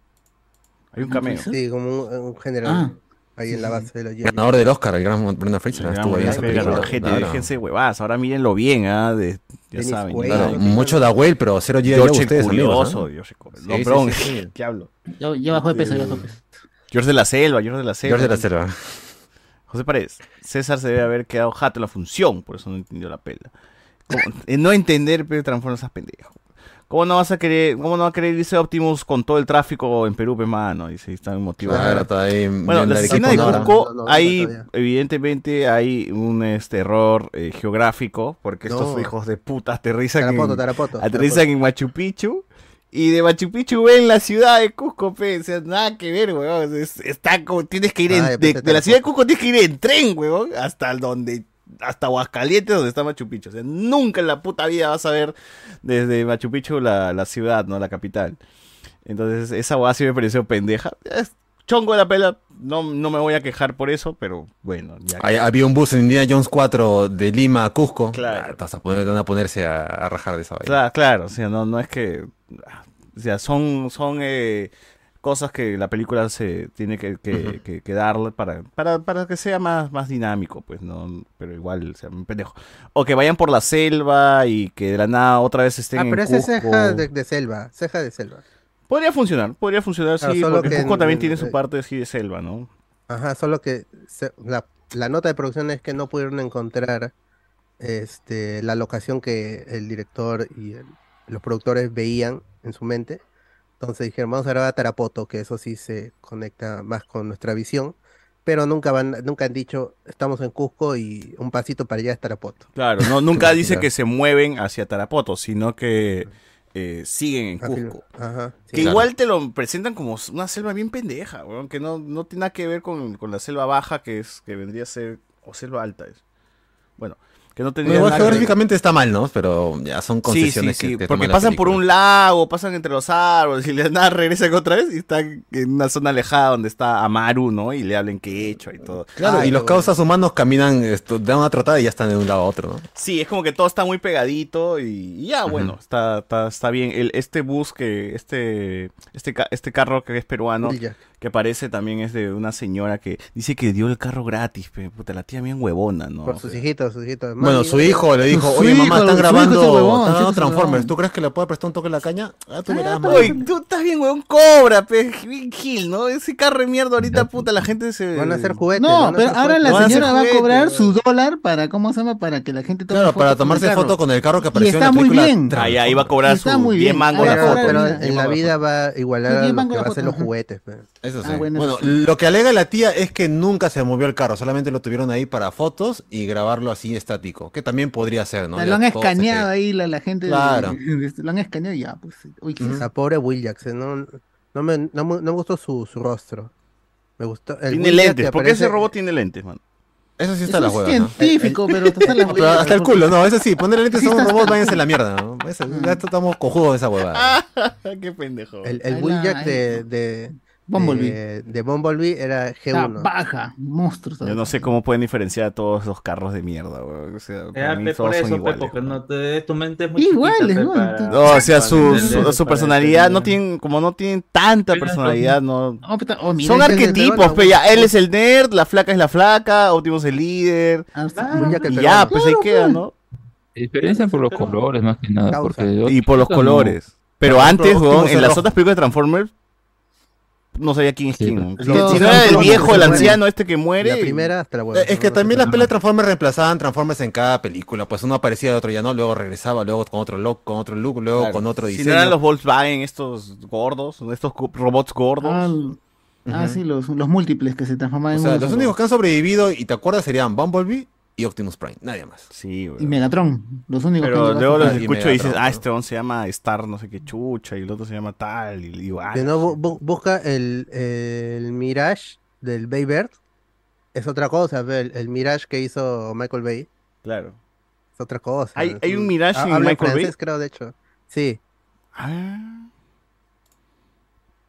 Hay un ¿Brendan cameo. Fraser? Sí, como un, un general. Ah, ahí en la base de la. Ganador del Oscar, el gran Brendan Fraser. Estuvo bien esa película. Gente, Claro. déjense huevadas. Ahora mírenlo bien, ¿ah? De- ya Dennis saben. Quaid, Claro, mucho da Whale, pero cero G.I. Joe George ustedes, amigos. Curioso, ¿ah? George Curioso. Sí, No, sí, perdón, sí, sí. ¿qué hablo? Ya, ya bajó de peso, ya bajó de peso. George de la Selva, George de la Selva. George de la Selva. José Paredes, César se debe haber quedado jato en la función, por eso no entendió la pela. En no entender, pero transforma esas pendejas. ¿Cómo no vas a querer, cómo no va a querer irse Optimus con todo el tráfico en Perú, pe mano? Dice, está motivado. Claro, está ahí Bueno, la escena de. Cusco, No, hay, evidentemente, hay un este, error eh, geográfico, porque estos hijos de puta aterrizan, Tarapoto, en, Tarapoto, aterrizan Tarapoto. en Machu Picchu. Y de Machu Picchu ven la ciudad de Cusco, pe. O sea, nada que ver, weón. Es- está como, tienes que ir en, Ah, de, de la ciudad de. Cusco tienes que ir en tren, weón, hasta donde, hasta Aguascalientes, donde está Machu Picchu. O sea, nunca en la puta vida vas a ver desde Machu Picchu la, la ciudad, ¿no? La capital. Entonces, esa weá sí me pareció pendeja. Es chongo de la pela, no, no me voy a quejar por eso, pero bueno, ya. Hay- había un bus en Indiana Jones 4 de Lima a Cusco. Claro. Ah, a poner- van a ponerse a, a rajar de esa vaina. Claro, claro, o sea, no, no es que. O sea, son, son eh, cosas que la película se tiene que, que, que- que darle para, para, para que sea más, más dinámico, pues, ¿no? Pero igual, o sea, un pendejo. O que vayan por la selva y que de la nada otra vez estén Ah, en pero ese es ceja de, de selva, ceja de selva. Podría funcionar, podría funcionar, Claro, sí, porque que Cusco en- también en- tiene su eh, parte así de selva, ¿no? Ajá, solo que se- la, la nota de producción es que no pudieron encontrar este, la locación que el director y el- los productores veían en su mente. Entonces dijeron, vamos a grabar a Tarapoto, que eso sí se conecta más con nuestra visión. Pero nunca van, nunca han dicho, estamos en Cusco y un pasito para allá es Tarapoto. Claro, no, nunca dice Claro. que se mueven hacia Tarapoto, sino que eh, siguen en Afirma- Cusco. Ajá, sí. Que Claro. igual te lo presentan como una selva bien pendeja, weón, que no, no tiene nada que ver con, con la selva baja, que es que vendría a ser, o selva alta es. Bueno, que no que ver. geográficamente está mal, ¿no? Pero ya son Sí, sí, concesiones sí, que te porque pasan por un lago, pasan entre los árboles y le nada regresan otra vez y están en una zona alejada donde está Amaru, ¿no? Y le hablen que he hecho y todo. Claro, Ay, y los qué causas humanos caminan, esto, dan una trotada y ya están de un lado a otro, ¿no? Sí, es como que todo está muy pegadito y, y ya, bueno, está, está, está bien. El, este bus que, este, este, este carro que es peruano. Que parece también es de una señora que dice que dio el carro gratis, pe, puta, la tía bien huevona, ¿no? Por sus hijitos, sus hijitos. Bueno, su hijo le dijo, Su oye mamá, hijo, están grabando, están grabando Transformers. ¿tú crees que le puede prestar un toque en la caña? Ah, tú verás, tú estás bien, huevón, cobra, pe, bien gil, ¿no? Ese carro de mierda ahorita, puta, la gente se... Van a hacer juguetes. No, pero ahora la señora va a cobrar su dólar para, ¿cómo se llama? Para que la gente tome Claro, para tomarse foto con el carro que apareció en está la muy película. bien. Ah, ya iba a cobrar Está su muy 10 bien. mangos la Pero, foto. pero en la vida va a igualar a lo que va a los juguetes. pe. Eso sí. Ah, bueno, bueno, eso sí. lo que alega la tía es que nunca se movió el carro, solamente lo tuvieron ahí para fotos y grabarlo así estático, que también podría ser, ¿no? lo Ya han escaneado ahí la, la gente. de- Claro. de- lo han escaneado y ya, pues. Uy, ¿qué es? La pobre Will Jackson, no, no, me, no, me- no me gustó su, su rostro. Me gustó. el Tiene Will lentes, que ¿por qué ese robot tiene lentes, man? Eso sí está Eso la es hueva, ¿no? científico, pero está la No, pero hasta el culo, no, eso sí, ponerle lentes Sí a un robot, hasta- váyanse a la mierda, ¿no? Eso, ya estamos cojudos en esa huevada. qué pendejo. El, el Will Jack de, de, Bumblebee. de, de Bumblebee era Está G1. baja, monstruos. Yo no sé cómo pueden diferenciar a todos esos carros de mierda, weón. O sea, para Ya, mí todos son eso, iguales. porque no te, tu mente es muy Iguales, ¿no? para- No, o sea, para su, entender, su, su para personalidad no tienen, como no tienen tanta Pero personalidad, no. Oh, mira, Son arquetipos, peruano. pe, ya, él es el nerd, la flaca es la flaca, Optimus es el líder. Ah, Y ya, pues ahí queda, ¿no? Se diferencian por los colores más que nada. Porque Y por los no- colores. Pero antes, en las otras películas de Transformers, no sabía quién es Sí, quién. pero- Si, si no era el viejo, el anciano este que muere. La primera hasta la hueva. Eh, Es que también las peleas de Transformers reemplazaban Transformers en cada película, pues uno aparecía de otro ya no, luego regresaba, luego con otro look, con otro look, luego Claro. con otro Si diseño. no eran los Volkswagen, estos gordos, estos robots gordos. Ah, ah, sí, los, los múltiples que se transformaban O en sea, uno los únicos que han sobrevivido y te acuerdas serían Bumblebee y Optimus Prime, nadie más. Sí, Y weón. Megatron, los únicos Pero que luego los Ah, y escucho y dices, Megatron, ah, ¿no? este on se llama Star no sé qué chucha y el otro se llama tal. Y digo, ah, no, bu- bu- busca el, el Mirage del Bay Bird. Es otra cosa, el, el Mirage que hizo Michael Bay. claro. Es otra cosa. ¿Hay- hay un Mirage ha- en Michael Bay? francés, creo, de hecho. Sí. Ah,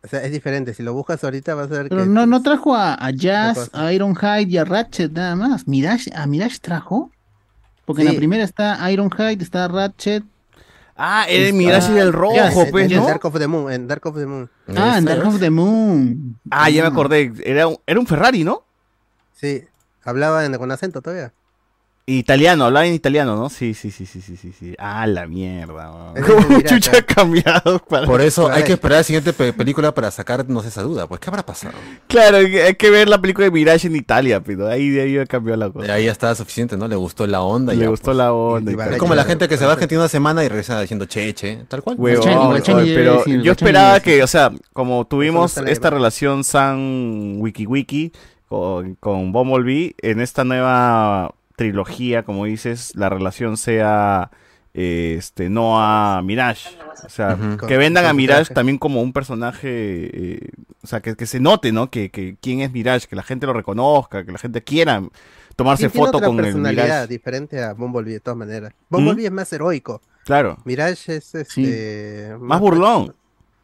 O sea, es diferente. Si lo buscas ahorita vas a ver Pero que... no, no trajo a, a Jazz, a Ironhide y a Ratchet nada más. Mirage, ¿a Mirage trajo? Porque en la primera está Ironhide, está Ratchet. Ah, era el Está- Mirage del rojo, Ya, en, pues, en ¿no? Dark of the Moon, en Dark of the Moon. Ah, en Dark of the Moon. Ah, ya me acordé. Era un, era un Ferrari, ¿no? Sí, hablaba en- con acento todavía. Italiano, hablaba en italiano, ¿no? Sí, sí, sí, sí, sí, sí. sí. Ah, la mierda. ¿Cómo chucha ha cambiado? para- Por eso hay que esperar la siguiente pe- película para sacarnos esa duda. Pues, ¿qué habrá pasado? Claro, hay que- ver la película de Mirage en Italia, pero ahí de ahí cambió la cosa. Ahí ya está suficiente, ¿no? Le gustó la onda. y Le ya, gustó pues. la onda. y. Es como la gente que se va a Argentina una semana y regresa diciendo che, che, tal cual. Oye, debe pero yo esperaba que, o sea, como tuvimos esta relación San Wiki Wiki con, con Bumblebee, en esta nueva trilogía, como dices, la relación sea este no a Mirage. O sea, que vendan a Mirage también como un personaje, eh, o sea, que, que se note, ¿no? Que, que quién es Mirage, que la gente lo reconozca, que la gente quiera tomarse Sí, tiene foto otra con el personalidad Mirage. diferente a Bumblebee de todas maneras. Bumblebee es más heroico. Claro, Mirage es este más burlón.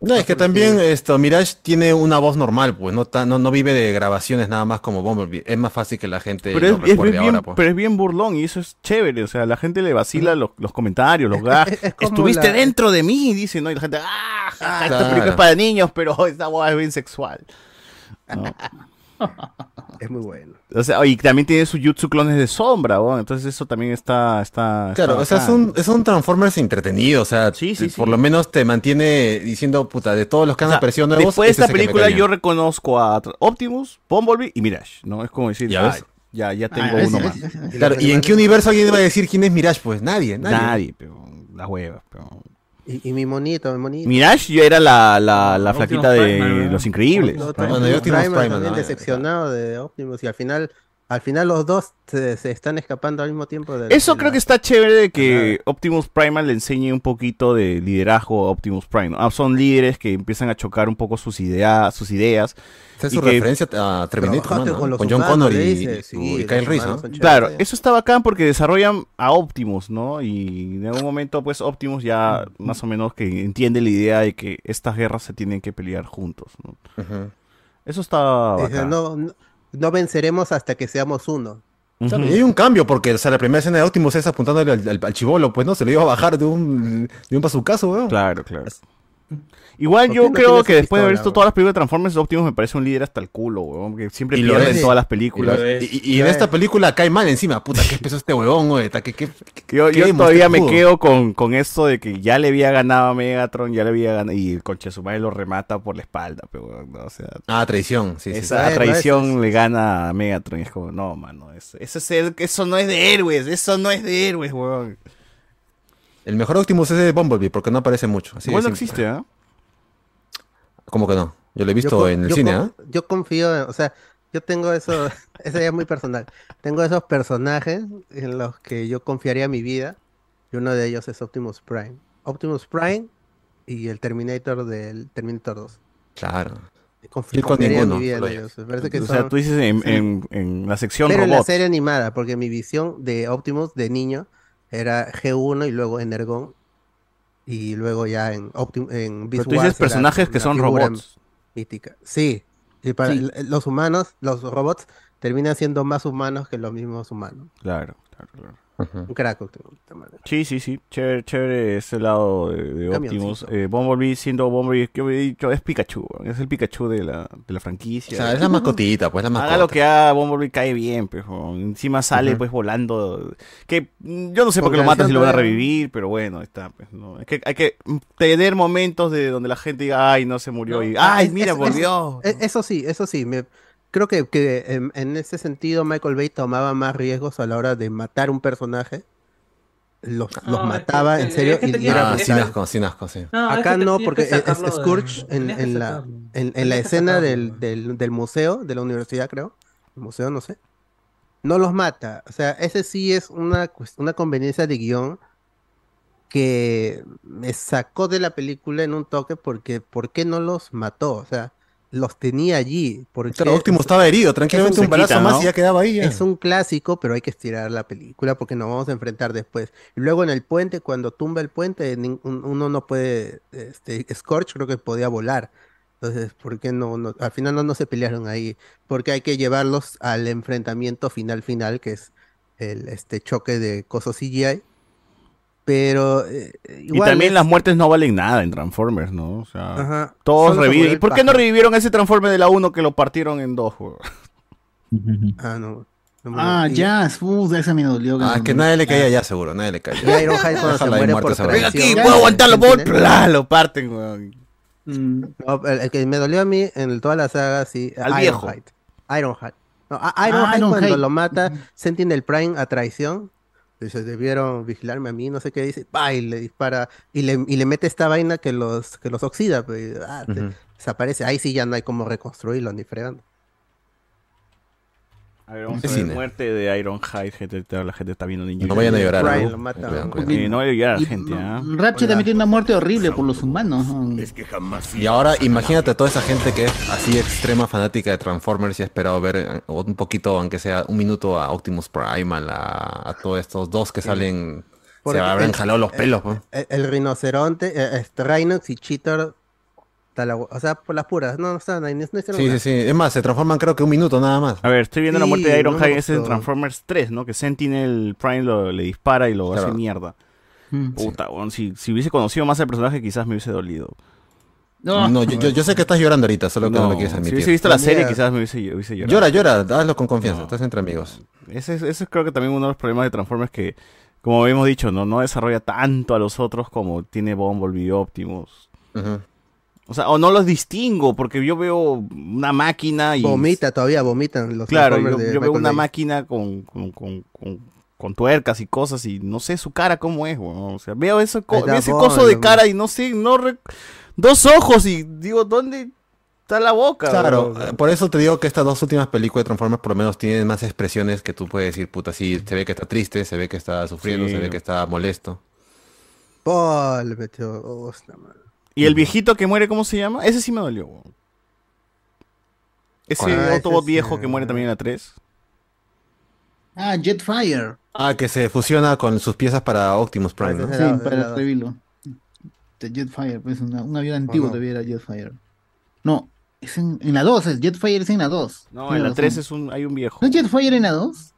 No, es que también esto, Mirage tiene una voz normal, pues, no, no, no vive de grabaciones nada más como Bumblebee. Es más fácil que la gente Pero lo es, es- recuerde es bien, ahora, pues. pero es bien burlón y eso es chévere. O sea, la gente le vacila los, los comentarios, los gags. es- Estuviste la- dentro de mí, dice, ¿no? Y la gente, ¡ah! ja, ja, Esta película es para niños, pero esta boda es bien sexual. ¿no? Es muy bueno. O sea, y también tiene su jutsu clones de sombra, ¿no? Entonces eso también está... está Claro, está o sea, es un, es un Transformers entretenido, o sea, Sí, sí, por lo menos te mantiene diciendo, puta, de todos los que han O sea, aparecido nuevos. Después de este esta es película yo reconozco a Optimus, Bumblebee y Mirage, ¿no? Es como decir, ¿Ya ves? "Ay, ya, ya tengo Ah, ese- uno más. Claro, ¿y en qué universo alguien va a decir quién es Mirage? Pues nadie, nadie. Nadie, pero las huevas, pero... Y, y mi monito, mi monito. Mirage ya era la, la, la Optimus flaquita de Prime, ¿no? Los Increíbles. Optimus Bueno, yo Optimus decepcionado de Optimus y al final, al final los dos se, se están escapando al mismo tiempo. de- Eso de creo la- que está chévere de que Optimus Prime le enseñe un poquito de liderazgo a Optimus Prime. Ah, son líderes que empiezan a chocar un poco sus ideas, sus ideas. Esa es su que- referencia a Terminator, mano, con John humanos, Connor y, dice, y- sí, y Kyle Reese. Claro, eso está bacán porque desarrollan a Optimus, ¿no? Y en algún momento, pues, Optimus ya más o menos que entiende la idea de que estas guerras se tienen que pelear juntos, ¿no? Eso está Dice, bacán. no, no, no venceremos hasta que seamos uno. Claro, Ujú. y hay un cambio, porque o sea, la primera escena de Optimus es apuntándole al, al, al chibolo, pues no, se le iba a bajar de un, de un bazucazo, weón. Claro, claro. Igual ¿Por yo qué no creo que después de haber visto weón? todas las películas de Transformers, Optimus me parece un líder hasta el culo, weón, que siempre Y pierde en todas las películas. y- y en esta película cae mal encima, puta, qué peso este huevón, que- Yo, qué yo todavía me quedo con, con esto de que ya le había ganado a Megatron, ya le había ganado, y conche su madre lo remata por la espalda, pero, weón, ¿no? o sea, Ah, traición, sí, sí. esa Bueno, traición eso le gana a Megatron, y es como, no, mano, eso, eso, es el- eso no es de héroes, eso no es de héroes, weón. El mejor Optimus es de Bumblebee, porque no aparece mucho. Así no simple. existe, ¿ah? ¿Cómo que no? Yo lo he visto Yo en el yo cine, ¿ah? Yo confío, en- o sea, yo tengo eso, eso ya es muy personal. Tengo esos personajes en los que yo confiaría mi vida y uno de ellos es Optimus Prime. Optimus Prime y el Terminator del Terminator 2. Claro. Confi- Yo con confiaría ninguno, mi vida en ellos. Me parece que O sea, tú dices en, sí. en, en la sección Pero en la serie animada, porque mi visión de Optimus de niño era G1 y luego Energon y luego ya en Optimus en Pero Beast tú dices Wars personajes que la son robots. mítica. Sí, y para Sí. los humanos, los robots terminan siendo más humanos que los mismos humanos. Claro, claro, claro. Un crack Optimus. Sí, sí, sí. Chévere, chévere ese lado de, de Optimus. Eh, Bumblebee siendo Bumblebee, que he dicho, es Pikachu. Es el Pikachu de la, de la O franquicia. sea, es la mascotita, pues la mascota. Haga lo que haga, Bumblebee cae bien, pues. Encima sale pues volando. Que mm, yo no sé por qué lo matan si lo van a revivir, pero bueno, está, pues, ¿no? Es que hay que tener momentos de donde la gente diga, ay, no se murió. y, Ah, ay, es- mira, es- volvió. es- eso sí, eso sí. Me, creo que, que en, en ese sentido Michael Bay tomaba más riesgos a la hora de matar un personaje. Los, los es mataba que- en serio es que y tenía- era Ah, es sin asco, sin asco, sí. No, es Acá que no, porque de- Scourge en, en la, en, en la escena del, del, del museo, de la universidad, creo. El museo, no sé. No los mata. O sea, ese sí es una, una conveniencia de guion que me sacó de la película en un toque porque ¿por qué no los mató? O sea, los tenía allí. Porque Claro, Optimus estaba herido, tranquilamente un balazo más y ya quedaba ahí. ya. es un clásico, pero hay que estirar la película porque nos vamos a enfrentar después. Y luego en el puente, cuando tumba el puente, uno no puede, este, Scorch creo que podía volar. Entonces, ¿por qué no, no- al final no, no se pelearon ahí? Porque hay que llevarlos al enfrentamiento final final, que es el este choque de Coso CGI. Pero eh, Y también es- las muertes no valen nada en Transformers, ¿no? O sea, Ajá, todos reviven. ¿Y por qué no revivieron ese Transformer de la 1 que lo partieron en dos, weón? Ah, no. no me- Ah, Jazz, uh, esa me dolió. Ah, es que nadie le caía ya seguro, nadie le caía. Ironhide cuando se muere por. Venga aquí, puedo aguantarlo, por. ¡Pla! Lo parten, weón. No, el, que me dolió a mí en toda la saga, sí, Al viejo. Ironhide. Ironhide. No, Ironhide Ironhide. cuando lo mata Sentinel Prime a traición. Dice, debieron vigilarme a mí, no sé qué dice. Pa, y le dispara. Y le, y le mete esta vaina que los, que los oxida. Pues, ah, desaparece. Ahí sí ya no hay como reconstruirlo ni fregando. A ver, vamos Es a ver. cine. Muerte de Ironhide, gente. La gente está viendo niños. No vayan a llorar. Brian ¿no? lo mata. Cuidado, cuidado. Sí, no a llorar, Y- gente, ¿ah? Ratchet también tiene una muerte horrible por los humanos. ¿no? Y ahora imagínate a toda esa gente que es así extrema fanática de Transformers y ha esperado ver eh, un poquito, aunque sea un minuto, a Optimus Prime, a, todos estos dos que salen. Porque se habrán jalado los el- pelos. El, el rinoceronte, eh, este, Rhinox y Cheetor. Está la- o sea, por las puras. No, no están ahí. No, no hicieron Sí, nada. sí, sí. Es más, se transforman creo que un minuto nada más. A ver, estoy viendo la Sí, muerte de no Ironhide, ese es en. Transformers 3, ¿no? Que Sentinel Prime lo, le dispara y lo hace mierda. Mm. Puta, weón, si, si hubiese conocido más al personaje quizás me hubiese dolido. No, yo, yo- yo sé que estás llorando ahorita, solo que no, lo quieres si admitir. hubiese visto la serie quizás me hubiese, hubiese llorado. Llora, llora, hazlo con confianza, estás entre amigos. Ese, es- ese es creo que también uno de los problemas de Transformers que, como habíamos dicho, no, no desarrolla tanto a los otros como tiene Bumblebee y Optimus. Ujú. O sea, o no los distingo, porque yo veo una máquina y... Vomita todavía, vomitan los Claro, yo, veo Michael una máquina con, con, con, con- con tuercas y cosas y no sé su cara cómo es, weón. O sea, veo co- ese coso de cara y no sé, no... re- Dos ojos y digo, ¿dónde está la boca? Claro, eh, por eso te digo que estas dos últimas películas de Transformers por lo menos tienen más expresiones que tú puedes decir, puta, sí, se ve que está triste, se ve que está sufriendo, Sí. se ve que está molesto. Le metió. oh. ¿Y el viejito que muere, cómo se llama? Ese sí me dolió, weón. Ese. Ah, Autobot ese viejo sí, que muere también en la 3. Ah, Jetfire. Ah, que se fusiona con sus piezas para Optimus Prime, ¿no? Ese Sí, Era- para. De Jetfire, pues una- un avión antiguo no? todavía era Jetfire. No, es en, en la 2, el Jetfire es en la 2. No, en la razón. 3 es un, hay un viejo. ¿No es Jetfire en la 2?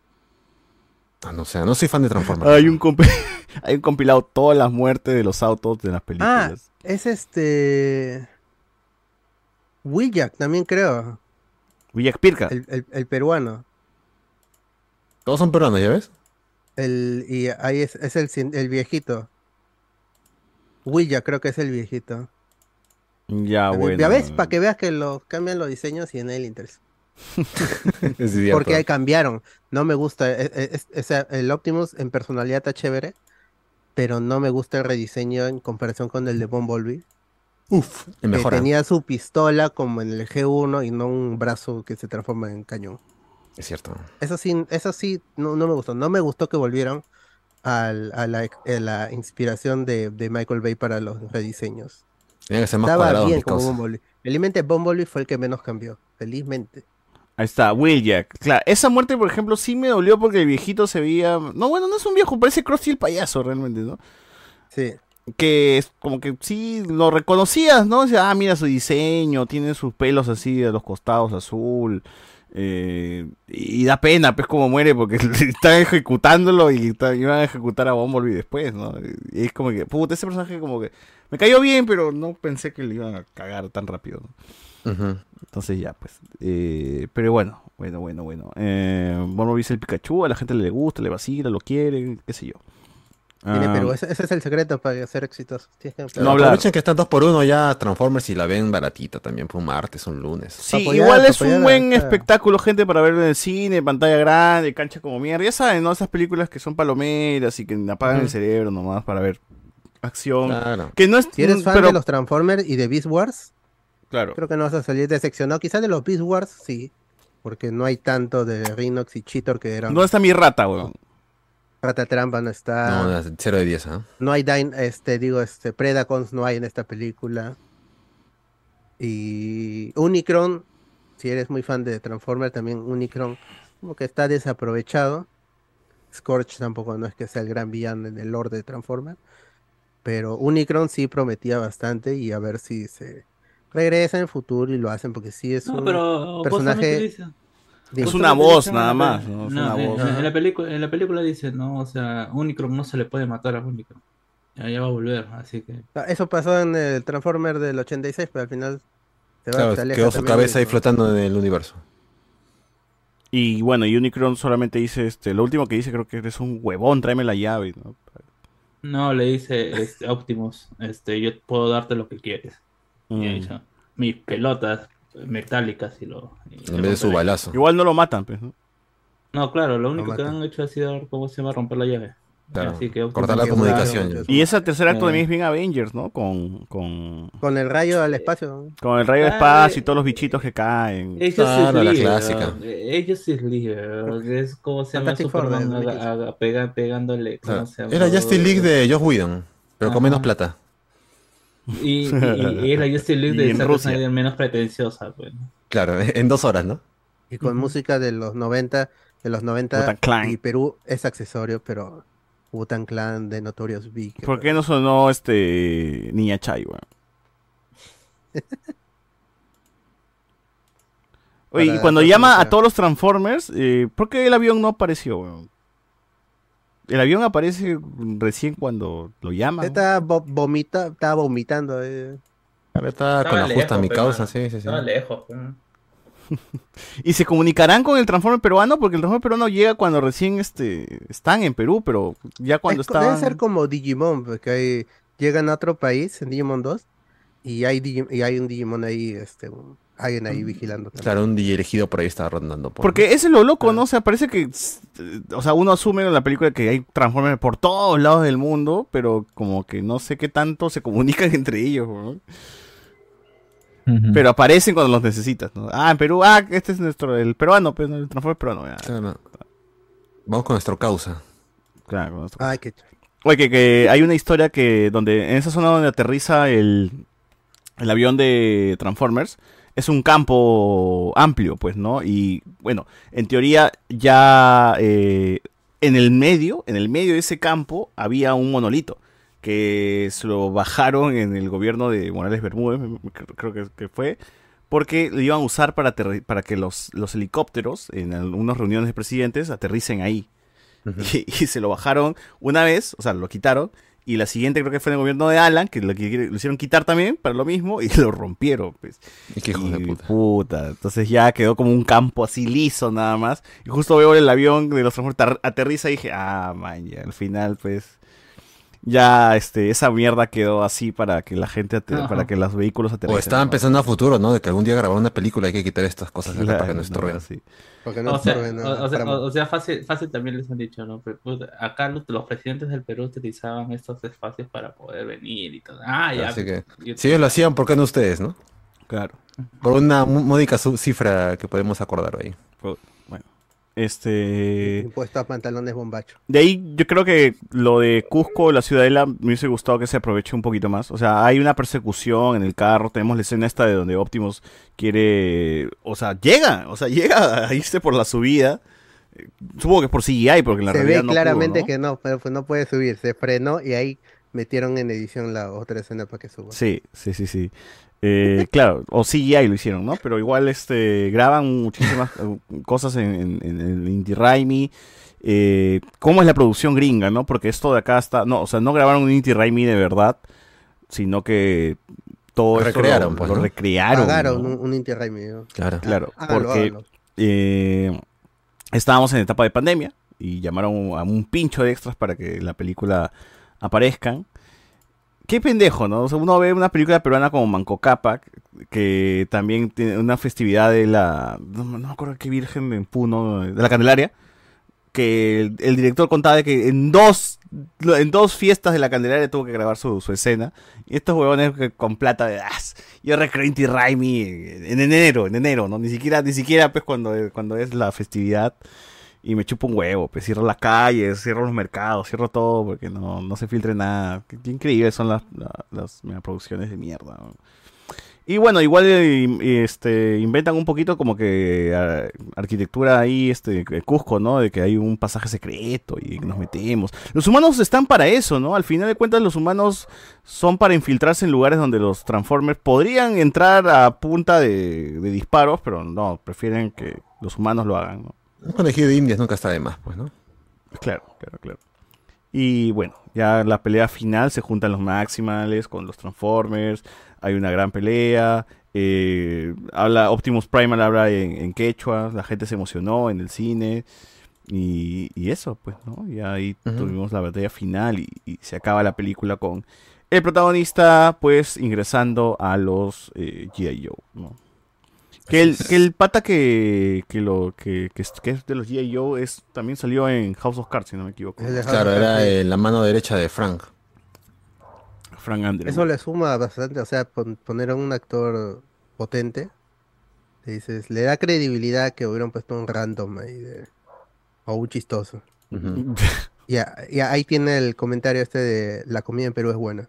Ah, no sé, no soy fan de Transformers. Hay un, hay un compilado todas las muertes de los autos de las Ah, películas. Es este. Willac también creo. Villa Pirca. El, el- el peruano. Todos son peruanos, ¿ya ves? El, y ahí es, es el, el viejito. Willac creo que es el viejito. Ya, bueno. Ya ves, para que veas que lo cambian los diseños y en. Es cierto. Porque ahí cambiaron. No me gusta. e- e- es- el Optimus en personalidad está chévere. Pero no me gusta el rediseño en comparación con el de Bumblebee. Uf, Que mejora. tenía su pistola como en el G1 y no un brazo que se transforma en cañón. Es cierto. Eso sí, eso sí no, no me gustó. No me gustó que volvieran al- a, la, a la inspiración de, de Michael Bay para los rediseños. Tienen que ser más Estaba bien como. Bumblebee. Felizmente Bumblebee fue el que menos cambió. Felizmente. Ahí está, Will Jack. Claro, esa muerte, por ejemplo, sí me dolió porque el viejito se veía. No, bueno, no es un viejo, parece Krusty el payaso realmente, ¿no? Sí. Que es como que sí lo reconocías, ¿no? O sea, ah, mira su diseño, tiene sus pelos así de los costados azul. eh, y da pena, pues, como muere porque están ejecutándolo y está- iban a ejecutar a Bumblebee después, ¿no? Y es como que, puta, ese personaje como que me cayó bien, pero no pensé que le iban a cagar tan rápido, ¿no? Entonces ya, pues. eh, pero bueno, bueno, bueno, bueno. Eh, es el Pikachu, a la gente le gusta, le vacila, lo quiere, qué sé yo. Tiene Ah, Perú. Ese, ese es el secreto para ser exitoso. No. Aprovechen que están dos por uno ya Transformers y la ven baratita también, por un martes, un lunes. Sí, apoyar, igual es un apoyar buen claro. espectáculo, gente, para verlo en el cine, pantalla grande, cancha como mierda. Ya saben, ¿no? Esas películas que son palomeras y que apagan el Ujú. cerebro nomás para ver acción. Claro. Que no es. Si eres fan pero, de los Transformers y de Beast Wars, Claro. creo que no vas a salir decepcionado. Quizás de los Beast Wars, sí. Porque no hay tanto de Rhinox y Cheetor que eran. ¿Dónde está mi rata, weón? Rata Trampa no está. No, No, no, 0 de 10, ¿ah? hay Dyn- este, digo, este, Predacons no hay en esta película. Y Unicron, si eres muy fan de Transformers, también Unicron, como que está desaprovechado. Scorch tampoco no es que sea el gran villano en el lore de Transformers. Pero Unicron sí prometía bastante y a ver si se regresa en el futuro y lo hacen porque sí es No, un pero personaje. Es una voz nada más, peli- ¿no? Es no, una en- voz. En, la película, en la película dice, no, o sea, Unicron no se le puede matar a Unicron. Ya, ya va a volver, así que. Ah, Eso pasó en el Transformer del 86, pero al final se va, Claro, se quedó su cabeza ahí flotando en el universo. Y bueno, Unicron solamente dice, este, lo último que dice creo que eres un huevón, tráeme la llave, ¿no? No, le dice este, Optimus, este, yo puedo darte lo que quieres. Y Mm. mis pelotas metálicas y lo... y En vez de su balazo. Igual no lo matan, pues, ¿no? No, claro, lo único que han hecho ha sido, ¿cómo se llama? Romper la llave. Claro, Así que cortar la comunicación. "Claro, Y ese tercer acto Eh. también es bien Avengers, ¿no? Con, con, Con el rayo al espacio. con el rayo de Ah, espacio eh. y todos los bichitos que caen. Ellos Claro, es la líder, clásica. ¿no? Ellos es líder. Es como se llama Superman a- a- a- pega- pegándole. ¿cómo Claro. se llama? Era Justice League de Josh Whedon, pero con menos plata. Y, y, y era Justice League Y de Zack. Snyder menos pretenciosa. Pues. Claro, en dos horas, ¿no? Y con música de los 90, de los 90 Wu-Tang Clan. y Perú es accesorio, pero Wu-Tang Clan de Notorious Big. ¿Por qué no sonó este Niña Chai, weón? Oye, y cuando llama a todos los Transformers, eh, ¿por qué el avión no apareció, weón? El avión aparece recién cuando lo llaman. Estaba, vo- vomita, estaba vomitando. eh. Ahora está con la justa mi causa, sí, sí, sí. Estaba lejos. pues. ¿Y se comunicarán con el Transformer peruano? Porque el Transformer peruano llega cuando recién este, están en Perú, pero ya cuando Es co- Debe estaban... ser como Digimon, porque hay- llegan a otro país en Digimon 2 y hay, Digi- y hay un Digimon ahí, este, un- alguien ahí vigilando. también. Claro, un DJ elegido por ahí estaba rondando. por- Porque ese es lo loco, ¿no? O sea, parece que. O sea, uno asume en la película que hay Transformers por todos lados del mundo, pero como que no sé qué tanto se comunican entre ellos, ¿no? Pero aparecen cuando los necesitas, ¿no? Ah, en Perú, ah, este es nuestro, el peruano, pues, ¿no? el Transformer peruano. ya. Claro. Vamos con nuestra causa. Claro, con nuestro- Ay, qué Oye, que, que hay una historia que donde en esa zona donde aterriza el, el avión de Transformers es un campo amplio, pues, ¿no? Y bueno, en teoría ya eh, en el medio, en el medio de ese campo había un monolito que se lo bajaron en el gobierno de Morales Bermúdez, creo que, que fue, porque lo iban a usar para, para que los, los helicópteros en algunas reuniones de presidentes aterricen ahí. y, y se lo bajaron una vez, o sea, lo quitaron, y la siguiente creo que fue en el gobierno de Alan, que lo, que- lo hicieron quitar también para lo mismo, y lo rompieron, pues. Y qué hijos de Y, puta. puta, Entonces ya quedó como un campo así liso nada más. Y justo veo el avión de los transportes aterriza y dije, ah, man, ya, al final, pues. Ya, este, esa mierda quedó así para que la gente, ate- para que los vehículos aterricen. O estaban ¿no? pensando a futuro, ¿no? De que algún día grabar una película hay que quitar estas cosas Claro, para que no no, estorben. sí. Porque no o, sea, o- nada o sea, para- o- sea, fácil, fácil también les han dicho, ¿no? Pero, puta, acá los, los presidentes del Perú utilizaban estos espacios para poder venir y todo. Ah, ya. Así que, yo- si ellos lo hacían, ¿por qué no ustedes, no? Claro. Por una módica su- cifra que podemos acordar ahí. Este. Impuesto a pantalones bombacho. De ahí yo creo que lo de Cusco, la ciudadela, me hubiese gustado que se aproveche un poquito más. O sea, hay una persecución en el carro, tenemos la escena esta de donde Optimus quiere, o sea, llega, o sea, llega a irse por la subida. Eh, Supongo que es por CGI, porque en la Se realidad ve no pudo, claramente ¿no? que no, pero pues no puede subir. Se frenó y ahí metieron en edición la otra escena para que suba. Sí, sí, sí, sí. Eh, claro, o CGI lo hicieron, ¿no? Pero igual este graban muchísimas eh, cosas en, en, en el Inti Raimi. Eh, ¿Cómo es la producción gringa, no? Porque esto de acá está. No, o sea, no grabaron un Inti Raimi de verdad, sino que todo esto Recrearon, lo, pues, lo ¿no? recrearon. Pagaron ¿no? un, un Inti Raimi, ¿no? Claro. Claro, Hágalo, porque hágalo. eh, estábamos en etapa de pandemia y llamaron a un pincho de extras para que la película aparezcan. Qué pendejo, ¿no? O sea, uno ve una película peruana como Manco Cápac, que también tiene una festividad de la... No, me acuerdo qué virgen en Puno, de la Candelaria, que el, director contaba de que en dos en dos fiestas de la Candelaria tuvo que grabar su, escena. Y estos huevones con plata de... "Ah, yo recreé Inti Raimi en enero, en enero, ¿no? Ni siquiera, ni siquiera pues cuando, cuando es la festividad. Y me chupo un huevo, pues cierro las calles, cierro los mercados, cierro todo porque no, no se filtre nada. Qué, increíbles son las, la- las megaproducciones de mierda. Y bueno, igual eh, este, inventan un poquito como que ah, arquitectura ahí, este, Cusco, ¿no? De que hay un pasaje secreto y nos metemos. Los humanos están para eso, ¿no? Al final de cuentas los humanos son para infiltrarse en lugares donde los Transformers podrían entrar a punta de, de disparos, pero no, prefieren que los humanos lo hagan, ¿no? Un conejillo de indias nunca está de más, pues, ¿no? Claro, claro, claro. Y bueno, ya la pelea final se juntan los Maximales con los Transformers. Hay una gran pelea. Eh, habla Optimus Primal habla en, en quechua, la gente se emocionó en el cine y, y eso, pues, ¿no? Y ahí tuvimos la batalla final y, y se acaba la película con el protagonista, pues, ingresando a los eh, G.I. Joe, ¿no? Que el, que el pata que, que lo que, que es, que es de los G.I. Joe es, también salió en House of Cards, si no me equivoco. Claro, era eh, la mano derecha de Frank. Frank Andrew. Eso le suma bastante, o sea, pon- poner a un actor potente, le dices, le da credibilidad que hubieran puesto un random ahí de, o un chistoso. Y, a- y ahí tiene el comentario este de la comida en Perú es buena.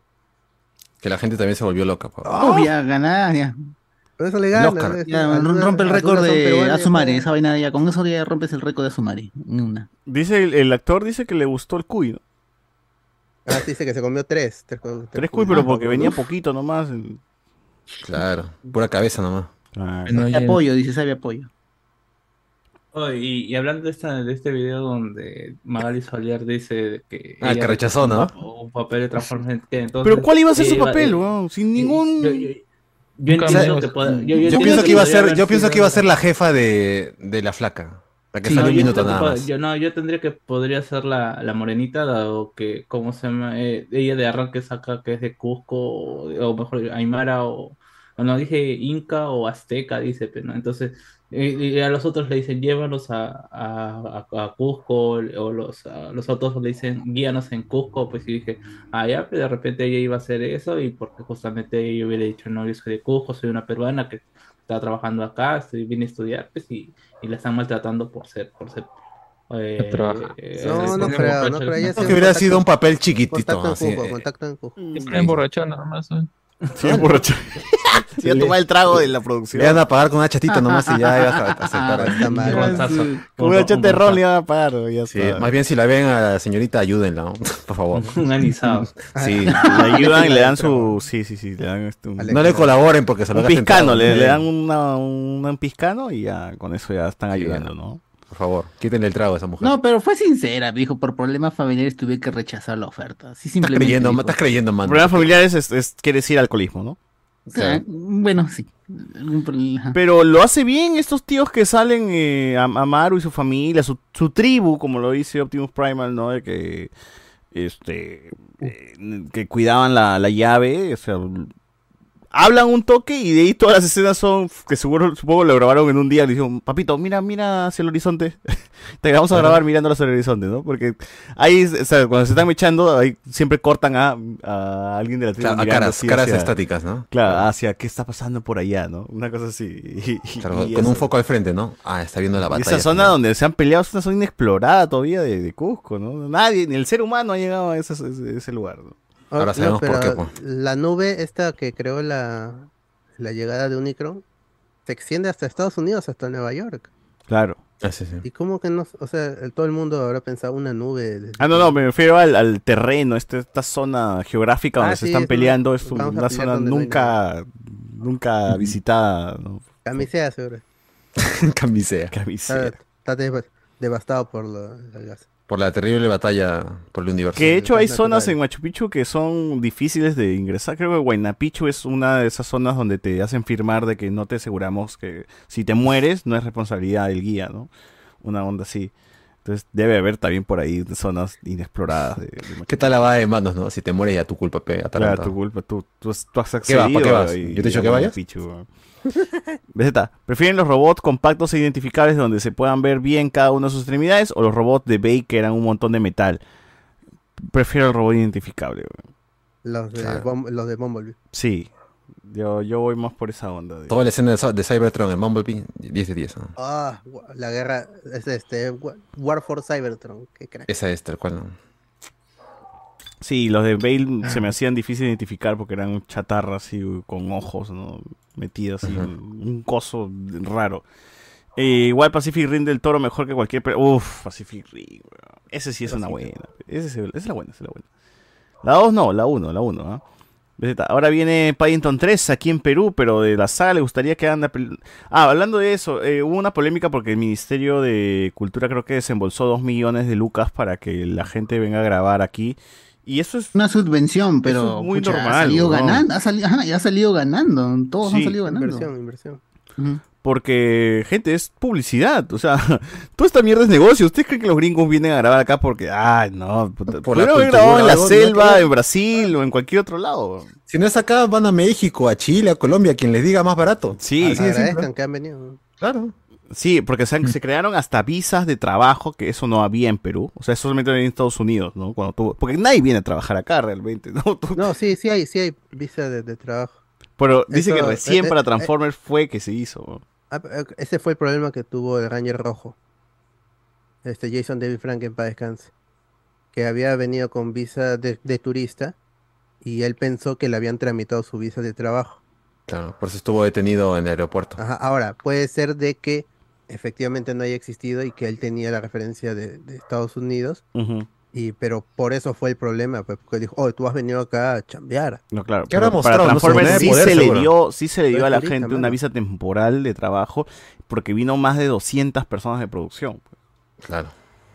Que la gente también se volvió loca. pa. Obvia, ganar, ya. Por eso le El gana. Oscar. rompe el récord de Azumare, esa vaina ya, con eso ya rompes el récord de una. Dice el, el actor dice que le gustó el cuy, ¿no? Ah, sí, dice que se comió tres. Tres, cu- Tres cuy. cuy, pero porque venía poquito nomás. Claro, pura cabeza nomás. Sabe apoyo, dice, sabe apoyo. Oh, y, y hablando de, esta, de este video donde Magali Solier dice que. Ah, ella que rechazó, ¿no? Un, pa- un papel de Transformers. entonces Pero ¿cuál iba a ser su papel, eh, weón? Sin ningún... Yo, yo- yo entiendo que pueda- yo- yo Yo entiendo pienso que iba a ser, yo pienso que iba a ser la jefa de, de la flaca. La que Sí, no, un yo minuto que nada más. Yo no, yo tendría que podría ser la, la morenita, dado que, ¿cómo se llama? Eh, ella de arranque saca que es de Cusco, o, o mejor Aymara, o, o no dije Inca o Azteca, dice, pero ¿no? Entonces, y a los otros le dicen, llévanos a, a, a- a Cusco, o los, a los otros le dicen, guíanos en Cusco, pues y dije, ah, ya, pero de repente ella iba a hacer eso, y porque justamente yo hubiera dicho, no, yo soy de Cusco, soy una peruana que está trabajando acá, estoy, vine a estudiar, pues, y, y la están maltratando por ser, por ser eh, eh, No, no eh, creo, no creo. ella Creo que hubiera sido un papel chiquitito. Contacto en eh. contacto en Cusco. Siempre emborrachado nada más. ¿eh? Sí, emborrachó. Sí, a tomar el trago de la producción. Le iban a pagar con una chatita nomás y ya ibas a aceptar. Está mal. Con una chata de ron le iban a pagar. Ya Sí, está. más bien si la ven a la señorita, ayúdenla, ¿no? por favor. Un anisado. Sí. Le ayudan y le dan su... Sí, sí, sí. Le dan este, un... No le colaboren porque se lo Un piscano, le, le dan una, un, un piscano y ya con eso ya están ayudando, ¿no? Por favor, quítenle el trago a esa mujer. No, pero fue sincera, dijo, por problemas familiares tuve que rechazar la oferta. Así estás simplemente. creyendo, dijo. estás creyendo, man. Problemas familiares es, es- quiere decir alcoholismo, ¿no? Ah, bueno, sí. Pero lo hace bien estos tíos que salen, eh, Am- Amaru y su familia, su, su tribu, como lo dice Optimus Primal, ¿no? De que, este, eh, que cuidaban la, la llave, o sea, hablan un toque y de ahí todas las escenas son, que seguro, supongo lo grabaron en un día, le dijeron, papito, mira, mira hacia el horizonte, te vamos a grabar mirando hacia el horizonte, ¿no? Porque ahí, o sea, cuando se están echando, ahí siempre cortan a, a alguien de la tribu Claro, a caras, caras hacia- estáticas, ¿no? Claro, hacia qué está pasando por allá, ¿no? Una cosa así. Y- Claro, y con eso. un foco al frente, ¿no? Ah, está viendo la Y batalla. esa zona donde se han peleado es una zona inexplorada todavía de, de Cusco, ¿no? Nadie, ni el ser humano ha llegado a ese, ese- ese lugar, ¿no? Oh, Ahora no, sabemos por pero qué, pues. La nube esta que creó la, la llegada de Unicron se extiende hasta Estados Unidos, hasta Nueva York. Claro. Ah, sí, sí. ¿Y cómo que no? O sea, el- todo el mundo habrá pensado una nube. de- Ah, no, no, me refiero al, al terreno, este- esta zona geográfica donde Ah, se sí, están peleando, es una zona no nunca, nunca visitada, ¿no? Camisea, seguro. Camisea. Camisea. está deva- devastado por lo- el gas. Por la terrible batalla por el universo. Que de hecho hay zonas en Machu Picchu que son difíciles de ingresar. Creo que Huayna Picchu es una de esas zonas donde te hacen firmar de que no te aseguramos que si te mueres no es responsabilidad del guía, ¿no? Una onda así. Entonces debe haber también por ahí zonas inexploradas. De, de ¿Qué tal la va de manos, no? Si te mueres ya tu culpa, pe, Claro, tu culpa, tú, tú, has- tú has ¿Qué vas? accedido. ¿Para qué vas? y- ¿Yo te he dicho que vayas? BZ, ¿prefieren los robots compactos e identificables donde se puedan ver bien cada una de sus extremidades o los robots de Bay que eran un montón de metal? Prefiero el robot identificable. Los de, Claro. Bum- los de Bumblebee. Sí, yo, yo voy más por esa onda. de- Toda la escena de, Cy- de Cybertron en Bumblebee, 10 de 10. ¿no? Ah, la guerra. Es este. Wa- War for Cybertron. Qué crack. Esa es tal cual. ¿no? Sí, los de Bale se me hacían difícil de identificar porque eran chatarras así con ojos, ¿no? Metidos así, Ujú. un, un coso raro. Eh, igual Pacific Rim del Toro mejor que cualquier... Uf, Pacific Rim. Ese sí es una buena. Ese es, esa es la buena, esa es la buena. La 2 no, la 1, la 1, ¿ah? Ahora viene Paddington 3 aquí en Perú, pero de la saga le gustaría que pel- Ah, hablando de eso, eh, hubo una polémica porque el Ministerio de Cultura creo que desembolsó 2 millones de lucas para que la gente venga a grabar aquí Y eso es una subvención, pero es muy pucha, normal, ha salido ganando, ha salido, ajá, y ha salido ganando, todos han salido ganando. Inversión, inversión. Porque, gente, es publicidad. O sea, toda esta mierda es negocio. ¿Ustedes creen que los gringos vienen a grabar acá porque, ay, no, puta, Por la cultura, grabado en la selva, ¿no? en Brasil o en cualquier otro lado? Si no es acá, van a México, a Chile, a Colombia, quien les diga más barato. Sí. Así de Agradezcan que han venido. Claro. Sí, porque se, han- se crearon hasta visas de trabajo, que eso no había en Perú. O sea, eso solamente había en Estados Unidos, ¿no? Cuando tú, porque nadie viene a trabajar acá realmente, ¿no? Tú- No, sí, sí hay, sí hay visa de, de trabajo. Pero dice que recién eh, para eh, Transformers fue que se hizo. ¿no? Ah, eh, Ese fue el problema que tuvo el Ranger Rojo. Este Jason David Frank en paz descanse. Que había venido con visa de, de turista y él pensó que le habían tramitado su visa de trabajo. Claro, por eso estuvo detenido en el aeropuerto. Ajá, Ahora, puede ser de que efectivamente no haya existido y que él tenía la referencia de, de Estados Unidos, y pero por eso fue el problema, pues, porque dijo, oh, tú has venido acá a chambear. No, claro. ¿Qué para mostrado? No sí, poder, se le dio, sí se le dio Pero a la gente una visa temporal de trabajo porque vino más de 200 personas de producción. pues. Claro.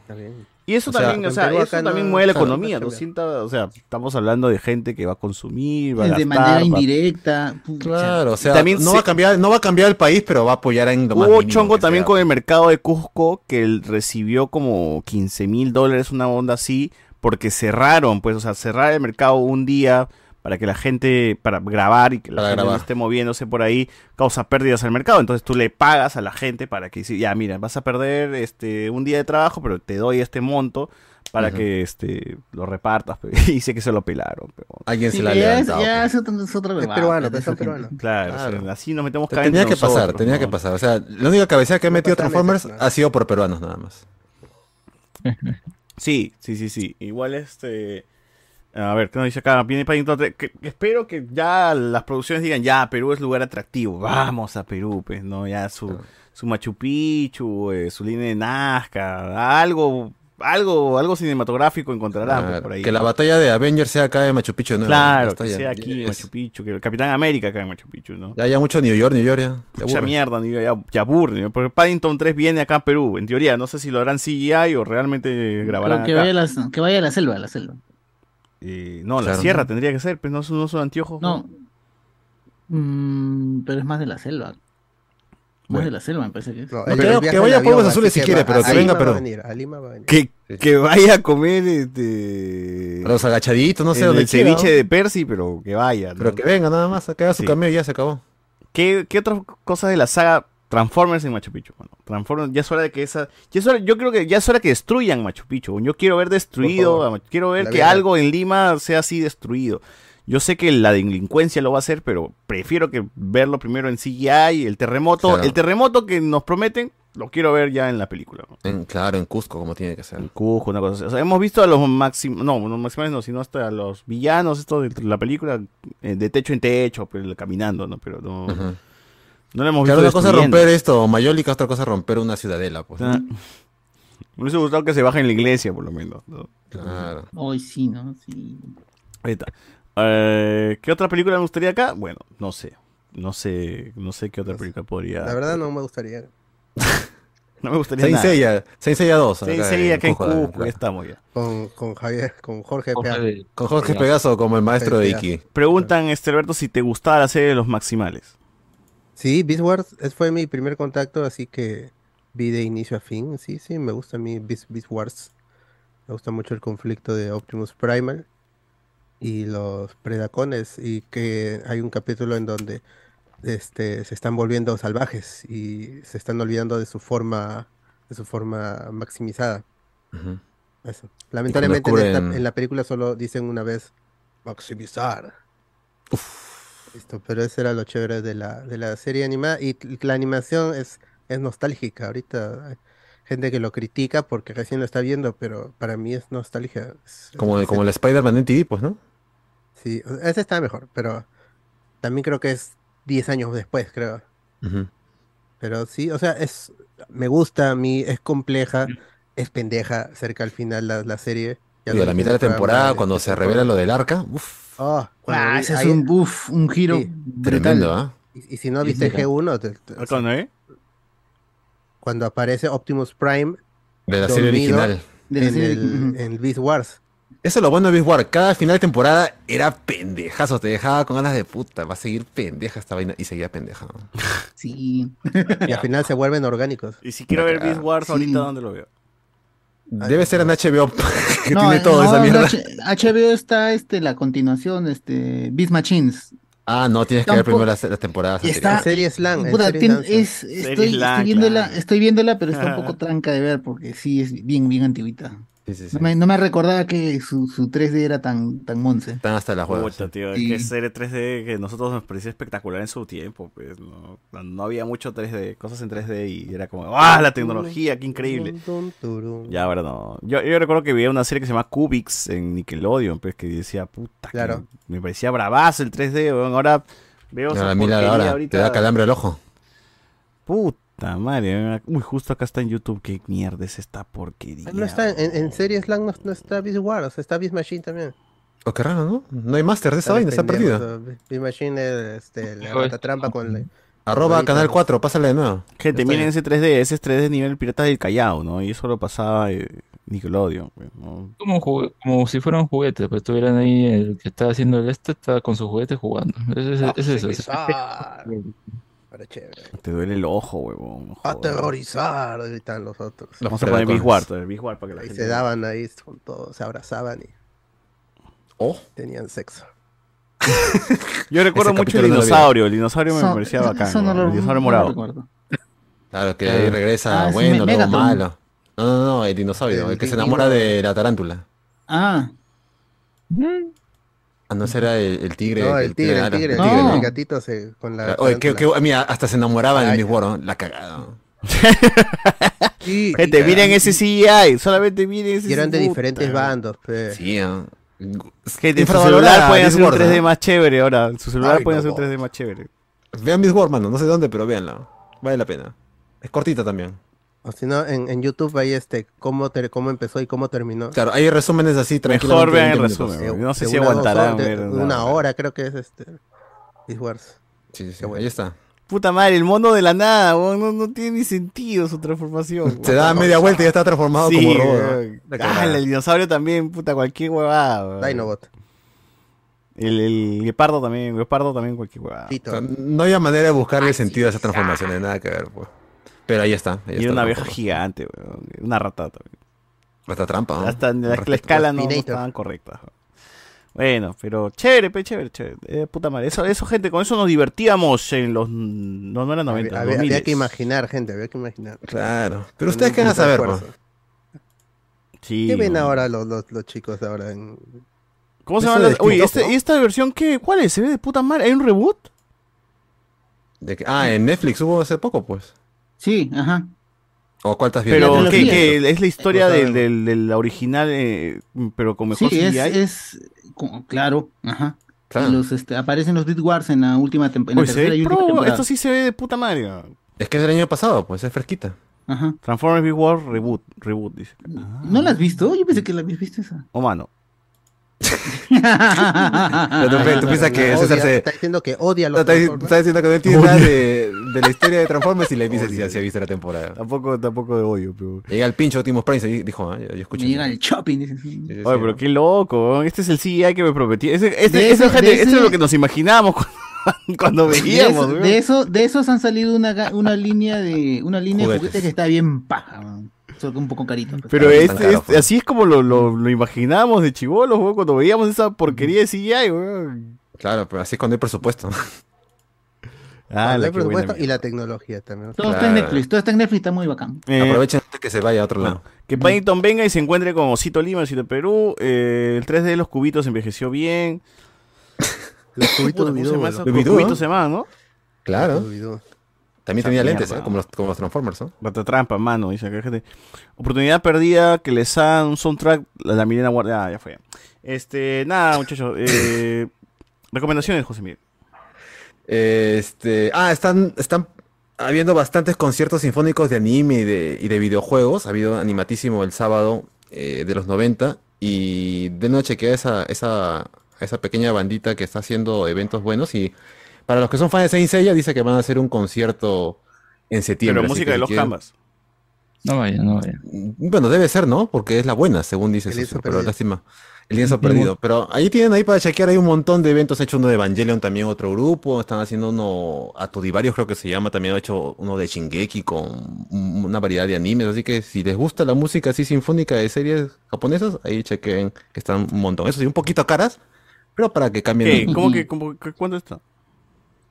Está bien. Y eso O sea, también, o sea, eso también no- mueve la economía. no 200, o sea, estamos hablando de gente que va a consumir, va a de gastar, manera va- indirecta. pucha. Claro, o sea, también no, se- va a cambiar, no va a cambiar el país, pero va a apoyar en lo más Hubo chongo también sea. con el mercado de Cusco que él recibió como 15 mil dólares, una onda así, porque cerraron, pues, o sea, cerrar el mercado un día para que la gente, para grabar y que la Para gente no grabar. esté moviéndose por ahí, causa pérdidas al mercado. Entonces tú le pagas a la gente para que, sí, ya, mira, vas a perder este un día de trabajo, pero te doy este monto para Ujú. que este lo repartas. y sé que se lo pelaron. Pero... Alguien Sí, se la ya es, levantado. ya es otra, es otra Es peruano, gente. peruanos. Claro, Claro. o sea, así nos metemos cada Tenía que pasar, nosotros, tenía ¿no? que pasar. O sea, la única cabecera que ha metido Transformers ha sido por peruanos nada más. Sí, sí, sí, sí. Igual este. A ver, ¿qué nos dice acá? Viene Paddington 3, que- que espero que ya las producciones digan, ya, Perú es lugar atractivo. Vamos a Perú, pues, ¿no? Ya su, su Machu Picchu, eh, su línea de Nazca, algo, algo, algo cinematográfico encontrarán pues, Claro, por ahí. que la batalla de Avengers sea acá en Machu Picchu, ¿no? Claro, que sea aquí en. Machu Picchu, que el Capitán América acá en Machu Picchu, ¿no? Ya, ya mucho New York, New York, ya. Mucha aburre. mierda, ni- ya, ya aburre, ¿no? Porque Paddington 3 viene acá a Perú, en teoría. No sé si lo harán CGI o realmente grabarán que acá. vaya, a la, que vaya a la selva, a la selva. Eh, no, la sierra tendría que ser, pues no son, no son anteojos. No. Mm, pero es más de la selva. Más Bueno. de la selva, me parece que es. No, No, él- que- vaya a Pueblos Azules si quiere, pero que venga venir. Que, vaya a comer este, Los agachaditos, no sé el, dónde el quiera, ceviche ¿no? de Percy, pero que vaya. ¿no? Pero que venga nada más, que haga su Sí. cameo y ya se acabó. ¿Qué, qué otras cosas de la saga Transformers en Machu Picchu? Bueno, Transformers, ya es hora de que esa. Ya es hora- yo creo que ya es hora que destruyan Machu Picchu. Yo quiero ver destruido. Quiero ver La que algo en Lima sea así destruido. Yo sé que la delincuencia lo va a hacer, pero prefiero que verlo primero en CGI. El terremoto, Claro. el terremoto que nos prometen, lo quiero ver ya en la película. ¿no? En, claro, en Cusco, como tiene que ser. En Cusco, una cosa así. O sea, hemos visto a los máximos, no, los máximos no, sino hasta a los villanos, esto de la película, eh, de techo en techo, pues, caminando, ¿no? Pero no. No lo hemos Claro, visto una cosa es romper esto, Mayólica, otra cosa es romper una ciudadela, pues. Ah. Me hubiese gustado que se baje en la iglesia, por lo menos. ¿no? Claro. Hoy sí, ¿no? Sí. Ahí está. Eh, ¿Qué otra película me gustaría acá? Bueno, no sé. No sé, no sé qué otra película podría. La verdad no me gustaría. no me gustaría Saint nada. Seiya, Saint Seiya 2. Saint Seiya acá en ya estamos ya. Con, con Javier, con Jorge Peazo. de- Con Jorge Pegaso como el maestro de. Iki. Preguntan, este Alberto, si te gustaba la serie de los Maximales. Sí, Beast Wars fue mi primer contacto, así que vi de inicio a fin. Sí, sí, me gusta a mí Beast, Beast Wars. Me gusta mucho el conflicto de Optimus Primal y los Predacones y que hay un capítulo en donde este, se están volviendo salvajes y se están olvidando de su forma, de su forma maximizada. Eso. Lamentablemente en, esta- en la película solo dicen una vez maximizar. Listo, pero eso era lo chévere de la, de la serie animada y la animación es, es nostálgica. Ahorita hay gente que lo critica porque recién lo está viendo, pero para mí es nostalgia. Es- Como, es- como el Spider-Man en TV, pues, ¿no? Sí, o- ese está mejor, pero también creo que es 10 años después, creo. Pero sí, o sea, es me gusta a mí, es compleja, es pendeja cerca al final la, la serie. Ya Y a la mitad de programa temporada, cuando de se revela lo del arca, uff, Ah, cuando Ah, vi- ese es un buff, un giro Sí. brutal. tremendo, ¿ah? Y, y si no viste sí. G1, te- te- ¿Ah, ¿Cuándo, eh? cuando aparece Optimus Prime De la serie original. De la en, serie- el, en Beast Wars. Eso es lo bueno de Beast War. Cada final de temporada era pendejazo. Te dejaba con ganas de puta. Va a seguir pendeja esta vaina. Y seguía pendeja. Sí. Y al final se vuelven orgánicos. Y si quiero ver Beast Wars Sí. ahorita, ¿dónde lo veo? Debe ser en HBO que No, tiene eh, todo no, esa mierda. HBO está este, la continuación, este, Beast Machines. Ah, no, tienes que ver primero las, las temporadas. Está- serie slang, en Puta, serie lanza. es- Serie estoy, estoy viéndola, claro. estoy viéndola, pero está un poco tranca de ver porque sí es bien, bien antiguita. Sí, sí, sí. No me, no me recordaba que su, su 3D era tan, tan monce. Están hasta las huevas. Tío, es que serie 3D que a nosotros nos parecía espectacular en su tiempo, pues, no, no había mucho 3D, cosas en 3D y era como, ¡ah, la tecnología, qué increíble! Ya, ahora no. Yo, yo recuerdo que veía una serie que se llama Cubix en Nickelodeon, pues, que decía, puta, que Claro. me parecía bravazo el 3D, weón, ahora veo Ahora mira ahora, ahorita. te da calambre al ojo. Puta madre, uy, justo acá está en YouTube, qué mierda es esta porquería. Ah, No está, en, en serie slang no, no está Beast o sea, está Beast Machine también. Oh, qué raro, ¿no? No hay máster de esa vaina, está perdida. o Beast Machine es este, la trampa con la... Arroba Canal ¿no? 4, pásale de nuevo. Gente, Está miren ese 3D, ese es 3D nivel Piratas del Callao, ¿no? Y eso lo pasaba eh, Nickelodeon, pues, ¿no? Como, como si fuera un juguete, pues estuvieran ahí el que estaba haciendo el este, estaba con su juguete jugando. Es, es- es eso. es- Chévere. Te duele el ojo, huevón. no jodas. Aterrorizar, gritan los otros. Vamos a poner Big War, Big War para que la Ahí gente se daban ahí con todo, se abrazaban y Oh. tenían sexo. Yo recuerdo mucho el dinosaurio, el dinosaurio me parecía bacán, el dinosaurio morado. Claro, que ahí regresa Ah, bueno, luego malo. No, no, no, el dinosaurio, El el que se enamora de la tarántula. Ah, Ah, no, ese era el, el tigre. No, el tigre, el tigre, el el tigre, No. el gatito se, con la... Oye, que, mira, hasta se enamoraban Beast War, ¿no? La cagada. Sí, Gente, y- miren ese CGI, solamente miren ese Y eran de puta. diferentes bandos, pe. Sí, ah. Gente, en su celular pueden hacer un War, 3D ¿no? más chévere ahora. En su celular Ay, pueden no, hacer un 3D más chévere. Vean Beast War, mano, no sé dónde, pero véanla. Vale la pena. Es cortita también. O si no, en, en YouTube hay este, cómo, ter- cómo empezó y cómo terminó. Claro, hay resúmenes así. Mejor vean de el 20 minutos. resumen. De- No sé de si una, aguantarán de- hora creo que es este. Beast Wars. Sí, sí, sí, ahí está. Puta madre, el mono de la nada, weón, no, no tiene ni sentido su transformación. Se da media vuelta y ya está transformado Sí, como robot. Ah, el dinosaurio también, puta, cualquier huevada. weón. Dinobot. El, el guepardo también, guepardo también, cualquier huevada. O Tito. sea, no había manera de buscarle sentido a esa transformación, nada que ver, pues. Pero ahí está. Ahí Y está una vieja gigante, weón. Una rata también. Hasta trampa, ¿no? Hasta en la, la escala no, no estaban correctas. Bueno, pero chévere, pe, chévere, chévere. Eh, puta madre. Eso, eso, gente, con eso nos divertíamos en los. No, no eran 90, Había, había- había 2000s. que imaginar, gente, había que imaginar. Claro. Pero ustedes qué van a saber. Sí, ¿Qué ven weón. ahora los, los, los chicos de ahora? En... ¿Cómo se llama? de la- Uy, TikTok, este- ¿no? ¿y esta versión qué? ¿Cuál es? ¿Se ve de puta madre? ¿Hay un reboot? De que- ah, en Netflix hubo hace poco, pues. Sí, ajá. ¿O cuál estás viendo? Pero la que es la historia del, sabemos. del, de la original, eh, pero con mejor Sí, es, CGI. es como- claro, ajá. Claro. Los, este, aparecen los Beat Wars en la última. Uy, y última pro, temporada. esto sí se ve de puta madre. Es que es del año pasado, pues, es fresquita. Ajá. Transformers Big War Reboot, reboot dice. ¿No la has visto? Yo pensé que la habías visto esa. Oh, mano. Pero tú, tú piensas que Odia- César se... Está diciendo que odia a No, los está, Transformers. está diciendo que no entiende nada de, de la historia de Transformers y le dice si ya se ha visto la temporada. Tampoco, tampoco de odio, pero. Llega el pincho Optimus Prime y dijo, ah, yo, yo escucho. Me llega el shopping. Oye, pero qué loco, este es el CGI que me prometí. Ese, este, De ese, ese- gente, de este es ese- lo que nos imaginábamos cuando, cuando De, veíamos. eso- de eso, de esos han salido una, una línea de una línea de Juguetes. juguetes que está bien paja, man. Solo que un poco carito. pues. Pero este, caro, este- pues. así es como lo, lo, lo imaginábamos de chivolos, weón, cuando veíamos esa porquería de CGI, weón. Claro, pero así es cuando hay presupuesto. Ah, el la presupuesto y la tecnología también. Todo está en. Netflix, todo está en Netflix, está muy bacán. Eh, Aprovechen antes que se vaya a otro bueno, lado. que Paddington venga y se encuentre con Osito Lima, Osito Perú. eh, el 3D de los cubitos envejeció bien. Los cubitos Puta, ¿cómo se Bidú, llama los cubitos se llaman, ¿no? Claro. También tenía lentes. ¿eh? como, los, como los Transformers, ¿no? Rata trampa, mano, dice acá gente. Oportunidad perdida que les dan un soundtrack, la, la Milena Guardia. Ah, ya fue. Este, nada, muchachos. Eh, recomendaciones, José Miguel. Este, ah, están, están habiendo bastantes conciertos sinfónicos de anime y de, y de videojuegos. Ha habido animatísimo el sábado eh, de los 90 y de noche queda esa, esa, esa pequeña bandita que está haciendo eventos buenos y para los que son fans de Saint Seiya dice que van a hacer un concierto en septiembre. Pero música de los quieren- Canvas. No vaya, no vaya. Bueno, debe ser, ¿no? Porque es la buena, según dice Suso, pero lástima. El lienzo perdido. Pero ahí tienen ahí para chequear, hay un montón de eventos. Ha hecho uno de Evangelion también, otro grupo. Están haciendo uno, Atodivarios creo que se llama, también ha hecho uno de Shingeki con un- una variedad de animes. Así que si les gusta la música así sinfónica de series japonesas, ahí chequen que están un montón. Eso sí, un poquito caras, pero para que cambien. ¿Qué? ¿Cómo que, cómo que- cuánto está?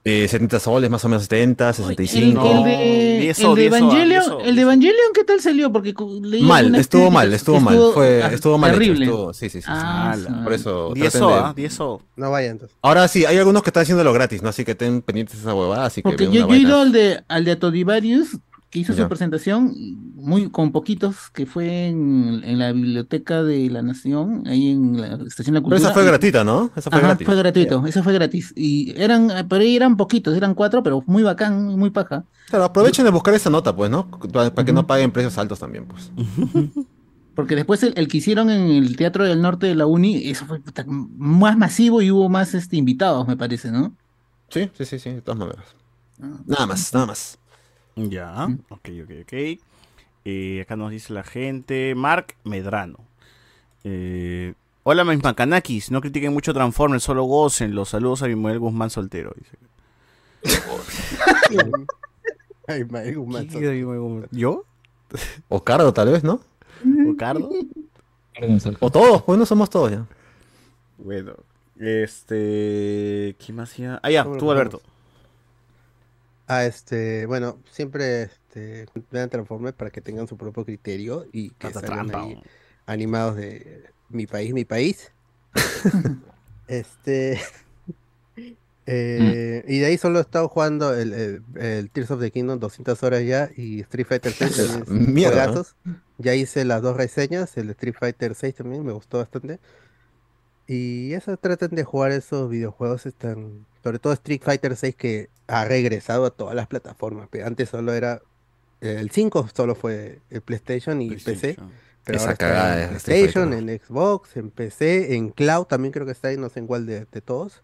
Eh, 70 soles, más o menos 70, El, 65. el de, Eso, el de Evangelion, eso. el de Evangelion, ¿qué tal salió? Porque Mal, estuvo mal, que estuvo mal. Fue, ah, estuvo mal hecho, terrible. estuvo- sí, sí, sí. sí. Ah, Mala, Por eso. 10 traten de- ¿ah? 10 No vaya entonces. Ahora sí, hay algunos que están haciéndolo gratis, ¿no? Así que estén pendientes de esa huevada, así que Porque vean yo, yo he ido al de, al de Atodivarius, que hizo Ya. su presentación, muy con poquitos, que fue en, en la Biblioteca de la Nación, ahí en la Estación de la Pero Cultura. esa fue gratuita, ¿no? Esa fue Ajá, gratis. fue gratuito, eso fue gratis. Y eran, pero ahí eran poquitos, eran cuatro, pero muy bacán, muy paja. Claro, aprovechen de buscar esa nota, pues, ¿no? Para, para que no paguen precios altos también, pues. Porque después el, el que hicieron en el Teatro del Norte de la Uni, eso fue puta, más masivo y hubo más este, invitados, me parece, ¿no? Sí, sí, sí, sí, de todas maneras. Nada más, nada más. Ya, ok, ok, ok. Eh, acá nos dice la gente, Mark Medrano. Eh, Hola, mis macanakis, no critiquen mucho Transformers, solo gocen. Los saludos a mi mujer Guzmán soltero. Dice. Ay, Mael Guzmán. ¿Yo? O Cardo, tal vez, ¿no? ¿O Cardo? O todos, pues no somos todos ya. Bueno, este. ¿Quién más ya? Ah, ya, ¿Cómo lo tú, Alberto. Ah, este, bueno, siempre este, vean Transformers para que tengan su propio criterio y que Tanta salgan trampa, ahí animados de mi país, mi país. este, eh, y de ahí solo he estado jugando el, el- el Tears of the Kingdom 200 horas ya y Street Fighter 6 también es Mierda. Ya hice las dos reseñas, el Street Fighter 6 también me gustó bastante. Y eso traten de jugar esos videojuegos, están, sobre todo Street Fighter 6 que ha regresado a todas las plataformas. Antes solo era el 5 solo fue el PlayStation y PC. Pero Esa ahora está cagada en de Street PlayStation, Fighter. en Xbox, en PC, en Cloud también creo que está ahí, no sé en cuál de, de todos.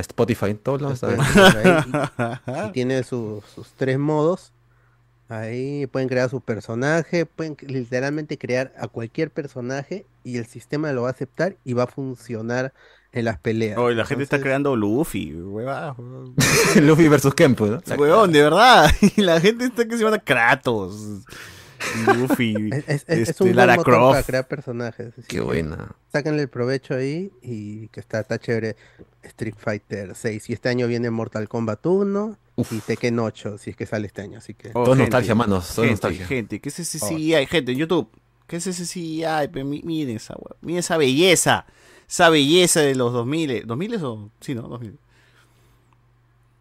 Spotify, en todos lados está bien. Ahí, y, y tiene sus, sus tres modos. Ahí pueden crear su personaje, pueden literalmente crear a cualquier personaje y el sistema lo va a aceptar y va a funcionar en las peleas. Oh, y la gente está creando Luffy, huevada. Luffy versus Kempo, ¿no? Huevón, de verdad. Y la gente está que se llama Kratos. Luffy. Es, es- es este, un buen Lara motor para Croft. crear personajes. así Qué buena. Sáquenle el provecho ahí y que está, está chévere Street Fighter 6. Y este año viene Mortal Kombat 1 y Tekken 8, si es que sale este año. Así que Oh, Todo gente, nostalgia, manos, todo gente, nostalgia. Gente, ¿qué es ese Oh. CGI? Gente, en YouTube. ¿Qué es ese CGI? Miren esa, miren esa belleza. Esa belleza de los 2000. ¿2000 o? Sí, ¿no? 2000.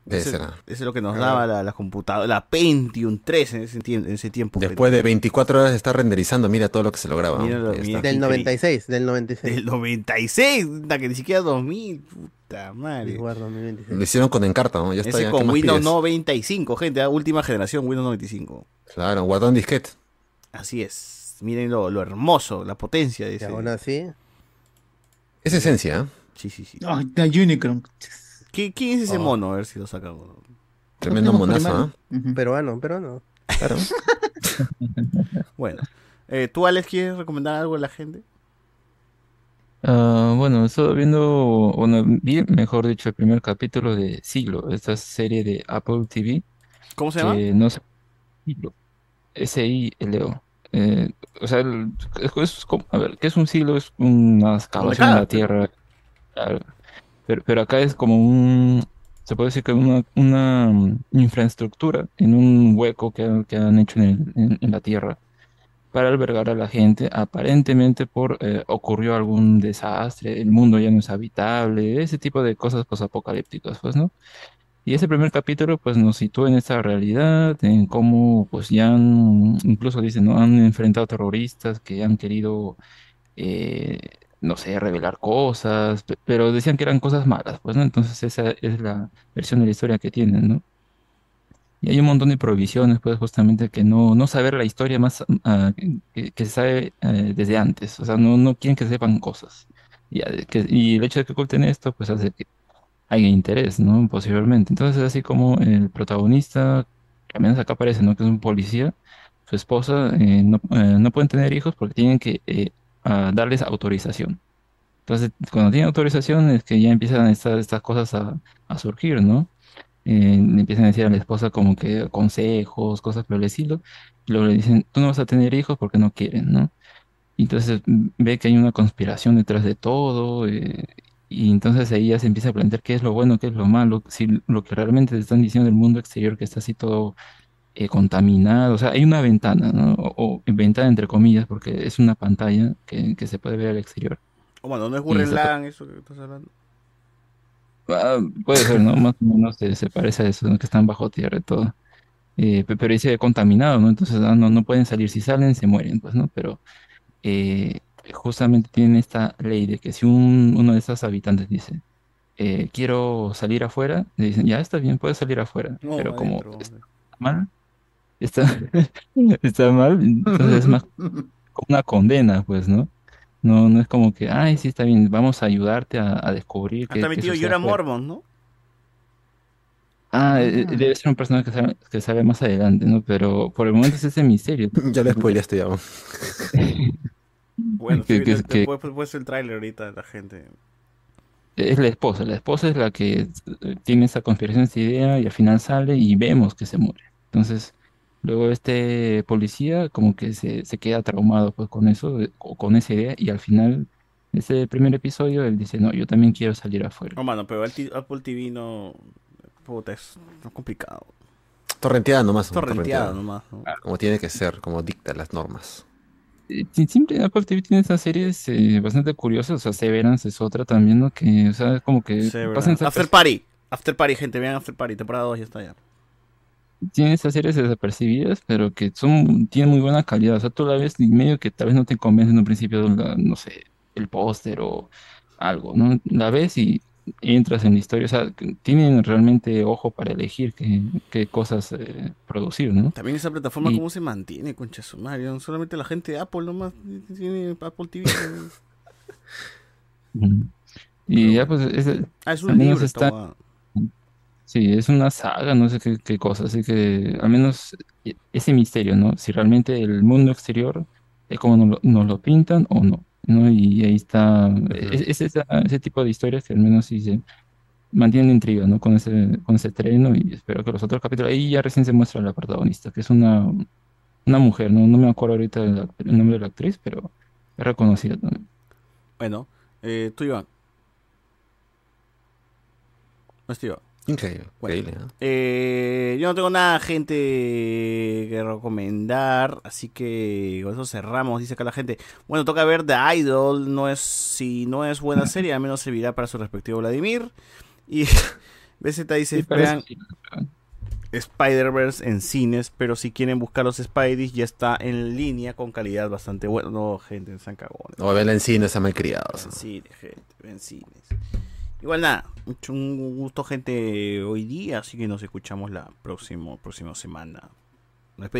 Debe Ese, ser, ah. ese es lo que nos Ah. daba la, la computadora, la Pentium 3 en ese, tiempo, en ese tiempo. Después de 24 horas de estar renderizando, mira todo lo que se lograba. Míralo, está. mira. del 96, del 96. Del 96, la que ni siquiera 2000, puta madre. Igual 2026. Lo hicieron con Encarta, ¿no? Ya está, Ese ya, ¿qué con Windows pides? 95, gente, ah, última generación, Windows 95. Claro, guardado en disquete. Así es. Miren lo, lo hermoso, la potencia de Y ese. aún así, Es esencia, ¿eh? Sí, sí, sí. Ay, la Unicron. ¿Qui- ¿Quién es ese Oh. mono? A ver si lo sacamos. Tremendo monazo. ¿eh? Peruano, peruano. Claro. Bueno. Eh, ¿Tú, Alex, quieres recomendar algo a la gente? Ah, bueno, estoy viendo, bueno, vi, mejor dicho, el primer capítulo de Siglo, esta serie de Apple TV, ¿Cómo se llama? no sé, Siglo, S-I-L-O. Eh, o sea, el- es, es como- a ver, ¿qué es un siglo? Es una excavación en la tierra. claro. Pero, pero acá es como un, se puede decir que una, una mm, infraestructura en un hueco que, que han hecho en, el- en- en la tierra para albergar a la gente. Aparentemente por eh, ocurrió algún desastre, el mundo ya no es habitable, ese tipo de cosas posapocalípticas, pues, ¿no? Y ese primer capítulo pues nos sitúa en esta realidad, en cómo pues ya han, incluso dicen, ¿no? Han enfrentado terroristas que han querido, eh, no sé, revelar cosas, pe- pero decían que eran cosas malas, pues, ¿no? Entonces esa es la versión de la historia que tienen, ¿no? Y hay un montón de prohibiciones, pues, justamente que no, no saber la historia más ah, que, que se sabe eh, desde antes. O sea, no, no quieren que sepan cosas. Y, el hecho de que oculten esto, pues hace que haya interés, ¿no? Posiblemente. Entonces, así como el protagonista, que al menos acá aparece, ¿no? Que es un policía, su esposa, eh, no, eh, no pueden tener hijos porque tienen que eh, ah, darles autorización. Entonces, cuando tiene autorización es que ya empiezan estas, estas cosas a, a surgir, ¿no? Eh, empiezan a decir a la esposa como que consejos, cosas por el estilo. Luego le dicen, tú no vas a tener hijos porque no quieren, ¿no? Entonces mm, ve que hay una conspiración detrás de todo. eh, y entonces ahí ya se empieza a plantear qué es lo bueno, qué es lo malo, si lo que realmente te están diciendo del mundo exterior que está así todo eh, contaminado. O sea, hay una ventana, ¿no? O, o ventana entre comillas, porque es una pantalla que, que se puede ver al exterior. O bueno, no es Gurren Lagann eso que estás hablando. Ah, puede ser, ¿no? Más o menos se, se parece a eso, ¿no? Que están bajo tierra y todo. Eh, pe- pero dice contaminado, ¿no? Entonces ah, no, no pueden salir. Si salen, se mueren, pues, ¿no? Pero eh, justamente tienen esta ley de que si un- uno de esos habitantes dice, eh, quiero salir afuera, le dicen, ya está bien, puedes salir afuera. No, pero como está mal, está, está mal, entonces es más como una condena, pues, ¿no? No, no es como que, ay, sí, está bien, vamos a ayudarte a, a descubrir qué, Hasta qué mi tío sucede llora afuera". Mormon, ¿no? Ah, eh, debe ser un personaje que sale, que sale más adelante, ¿no? Pero por el momento es ese misterio. Ya le spoileaste ya. Bueno, Que- sí, que- que- puedes- puedes el tráiler ahorita de la gente. Es la esposa, la esposa es la que eh, tiene esa conspiración, esa idea, y al final sale y vemos que se muere. Entonces, luego este policía como que se, se queda traumado pues con eso, de- o con esa idea, y al final, ese primer episodio, él dice, no, yo también quiero salir afuera. No, mano, pero Apple TV no. Puta, es complicado. Torrenteada nomás. ¿no? Torrenteada nomás, ¿no? Como tiene que ser, como dicta las normas. Eh, Siempre Apple TV tiene estas series eh, bastante curiosas, o sea, Severance es otra también, ¿no? Que, o sea, es como que pasan esas After Party. After Party, gente, vean After Party. Temporada 2 ya está ya. Tiene esas series desapercibidas, pero que son, tienen muy buena calidad. O sea, tú la ves y medio que tal vez no te convence en un principio, la- no sé, el póster o algo, ¿no? La ves y entras en la historia. O sea, tienen realmente ojo para elegir qué, qué cosas eh, producir, ¿no? También esa plataforma, Y- ¿cómo se mantiene, concha su madre? No Solamente la gente de Apple nomás tiene Apple TV. Y ya pues es, Ah, es un libro está, huevada. Sí, es una saga, no sé qué, qué cosa, así que al menos e- ese misterio, ¿no? Si realmente el mundo exterior es como nos lo, nos lo pintan o no, ¿no? Y ahí está, es, es esa- ese tipo de historias que al menos sí se mantienen intriga, ¿no? Con ese, con ese estreno y espero que los otros capítulos, ahí ya recién se muestra la protagonista, que es una, una mujer, ¿no? No me acuerdo ahorita el nombre de la actriz, pero es reconocida también. Bueno, eh, tú, Iván. No Iván. Increíble, Bueno, increíble, ¿no? eh, yo no tengo nada, gente, que recomendar, así que con eso cerramos, dice acá la gente. Bueno, toca ver The Idol, no es, si no es buena serie, al menos servirá para su respectivo Vladimir. Y BZ dice, Sí, Spider-Verse en cines, pero si quieren buscar los Spideys, ya está en línea con calidad bastante buena. No, gente, se han cagones. No, verla en cine, está malcriados. En cine, gente, en cines. Igual nada, un gusto gente hoy día, así que nos escuchamos la próximo, próxima semana.